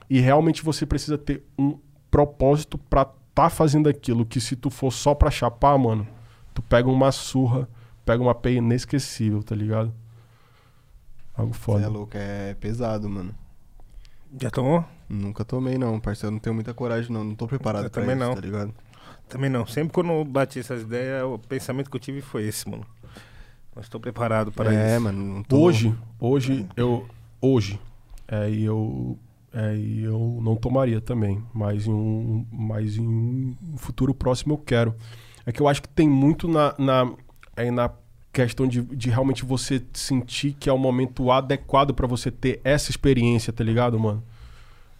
E realmente você precisa ter um propósito pra tá fazendo aquilo. Que se tu for só pra chapar, mano, tu pega uma surra, pega uma peia inesquecível, tá ligado? Algo foda. Cê é louco, é pesado, mano. Já tomou? Nunca tomei, não, parceiro. Não tenho muita coragem, não. Não tô preparado Eu pra também isso, não. tá ligado? Também não. Sempre quando eu bati essas ideias, o pensamento que eu tive foi esse, mano. Não estou preparado para é, isso. mano. Não tô... Hoje, hoje, eu. Hoje, é, e eu. É, e eu não tomaria também. Mas em, um, mas em um futuro próximo eu quero. É que eu acho que tem muito na, na, é, na questão de, de realmente você sentir que é o momento adequado para você ter essa experiência, tá ligado, mano?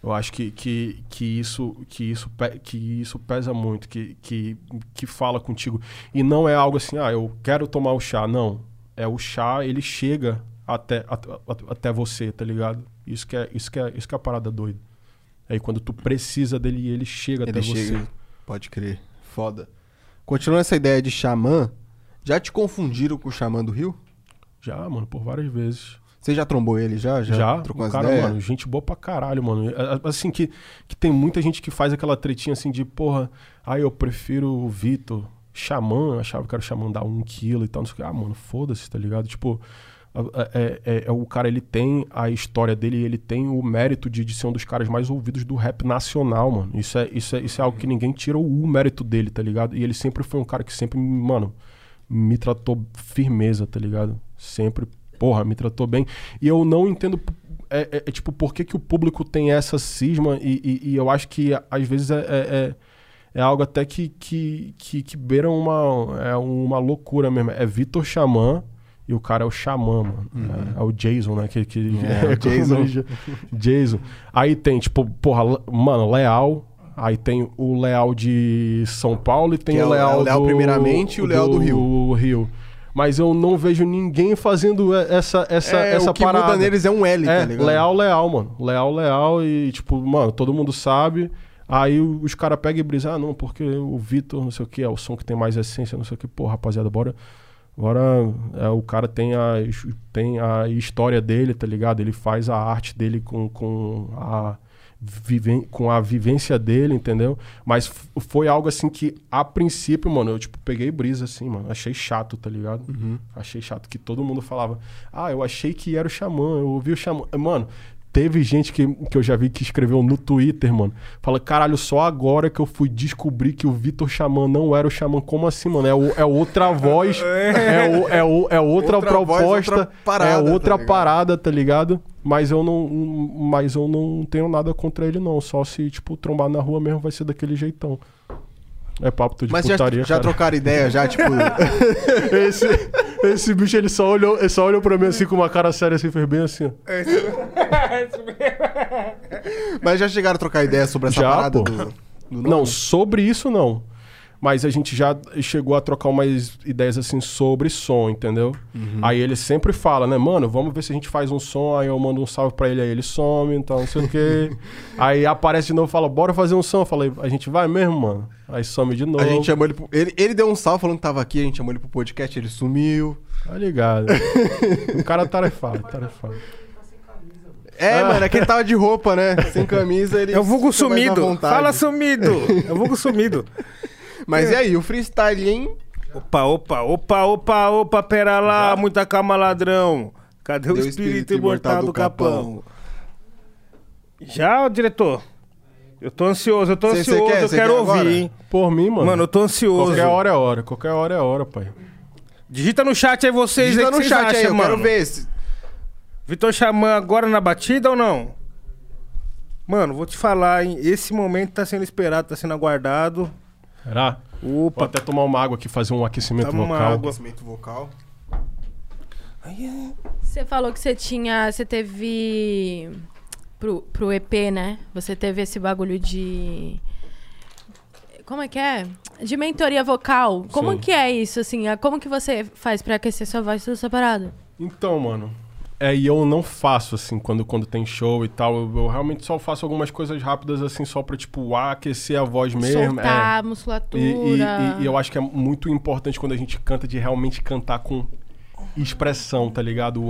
Eu acho que, que, que, isso, que, isso, que isso pesa muito, que, que, que fala contigo. E não é algo assim, ah, eu quero tomar o chá. Não. É o chá, ele chega até, até, até você, tá ligado? Isso que, é, isso, que é, isso que é a parada doida. Aí quando tu precisa dele, ele chega Ele até chega. você. Pode crer. Foda. Continuando essa ideia de xamã, já te confundiram com o xamã do Rio? Já, mano, por várias vezes. Você já trombou ele já? Já, Já, trocou o cara, mano, gente boa pra caralho, mano. É, é, Assim, que, que tem muita gente que faz aquela tretinha assim de, porra, ah, eu prefiro o Vitor. Xamã, eu achava que era o Xamã dar um quilo e tal, não sei o que. Ah, mano, foda-se, tá ligado? Tipo, é, é- é- o cara, ele tem a história dele, ele tem o mérito de, de ser um dos caras mais ouvidos do rap nacional, mano. Isso é, isso, é, isso é algo que ninguém tira o mérito dele, tá ligado? E ele sempre foi um cara que sempre, mano, me tratou firmeza, tá ligado? Sempre, porra, me tratou bem. E eu não entendo, é, é- é tipo, por que, que o público tem essa cisma e, e- e eu acho que às vezes é, é, é- é algo até que, que, que, que beira uma, é uma loucura mesmo. É Vitor Xamã e o cara é o Xamã, mano. É, é o Jason, né? Que, que, Uhum. É, [LAUGHS] Jason. Jason. Aí tem, tipo, porra, mano, Leal. Aí tem o Leal de São Paulo e tem o é Leal o Leal do- primeiramente e o Leal do do Rio. Mas eu não vejo ninguém fazendo essa, essa, É, essa o que parada. muda neles é um L, É, tá ligado? leal, leal, mano. Leal, leal e, tipo, mano, todo mundo sabe. Aí os caras pegam e brisam, ah, não, porque o Vitor, não sei o que, é o som que tem mais essência, não sei o que. Pô, rapaziada, bora. Agora é, o cara tem a, tem a história dele, tá ligado? Ele faz a arte dele com, com, a, com a vivência dele, entendeu? Mas foi algo assim que, a princípio, mano, eu tipo, peguei brisa assim, mano. Achei chato, tá ligado? Achei chato que todo mundo falava, ah, eu achei que era o Xamã, eu ouvi o Xamã. Mano, teve gente que, que eu já vi que escreveu no Twitter, mano. Fala, caralho, só agora que eu fui descobrir que o Vitor Xamã não era o Xamã. Como assim, mano? É, o- é outra [LAUGHS] voz, é, o- é, o- é outra, Outra voz, proposta, outra parada, é tá outra ligado? parada, tá ligado? Mas eu não, mas eu não tenho nada contra ele, não. Só se, tipo, trombar na rua mesmo vai ser daquele jeitão. É papo de Mas já, putaria, já cara. trocaram ideia, já, tipo... [LAUGHS] Esse, esse bicho, ele só olhou, ele só olhou pra mim assim com uma cara séria assim, fez bem assim, ó. mas já chegaram a trocar ideia sobre essa Já, parada pô. do, do? Não, sobre isso não. Mas a gente já chegou a trocar umas ideias assim sobre som, entendeu? Uhum. Aí ele sempre fala, né, mano, vamos ver se a gente faz um som, aí eu mando um salve pra ele, aí ele some, então não sei o quê. [LAUGHS] aí aparece de novo e fala, bora fazer um som. Eu falei, a gente vai mesmo, mano? Aí some de novo. A gente chamou ele, pro... ele... Ele deu um salve falando que tava aqui, a gente chamou ele pro podcast, ele sumiu. Tá ligado. o cara é tarefado, tarefado. É, Ah. mano, é que ele tava de roupa, né? Sem camisa, ele... É o vulgo sumido. Fala sumido. É o vulgo sumido. [LAUGHS] Mas e aí, o freestyle, hein? Opa, opa, opa, opa, opa, pera lá, Já? muita calma, ladrão. Cadê o Deu espírito, imortal do capão? Já, ô, diretor? Eu tô ansioso, eu tô Cê- cê ansioso, quer? eu Cê quero quer ouvir, agora? hein? Por mim, mano. Mano, eu tô ansioso. Qualquer hora é hora. Qualquer hora é hora, pai. Digita no chat aí vocês Digita aí, no chat aí, acham, eu mano. quero ver. se- Vitor Xamã agora na batida ou não? Mano, vou te falar, hein? Esse momento tá sendo esperado, tá sendo aguardado. Será? Vou Opa, até tomar uma água aqui, fazer um aquecimento Toma uma vocal. água. Aquecimento vocal. Você falou que você tinha. Você teve. Pro, pro EP, né? Você teve esse bagulho de. Como é que é? De mentoria vocal. Como Sim. que é isso, assim? Como que você faz pra aquecer sua voz toda separada? Então, mano. É, e eu não faço, assim, quando, quando tem show e tal. Eu, eu realmente só faço algumas coisas rápidas, assim, só pra, tipo, aquecer a voz mesmo. é. Soltar a musculatura. E, e- e- e eu acho que é muito importante quando a gente canta de realmente cantar com expressão, tá ligado?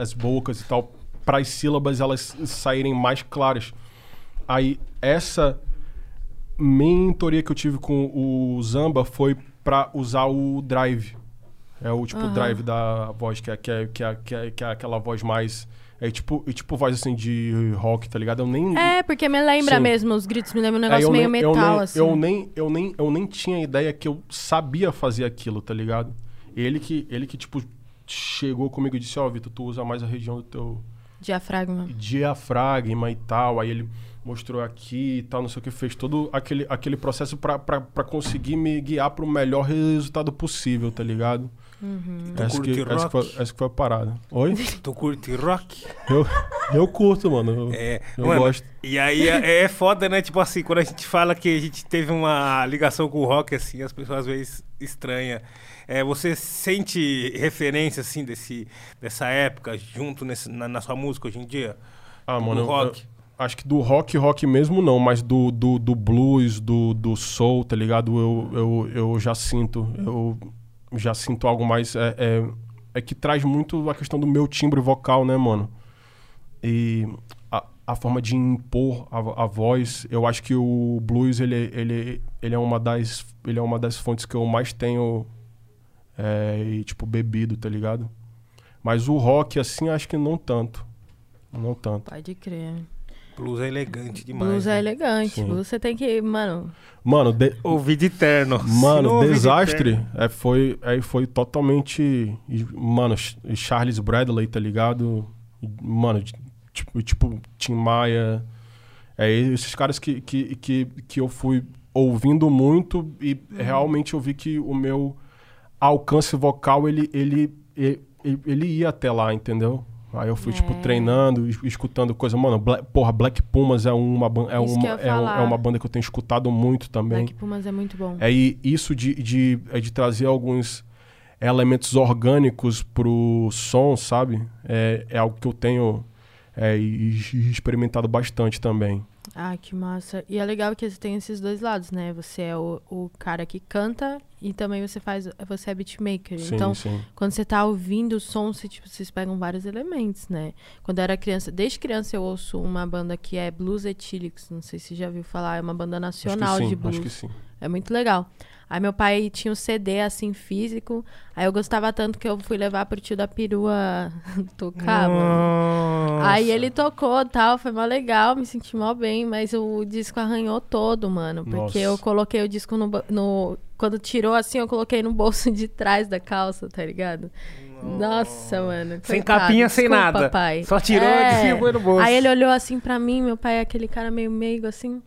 As bocas e tal, para as sílabas elas saírem mais claras. Aí essa mentoria que eu tive com o Zamba foi pra usar o drive. É o tipo Aham. drive da voz, que é, que, é, que, é, que, é, que é aquela voz mais. É tipo, é tipo voz assim de rock, tá ligado? Eu nem. É, porque me lembra Sim. mesmo, os gritos me lembram um É, negócio eu meio nem- eu metal, nem, assim. Eu nem, eu, nem, eu nem tinha ideia que eu sabia fazer aquilo, tá ligado? Ele que, ele que tipo, chegou comigo e disse, ó, Vitor, tu usa mais a região do teu Diafragma. diafragma e tal. Aí ele mostrou aqui e tal, não sei o que, fez todo aquele, aquele processo pra conseguir me guiar pro melhor resultado possível, tá ligado? Uhum. Tu Essa que, essa, que foi, essa que foi a parada. Oi? tu curte rock? Eu, eu curto, mano. Eu, É, eu mano, gosto. E aí é, é foda, né? Tipo assim, quando a gente fala que a gente teve uma ligação com o rock, assim, as pessoas às vezes estranham. É, você sente referência, assim, desse, dessa época junto nesse- na, na sua música hoje em dia? Ah, Do mano, eu- rock? eu acho que do rock, rock mesmo não, mas do, do, do blues, do, do soul, tá ligado? Eu, eu, eu já sinto, eu já sinto algo mais. É, é, é que traz muito a questão do meu timbre vocal, né, mano? E a, a forma de impor a, a voz, eu acho que o blues, ele, ele, ele, é uma das, ele é uma das fontes que eu mais tenho, é, e, tipo, bebido, tá ligado? Mas o rock, assim, acho que não tanto. Não tanto. Pode crer. Blues é elegante demais. Blues é né? elegante. Sim. Tem que, mano. Mano, de- Ouvir de terno. Mano de desastre terno- é, foi, é, foi totalmente. Mano, Ch- Charles Bradley, tá ligado? Mano, tipo, tipo Tim Maia. É esses caras que, que, que, que eu fui ouvindo muito e realmente eu vi que o meu alcance vocal ele, ele, ele, ele ia até lá, entendeu? Aí eu fui, tipo, É. treinando, es- escutando coisa. Mano, Bla- porra, Black Pumas é uma, é, Isso uma, é, um- é uma banda que eu tenho escutado muito também. Black Pumas é muito bom. É, e isso de, de, é de trazer alguns elementos orgânicos pro som, sabe? É, é algo que eu tenho é, experimentado bastante também. Ah, que massa. E é legal que você tem esses dois lados, né? Você é o, o cara que canta e também você faz. Você é beatmaker. Sim, então, sim. quando você tá ouvindo o som, você, tipo, vocês pegam vários elementos, né? Quando eu era criança, desde criança eu ouço uma banda que é Blues Etílicos, não sei se você já viu falar, é uma banda nacional sim, de blues. acho que sim. É muito legal. Aí meu pai tinha um CD assim físico. Aí eu gostava tanto que eu fui levar pro tio da perua [LAUGHS] tocar, mano. Aí ele tocou e tal, foi mó legal, me senti mó bem, mas o disco arranhou todo, mano. Porque Nossa. eu coloquei o disco no, no. Quando tirou assim, eu coloquei no bolso de trás da calça, tá ligado? Nossa, mano. Sem coitado. capinha, sem Desculpa, nada. Pai. Só tirou É. [LAUGHS] de cima no bolso. Aí ele olhou assim pra mim, meu pai é aquele cara meio meigo assim.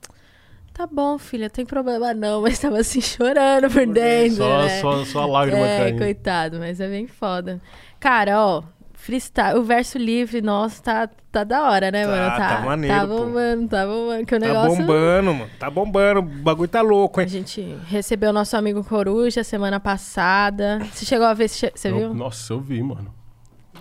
Tá bom, filha, tem problema não, mas tava assim chorando por dentro. Só, né? só, só a lágrima É, caindo. coitado, mas é bem foda. Cara, ó, freestyle, o verso livre, nossa, tá, tá da hora, né, Tá, mano? tá maneiro, Tá pô. bombando, tá bombando, que o Tá negócio... bombando, mano. Tá bombando. O bagulho tá louco, A hein? gente recebeu nosso amigo Coruja semana passada. Você chegou a ver, você Eu- viu? Nossa, eu vi, mano.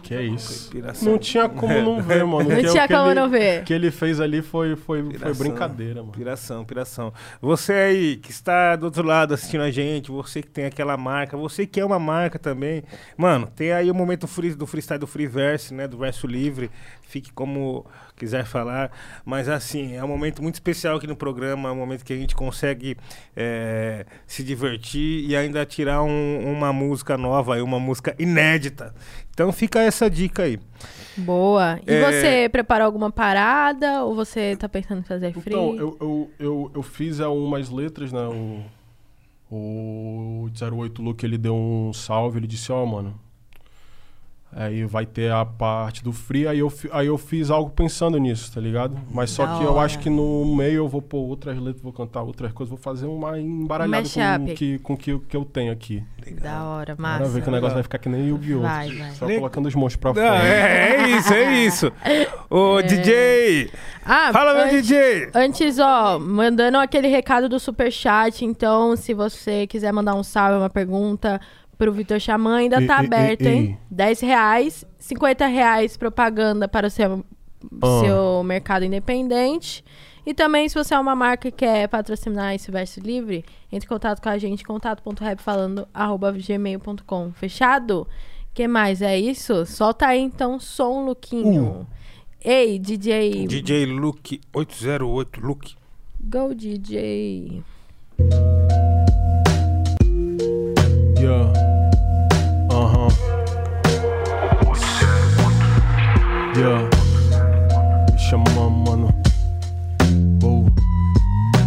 Que é isso? Não tinha como não [LAUGHS] ver, mano. Não Que- tinha como ele- não ver. O que ele fez ali foi, foi, foi Piração. brincadeira, mano. Piração, piração. Você aí que está do outro lado assistindo a gente, você que tem aquela marca, você que é uma marca também. Mano, tem aí o momento free, do freestyle do Freeverse, né? Do verso livre. Fique como quiser falar. Mas assim, é um momento muito especial aqui no programa, é um momento que a gente consegue é, se divertir e ainda tirar um- uma música nova, uma música inédita. Então fica essa dica aí. Boa. E É. você preparou alguma parada ou você tá pensando em fazer free? Então, eu, eu, eu, eu fiz é, umas letras, né? O, o 08 Luke, ele deu um salve, ele disse, ó, mano. Aí vai ter a parte do free, aí eu, aí eu fiz algo pensando nisso, tá ligado? Mas só Da que eu hora. acho que no meio eu vou pôr outras letras, vou cantar outras coisas, vou fazer uma embaralhada com o que, com que, eu- que eu tenho aqui. Da hora, Bora massa. ver que o negócio vai ficar que nem Yu-Gi-Oh! Vai, vai. Só colocando os monstros pra Não, fora. é, é isso, é isso. Ô, [LAUGHS] DJ! Ah, Fala, meu antes- DJ! Antes, ó, mandando aquele recado do superchat, então, se você quiser mandar um salve, uma pergunta pro Vitor Xamã, ainda tá ei, aberto, ei, hein? ei. 10 reais, 50 reais propaganda para o seu, Ah. seu mercado independente. E também, se você é uma marca que quer patrocinar esse verso livre, entre em contato com a gente, contato.rapfalando.gmail.com. Fechado? que mais? É isso? Solta aí, então, som, Luquinho. Ei, DJ... DJ Luke 808 Luke. Go, DJ. Yeah. Aham. Yeah. Me chama, mano. Oh. Uou.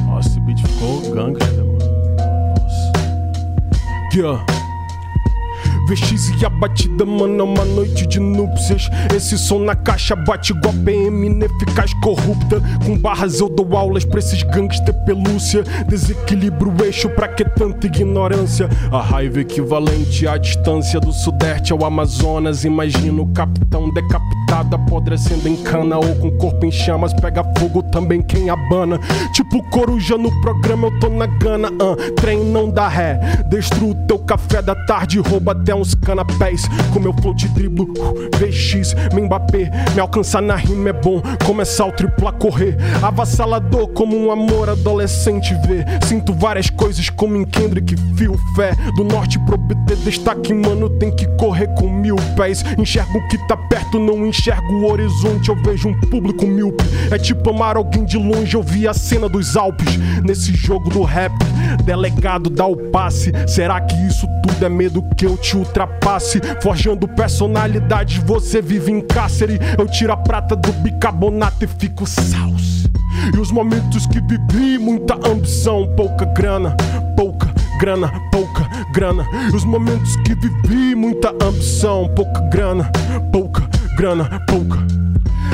Ó, esse beat ficou gangster, mano. Nossa. Yeah. VX e a batida, mano, é uma noite de núpcias. Esse som na caixa bate igual PM ineficaz corrupta. Com barras eu dou aulas pra esses gangster pelúcia. Desequilibro o eixo pra que tanta ignorância? A raiva equivalente à distância do sudeste ao Amazonas. Imagina o capitão decapitado, apodrecendo em cana ou com o corpo em chamas. Pega fogo também quem abana. Tipo coruja no programa, eu tô na gana. ah. Trem não dá ré. Destruo teu café da tarde, rouba até uns canapés. Com meu flow de driblo, VX, me Mbappé. Me alcançar na rima é bom, começar o triplo a correr. Avassalador como um amor adolescente vê. Sinto várias coisas como em Kendrick, fio fé. Do norte pro BT, destaque, mano, tem que correr com mil pés. Enxergo o que tá perto, não enxergo o horizonte. Eu vejo um público míope. É tipo amar alguém de longe, eu vi a cena dos Alpes. Nesse jogo do rap, delegado dá o passe. Será que isso tudo é medo que eu te ultrapasse? Forjando personalidades, você vive em cárcere. Eu tiro a prata do bicarbonato e fico salse. E os momentos que vivi, muita ambição, pouca grana, pouca grana, pouca grana. E os momentos que vivi, muita ambição, pouca grana, pouca grana, pouca.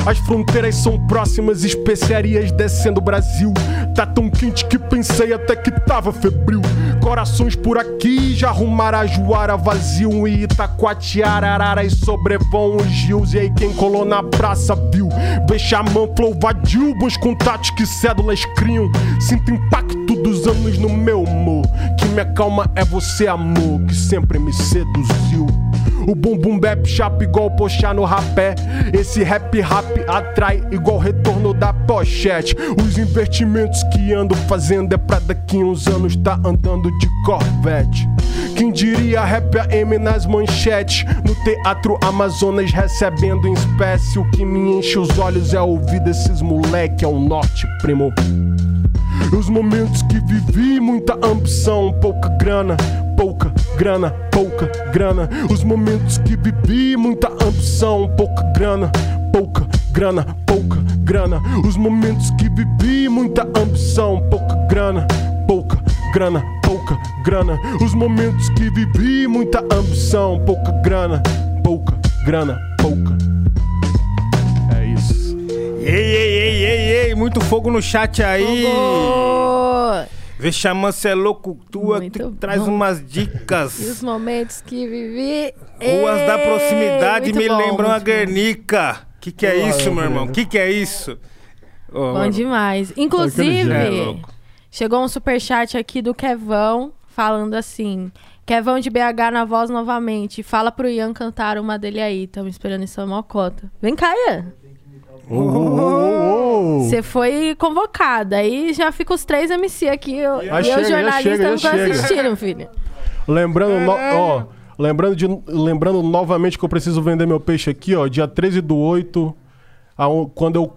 As fronteiras são próximas, especiarias descendo o Brasil. Tá tão quente que pensei até que tava febril. Corações por aqui, já arrumaram Juara vazio. E Itacoatiara, Araras sobrevoam os rios. E aí quem colou na praça viu. Bechamão, flow vadio, bons contatos que cédulas criam. Sinto impacto dos anos no meu humor. Que me acalma é você, amor, que sempre me seduziu. O bum bum bap igual poxa no rapé. Esse rap rap atrai igual retorno da pochete. Os investimentos que ando fazendo é pra daqui uns anos tá andando de Corvette. Quem diria rap AM nas manchetes? No teatro Amazonas recebendo em espécie. O que me enche os olhos é ouvir desses moleque ao norte, primo. Os momentos que vivi, muita ambição, pouca grana, pouca grana, pouca grana. Os momentos que vivi, muita ambição, pouca grana, pouca grana, pouca grana. Os momentos que vivi, muita ambição, pouca grana, pouca grana, pouca grana. Os momentos que vivi, muita ambição, pouca grana, pouca grana, pouca. É isso. Ei, ei, ei, ei, ei, muito fogo no chat aí. Fogo! Vexamã, cê é louco, tua Muito que traz bom. umas E os dicas. momentos que vivi. Ruas da Ei, proximidade muito me bom, lembram a. Guernica. Que que é isso, meu irmão? Que que é isso? Ô, Bom mano, demais. Inclusive, É chegou um superchat aqui do Kevão falando assim: Kevão de BH na voz novamente. Fala pro Ian cantar uma dele aí. Estamos esperando isso uma cota. Vem cá, Ian. Você foi convocada. Aí já fica os três MC aqui. Eu, Já e chega, já jornalista, chega, não já assistindo, filho. Lembrando, no- ó, lembrando, de, lembrando novamente que eu preciso vender meu peixe aqui, ó. Dia 13 do 8, aon- quando eu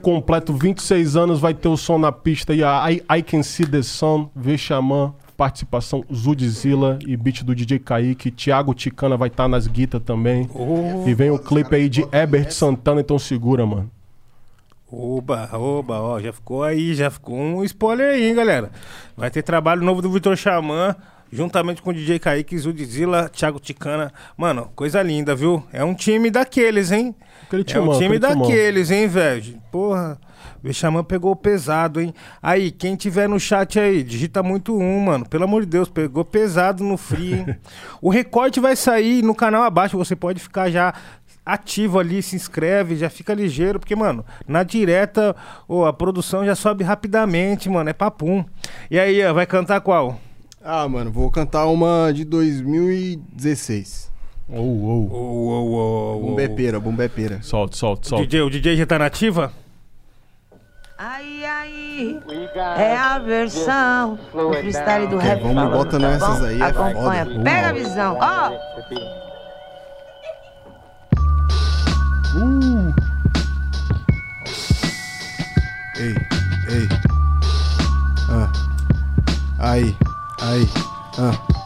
completo 26 anos, vai ter o som na pista e a I, I Can See The Sun, V Xamã, participação Zudzilla e beat do DJ Kaique. Thiago Ticana vai estar nas guitas também. E vem o clipe aí de Herbert Santana, então segura, mano. Oba, oba, ó, já ficou aí, já ficou um spoiler aí, hein, galera. Vai ter trabalho novo do Vitor Xamã, juntamente com o DJ Kaique, Zudzilla, Thiago Ticana. Mano, coisa linda, viu? É um time daqueles, hein? Aquele É timão, um time aquele timão. daqueles, hein, velho? Porra, o Xamã pegou pesado, hein? Aí, quem tiver no chat aí, digita muito um, mano. Pelo amor de Deus, pegou pesado no free, hein? [LAUGHS] o recorte vai sair no canal abaixo, você pode ficar já ativo ali, se inscreve, já fica ligeiro, porque, mano, na direta, ô, a produção já sobe rapidamente, mano, é papum. E aí, ó, vai cantar qual? Ah, mano, vou cantar uma de 2016. Ou, ou. Ô, ô, ô, ô, Bombepeira, bombepeira. Solta, solta, solta. DJ, o DJ já tá nativa? Aí, aí, é a versão do freestyle do rap. vamos falando, botando tá essas bom? aí, é Acompanha, foda. pega a visão, ó. Ei, ei. Ah. Aí, aí, ah.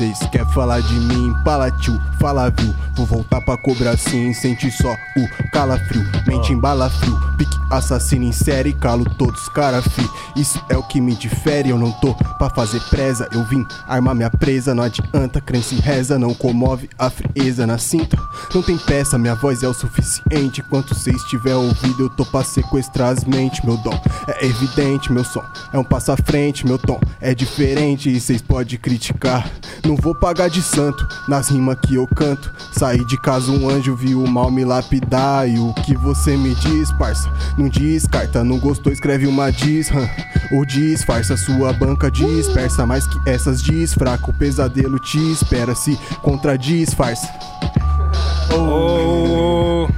Cês quer falar de mim, fala tio, fala viu. Vou voltar pra cobrar sim, sente só o calafrio. Mente embala frio, pique assassino em série, calo todos, cara fi. Isso é o que me difere, eu não tô pra fazer presa. Eu vim armar minha presa, não adianta, crença e reza, não comove a frieza na cinta. Não tem peça, minha voz é o suficiente. Enquanto cê estiver ouvido, eu tô pra sequestrar as mentes. Meu dom é evidente, meu som é um passo à frente, meu tom é diferente e cês pode criticar. Não vou pagar de santo nas rimas que eu canto. Saí de casa um anjo, vi o mal me lapidar. E o que você me diz, parça? Não descarta, não gostou, escreve uma diz, hã? Ou disfarça, sua banca dispersa. Mais que essas diz, fraco, o pesadelo te espera. Se contradiz, farsa. Ô,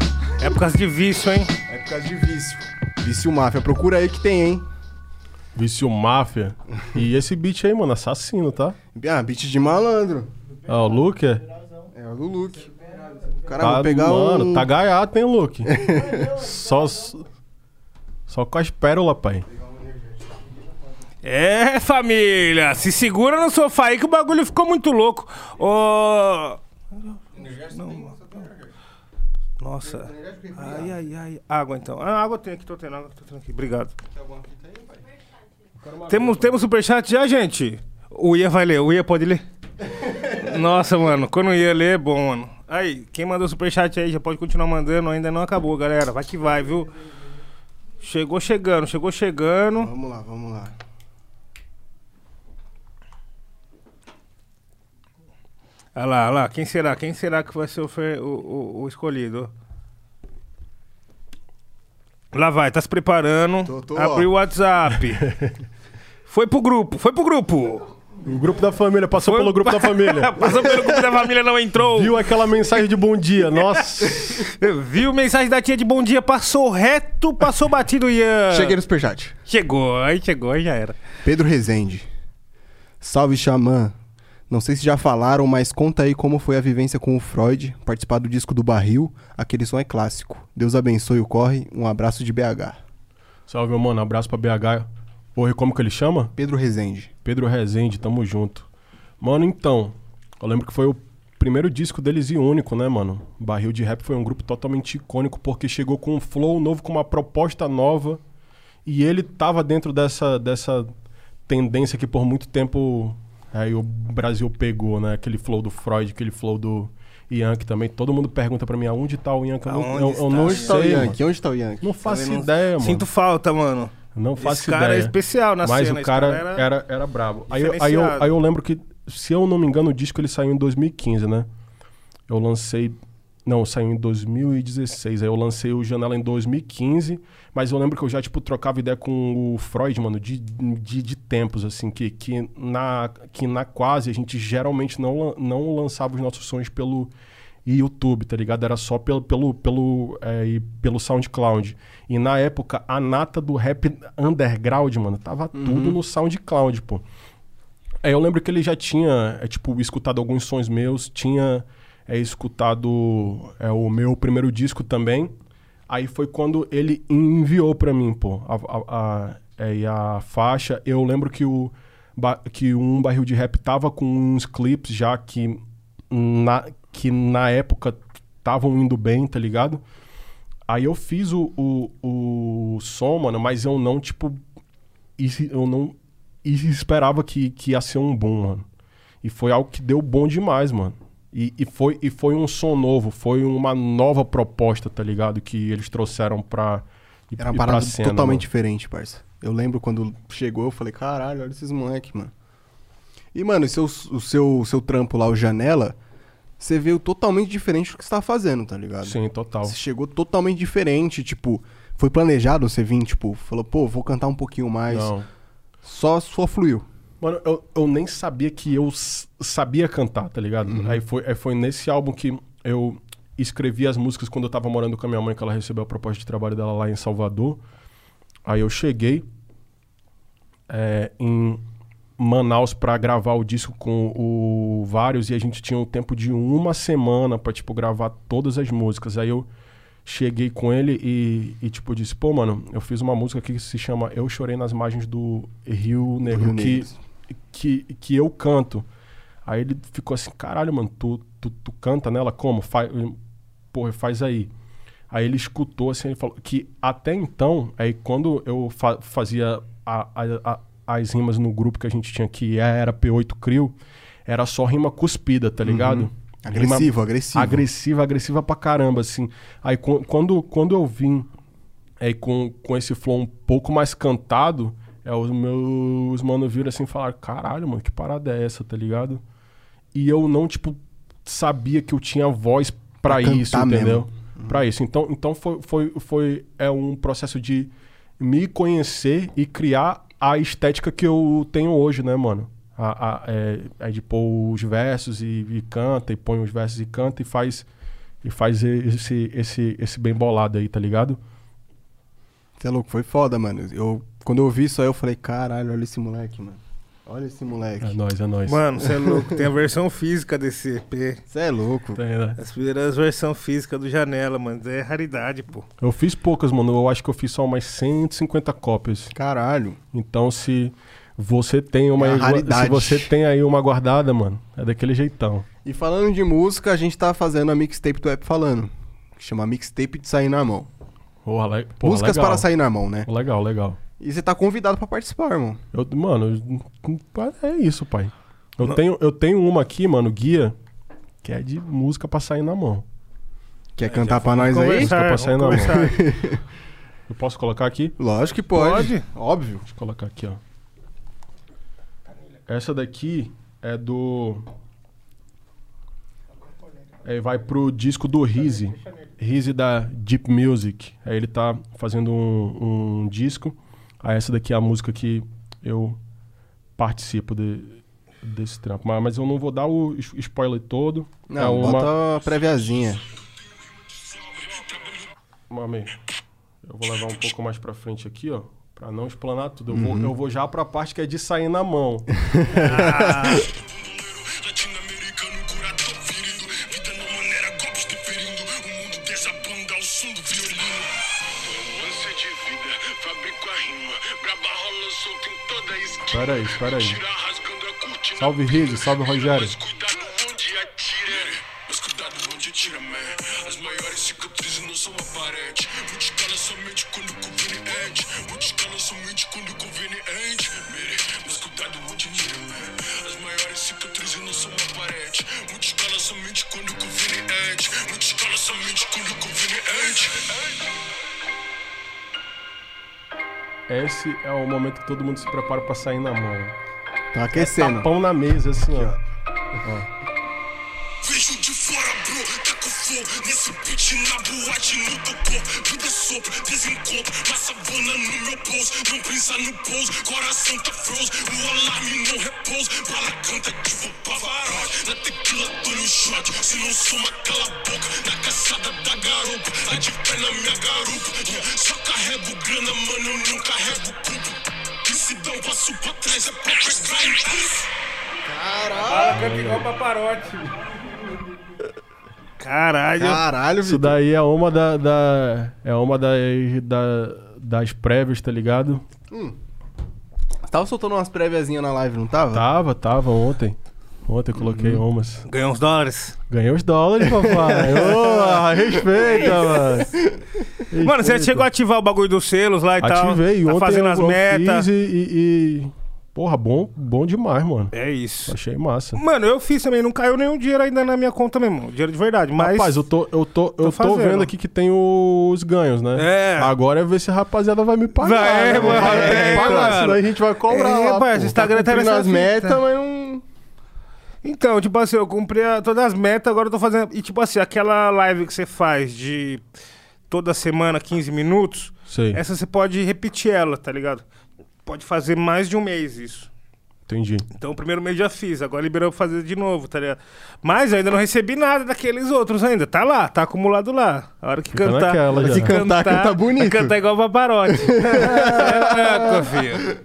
é por causa de vício, hein? É por causa de vício. Vício máfia, procura aí que tem, hein? Vício Máfia. E esse beat aí, mano, assassino, tá? Ah, beat de malandro. Ah, o Luke é. É o do Luke. Cara, Tá, vou pegar mano, um... tá gaiato, hein, Luke? [LAUGHS] só, só com as pérolas, pai. É, família, se segura no sofá aí que o bagulho ficou muito louco. Ô. Não. Nossa. Ai, ai, ai. Água então. Ah, água tem aqui, tô tendo água, tô tendo aqui. Obrigado. Temos, temos superchat já, gente? O Ia vai ler, o Ia pode ler? [LAUGHS] Nossa, mano, quando o Ia ler é bom, mano. Aí, quem mandou superchat aí já pode continuar mandando, ainda não acabou, galera. Vai que vai, viu? Chegou chegando, chegou chegando. Vamos lá, vamos lá. Olha lá, olha lá, quem será? Quem será que vai ser o, o- o- escolhido? Lá vai, tá se preparando. Tô, tô, Abriu o. WhatsApp. [LAUGHS] foi pro grupo, foi pro grupo. O grupo da família, passou Foi- pelo grupo da família. [LAUGHS] Passou pelo grupo da família, não entrou. Viu aquela mensagem de bom dia? Nossa. Viu mensagem da tia de bom dia, passou reto, passou batido e. Cheguei no superchat. Chegou, aí chegou, aí já era. Pedro Rezende. Salve, Xamã. Não sei se já falaram, mas conta aí como foi a vivência com o Freud, participar do disco do Barril. Aquele som é clássico. Deus abençoe o corre. Um abraço de BH. Salve, meu mano. Abraço pra BH. Porra, e como que ele chama? Pedro Rezende. Pedro Rezende, tamo junto. Mano, então, eu lembro que foi o primeiro disco deles e único, né, mano? Barril de Rap foi um grupo totalmente icônico porque chegou com um flow novo, com uma proposta nova. E ele tava dentro dessa, dessa tendência que por muito tempo aí o Brasil pegou, né? Aquele flow do Freud, aquele flow do Yankee também. Todo mundo pergunta pra mim aonde tá o Yankee. Eu não, eu, eu não tá o sei. Yankee? Onde tá o Yankee? Não faço Também não- ideia, mano. Sinto falta, mano. Não faço Esse cara ideia. é especial na Mas cena. o esse cara era, era, era brabo. Aí, eu- aí, eu, aí eu lembro que, se eu não me engano, o disco ele saiu em 2015, né? Eu lancei. Não, saiu em 2016. Aí eu lancei o Janela em 2015. Mas eu lembro que eu já, tipo, trocava ideia com o Freud, mano, de, de, de tempos, assim, que, que, na, que na quase a gente geralmente não, lan- não lançava os nossos sons pelo YouTube, tá ligado? Era só pelo, pelo, pelo, é, e pelo SoundCloud. E na época, a nata do rap underground, mano, tava tudo no SoundCloud, pô. Aí eu lembro que ele já tinha, é, tipo, escutado alguns sons meus, tinha é, escutado é, o meu primeiro disco também. Aí foi quando ele enviou pra mim, pô, a, a, a, é, e a faixa. Eu lembro que, o, que um barril de rap tava com uns clipes já que na, que na época estavam indo bem, tá ligado? Aí eu fiz o, o, o som, mano, mas eu não, tipo. Eu não esperava que, que ia ser um boom, mano. E foi algo que deu bom demais, mano. E, e, foi, e foi um som novo, foi uma nova proposta, tá ligado? Que eles trouxeram pra. e- Era uma e parada cena, totalmente mano. diferente, parça. Eu lembro quando chegou, eu falei, caralho, olha esses moleque, mano. E, mano, o seu, o seu, o seu trampo lá, o Janela, você veio totalmente diferente do que você tava fazendo, tá ligado? Sim, total. Você chegou totalmente diferente, tipo, foi planejado você vir, tipo, falou, pô, vou cantar um pouquinho mais. Não. Só, só fluiu. Mano, eu, eu nem sabia que eu sabia cantar, tá ligado? Aí, foi, aí foi nesse álbum que eu escrevi as músicas quando eu tava morando com a minha mãe, que ela recebeu a proposta de trabalho dela lá em Salvador. Aí eu cheguei é, em Manaus pra gravar o disco com o Vários e a gente tinha um tempo de uma semana pra, tipo, gravar todas as músicas. Aí eu cheguei com ele e, e, tipo, disse, pô, mano, eu fiz uma música que se chama Eu Chorei nas Margens do Rio Negro, Rio que, que, que eu canto. Aí ele ficou assim, caralho, mano, tu, tu, tu canta nela como? Faz, porra, faz aí. Aí ele escutou assim, ele falou que até então, aí quando eu fa- fazia a- a- a- as rimas no grupo que a gente tinha, que era P8 Crio, era só rima cuspida, tá ligado? Rima- Agressivo, agressivo. agressiva, agressiva pra caramba, assim. Aí qu- quando, quando eu vim aí, com, com esse flow um pouco mais cantado, é, os meus mano viram assim e falaram, caralho, mano, que parada é essa, tá ligado? E eu não, tipo, sabia que eu tinha voz pra Pra isso, entendeu? mesmo. Pra isso. Então, então foi, foi, foi é um processo de me conhecer e criar a estética que eu tenho hoje, né, mano? A, a, é, é de pôr os versos e, e canta, e põe os versos e canta e faz, e faz esse, esse, esse bem bolado aí, tá ligado? Você é louco, foi foda, mano. Eu, quando eu vi isso aí, eu falei, caralho, olha esse moleque, mano. Olha esse moleque. É nóis, é nóis. Mano, você é louco. Tem a versão física desse EP. Você é louco. Tem, né? As primeiras versões físicas do Janela, mano. É raridade, pô. Eu fiz poucas, mano. Eu acho que eu fiz só umas 150 cópias. Caralho. Então, se você tem uma É raridade. se você tem aí uma guardada, mano, é daquele jeitão. E falando de música, a gente tá fazendo a mixtape do App Falando. Que chama Mixtape de Sair na Mão. Porra, le- porra, Músicas legal. para sair na mão, né? Legal, legal. E você tá convidado pra participar, irmão. Eu, mano, é isso, pai. Eu Não. tenho, eu tenho uma aqui, mano, guia, que é de música pra sair na mão. Quer cantar pra nós aí? Conversar, pra sair vamos na mão. Eu posso colocar aqui? Lógico que pode. Pode. Óbvio. Deixa eu colocar aqui, ó. Essa daqui é do. É, vai pro disco do Rizzy. Rizzy da Deep Music. Aí ele tá fazendo um, um disco. Aí essa daqui é a música que eu participo de- desse trampo. Mas, mas eu não vou dar o spoiler todo. Não, é uma... bota a préviazinha. Mami, eu vou levar um pouco mais pra frente aqui, ó. Pra não explanar tudo. Eu, vou, eu vou já pra parte que é de sair na mão. Latino-americano, [LAUGHS] [LAUGHS] Espera aí, espera aí. Salve Rizzy, salve Rogério. Escalar somente quando conveniente. Vou te escalar somente quando conveniente. Esse é o momento que todo mundo se prepara pra sair na mão. Tá aquecendo. Tapão na mesa, assim, ó. Vejo de fora, bro, tá com fogo Nesse beat na boate, no topô Vida sopro, desencontro Massa bona no meu bolso Não pensa no pouso, coração tá froze O alarme não repousa Bala canta vou pavarote Na tequila tô no shot Se não soma, cala a boca. Na caçada da garupa Tá de pé na minha garupa. Yeah, Só carrego grana, mano, eu não carrego culpa. Um passo pra trás é pra pegar em Fala, canta igual paparote. Caralho. Caralho, Isso Vitor. daí é uma da, da- é uma das, da- das prévias, tá ligado? Tava soltando umas préviazinhas na live, não tava? Tava, tava ontem. Ontem eu coloquei Uhum. umas. Ganhou uns dólares. Ganhei os dólares, papai. [LAUGHS] Ô, respeita, mano. Mano, você Respeita. chegou a ativar o bagulho dos selos lá e tal. Ativei. Tá Ontem fazendo eu, as metas. e, e- e- Porra, bom, bom demais, mano. É isso. Achei massa. Mano, eu fiz também, não caiu nenhum dinheiro ainda na minha conta mesmo. Dinheiro de verdade, mas. Rapaz, eu tô, eu tô, eu tô vendo aqui que tem os ganhos, né? É. Agora é ver se a rapaziada vai me pagar. Vai, né? mano. Vai É, pagar, senão a gente vai cobrar É, lá. rapaz, o Instagram tá Cumprindo nessa as fita. metas, mas não... Então, tipo assim, eu cumpri a- todas as metas, agora eu tô fazendo. E tipo assim, aquela live que você faz de toda semana, 15 minutos, Sei, essa você pode repetir ela, tá ligado? Pode fazer mais de um mês isso. entendi. Então, o primeiro mês já fiz, agora liberou pra fazer de novo, tá ligado? Mas eu ainda não recebi nada daqueles outros ainda. Tá lá, tá acumulado lá. A hora que Fica cantar. naquela já. Se cantar, canta bonito. vai Cantar igual Paparotti. [LAUGHS] é, filho.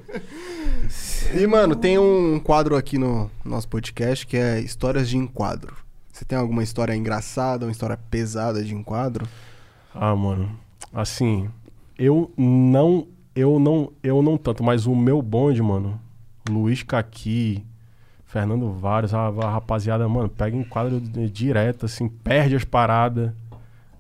E, mano, tem um quadro aqui no nosso podcast que é Histórias de Enquadro. Você tem alguma história engraçada, uma história pesada de enquadro? Ah, mano. Assim, eu não. Eu não. Eu não tanto, mas o meu bonde, mano. Luiz Caqui, Fernando Vários, a, a rapaziada, mano, pega em quadro direto, assim, perde as paradas.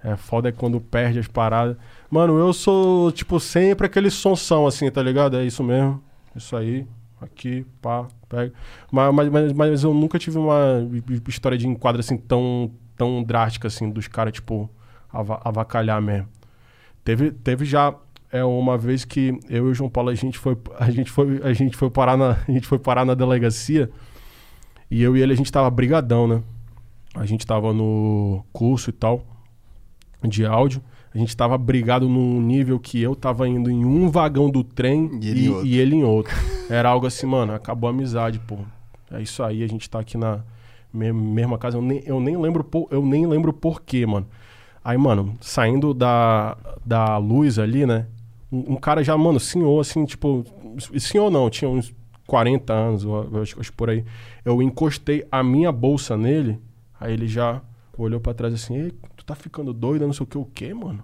É foda é quando perde as paradas. Mano, eu sou, tipo, sempre aquele sonção, assim, tá ligado? É isso mesmo. Isso aí. Aqui, pá, pega. Mas, mas, mas, eu nunca tive uma história de enquadro, assim, tão, tão drástica, assim, dos caras, tipo, ava- avacalhar mesmo. Teve, teve já é uma vez que eu e o João Paulo a gente foi a gente foi a gente foi parar na a gente foi parar na delegacia e eu e ele a gente tava brigadão, né? A gente tava no curso e tal de áudio. A gente tava brigado num nível que eu tava indo em um vagão do trem E ele em e, outro. e ele em outro. Era algo assim, mano, acabou a amizade, pô. É isso aí, a gente tá aqui na me- mesma casa. Eu nem, eu nem lembro por, eu nem lembro porquê, mano. Aí, mano, saindo da, da luz ali, né? Um, um cara já, mano, senhor, assim, tipo. Senhor não, tinha uns 40 anos, eu, acho, acho por aí. Eu encostei a minha bolsa nele, aí ele já olhou pra trás assim, Ei, tu tá ficando doido, não sei o que, o quê, mano?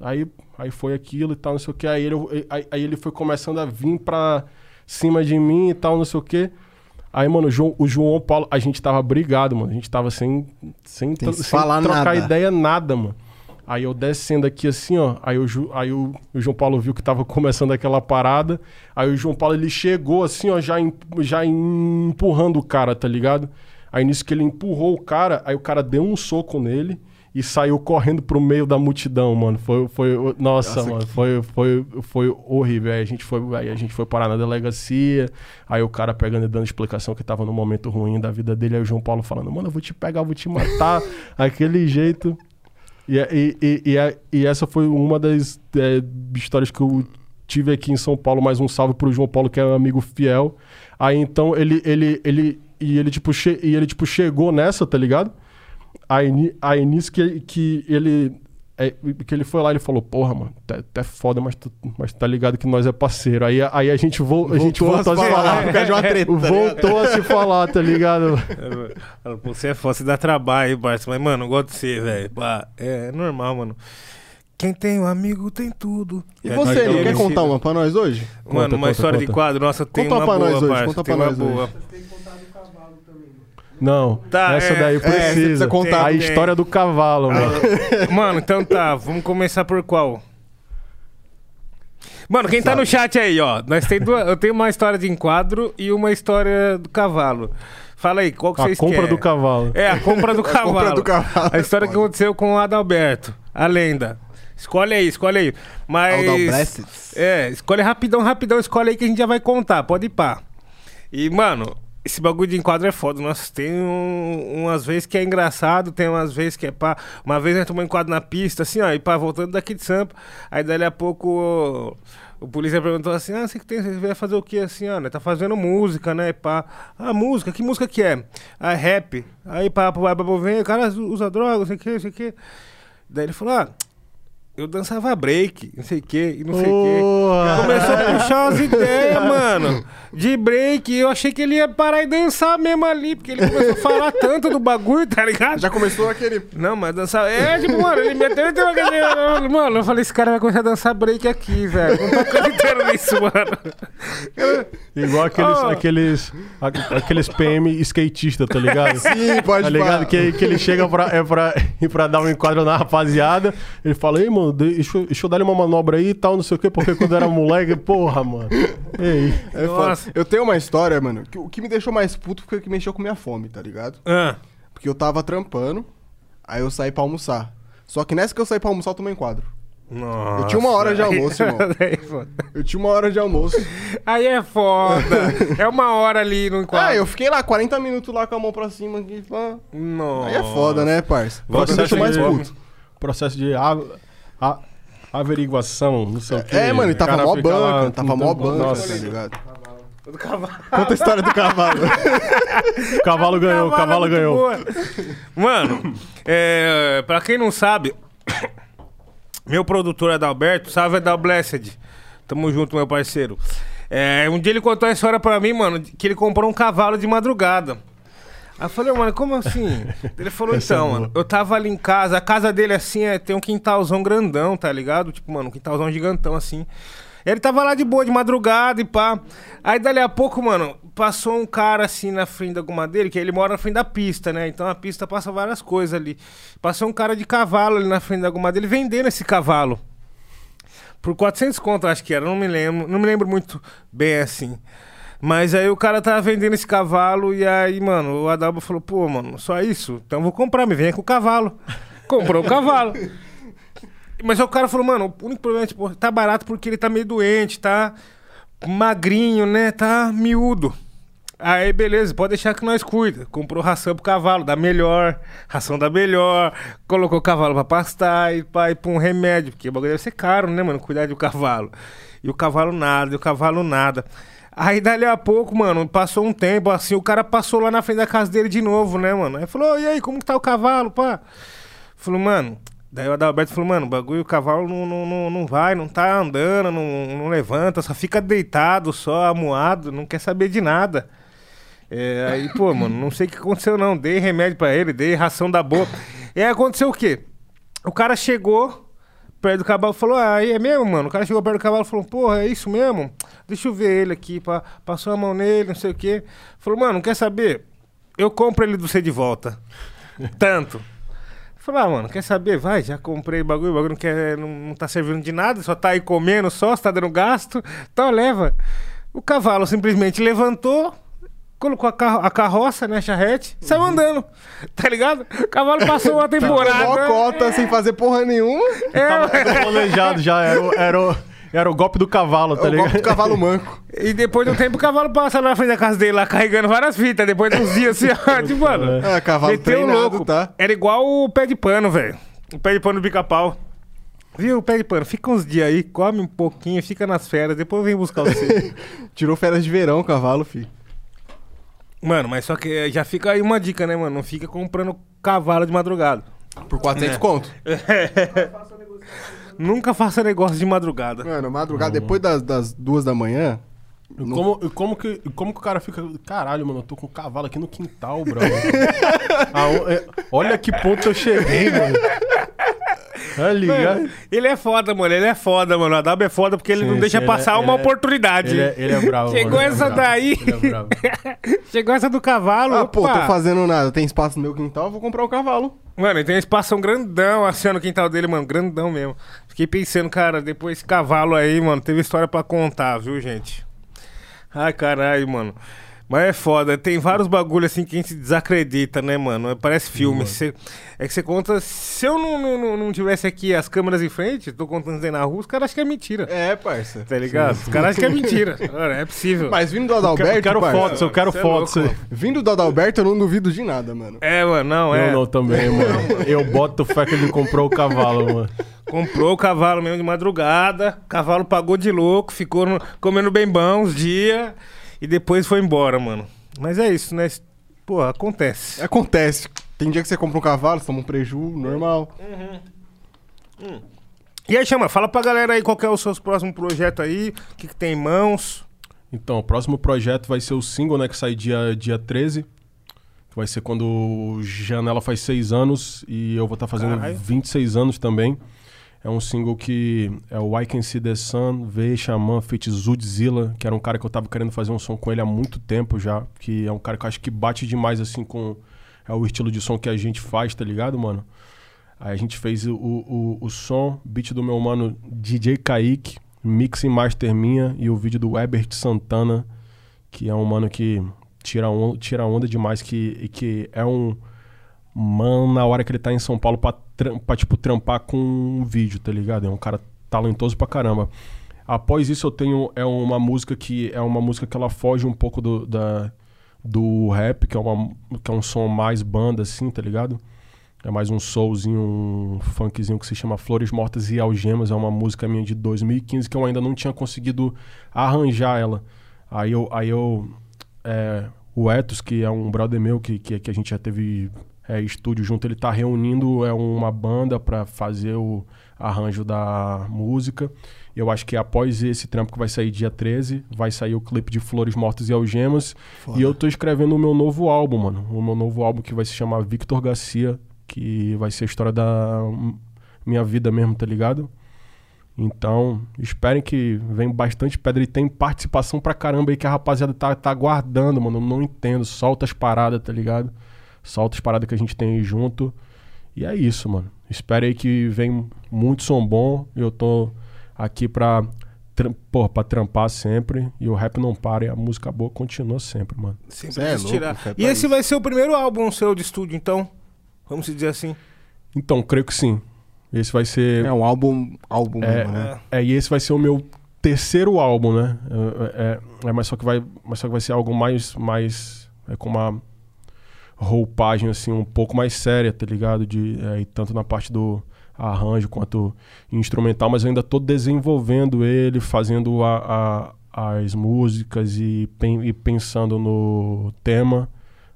Aí, aí foi aquilo e tal, não sei o que. Aí ele, aí, aí ele foi começando a vir pra cima de mim e tal, não sei o que. Aí, mano, o João, o João Paulo, a gente tava brigado, mano. A gente tava sem, sem, sem falar trocar nada. ideia, nada, mano. Aí eu descendo aqui assim, ó. Aí, aí o, o João Paulo viu que tava começando aquela parada. Aí o João Paulo ele chegou assim, ó, já, em- já empurrando o cara, tá ligado? Aí nisso que ele empurrou o cara, aí o cara deu um soco nele e saiu correndo pro meio da multidão, mano. Foi, foi, nossa, Nossa, mano, foi, foi, foi horrível. Aí a gente foi, aí a gente foi parar na delegacia. Aí o cara pegando e dando explicação que tava num momento ruim da vida dele. Aí o João Paulo falando, mano, eu vou te pegar, eu vou te matar. [LAUGHS] Aquele jeito. E, e, e, e, a- e essa foi uma das é, histórias que eu tive aqui em São Paulo. Mais um salve pro João Paulo, que é um amigo fiel. Aí então ele, ele, ele, e ele, tipo, che- e ele, tipo, chegou nessa, tá ligado? Aí, aí nisso que, que ele. É, que ele foi lá e ele falou, porra, mano, tá, tá foda, mas tu, mas tá ligado que nós é parceiro. Aí, aí a gente, vol, a gente voltou a se falar. por causa de uma [LAUGHS] treta, tá voltou a se falar, tá ligado? [LAUGHS] Você é foda, você dá trabalho, hein, Barça. Mas, mano, eu gosto de você, velho. Pá, É normal, mano. Quem tem um amigo tem tudo. E É, você, não quer contar uma pra nós hoje? Mano, Conta, uma conta, história de conta. quadro, nossa, tem Conta uma pra boa, nós hoje, parça, conta pra nós boa. hoje. Não, Tá, essa é, daí é, precisa. precisa contar. a história do cavalo, mano. [LAUGHS] Mano, então tá, vamos começar por qual? Mano, quem tá no chat aí, ó. Nós tem duas, eu tenho uma história de enquadro e uma história do cavalo. Fala aí, qual que A vocês compra querem? do cavalo. É, a compra do [LAUGHS] cavalo. compra do cavalo. A história que aconteceu com o Adalberto, a lenda. Escolhe aí, escolhe aí. Mas. É, escolhe rapidão, rapidão, escolhe aí que a gente já vai contar, pode ir pá. E, mano, esse bagulho de enquadro é foda. Nossa, tem um- umas vezes que é engraçado, tem umas vezes que é pá. Uma vez nós tomamos enquadro na pista, assim, ó, e pá, voltando daqui de Sampa. Aí dali a pouco o, o polícia perguntou assim: Ah, você que tem, você vai fazer o quê assim, ó? Né? Tá fazendo música, né? Pá. Ah, música, que música que é? Ah, rap. Aí pá, pá, pá, vem, o cara usa droga, não sei o que, não sei o que. Daí ele falou: Ah, eu dançava break, não sei o que, e não sei o Porra. que. Começou a puxar as ideias, mano, de break. e Eu achei que ele ia parar e dançar mesmo ali, porque ele começou a falar tanto do bagulho, tá ligado? Já começou aquele. Não, mas dançar. É, tipo, mano, ele meteu. meteu aquele- Mano, eu falei, esse cara vai começar a dançar break aqui, velho. Não tô acreditando nisso, mano. Igual aqueles, Oh. aqueles, a- aqueles PM skatista, tá ligado? Sim, pode Tá ligado? falar. Que, que ele chega pra, é pra, pra dar um enquadro na rapaziada. Ele fala, ei, mano, deixa, eu- deixa eu dar uma manobra aí e tal, não sei o quê, porque quando eu era moleque, [LAUGHS] porra, mano. Ei. É foda. Nossa. Eu tenho uma história, mano, que o que me deixou mais puto foi o que mexeu com minha fome, tá ligado? Ah, Porque eu tava trampando, aí eu saí pra almoçar. Só que nessa que eu saí pra almoçar, eu tomei um quadro. nossa. Eu tinha uma hora de almoço, irmão. [LAUGHS] Foda. Eu tinha uma hora de almoço. Aí é foda. É uma hora ali no enquadro. Ah, eu fiquei lá 40 minutos lá com a mão pra cima. Aqui, pá. Nossa. Aí é foda, né, parça? Processo deixa mais de- puto. Processo de a- a- averiguação, não sei o quê. É, mano, e tava O mó fica lá banca, tava mó banca, Nossa, tá ligado? Do cavalo. Conta a história do cavalo. o [LAUGHS] cavalo ganhou, o cavalo é ganhou. boa. Mano, é, pra quem não sabe, [COUGHS] meu produtor Adalberto, salve Adalblessed. Tamo junto, meu parceiro. É, um dia ele contou a história pra mim, mano, que ele comprou um cavalo de madrugada. Aí eu falei, mano, como assim? [LAUGHS] Ele falou, Essa é então, mano, eu tava ali em casa, a casa dele, assim, é, tem um quintalzão grandão, tá ligado? Tipo, mano, um quintalzão gigantão, assim. Ele tava lá de boa, de madrugada e pá. Aí, dali a pouco, mano, passou um cara, assim, na frente da goma dele, que ele mora na frente da pista, né? Então a pista passa várias coisas ali. Passou um cara de cavalo ali na frente da goma dele, vendendo esse cavalo. Por 400 conto, acho que era, não me lembro. Não me lembro muito bem, assim. Mas aí o cara tava vendendo esse cavalo e aí, mano, o Adalba falou, pô, mano, só isso? Então eu vou comprar, me venha com o cavalo. [LAUGHS] Comprou o cavalo. Mas aí o cara falou, mano, o único problema é, tipo, tá barato porque ele tá meio doente, tá magrinho, né? Tá miúdo. Aí, beleza, pode deixar que nós cuida. Comprou ração pro cavalo, da melhor, ração da melhor, colocou o cavalo pra pastar e pra ir pra um remédio, porque o bagulho deve ser caro, né, mano? Cuidar do cavalo. E o cavalo nada, e o cavalo nada. Aí, dali a pouco, mano, passou um tempo assim, o cara passou lá na frente da casa dele de novo, né, mano? Aí falou, e aí, como que tá o cavalo, pá? Falou, mano. Daí o Adalberto falou, mano, o bagulho, o cavalo não, não, não, não vai, não tá andando, não, não levanta, só fica deitado, só amuado, não quer saber de nada. É, aí, pô, mano, não sei o que aconteceu, não. Dei remédio pra ele, dei ração da boa. E aí aconteceu o quê? O cara chegou perto do cavalo falou: Ah, aí é mesmo, mano? O cara chegou perto do cavalo e falou: Porra, é isso mesmo? Deixa eu ver ele aqui. Pá. Passou a mão nele, não sei o quê. Falou: Mano, quer saber? Eu compro ele do você de volta. [LAUGHS] Tanto. Falei, ah, mano, quer saber? Vai, já comprei bagulho, o bagulho não, quer, não, não tá servindo de nada, só tá aí comendo só, só tá dando gasto. Então leva. O cavalo simplesmente levantou, colocou a, carro, a carroça, né, a charrete, saiu andando. [LAUGHS] Tá ligado? O cavalo passou uma temporada. Mó cota sem fazer porra nenhuma. É, Tava planejado já, era, o- era, o- era o golpe do cavalo, tá É o golpe ligado? do cavalo manco. [LAUGHS] E depois de um tempo o cavalo passa lá na frente da casa dele, lá carregando várias fitas. Depois de uns dias assim, ó, [LAUGHS] tipo, mano. Ah, cavalo treinado, tá? Era igual o pé de pano, velho. O pé de pano do pica-pau. Viu, pé de pano? Fica uns dias aí, come um pouquinho, fica nas férias, depois vem buscar você. Tirou férias de verão o cavalo, filho. Mano, mas só que eh, já fica aí uma dica, né, mano? Não fica comprando cavalo de madrugada. Por 400 É. conto. [LAUGHS] Nunca faça negócio de madrugada. Mano, madrugada, depois das, das duas da manhã. E Como, como, que, como que o cara fica. Caralho, mano, eu tô com um cavalo aqui no quintal, bro. [LAUGHS] Aon- é- olha que ponto eu cheguei, mano. Tá ligado? Mano, ele é foda, mano. Ele é foda, mano. A W é foda porque ele Sim, não deixa sim, passar ele é- uma ele é- oportunidade. Ele é, ele é bravo. [LAUGHS] Chegou mano, é essa bravo, daí. Ele é bravo. [LAUGHS] Chegou essa do cavalo. Ah, pô, opa. tô fazendo nada. Tem espaço no meu quintal, eu vou comprar um cavalo. Mano, ele tem um espação grandão assim no quintal dele, mano. Grandão mesmo. Fiquei pensando, cara, depois esse cavalo aí, mano, teve história pra contar, viu, gente? Ai, caralho, mano. Mas é foda, tem vários bagulhos assim que a gente desacredita, né, mano? Parece filme. Cê- é que você conta. Se eu não, não, não, tivesse aqui as câmeras em frente, tô contando isso aí na rua, os caras acham que é mentira. É, parça. Tá ligado? Os caras acham que é mentira. [LAUGHS] Cara, é possível. Mas vindo do Eu Adalberto, quero, quero fotos, eu quero é fotos. louco, Vindo do Adalberto, eu não duvido de nada, mano. É, mano, não, é. Eu não também, [LAUGHS] mano. Eu boto fé que ele comprou o cavalo, mano. Comprou o cavalo mesmo de madrugada, o cavalo pagou de louco, ficou no- comendo bem bom uns dias e depois foi embora, mano. Mas é isso, né? Pô, acontece. Acontece. Tem dia que você compra um cavalo, você toma um preju, normal. E aí, Chama, fala pra galera aí qual que é o seu próximo projeto aí, o que, que tem em mãos. Então, o próximo projeto vai ser o single, né? Que sai dia, dia 13. Que vai ser quando o Janela faz seis anos e eu vou estar fazendo Caralho. 26 anos também. É um single que é o I Can See The Sun, V, Xamã, feat. Zudzilla, que era um cara que eu tava querendo fazer um som com ele há muito tempo já. Que é um cara que eu acho que bate demais, assim, com é o estilo de som que a gente faz, tá ligado, mano? Aí a gente fez o, o, o som, beat do meu mano DJ Kaique, mix e master minha e o vídeo do Ebert Santana, que é um mano que tira, on, tira onda demais, que, que é um mano na hora que ele tá em São Paulo pra, pra, tipo, trampar com um vídeo, tá ligado? É um cara talentoso pra caramba. Após isso eu tenho é uma música que é uma música que ela foge um pouco do, da, do rap, que é, uma, que é um som mais banda assim, tá ligado? É mais um soulzinho, um funkzinho que se chama Flores Mortas e Algemas. É uma música minha de 2015 que eu ainda não tinha conseguido arranjar ela. Aí eu. Aí eu é, o Etos, que é um brother meu que, que, que a gente já teve é, estúdio junto, ele tá reunindo é, uma banda pra fazer o arranjo da música. Eu acho que após esse trampo que vai sair dia 13, vai sair o clipe de Flores Mortas e Algemas. E eu tô escrevendo o meu novo álbum, mano. O meu novo álbum que vai se chamar Victor Garcia, que vai ser a história da minha vida mesmo, tá ligado? Então, esperem que vem bastante pedra e tem participação pra caramba aí que a rapaziada tá, tá aguardando, mano. Eu não entendo. Solta as paradas, tá ligado? Solta as paradas que a gente tem aí junto. E é isso, mano. Espere aí que vem muito som bom. Eu tô aqui pra, tram- porra, pra trampar sempre. E o rap não para e a música boa continua sempre, mano. Sempre é quis louco, E esse isso. vai ser o primeiro álbum seu de estúdio, então? Vamos dizer assim. Então, creio que sim. Esse vai ser. É um álbum, álbum É, mesmo, né? É, e esse vai ser o meu terceiro álbum, né? É, é- é, mas, só que vai, mas só que vai ser algo mais, mais é, com uma roupagem assim um pouco mais séria, tá ligado? De, é, e tanto na parte do arranjo quanto instrumental, mas eu ainda tô desenvolvendo ele, fazendo a- a- as músicas e, pen- e pensando no tema.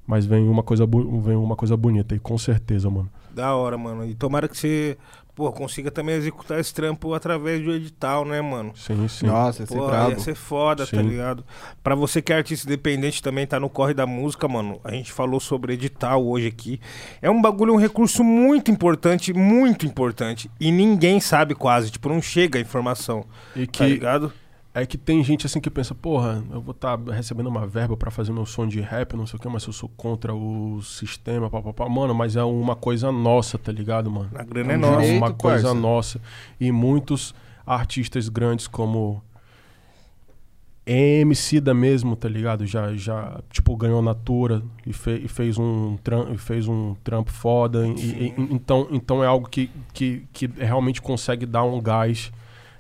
Mas vem uma coisa, vem uma coisa bonita aí, com certeza, mano. Da hora, mano. E tomara que você, pô, consiga também executar esse trampo através do edital, né, mano? Sim, sim. Nossa, ia ser Pô, ia ser foda, tá Sim. ligado? Pra você que é artista independente também tá no corre da música, mano. A gente falou sobre edital hoje aqui. É um bagulho, um recurso muito importante, muito importante. E ninguém sabe quase, tipo, não chega a informação. E Tá que ligado? É que tem gente assim que pensa, porra, eu vou estar recebendo uma verba pra fazer meu som de rap, não sei o que, mas eu sou contra o sistema, papapá. Mano, mas é uma coisa nossa, tá ligado, mano? A grana é um nossa. direito, uma coisa parça. nossa. E muitos artistas grandes como MC da mesmo, tá ligado? Já, já tipo, ganhou Natura e, fe- e fez, um tram- e fez um trampo foda. E- e- e- então, então é algo que, que, que realmente consegue dar um gás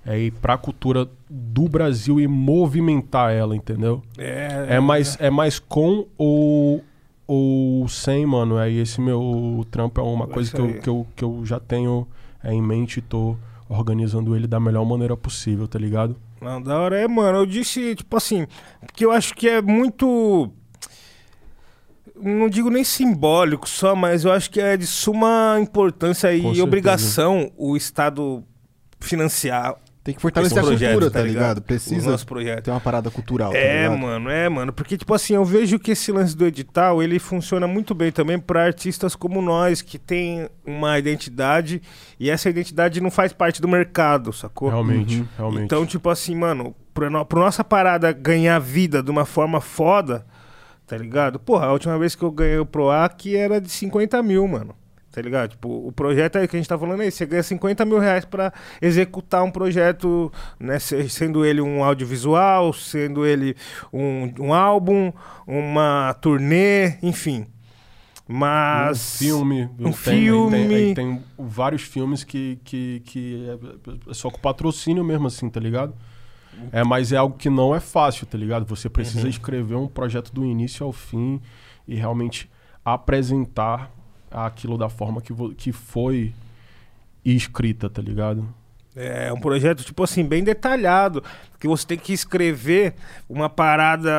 é, e pra cultura do Brasil e movimentar ela, entendeu? É, É mais, é mais com ou, ou sem, mano. Aí esse meu trampo é uma Vai coisa que eu, que, eu, que eu já tenho é, em mente e tô organizando ele da melhor maneira possível, tá ligado? Não, da hora é, mano. Eu disse, tipo assim, porque eu acho que é muito. Não digo nem simbólico só, mas eu acho que é de suma importância e obrigação o Estado financiar Tem que fortalecer a projeto, cultura, tá ligado? Os Precisa nossos projetos. ter uma parada cultural, tá É, ligado? mano, é, mano. Porque, tipo assim, eu vejo que esse lance do edital, ele funciona muito bem também pra artistas como nós, que tem uma identidade e essa identidade não faz parte do mercado, sacou? Realmente, realmente. Então, tipo assim, mano, pra, no, pra nossa parada ganhar vida de uma forma foda, tá ligado? Porra, a última vez que eu ganhei o PROAC era de 50 mil, mano. Tá ligado? Tipo, o projeto aí que a gente tá falando aí, você ganha 50 mil reais pra executar um projeto, né? se- Sendo ele um audiovisual, sendo ele um, um álbum, uma turnê, enfim. Mas. um filme. um tem, filme. Tem, aí tem vários filmes que, que, que é, é só com patrocínio mesmo, assim, tá ligado? É, mas é algo que não é fácil, tá ligado? Você precisa escrever um projeto do início ao fim e realmente apresentar aquilo da forma que, que foi escrita, tá ligado? É um projeto, tipo assim, bem detalhado. Que você tem que escrever uma parada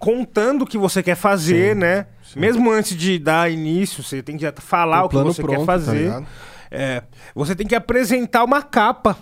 contando o que você quer fazer, Sim, né? sim. Mesmo antes de dar início, você tem que já falar o que você pronto, quer tá fazer. ligado? é, você tem que apresentar uma capa,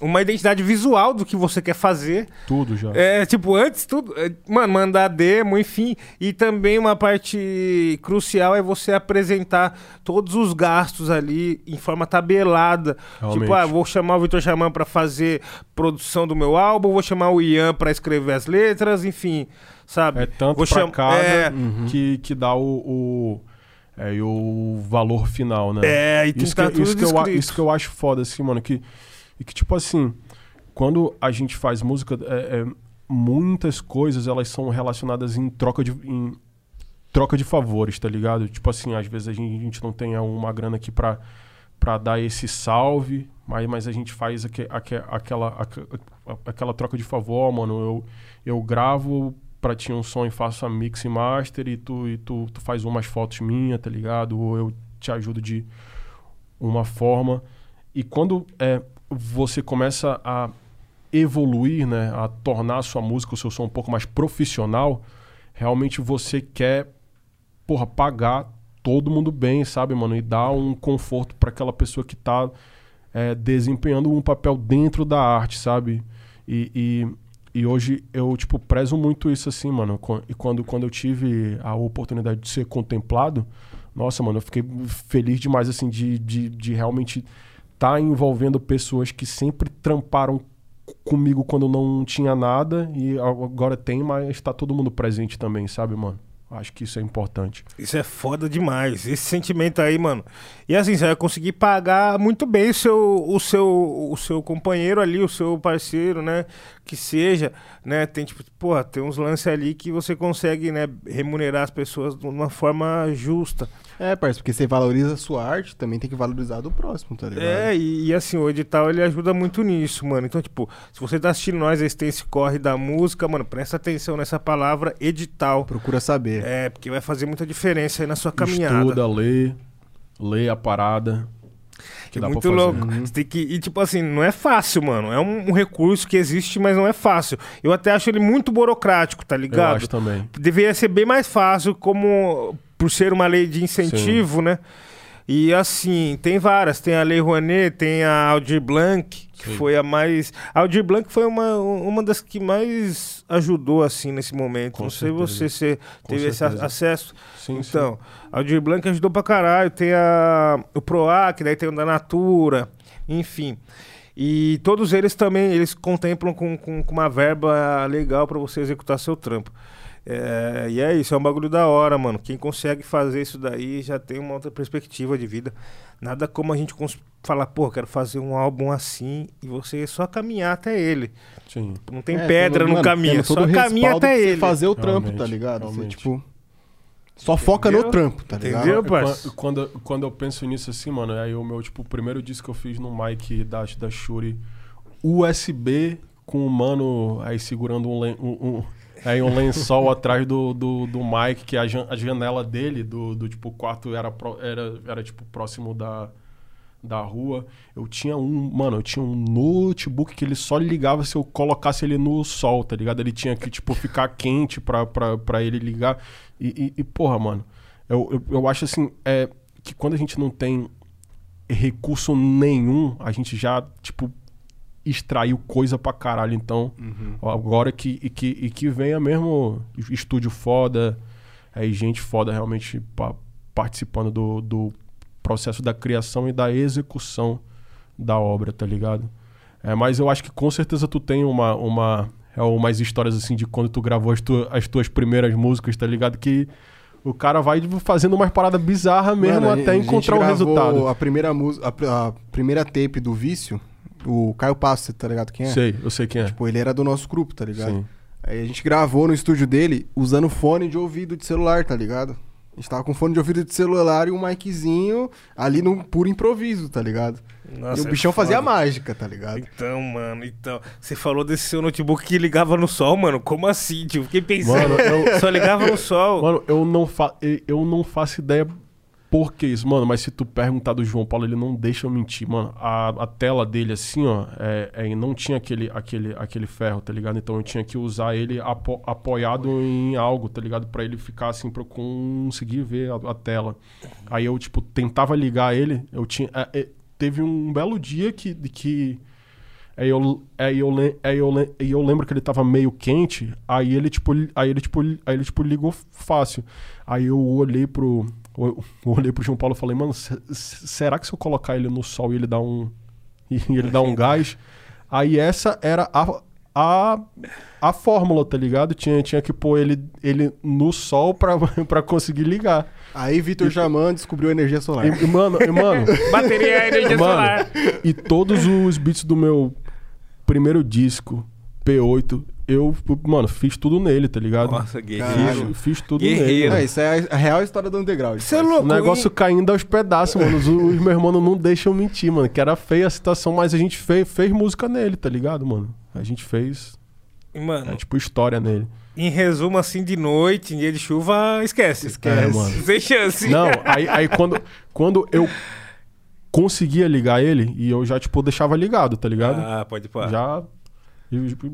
uma identidade visual do que você quer fazer. Tudo já. É, tipo, antes tudo. é, Mano, mandar demo, enfim. E também uma parte crucial é você apresentar todos os gastos ali em forma tabelada. Realmente. Tipo, ah, vou chamar o Vitor Xamã pra fazer produção do meu álbum, vou chamar o Ian pra escrever as letras, enfim. Sabe? É tanto vou pra cada É, que, que dá o, o, é, e o valor final, né? É, e tem isso que tá tudo isso, que eu, isso que eu acho foda, assim, mano. Que, e que, tipo assim, quando a gente faz música, é, é, muitas coisas elas são relacionadas em troca de. Em, troca de favores, tá ligado? Tipo assim, às vezes a gente, a gente não tem uma grana aqui pra, pra dar esse salve, mas, mas a gente faz aque, aque, aquela, aque- aquela troca de favor, mano. Eu, eu gravo pra ti um som e faço a mix e master e tu, e tu, tu faz umas fotos minhas, tá ligado? Ou eu te ajudo de uma forma. E quando é, você começa a evoluir, né, a tornar a sua música, o seu som um pouco mais profissional, realmente você quer, porra, pagar todo mundo bem, sabe, mano? E dar um conforto para aquela pessoa que tá é, desempenhando um papel dentro da arte, sabe? E, e, e hoje eu, tipo, prezo muito isso assim, mano. E quando, quando eu tive a oportunidade de ser contemplado, nossa, mano, eu fiquei feliz demais, assim, de, de, de realmente estar envolvendo pessoas que sempre tramparam comigo quando não tinha nada e agora tem, mas tá todo mundo presente também, sabe, mano? Acho que isso é importante. Isso é foda demais. Esse sentimento aí, mano. E assim, você vai conseguir pagar muito bem o seu, o seu, o seu companheiro ali, o seu parceiro, né? Que seja, né? Tem tipo, porra, tem uns lances ali que você consegue, né, remunerar as pessoas de uma forma justa. É, parceiro, porque você valoriza a sua arte, também tem que valorizar do próximo, tá ligado? É, e, e assim, o edital ele ajuda muito nisso, mano. Então, tipo, se você tá assistindo nós, esse tem esse corre da música, mano, presta atenção nessa palavra edital. Procura saber. É, porque vai fazer muita diferença aí na sua caminhada. Estuda, lê, lê a parada. Que É dá muito pra fazer. louco. Você tem que. E, tipo assim, não é fácil, mano. É um, um recurso que existe, mas não é fácil. Eu até acho ele muito burocrático, tá Eu ligado? acho também. Deveria ser bem mais fácil, como por ser uma lei de incentivo, né? E assim, tem várias. Tem a Lei Rouanet, tem a Aldir Blanc, que Sim. foi a mais. A Aldir Blanc foi uma, uma das que mais ajudou, assim, nesse momento. Com não sei certeza. você se Com teve esse certeza. acesso. Sim, sim. Então, a Aldir Blanc ajudou pra caralho. Tem a, o PROAC, daí tem o da Natura, enfim. E todos eles também, eles contemplam com, com, com uma verba legal pra você executar seu trampo. É, e é isso, é um bagulho da hora, mano. Quem consegue fazer isso daí já tem uma outra perspectiva de vida. Nada como a gente falar, pô, quero fazer um álbum assim e você só caminhar até ele. Sim. Não tem É, pedra tendo- no mano, caminho, só caminha até ele. fazer o trampo, Realmente, tá ligado? Você, realmente. tipo, só foca no Entendeu? trampo, tá ligado? Entendeu? Eu, parça? quando, quando, quando eu penso nisso assim, mano, aí o meu, tipo, o primeiro disco que eu fiz no mic da, da Shuri, USB com o mano aí segurando um, um, um- aí um lençol atrás do, do, do mic, que a, jan- a janela dele, do, do tipo, quarto era, pro- era, era tipo, próximo da, da rua. Eu tinha um, mano, eu tinha um notebook que ele só ligava se eu colocasse ele no sol, tá ligado? Ele tinha que, tipo, ficar quente pra, pra, pra ele ligar. E, e, e, porra, mano, eu, eu, eu acho assim, é, que quando a gente não tem recurso nenhum, a gente já, tipo, extraiu coisa pra caralho. Então, agora que, e que, e que venha mesmo estúdio foda, aí gente foda realmente pa- participando do, do processo da criação e da execução da obra, tá ligado? É, mas eu acho que com certeza tu tem uma, uma é, umas histórias assim de quando tu gravou as, tu- as tuas primeiras músicas, tá ligado? Que o cara vai fazendo umas paradas bizarras mesmo Mano, até encontrar um gravou resultado. A primeira, a, a primeira tape do Vício, o Caio Passo, tá ligado quem é? Sei, eu sei quem é. Tipo, ele era do nosso grupo, tá ligado? Sim. Aí a gente gravou no estúdio dele usando fone de ouvido de celular, tá ligado? A gente tava com fone de ouvido de celular e um miczinho ali no puro improviso, tá ligado? Nossa, e o é bichão fazia mágica, tá ligado? Então, mano, então. Você falou desse seu notebook que ligava no sol, mano. Como assim, tio? Fiquei pensando. Mano, eu- Só ligava no [LAUGHS] sol. Mano, eu não, fa eu não faço ideia por que isso, mano. Mas se tu perguntar do João Paulo, ele não deixa eu mentir, mano. A, a tela dele, assim, ó, é, é, não tinha aquele, aquele, aquele ferro, tá ligado? Então eu tinha que usar ele apo- apoiado em algo, tá ligado? Pra ele ficar assim, pra eu conseguir ver a, a tela. Aí eu, tipo, tentava ligar ele. Eu tinha. é, é, teve um belo dia que. que Aí eu, aí eu, le- aí eu, aí eu lembro que ele tava meio quente, aí ele, tipo, aí ele, tipo, aí ele, tipo, ligou fácil. Aí eu olhei pro. Eu olhei pro João Paulo e falei, mano, se- se- será que se eu colocar ele no sol e ele dá um. [LAUGHS] E ele dá um [LAUGHS] gás? Aí essa era a. A, a fórmula, tá ligado? Tinha, tinha que pôr ele, ele no sol pra, [LAUGHS] pra conseguir ligar. Aí Vitor Jaman descobriu a energia solar. E, mano, e, mano, Bateria é energia Mano, solar. e todos os beats do meu primeiro disco, P8, eu, mano, fiz tudo nele, tá ligado? Nossa, Fiz, guerreiro. fiz tudo Guerreiro. nele. É, isso é a, real história do underground. Você é O louco. negócio caindo aos pedaços, mano. Os, os meus irmãos não deixam mentir, mano. Que era feia a situação, mas a gente fez, fez música nele, tá ligado, mano? A gente fez, Mano, é, tipo, história nele. em resumo, assim, de noite, em dia de chuva, esquece. Esquece. É, mano. Sem chance. Não, aí, aí quando, quando eu conseguia ligar ele, e eu já, tipo, deixava ligado, tá ligado? Ah, pode pôr. Já. e, tipo,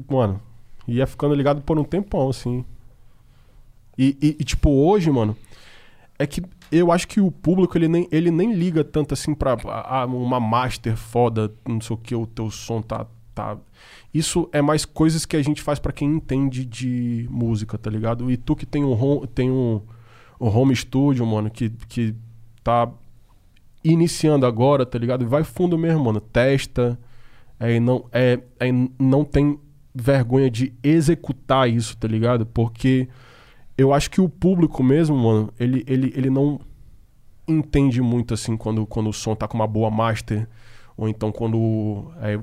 mano, ia ficando ligado por um tempão, assim. E, e- e, tipo, hoje, mano, é que eu acho que o público ele nem, ele nem liga tanto assim pra ah, uma master foda, não sei o que, o teu som tá. tá. Isso é mais coisas que a gente faz pra quem entende de música, tá ligado? E tu que tem um home, tem um, um home studio, mano, que, que tá iniciando agora, tá ligado? Vai fundo mesmo, mano. Testa. É, e não, é, é, não tem vergonha de executar isso, tá ligado? Porque eu acho que o público mesmo, mano, ele, ele, ele não entende muito assim quando, quando o som tá com uma boa master. Ou então quando é,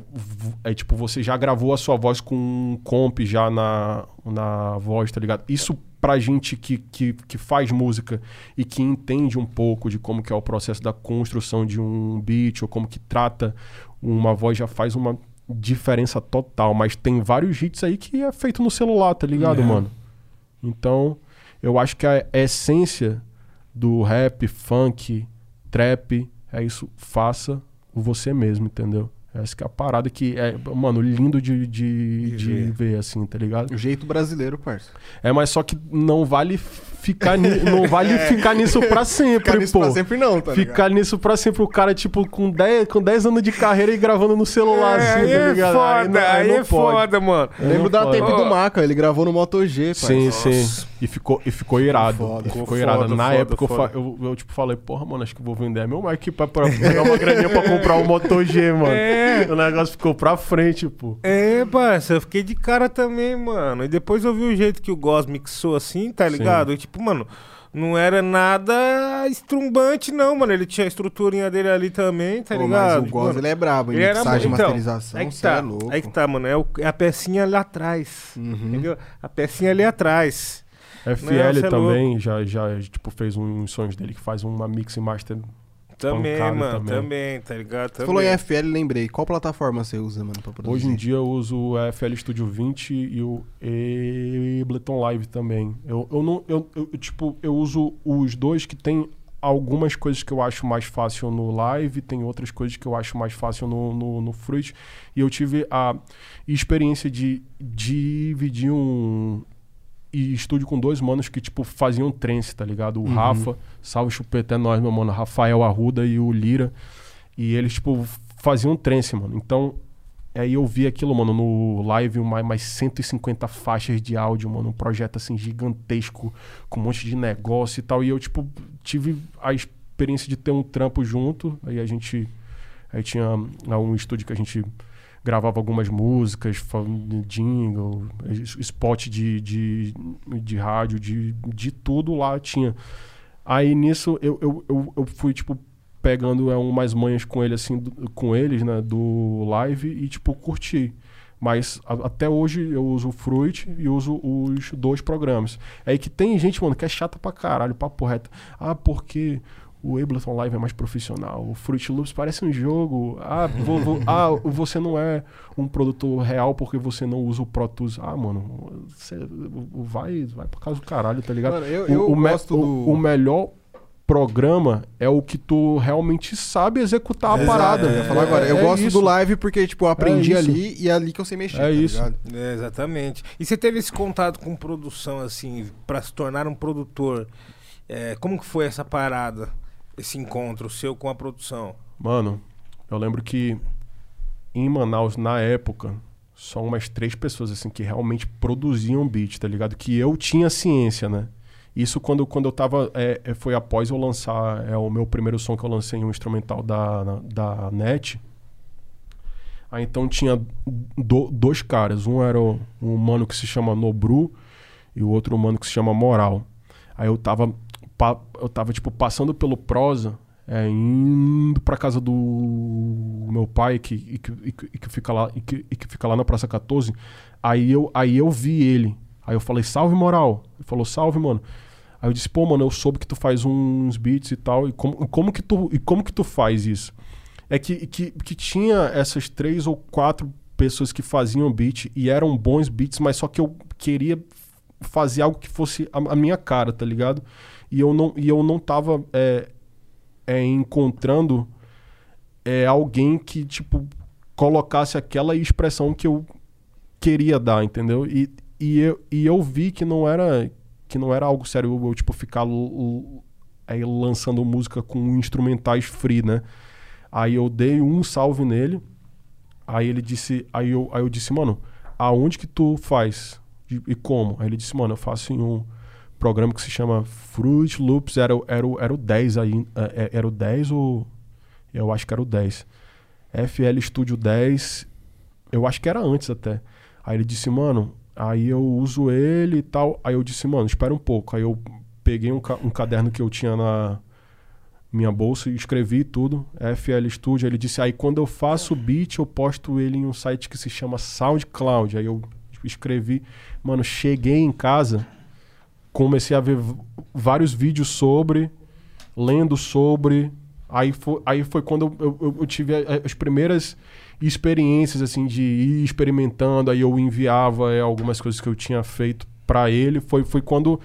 é tipo, você já gravou a sua voz com um comp já na, na voz, tá ligado? Isso pra gente que, que, que faz música e que entende um pouco de como que é o processo da construção de um beat ou como que trata uma voz já faz uma diferença total. Mas tem vários hits aí que é feito no celular, tá ligado, É. mano? Então, eu acho que a essência do rap, funk, trap, é isso, faça você mesmo, entendeu? Essa que é a parada que é, mano, lindo de, de, De de ver. ver, assim, tá ligado? O jeito brasileiro, parça. É, mas só que não vale ficar, ni- não vale [LAUGHS] ficar nisso pra sempre, Ficar nisso pô. pra sempre não, tá ligado? Ficar nisso pra sempre, o cara, tipo, com 10, com 10 anos de carreira e gravando no celular, É, assim, aí tá é ligado? foda, não- aí, não é pode. foda, mano. Eu lembro da pode. tape do Maca, ele gravou no Moto G, parça. Sim, Nossa. sim. E ficou, e ficou irado. foda. E ficou Ficou irado. foda, Na foda, época eu, foda. eu, eu, tipo, falei, porra, mano, acho que vou vender meu mic pra, pra pegar uma graninha pra comprar o Moto G, [LAUGHS] mano. É. O negócio ficou pra frente, pô. É, parça, eu fiquei de cara também, mano. E depois eu vi o jeito que o Goss mixou assim, tá Sim. ligado? E, tipo, mano, não era nada estrumbante, não, mano. Ele tinha a estruturinha dele ali também, tá Pô, ligado? mas o Goz, Mano, ele é brabo, ele era mixagem e então, masterização, Aí que cê tá, é louco. aí que tá, mano. É, o- é a pecinha ali atrás. Uhum. Entendeu? A pecinha ali atrás. FL é também já, já, tipo, fez uns sonhos dele que faz uma mix e master. Também, Pancada mano, também. também. tá ligado? Você Também. falou em FL, lembrei. Qual plataforma você usa, mano, pra produzir? Hoje em dia eu uso o FL Studio 20 e o Ableton Live também. Eu, eu não, eu, eu, tipo, eu uso os dois que tem algumas coisas que eu acho mais fácil no Live, tem outras coisas que eu acho mais fácil no, no, no Fruit. E eu tive a experiência de dividir um e estúdio com dois manos que, tipo, faziam trance, tá ligado? O Rafa, salve chupeta, é nóis, meu mano. Rafael Arruda e o Lira. E eles, tipo, faziam trance, mano. Então, aí eu vi aquilo, mano, no live, mais, mais 150 faixas de áudio, mano. Um projeto, assim, gigantesco, com um monte de negócio e tal. E eu, tipo, tive a experiência de ter um trampo junto. Aí a gente... Aí tinha lá, um estúdio que a gente gravava algumas músicas, jingle, spot de, de, de rádio, de, de tudo lá tinha. Aí nisso eu, eu, eu, eu fui, tipo, pegando é, umas manhas com ele, assim, do- com eles, né, do live e, tipo, curti. Mas a- até hoje eu uso o Fruit e uso os dois programas. É aí que tem gente, mano, que é chata pra caralho, papo reto. Ah, porque o Ableton Live é mais profissional. O Fruit Loops parece um jogo. Ah, [LAUGHS] vo- vo- ah, você não é um produtor real porque você não usa o Pro Tools. Ah, mano, você vai, vai pra casa do caralho, tá ligado? Mano, eu- O- eu o, me- gosto o- do- o melhor programa é o que tu realmente sabe executar a Exato, parada. eu ia falar agora. Eu É gosto isso. do live porque, tipo, eu aprendi isso. ali e é ali que eu sei mexer, É tá isso. É, exatamente. E você teve esse contato com produção, assim, pra se tornar um produtor? É, como que foi essa parada? Esse encontro seu com a produção? Mano, eu lembro que em Manaus, na época, só umas três pessoas, assim, que realmente produziam beat, tá ligado? Que eu tinha ciência, né? Isso quando, quando eu tava. é, é, foi após eu lançar é, o meu primeiro som que eu lancei em um instrumental da, na- da NET. Aí então tinha do- dois caras. Um era um mano que se chama Nobru e o outro mano que se chama Moral. Aí eu tava, eu tava tipo, passando pelo prosa, é, indo pra casa do meu pai, que, que, e que- e que fica lá, e que, e que fica lá na Praça 14. Aí eu, aí eu vi ele. Aí eu falei, salve, Moral. Ele falou, salve, mano. Aí eu disse, pô, mano, eu soube que tu faz uns beats e tal. E como, como, que, tu, e como que tu faz isso? É que, que, que tinha essas três ou quatro pessoas que faziam beat e eram bons beats, mas só que eu queria fazer algo que fosse a, a minha cara, tá ligado? E eu não, e eu não tava é, é, encontrando é, alguém que, tipo, colocasse aquela expressão que eu queria dar, entendeu? E, e, eu, e eu vi que não era que não era algo sério eu, tipo, ficar aí lançando música com instrumentais free, né? Aí eu dei um salve nele. Aí ele disse, aí eu, aí eu disse, mano, aonde que tu faz e, e como? Aí ele disse, mano, eu faço em um programa que se chama Fruit Loops, era, era, era o 10 aí, é, é, era o 10 ou eu acho que era o 10. FL Studio 10, eu acho que era antes até. Aí ele disse, mano, aí eu uso ele e tal. Aí eu disse, mano, espera um pouco. Aí eu peguei um, ca- um caderno que eu tinha na minha bolsa e escrevi tudo, FL Studio. Ele disse, aí quando eu faço o beat, eu posto ele em um site que se chama SoundCloud. Aí eu escrevi, mano, cheguei em casa, comecei a ver vários vídeos sobre, lendo sobre. Aí foi, aí foi quando eu, eu- eu tive as primeiras experiências, assim, de ir experimentando. Aí eu enviava é, algumas coisas que eu tinha feito pra ele. Foi, foi quando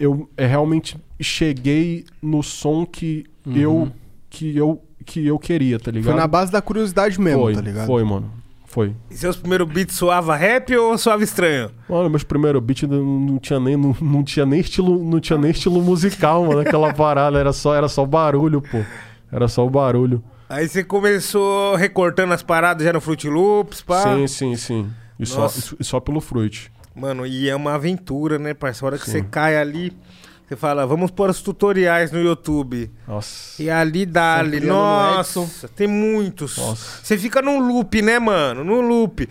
eu é, realmente cheguei no som que eu que eu que eu queria, tá ligado? Foi na base da curiosidade mesmo, foi, tá ligado? Foi, mano. Foi. E seus primeiros beats soava rap ou soava estranho? Mano, meus primeiros beats não, não tinha nem não, não tinha nem estilo, não tinha nem estilo musical, mano, aquela parada era só era só barulho, pô. Era só o barulho. Aí você começou recortando as paradas já no Fruit Loops, pá. Sim, sim, sim. E só, e só pelo fruit. Mano, e é uma aventura, né, parceiro? A hora que Sim. você cai ali, você fala, vamos pôr os tutoriais no YouTube. Nossa. E ali dá-lhe. Ampliando no Nossa, tem muitos. Nossa. Você fica num loop, né, mano? Num loop.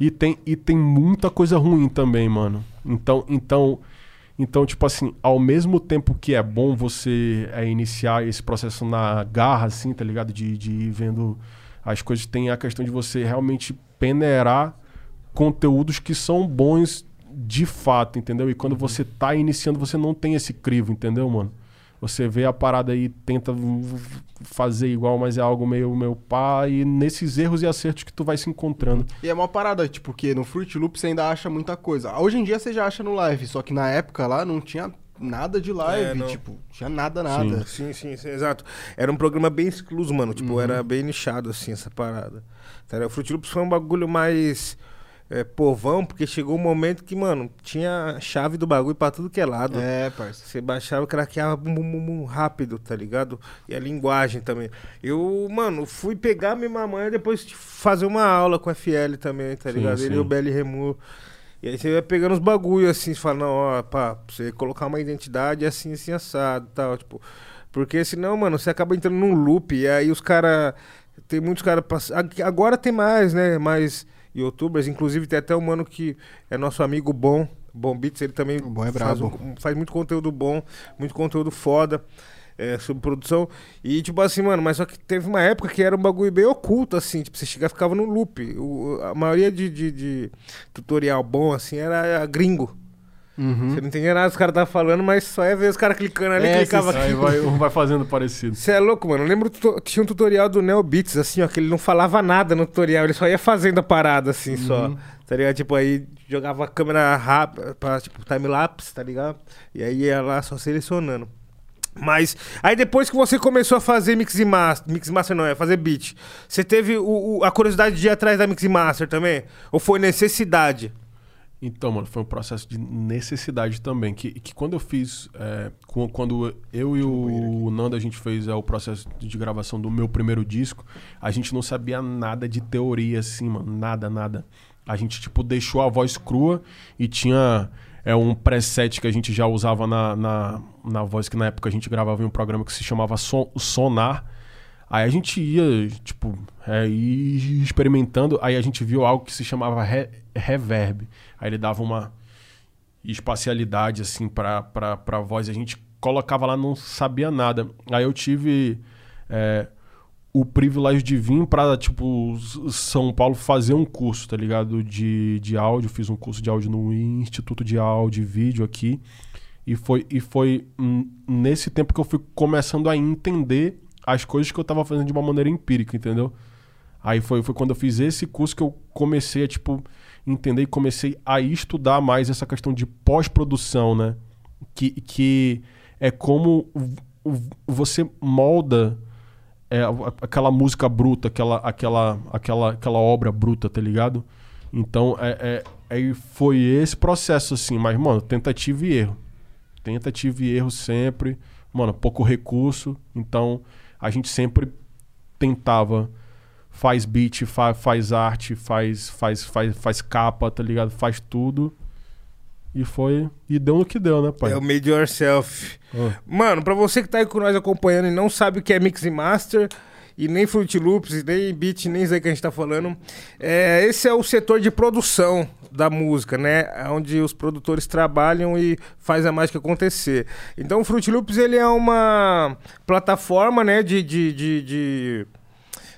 E tem, e tem muita coisa ruim também, mano. Então, então, então, tipo assim, ao mesmo tempo que é bom você é, iniciar esse processo na garra, assim, tá ligado? De, de ir vendo as coisas, tem a questão de você realmente peneirar conteúdos que são bons de fato, entendeu? E quando você tá iniciando, você não tem esse crivo, entendeu, mano? Você vê a parada aí, tenta fazer igual, mas é algo meio meu pá, e nesses erros e acertos que tu vai se encontrando. E é uma parada, tipo, porque no Fruit Loop você ainda acha muita coisa. Hoje em dia você já acha no live, só que na época lá não tinha nada de live, É, tipo, tinha nada, nada. Sim, sim, sim, exato. Era um programa bem excluso, mano. Tipo, Uhum. era bem nichado, assim, essa parada. O Fruit Loops foi um bagulho mais é, povão, porque chegou um momento que, mano, tinha chave do bagulho pra tudo que é lado. É, parça. Você baixava, craqueava bum, bum, bum, rápido, tá ligado? E a linguagem também. Eu, mano, fui pegar minha mamãe depois de fazer uma aula com o FL também, tá Sim, ligado? Ele sim. e o Belly Remur. E aí você vai pegando os bagulhos assim, você fala, não, ó, pá, você colocar uma identidade assim, assim, assado e tal, tipo. Porque senão, mano, você acaba entrando num loop e aí os caras. Tem muitos caras. pass- ag- Agora tem mais, né? Mais youtubers. Inclusive tem até um mano que é nosso amigo bom, Bom Beats, ele também Bom é faz, um- faz muito conteúdo bom, muito conteúdo foda. É, sobre produção. E, tipo assim, mano, mas só que teve uma época que era um bagulho bem oculto, assim. Tipo, você chegava ficava no loop. O- a maioria de, de, de tutorial bom, assim, era gringo. Uhum. Você não entendia nada dos caras estavam falando, mas só ia ver os caras clicando ali, É, clicava aqui. Aí vai, vai fazendo parecido. Você é louco, mano. Eu lembro que tinha um tutorial do Neo Beats, assim, ó, que ele não falava nada no tutorial, ele só ia fazendo a parada, assim, só. Tá ligado? Tipo, aí jogava a câmera rápida, pra, tipo, time-lapse, tá ligado? E aí ia lá só selecionando. Mas, aí depois que você começou a fazer mix e master, mix e master não, é fazer beat, você teve o, o- a curiosidade de ir atrás da mix e master também? Ou foi necessidade? Então, mano, foi um processo de necessidade também. Que, que quando eu fiz. é, quando eu e o Nando a gente fez é, o processo de gravação do meu primeiro disco, a gente não sabia nada de teoria, assim, mano. Nada, nada. A gente, tipo, deixou a voz crua e tinha é, um preset que a gente já usava na, na, na voz, que na época a gente gravava em um programa que se chamava Son- Sonar. Aí a gente ia, tipo, é, experimentando. Aí a gente viu algo que se chamava re- reverb. Aí ele dava uma espacialidade, assim, pra, pra, pra voz. A gente colocava lá, não sabia nada. Aí eu tive é, o privilégio de vir pra, tipo, São Paulo fazer um curso, tá ligado? De, de áudio. Fiz um curso de áudio no Instituto de Áudio e Vídeo aqui. E foi, e foi nesse tempo que eu fui começando a entender as coisas que eu tava fazendo de uma maneira empírica, entendeu? Aí foi, foi quando eu fiz esse curso que eu comecei a, tipo, entender e comecei a estudar mais essa questão de pós-produção, né? Que, que é como você molda é, aquela música bruta, aquela, aquela, aquela, aquela obra bruta, tá ligado? Então, é, é, aí foi esse processo, assim. Mas, mano, tentativa e erro. Tentativa e erro sempre. Mano, pouco recurso. Então, a gente sempre tentava faz beat, fa faz arte, faz, faz, faz, faz capa, tá ligado? Faz tudo. E foi. E deu no que deu, né, pai? É o Made Yourself. Ah. Mano, pra você que tá aí com nós acompanhando e não sabe o que é Mix e Master, e nem Fruit Loops, nem beat, nem isso aí que a gente tá falando, é, esse é o setor de produção da música, né? Onde os produtores trabalham e faz a mágica acontecer. Então o Fruit Loops, ele é uma plataforma, né, de, de, de, de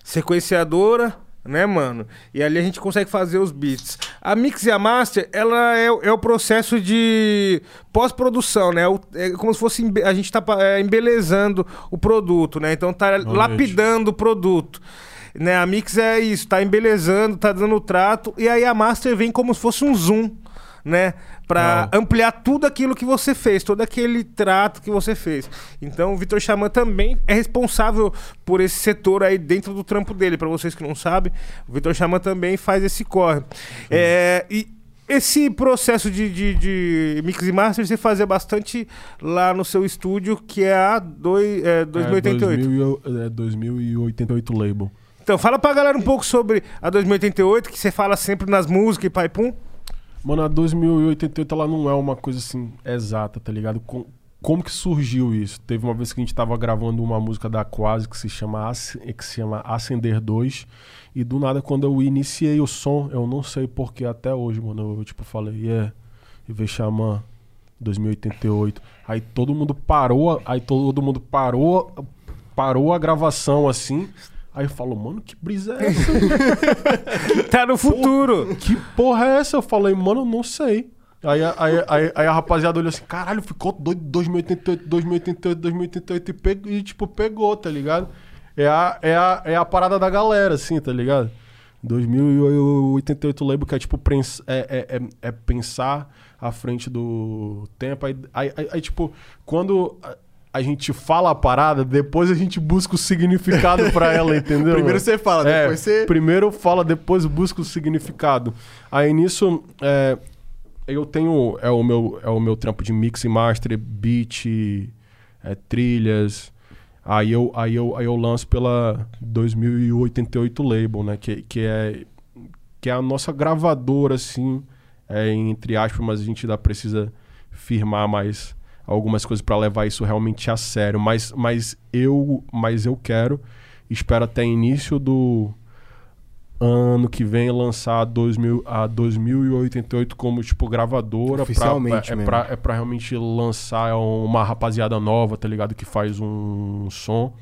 sequenciadora, né, mano? E ali a gente consegue fazer os beats. A Mix e a Master, ela é, o- é o processo de pós-produção, né? O- É como se fosse a gente tá é, embelezando o produto, né? Então tá lapidando o produto. Né, a Mix é isso, tá embelezando, tá dando trato, e aí a Master vem como se fosse um zoom, né? Pra ampliar tudo aquilo que você fez, todo aquele trato que você fez. Então o Vitor Xamã também é responsável por esse setor aí dentro do trampo dele. Pra vocês que não sabem, o Vitor Xamã também faz esse corre. É, e esse processo de, de, de mix e master você fazia bastante lá no seu estúdio, que é a doi- é, 2088. É, 2000 e- é, 2088 label. Então, fala pra galera um pouco sobre a 2088, que você fala sempre nas músicas e pai pum. Mano, a 2088 ela não é uma coisa assim exata, tá ligado? Com- como que surgiu isso? Teve uma vez que a gente tava gravando uma música da Quase que se chama, Ac- que se chama Acender 2. E do nada, quando eu iniciei o som, eu não sei porque até hoje, mano, eu tipo falei, yeah, e veio Xamã 2088. Aí todo mundo parou, aí todo mundo parou, parou a gravação assim. Aí eu falo, mano, que brisa é [LAUGHS] essa? Tá no futuro. que porra é essa? Eu falei, mano, não sei. Aí, a- aí, aí, aí a rapaziada olhou assim, caralho, ficou doido 2088, 2088, 2088 e, pegou, e tipo, pegou, tá ligado? É a, é, a, é a parada da galera, assim, tá ligado? 2088 label que é tipo é, é, é, é pensar à frente do tempo. Aí, aí, aí- aí, tipo, quando a, gente fala a parada, depois a gente busca o significado pra [LAUGHS] ela, entendeu? Primeiro você fala, É, depois você. Primeiro fala, depois busca o significado. Aí nisso, é, eu tenho. É o, meu, é o meu trampo de mix e master, beat, é, trilhas. Aí eu, aí, eu, aí eu lanço pela 2088 Label, né? Que, que, é, que é a nossa gravadora, assim, é, entre aspas, mas a gente ainda precisa firmar mais algumas coisas para levar isso realmente a sério. Mas, mas, eu, mas eu quero, espero até início do ano que vem lançar a, 2000, a 2088 como tipo gravadora Oficialmente pra, é, pra, é pra realmente lançar uma rapaziada nova, tá ligado? Que faz um som.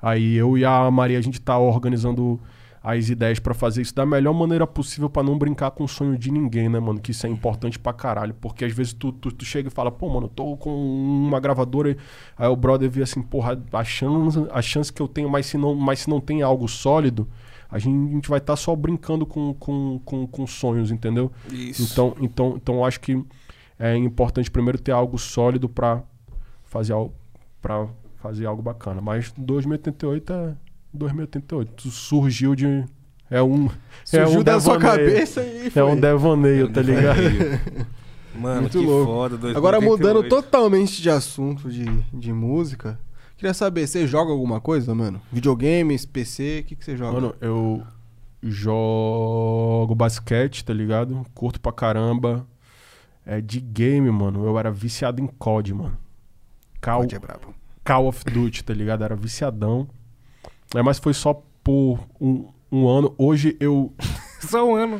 Aí eu e a Maria a gente tá organizando as ideias pra fazer isso da melhor maneira possível pra não brincar com o sonho de ninguém, né, mano? Que isso é importante pra caralho. Porque às vezes tu, tu, tu chega e fala, pô, mano, eu tô com uma gravadora. Aí o brother vê assim, porra, a chance, a chance que eu tenho, mas se não, mas se não tem algo sólido, a gente, a gente vai estar só brincando com, com, com, com sonhos, entendeu? Isso. Então, então, então eu acho que é importante primeiro ter algo sólido pra fazer algo, pra fazer algo bacana. Mas 2088 é 2088. Surgiu de É um. é Surgiu um da sua devaneio. cabeça e foi. É um devaneio, tá ligado? [LAUGHS] Mano, Muito que louco. foda. 2088. Agora mudando totalmente de assunto de, de música, queria saber, você joga alguma coisa, mano? Videogames, PC, o que, que você joga? Mano, eu jogo basquete, tá ligado? Curto pra caramba. É de game, mano. Eu era viciado em COD, mano. Call, Pode é brabo. Call of Duty, tá ligado? Era viciadão. É, mas foi só por um, um ano. Hoje eu. [LAUGHS] Só um ano.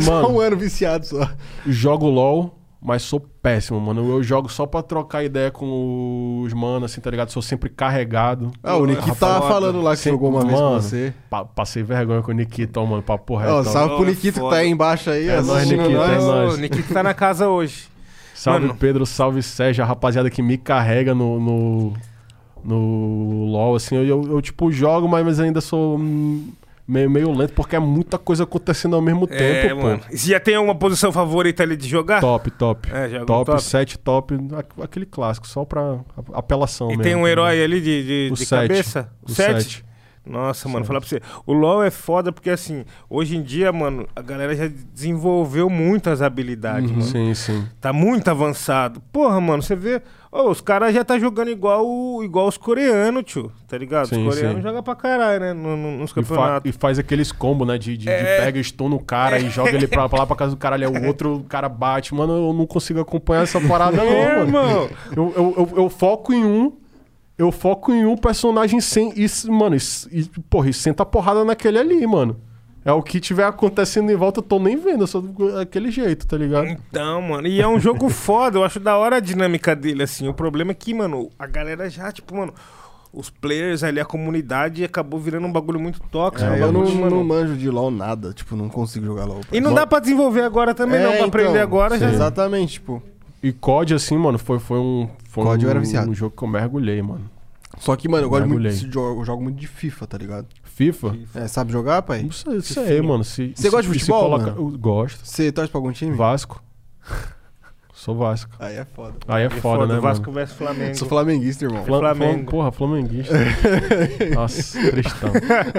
Só Mano, um ano viciado só. jogo LOL, mas sou péssimo, mano. Eu jogo só pra trocar ideia com os manos, assim, tá ligado? Sou sempre carregado. Ah, o Niki tava foda. falando lá que Sim, jogou uma vez com mano. você. Pa- passei vergonha com o Nikita, mano, papo reto. Ó, ó. salve pro Oh, é Nikito que foda. tá aí embaixo aí. É nóis, Nikito, é nóis. O Nikito tá na casa hoje. Salve Mano. Pedro, salve Sérgio, a rapaziada que me carrega no, no, no LoL, assim, eu, eu, eu, tipo jogo, mas, mas ainda sou hum, meio, meio lento, porque é muita coisa acontecendo ao mesmo É, tempo, mano. E Você já tem alguma posição favorita ali de jogar? pô. Top, top. É, top, top. 7 top, aqu- aquele clássico, só pra apelação E mesmo. tem um tá herói ligado? ali de, de, de cabeça? O Sete? 7. Nossa, mano, falar pra você. O LoL é foda porque, assim, hoje em dia, mano, a galera já desenvolveu muitas habilidades, Uhum. mano. Sim, sim. Tá muito avançado. Porra, mano, você vê. Ô, os caras já tá jogando igual, o- igual os coreanos, tio. Tá ligado? Sim, os coreanos jogam pra caralho, né? no- no- nos E, fa- campeonatos. e faz aqueles combos, né? De, de, de É. pega, stun no cara e joga ele pra, pra lá pra casa do caralho. Aí o outro cara bate. Mano, eu não consigo acompanhar essa parada, [LAUGHS] não, É, mano. Eu, eu, eu, eu foco em um. Eu foco em um personagem sem. Isso, mano, e, porra, e senta a porrada naquele ali, mano. É o que tiver acontecendo em volta, eu tô nem vendo, eu sou daquele jeito, tá ligado? Então, mano, e é um jogo [LAUGHS] foda, eu acho da hora a dinâmica dele, assim. O problema é que, mano, a galera já, tipo, mano, os players ali, a comunidade acabou virando um bagulho muito tóxico. um É, eu não, mano. não manjo de LOL nada, tipo, não consigo jogar LOL. E não dá pra desenvolver agora também, não. É, Pra aprender então, agora já. Exatamente, tipo. E COD, assim, mano, foi, foi um. Foi COD eu um, era viciado. um jogo que eu mergulhei, mano. Só que, mano, eu gosto muito Mergulhei. de jogo, eu jogo muito de FIFA, tá ligado? FIFA? É, sabe jogar, pai? Não sei, sei mano. Se, Você se- gosta de se futebol, coloca- mano? Eu gosto. Você torce pra algum time? Vasco. Sou Vasco. Aí é foda. Aí é foda, né, Vasco mano? versus Flamengo. Sou flamenguista, irmão. Fla- Flamengo. Flam- Porra, flamenguista. [LAUGHS] Nossa, tristão.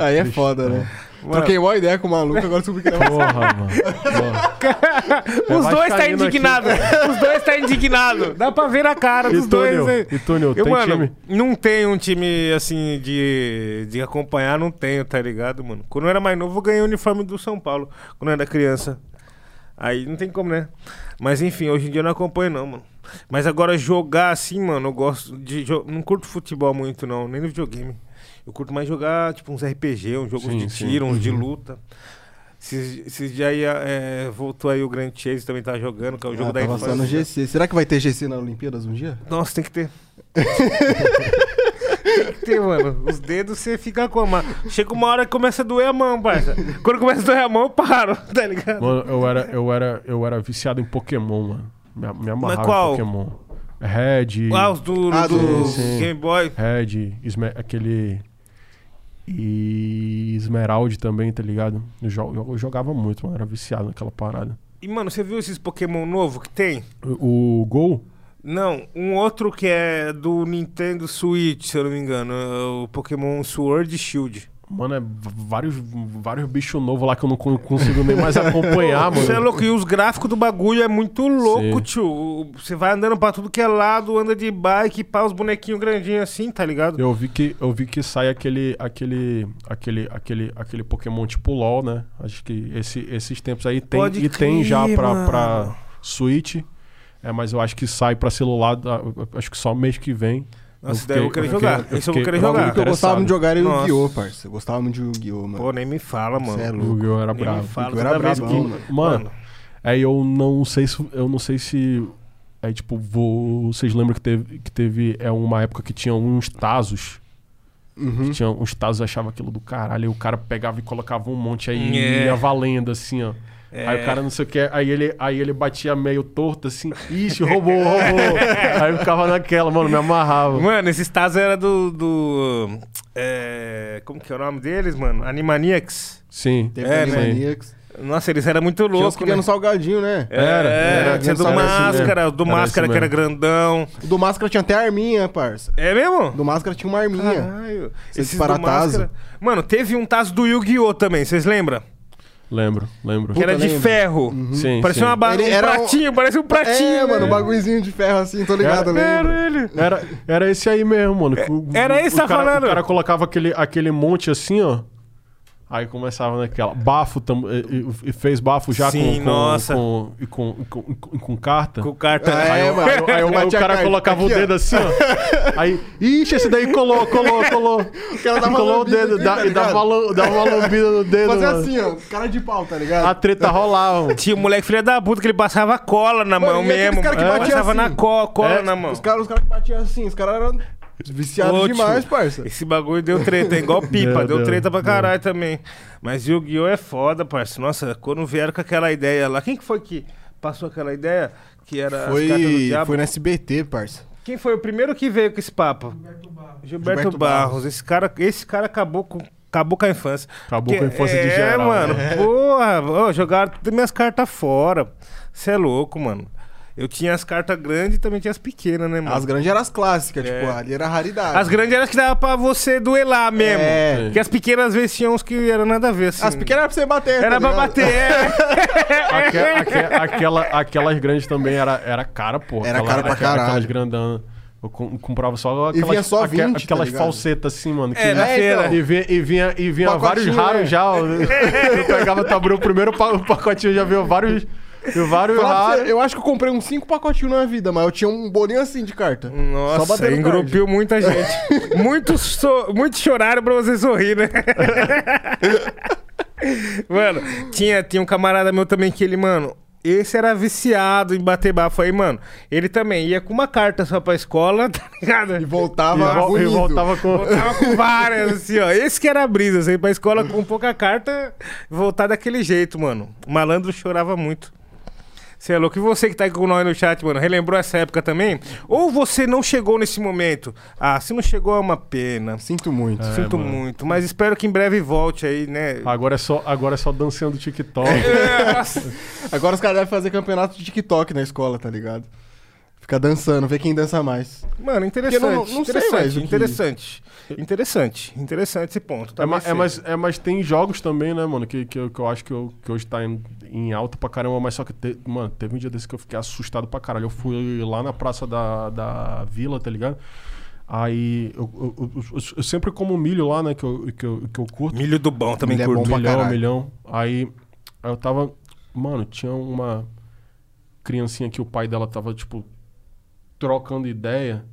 Aí é foda, né? Mano, Troquei uma ideia com o maluco, agora descobri que ele é Porra, mano. Porra. [LAUGHS] Os dois tá aqui. indignado. Os dois tá indignado. Dá pra ver a cara dos E dois. Túnel? aí. E Túnel, Eu, tem mano, time? não tenho um time assim de, de acompanhar, não tenho, tá ligado, mano? Quando eu era mais novo, eu ganhei o uniforme do São Paulo, quando eu era criança. Aí não tem como, né? Mas enfim, hoje em dia eu não acompanho, não, mano. Mas agora jogar assim, mano, eu gosto de. jo- Não curto futebol muito, não, nem no videogame. Eu curto mais jogar, tipo, uns RPG, uns jogos Sim, de tiro, uns de Uhum. luta. Esses esses dias aí é, voltou aí o Grand Chase também tá jogando, que é o jogo Ah, da tava só no infância. GC. Será que vai ter GC na Olimpíadas um dia? Nossa, tem que ter. [LAUGHS] tem que ter, mano. Os dedos você fica com a mão. Chega uma hora que começa a doer a mão, parça. Quando começa a doer a mão, eu paro, [LAUGHS] tá ligado? Mano, eu era, eu, era, eu era viciado em Pokémon, mano. Me, me amarrava qual? em Pokémon. Red, Ah, os do, Ah, do do-. Game Boy. Red, aquele. E Esmeralda também, tá ligado? Eu, eu jogava muito, mano. Era viciado naquela parada. E, mano, você viu esses Pokémon novo que tem? O, o Gol? Não, um outro que é do Nintendo Switch, se eu não me engano. é o Pokémon Sword Shield. Mano, é vários, vários bichos novos lá que eu não con- consigo nem mais acompanhar, mano. Você é louco. E os gráficos do bagulho é muito louco, Sim. tio. Você vai andando pra tudo que é lado, anda de bike, pá, os bonequinhos grandinhos assim, tá ligado? Eu vi que eu vi que sai aquele aquele aquele aquele aquele Pokémon tipo LoL, né? Acho que esse, esses tempos aí tem Pode e tem já crer, pra, mano. pra Switch. É, mas eu acho que sai pra celular, acho que só mês que vem. Nossa, Eu daí eu vou fiquei- querer eu jogar. fiquei- eu Esse eu vou fiquei- querer jogar. O que eu gostava muito de jogar era. Yu-Gi-Oh, parça. Eu gostava muito de Yu-Gi-Oh, mano. Pô, nem me fala, mano. Você é O louco. Yu-Gi-Oh era Nem me bravo. fala. Eu era brabão, que- mano. Mano, aí eu não sei se eu não sei se é tipo, vou, vocês lembram que teve que teve é uma época que tinha uns Tazos. Uhum. Tinha uns Tazos achava aquilo do caralho, aí o cara pegava e colocava um monte aí É. e ia valendo assim, ó. É. Aí o cara não sei o que, aí ele, aí ele batia meio torto assim, ixi, roubou, roubou. aí eu ficava naquela, mano, me amarrava. Mano, esses Tazos era do. do é, como que é o nome deles, mano? Animaniacs. Teve Sim. É, né? Animaniacs. Nossa, eles eram muito Tinha loucos, que vinha né? no salgadinho, né? Era, era, tinha do era esse Máscara, mesmo. do Era Máscara esse que era grandão. O do Máscara tinha até arminha, parça. É mesmo? Do Máscara tinha uma arminha. Caralho. Do Máscara-. Mano, teve um tazo do Yu-Gi-Oh! também, vocês lembram? Lembro, lembro. Que era de lembro. ferro. Sim, Parecia sim. uma ba... Ele um era um- pratinho, parece um pratinho. É, mano, um bagulhozinho de ferro assim, tô ligado, lembro. Era ele. Era, era esse aí mesmo, mano. O- era esse o tá cara, falando? O cara colocava aquele, aquele monte assim, ó. Aí começava naquela. Bafo tam, e, e- fez bafo já Sim, com, com, nossa. Com, e com, com, com, com carta. Com carta. É, Aí, eu- mano. aí, eu- aí o cara colocava o aqui, ó. dedo assim, ó. Aí, ixi, esse daí colou, colou, colou. O cara dava colou o dedo, aqui, dá- tá e dava, dava uma lambida no dedo. Mano. assim, ó, cara de pau, tá ligado? A treta rolava. mano. Tinha um moleque filho da puta que ele passava cola na Mano, mão mesmo. cara que É. batia Passava assim? na co cola É, na mão. Os caras os cara que batiam assim, os caras eram viciados Ô, demais, parça. Esse bagulho deu treta, é igual [LAUGHS] pipa, Deu, deu, deu, treta pra deu. caralho também. Mas Yu-Gi-Oh! é foda, parça. Nossa, quando vieram com aquela ideia lá. Quem que foi que passou aquela ideia? Que era as cartas do Foi, diabo? foi no SBT, parça. Quem foi o primeiro que veio com esse papo? Gilberto Barros. Gilberto, Gilberto Barros. Barros. Esse cara, esse cara acabou com. Acabou com a infância. Acabou com a infância de é, geral, né? mano. Porra, ó, jogaram todas minhas cartas fora. Você é louco, mano. Eu tinha as cartas grandes e também tinha as pequenas, né, mano? As grandes eram as clássicas, É. tipo, ali era raridade. As grandes eram as que dava pra você duelar mesmo. É. Porque as pequenas às vezes tinham uns que eram nada a ver, assim. As pequenas era pra você bater, Era tá pra bater, é. [LAUGHS] Aque- aque- aquela, aquelas grandes também era, era cara, pô. Era Aquela- cara pra aquela- caralho. Aquelas grandanas. Eu com- comprava só aquelas, vinha só aque- 20, tá aquelas ligado? falsetas assim, mano. Que É, na É, feira. então. E vinha, e vinha, e vinha vários raros é. já. Eu pegava, tu abriu o primeiro pacotinho, já veio vários, veio vários Falar pra raros. você, eu acho que eu comprei uns 5 pacotinhos na vida, mas eu tinha um bolinho assim de carta. Nossa, engrupiu muita gente. [LAUGHS] Muitos so... Muitos choraram pra você sorrir, né? [LAUGHS] mano, tinha, tinha um camarada meu também que ele, mano, esse era viciado em bater bafo aí, mano. Ele também ia com uma carta só pra escola, [LAUGHS] tá ligado? E E, voltava vol- e unido. voltava com. Tava com várias, assim, ó. Esse que era a brisa, você ir pra escola com pouca carta, voltar daquele jeito, mano. O malandro chorava muito. Você é louco. E você que tá aí com nós no chat, mano, relembrou essa época também? Ou você não chegou nesse momento? Ah, se não chegou é uma pena. Sinto muito. Sinto mano. muito. Mas espero que em breve volte aí, né? Agora é só, agora é só dançando TikTok. É, nossa. [LAUGHS] Agora os caras devem fazer campeonato de TikTok na escola, tá ligado? Fica dançando, ver quem dança mais. Mano, interessante. Não- não sei interessante, mais o que- interessante. Interessante. Interessante esse ponto. É, ma- Talvez é, mas, é, mas tem jogos também, né, mano, que, que, eu, que eu acho que, eu, que hoje tá em, em alta pra caramba, mas só que, te- mano, teve um dia desse que eu fiquei assustado pra caralho. Eu fui lá na praça da, da vila, tá ligado? Aí eu, eu, eu- eu- eu sempre como milho lá, né, que eu, que eu, que eu curto. Milho do bom também Milho é curto. bom pra milhão, caralho. milhão. Aí, aí eu tava. Mano, tinha uma criancinha que o pai dela tava, tipo, trocando ideia.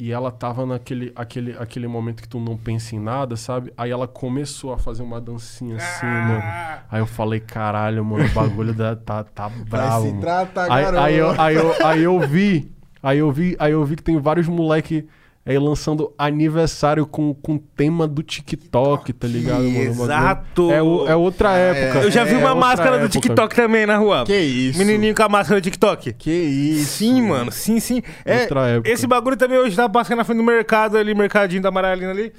E ela tava naquele aquele, aquele momento que tu não pensa em nada, sabe? Aí ela começou a fazer uma dancinha assim, mano. Aí eu falei, caralho, mano, o bagulho da, tá, tá bravo. se mano. trata, aí, aí, eu, aí, eu, aí eu vi, aí eu vi, aí eu vi que tem vários moleque aí lançando aniversário com, com tema do TikTok, tá ligado, mano? O Exato. É, o- é outra época. Eu já vi É uma máscara do época. TikTok também na rua. Que isso? Menininho com a máscara do TikTok. Que isso? Sim, mano, sim, sim. É, Outra época. Esse bagulho também hoje tá passando na frente do mercado ali, mercadinho da Amaralina ali.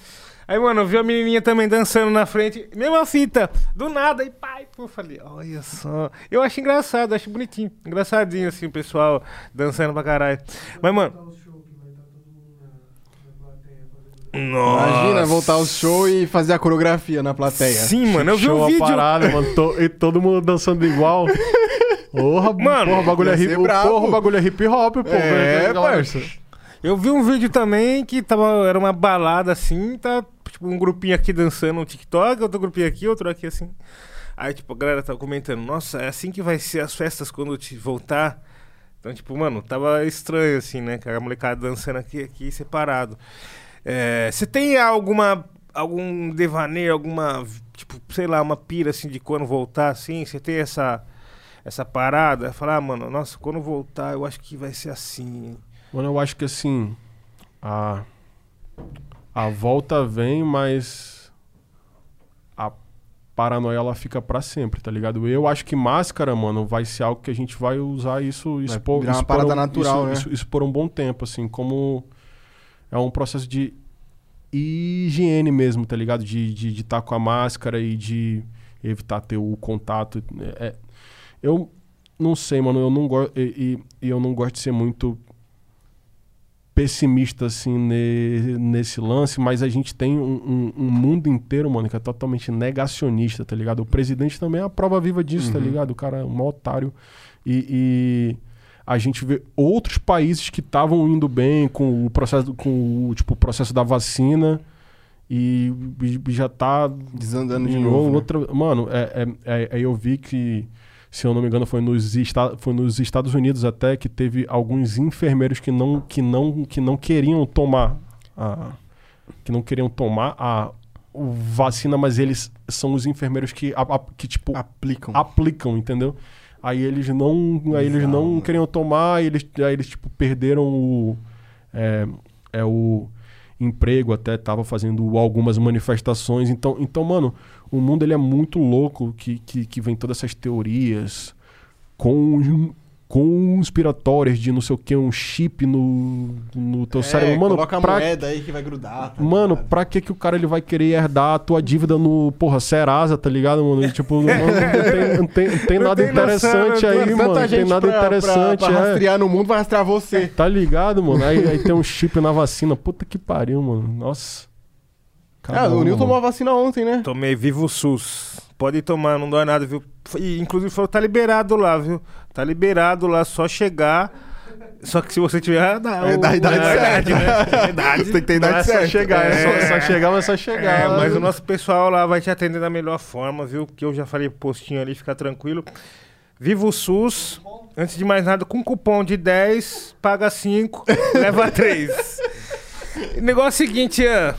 Aí, mano, eu vi a menininha também dançando na frente, mesma fita, do nada, aí pai, pô, eu falei, olha só. Eu acho engraçado, acho bonitinho, engraçadinho assim, o pessoal dançando pra caralho. Mas, mano. Nossa. Imagina voltar ao show e fazer a coreografia na plateia. Sim, mano, eu vi Show um a vídeo. parada, mano. to- e todo mundo dançando igual. Porra, Mano, porra, o bagulho é hip, porra, o bagulho é hip hop, pô. É, Galera- parça. Eu vi um vídeo também que tava, era uma balada assim, tá tipo um grupinho aqui dançando um TikTok, outro grupinho aqui, outro aqui assim. Aí, tipo, a galera tava comentando, nossa, é assim que vai ser as festas quando eu te voltar. Então, tipo, mano, tava estranho assim, né? Que a molecada dançando aqui, aqui, separado. É, Você tem alguma, algum devaneio, alguma, tipo, sei lá, uma pira assim de quando voltar assim? Você tem essa, essa parada? Falar, ah, mano, nossa, quando voltar eu acho que vai ser assim. Mano, eu acho que assim. A, a volta vem, mas. A paranoia ela fica pra sempre, tá ligado? Eu acho que máscara, mano, vai ser algo que a gente vai usar isso. isso por, virar uma parada um- natural, isso, né? Isso, isso por um bom tempo, assim, como. É um processo de higiene mesmo, tá ligado? De estar de, de tá com a máscara e de, evitar ter o contato. É, é- eu não sei, mano, eu não gosto e, e- eu não gosto de ser muito pessimista assim ne- nesse lance, mas a gente tem um, um- um mundo inteiro, mano, que é totalmente negacionista, tá ligado? O presidente também é a prova viva disso, tá ligado? O cara é um otário e- e a gente vê outros países que estavam indo bem com o processo com o tipo processo da vacina e, e já tá Desandando de novo. né? outra mano é, é, é- aí eu vi que se eu não me engano foi nos, foi nos Estados Unidos até que teve alguns enfermeiros que não que não que não queriam tomar a que não queriam tomar a vacina mas eles são os enfermeiros que a- a- que tipo Aplicam. aplicam, entendeu? Aí eles não, aí eles não queriam tomar, aí eles, aí eles tipo perderam o é, é o emprego, até tava fazendo algumas manifestações. Então, então, mano, o mundo ele é muito louco que, que, que vem todas essas teorias com conspiratórias de não sei o que, um chip no, no teu É, cérebro. Mano, coloca a pra moeda aí que vai grudar. tá Mano, ligado? pra que que o cara ele vai querer herdar a tua dívida no, porra, Serasa, tá ligado, mano? E, tipo, mano, não tem, não tem, não tem Não nada tem noção, interessante aí, Tanta mano. Não tem nada pra- interessante, pra, pra é. rastrear no mundo vai rastrear você. Tá ligado, mano? Aí, aí tem um chip na vacina. Puta que pariu, mano. Nossa. Ah, Caramba, o Nil tomou a vacina ontem, né? Tomei Vivo SUS. Pode tomar, não dói nada, viu? E, inclusive falou tá liberado lá, viu? Tá liberado lá, só chegar. Só que se você tiver. Dá, É da idade certa. né? idade. Você tem que ter idade é só certa. chegar, é, É. só, só chegar, mas é só chegar. É, mas o nosso pessoal lá vai te atender da melhor forma, viu? Que eu já falei pro postinho ali, fica tranquilo. Viva o SUS. Antes de mais nada, com cupom de 10, paga 5, [LAUGHS] leva 3. Negócio é o seguinte, Ian.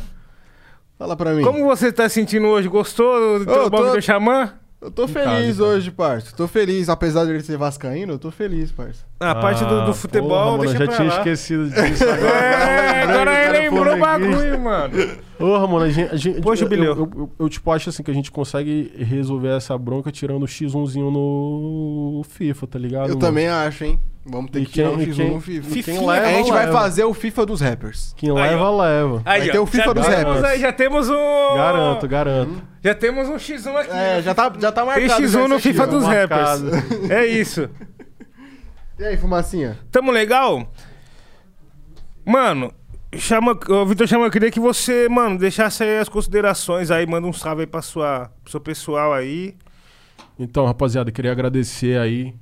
Fala pra mim. Como você tá sentindo hoje? Gostou do teu Ô, bagulho tô- do Xamã? Eu tô feliz hoje, parça. Tô feliz. Apesar de ele ser vascaíno, eu tô feliz, parça. Ah, a parte do, do futebol, porra, mano, deixa eu já pra tinha lá. esquecido disso [LAUGHS] agora. É, agora ele lembrou o bagulho, mano. Porra, mano, a gente. A gente Poxa, eu, eu, eu, eu, tipo, acho assim que a gente consegue resolver essa bronca tirando o X1zinho no FIFA, tá ligado? eu mano? também acho, hein? Vamos ter E que tirar quem- um e X1 quem- no FIFA. Fifinha, leva, a gente vai leva. fazer o FIFA dos rappers. Quem Aí, leva, ó. leva. Aí, Vai ó, ter o FIFA já dos temos rappers. aí, já temos um... Garanto, garanto. Já temos um X1 aqui. É, já tá, já tá Tem marcado. já X1 no FIFA dos marcado. rappers. É isso. [LAUGHS] E aí, fumacinha? Tamo legal? Mano, chama, Vitor Chama, eu queria que você, mano, deixasse aí as considerações aí, manda um salve aí pra sua, pro seu pessoal aí. Então, rapaziada, queria agradecer aí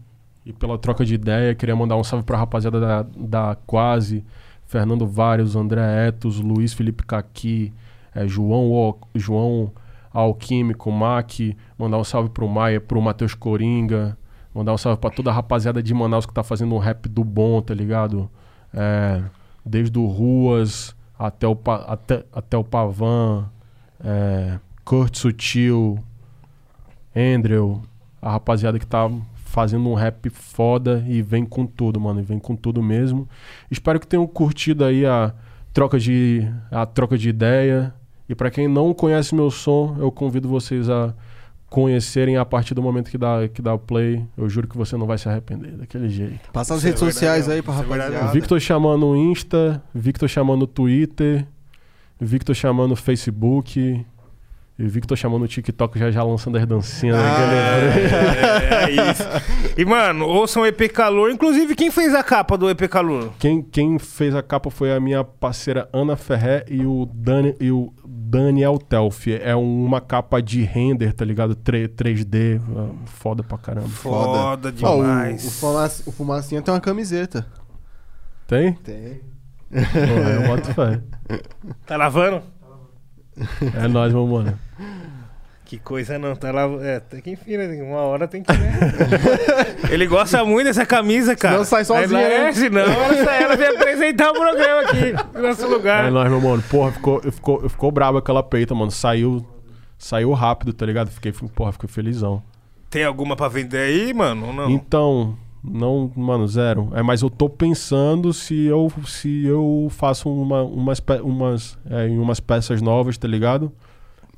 e pela troca de ideia. Queria mandar um salve pra rapaziada da, da Quase, Fernando Vários, André Etos, Luiz Felipe Caqui, eh, João, O- João Alquímico, Mac. Mandar um salve pro Maia, pro Matheus Coringa. Mandar um salve pra toda a rapaziada de Manaus que tá fazendo um rap do bom, tá ligado? É, desde o Ruas até o, até, até o Pavan, é, Kurt Sutil, Andrew, a rapaziada que tá fazendo um rap foda e vem com tudo, mano, e vem com tudo mesmo. Espero que tenham curtido aí a troca de a troca de ideia. E pra quem não conhece meu som, eu convido vocês a conhecerem a partir do momento que dá que dá o play. Eu juro que você não vai se arrepender daquele jeito. Passa as Isso é redes sociais aí pra isso é rapaziada. Victor chamando o Insta, Victor chamando o Twitter, Victor chamando o Facebook, e Victor chamando o TikTok já já lançando as dancinhas. né, que eu lembrei. É, é isso. [LAUGHS] E, mano, ouçam o EP Calor. Inclusive, quem fez a capa do EP Calor? Quem, quem fez a capa foi a minha parceira Ana Ferré e o, Dani, e o Daniel Telfi. É uma capa de render, tá ligado? 3, 3D. ah, Foda pra caramba. Foda o, demais. o, fumac- o fumacinha tem uma camiseta. Tem? Tem. Porra, eu boto fé. Tá lavando? É nóis, meu mano. Que coisa não, tá lá. É, tem que enfim, né? Uma hora tem que. Né? [LAUGHS] Ele gosta muito dessa camisa, cara. Senão sai sozinho, Aí, né? É, senão ela, ela vem apresentar o programa aqui, no nosso É lugar. nóis, meu mano. Porra, ficou, ficou, ficou brabo aquela peita, mano. Saiu, saiu rápido, tá ligado? Fiquei, porra, fiquei felizão. Tem alguma pra vender aí, mano? Ou não? Então, não, mano, zero. É, mas eu tô pensando se eu, se eu faço uma, umas, umas, é, em umas peças novas, tá ligado?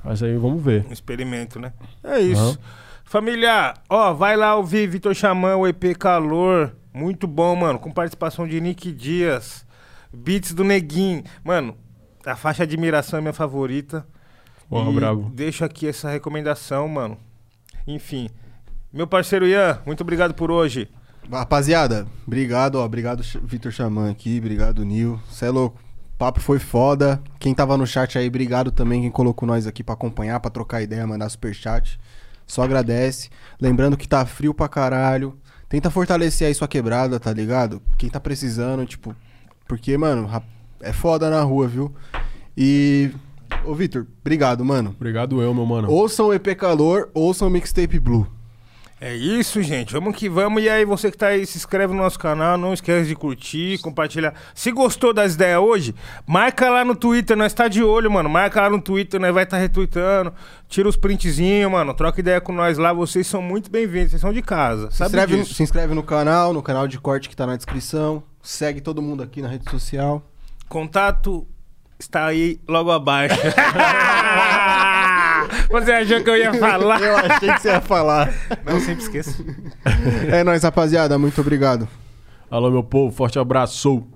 Mas aí vamos ver. Um experimento, né? É isso. Aham. Família, ó, vai lá ouvir Vitor Xamã, o EP Calor. Muito bom, mano. Com participação de Nick Dias. Beats do Neguinho. Mano, a faixa Admiração é minha favorita. Porra, E brabo. Deixo aqui essa recomendação, mano. Enfim. Meu parceiro Ian, muito obrigado por hoje. Rapaziada, obrigado, ó. Obrigado, Vitor Xamã aqui. Obrigado, Nil. Cê é louco. O papo foi foda. Quem tava no chat aí, obrigado também. Quem colocou nós aqui pra acompanhar, pra trocar ideia, mandar superchat. Só agradece. Lembrando que tá frio pra caralho. Tenta fortalecer aí sua quebrada, tá ligado? Quem tá precisando, tipo. Porque, mano, é foda na rua, viu? E. Ô, Vitor, obrigado, mano. Obrigado eu, meu mano. Ouçam o EP Calor, ouçam o Mixtape Blue. É isso, gente. Vamos que vamos. E aí, você que tá aí, se inscreve no nosso canal. Não esquece de curtir, compartilhar. Se gostou das ideias hoje, marca lá no Twitter. Nós tá de olho, mano. Marca lá no Twitter, nós vai estar tá retweetando. Tira os printzinhos, mano. Troca ideia com nós lá. Vocês são muito bem-vindos. Vocês são de casa. Se Sabe inscreve, no, se inscreve no canal, no canal de corte que tá na descrição. Segue todo mundo aqui na rede social. Contato está aí logo abaixo. [LAUGHS] Você achou que eu ia falar? Eu achei que você ia falar. Não, sempre esqueço. É nóis, rapaziada. Muito obrigado. Alô, meu povo, forte abraço.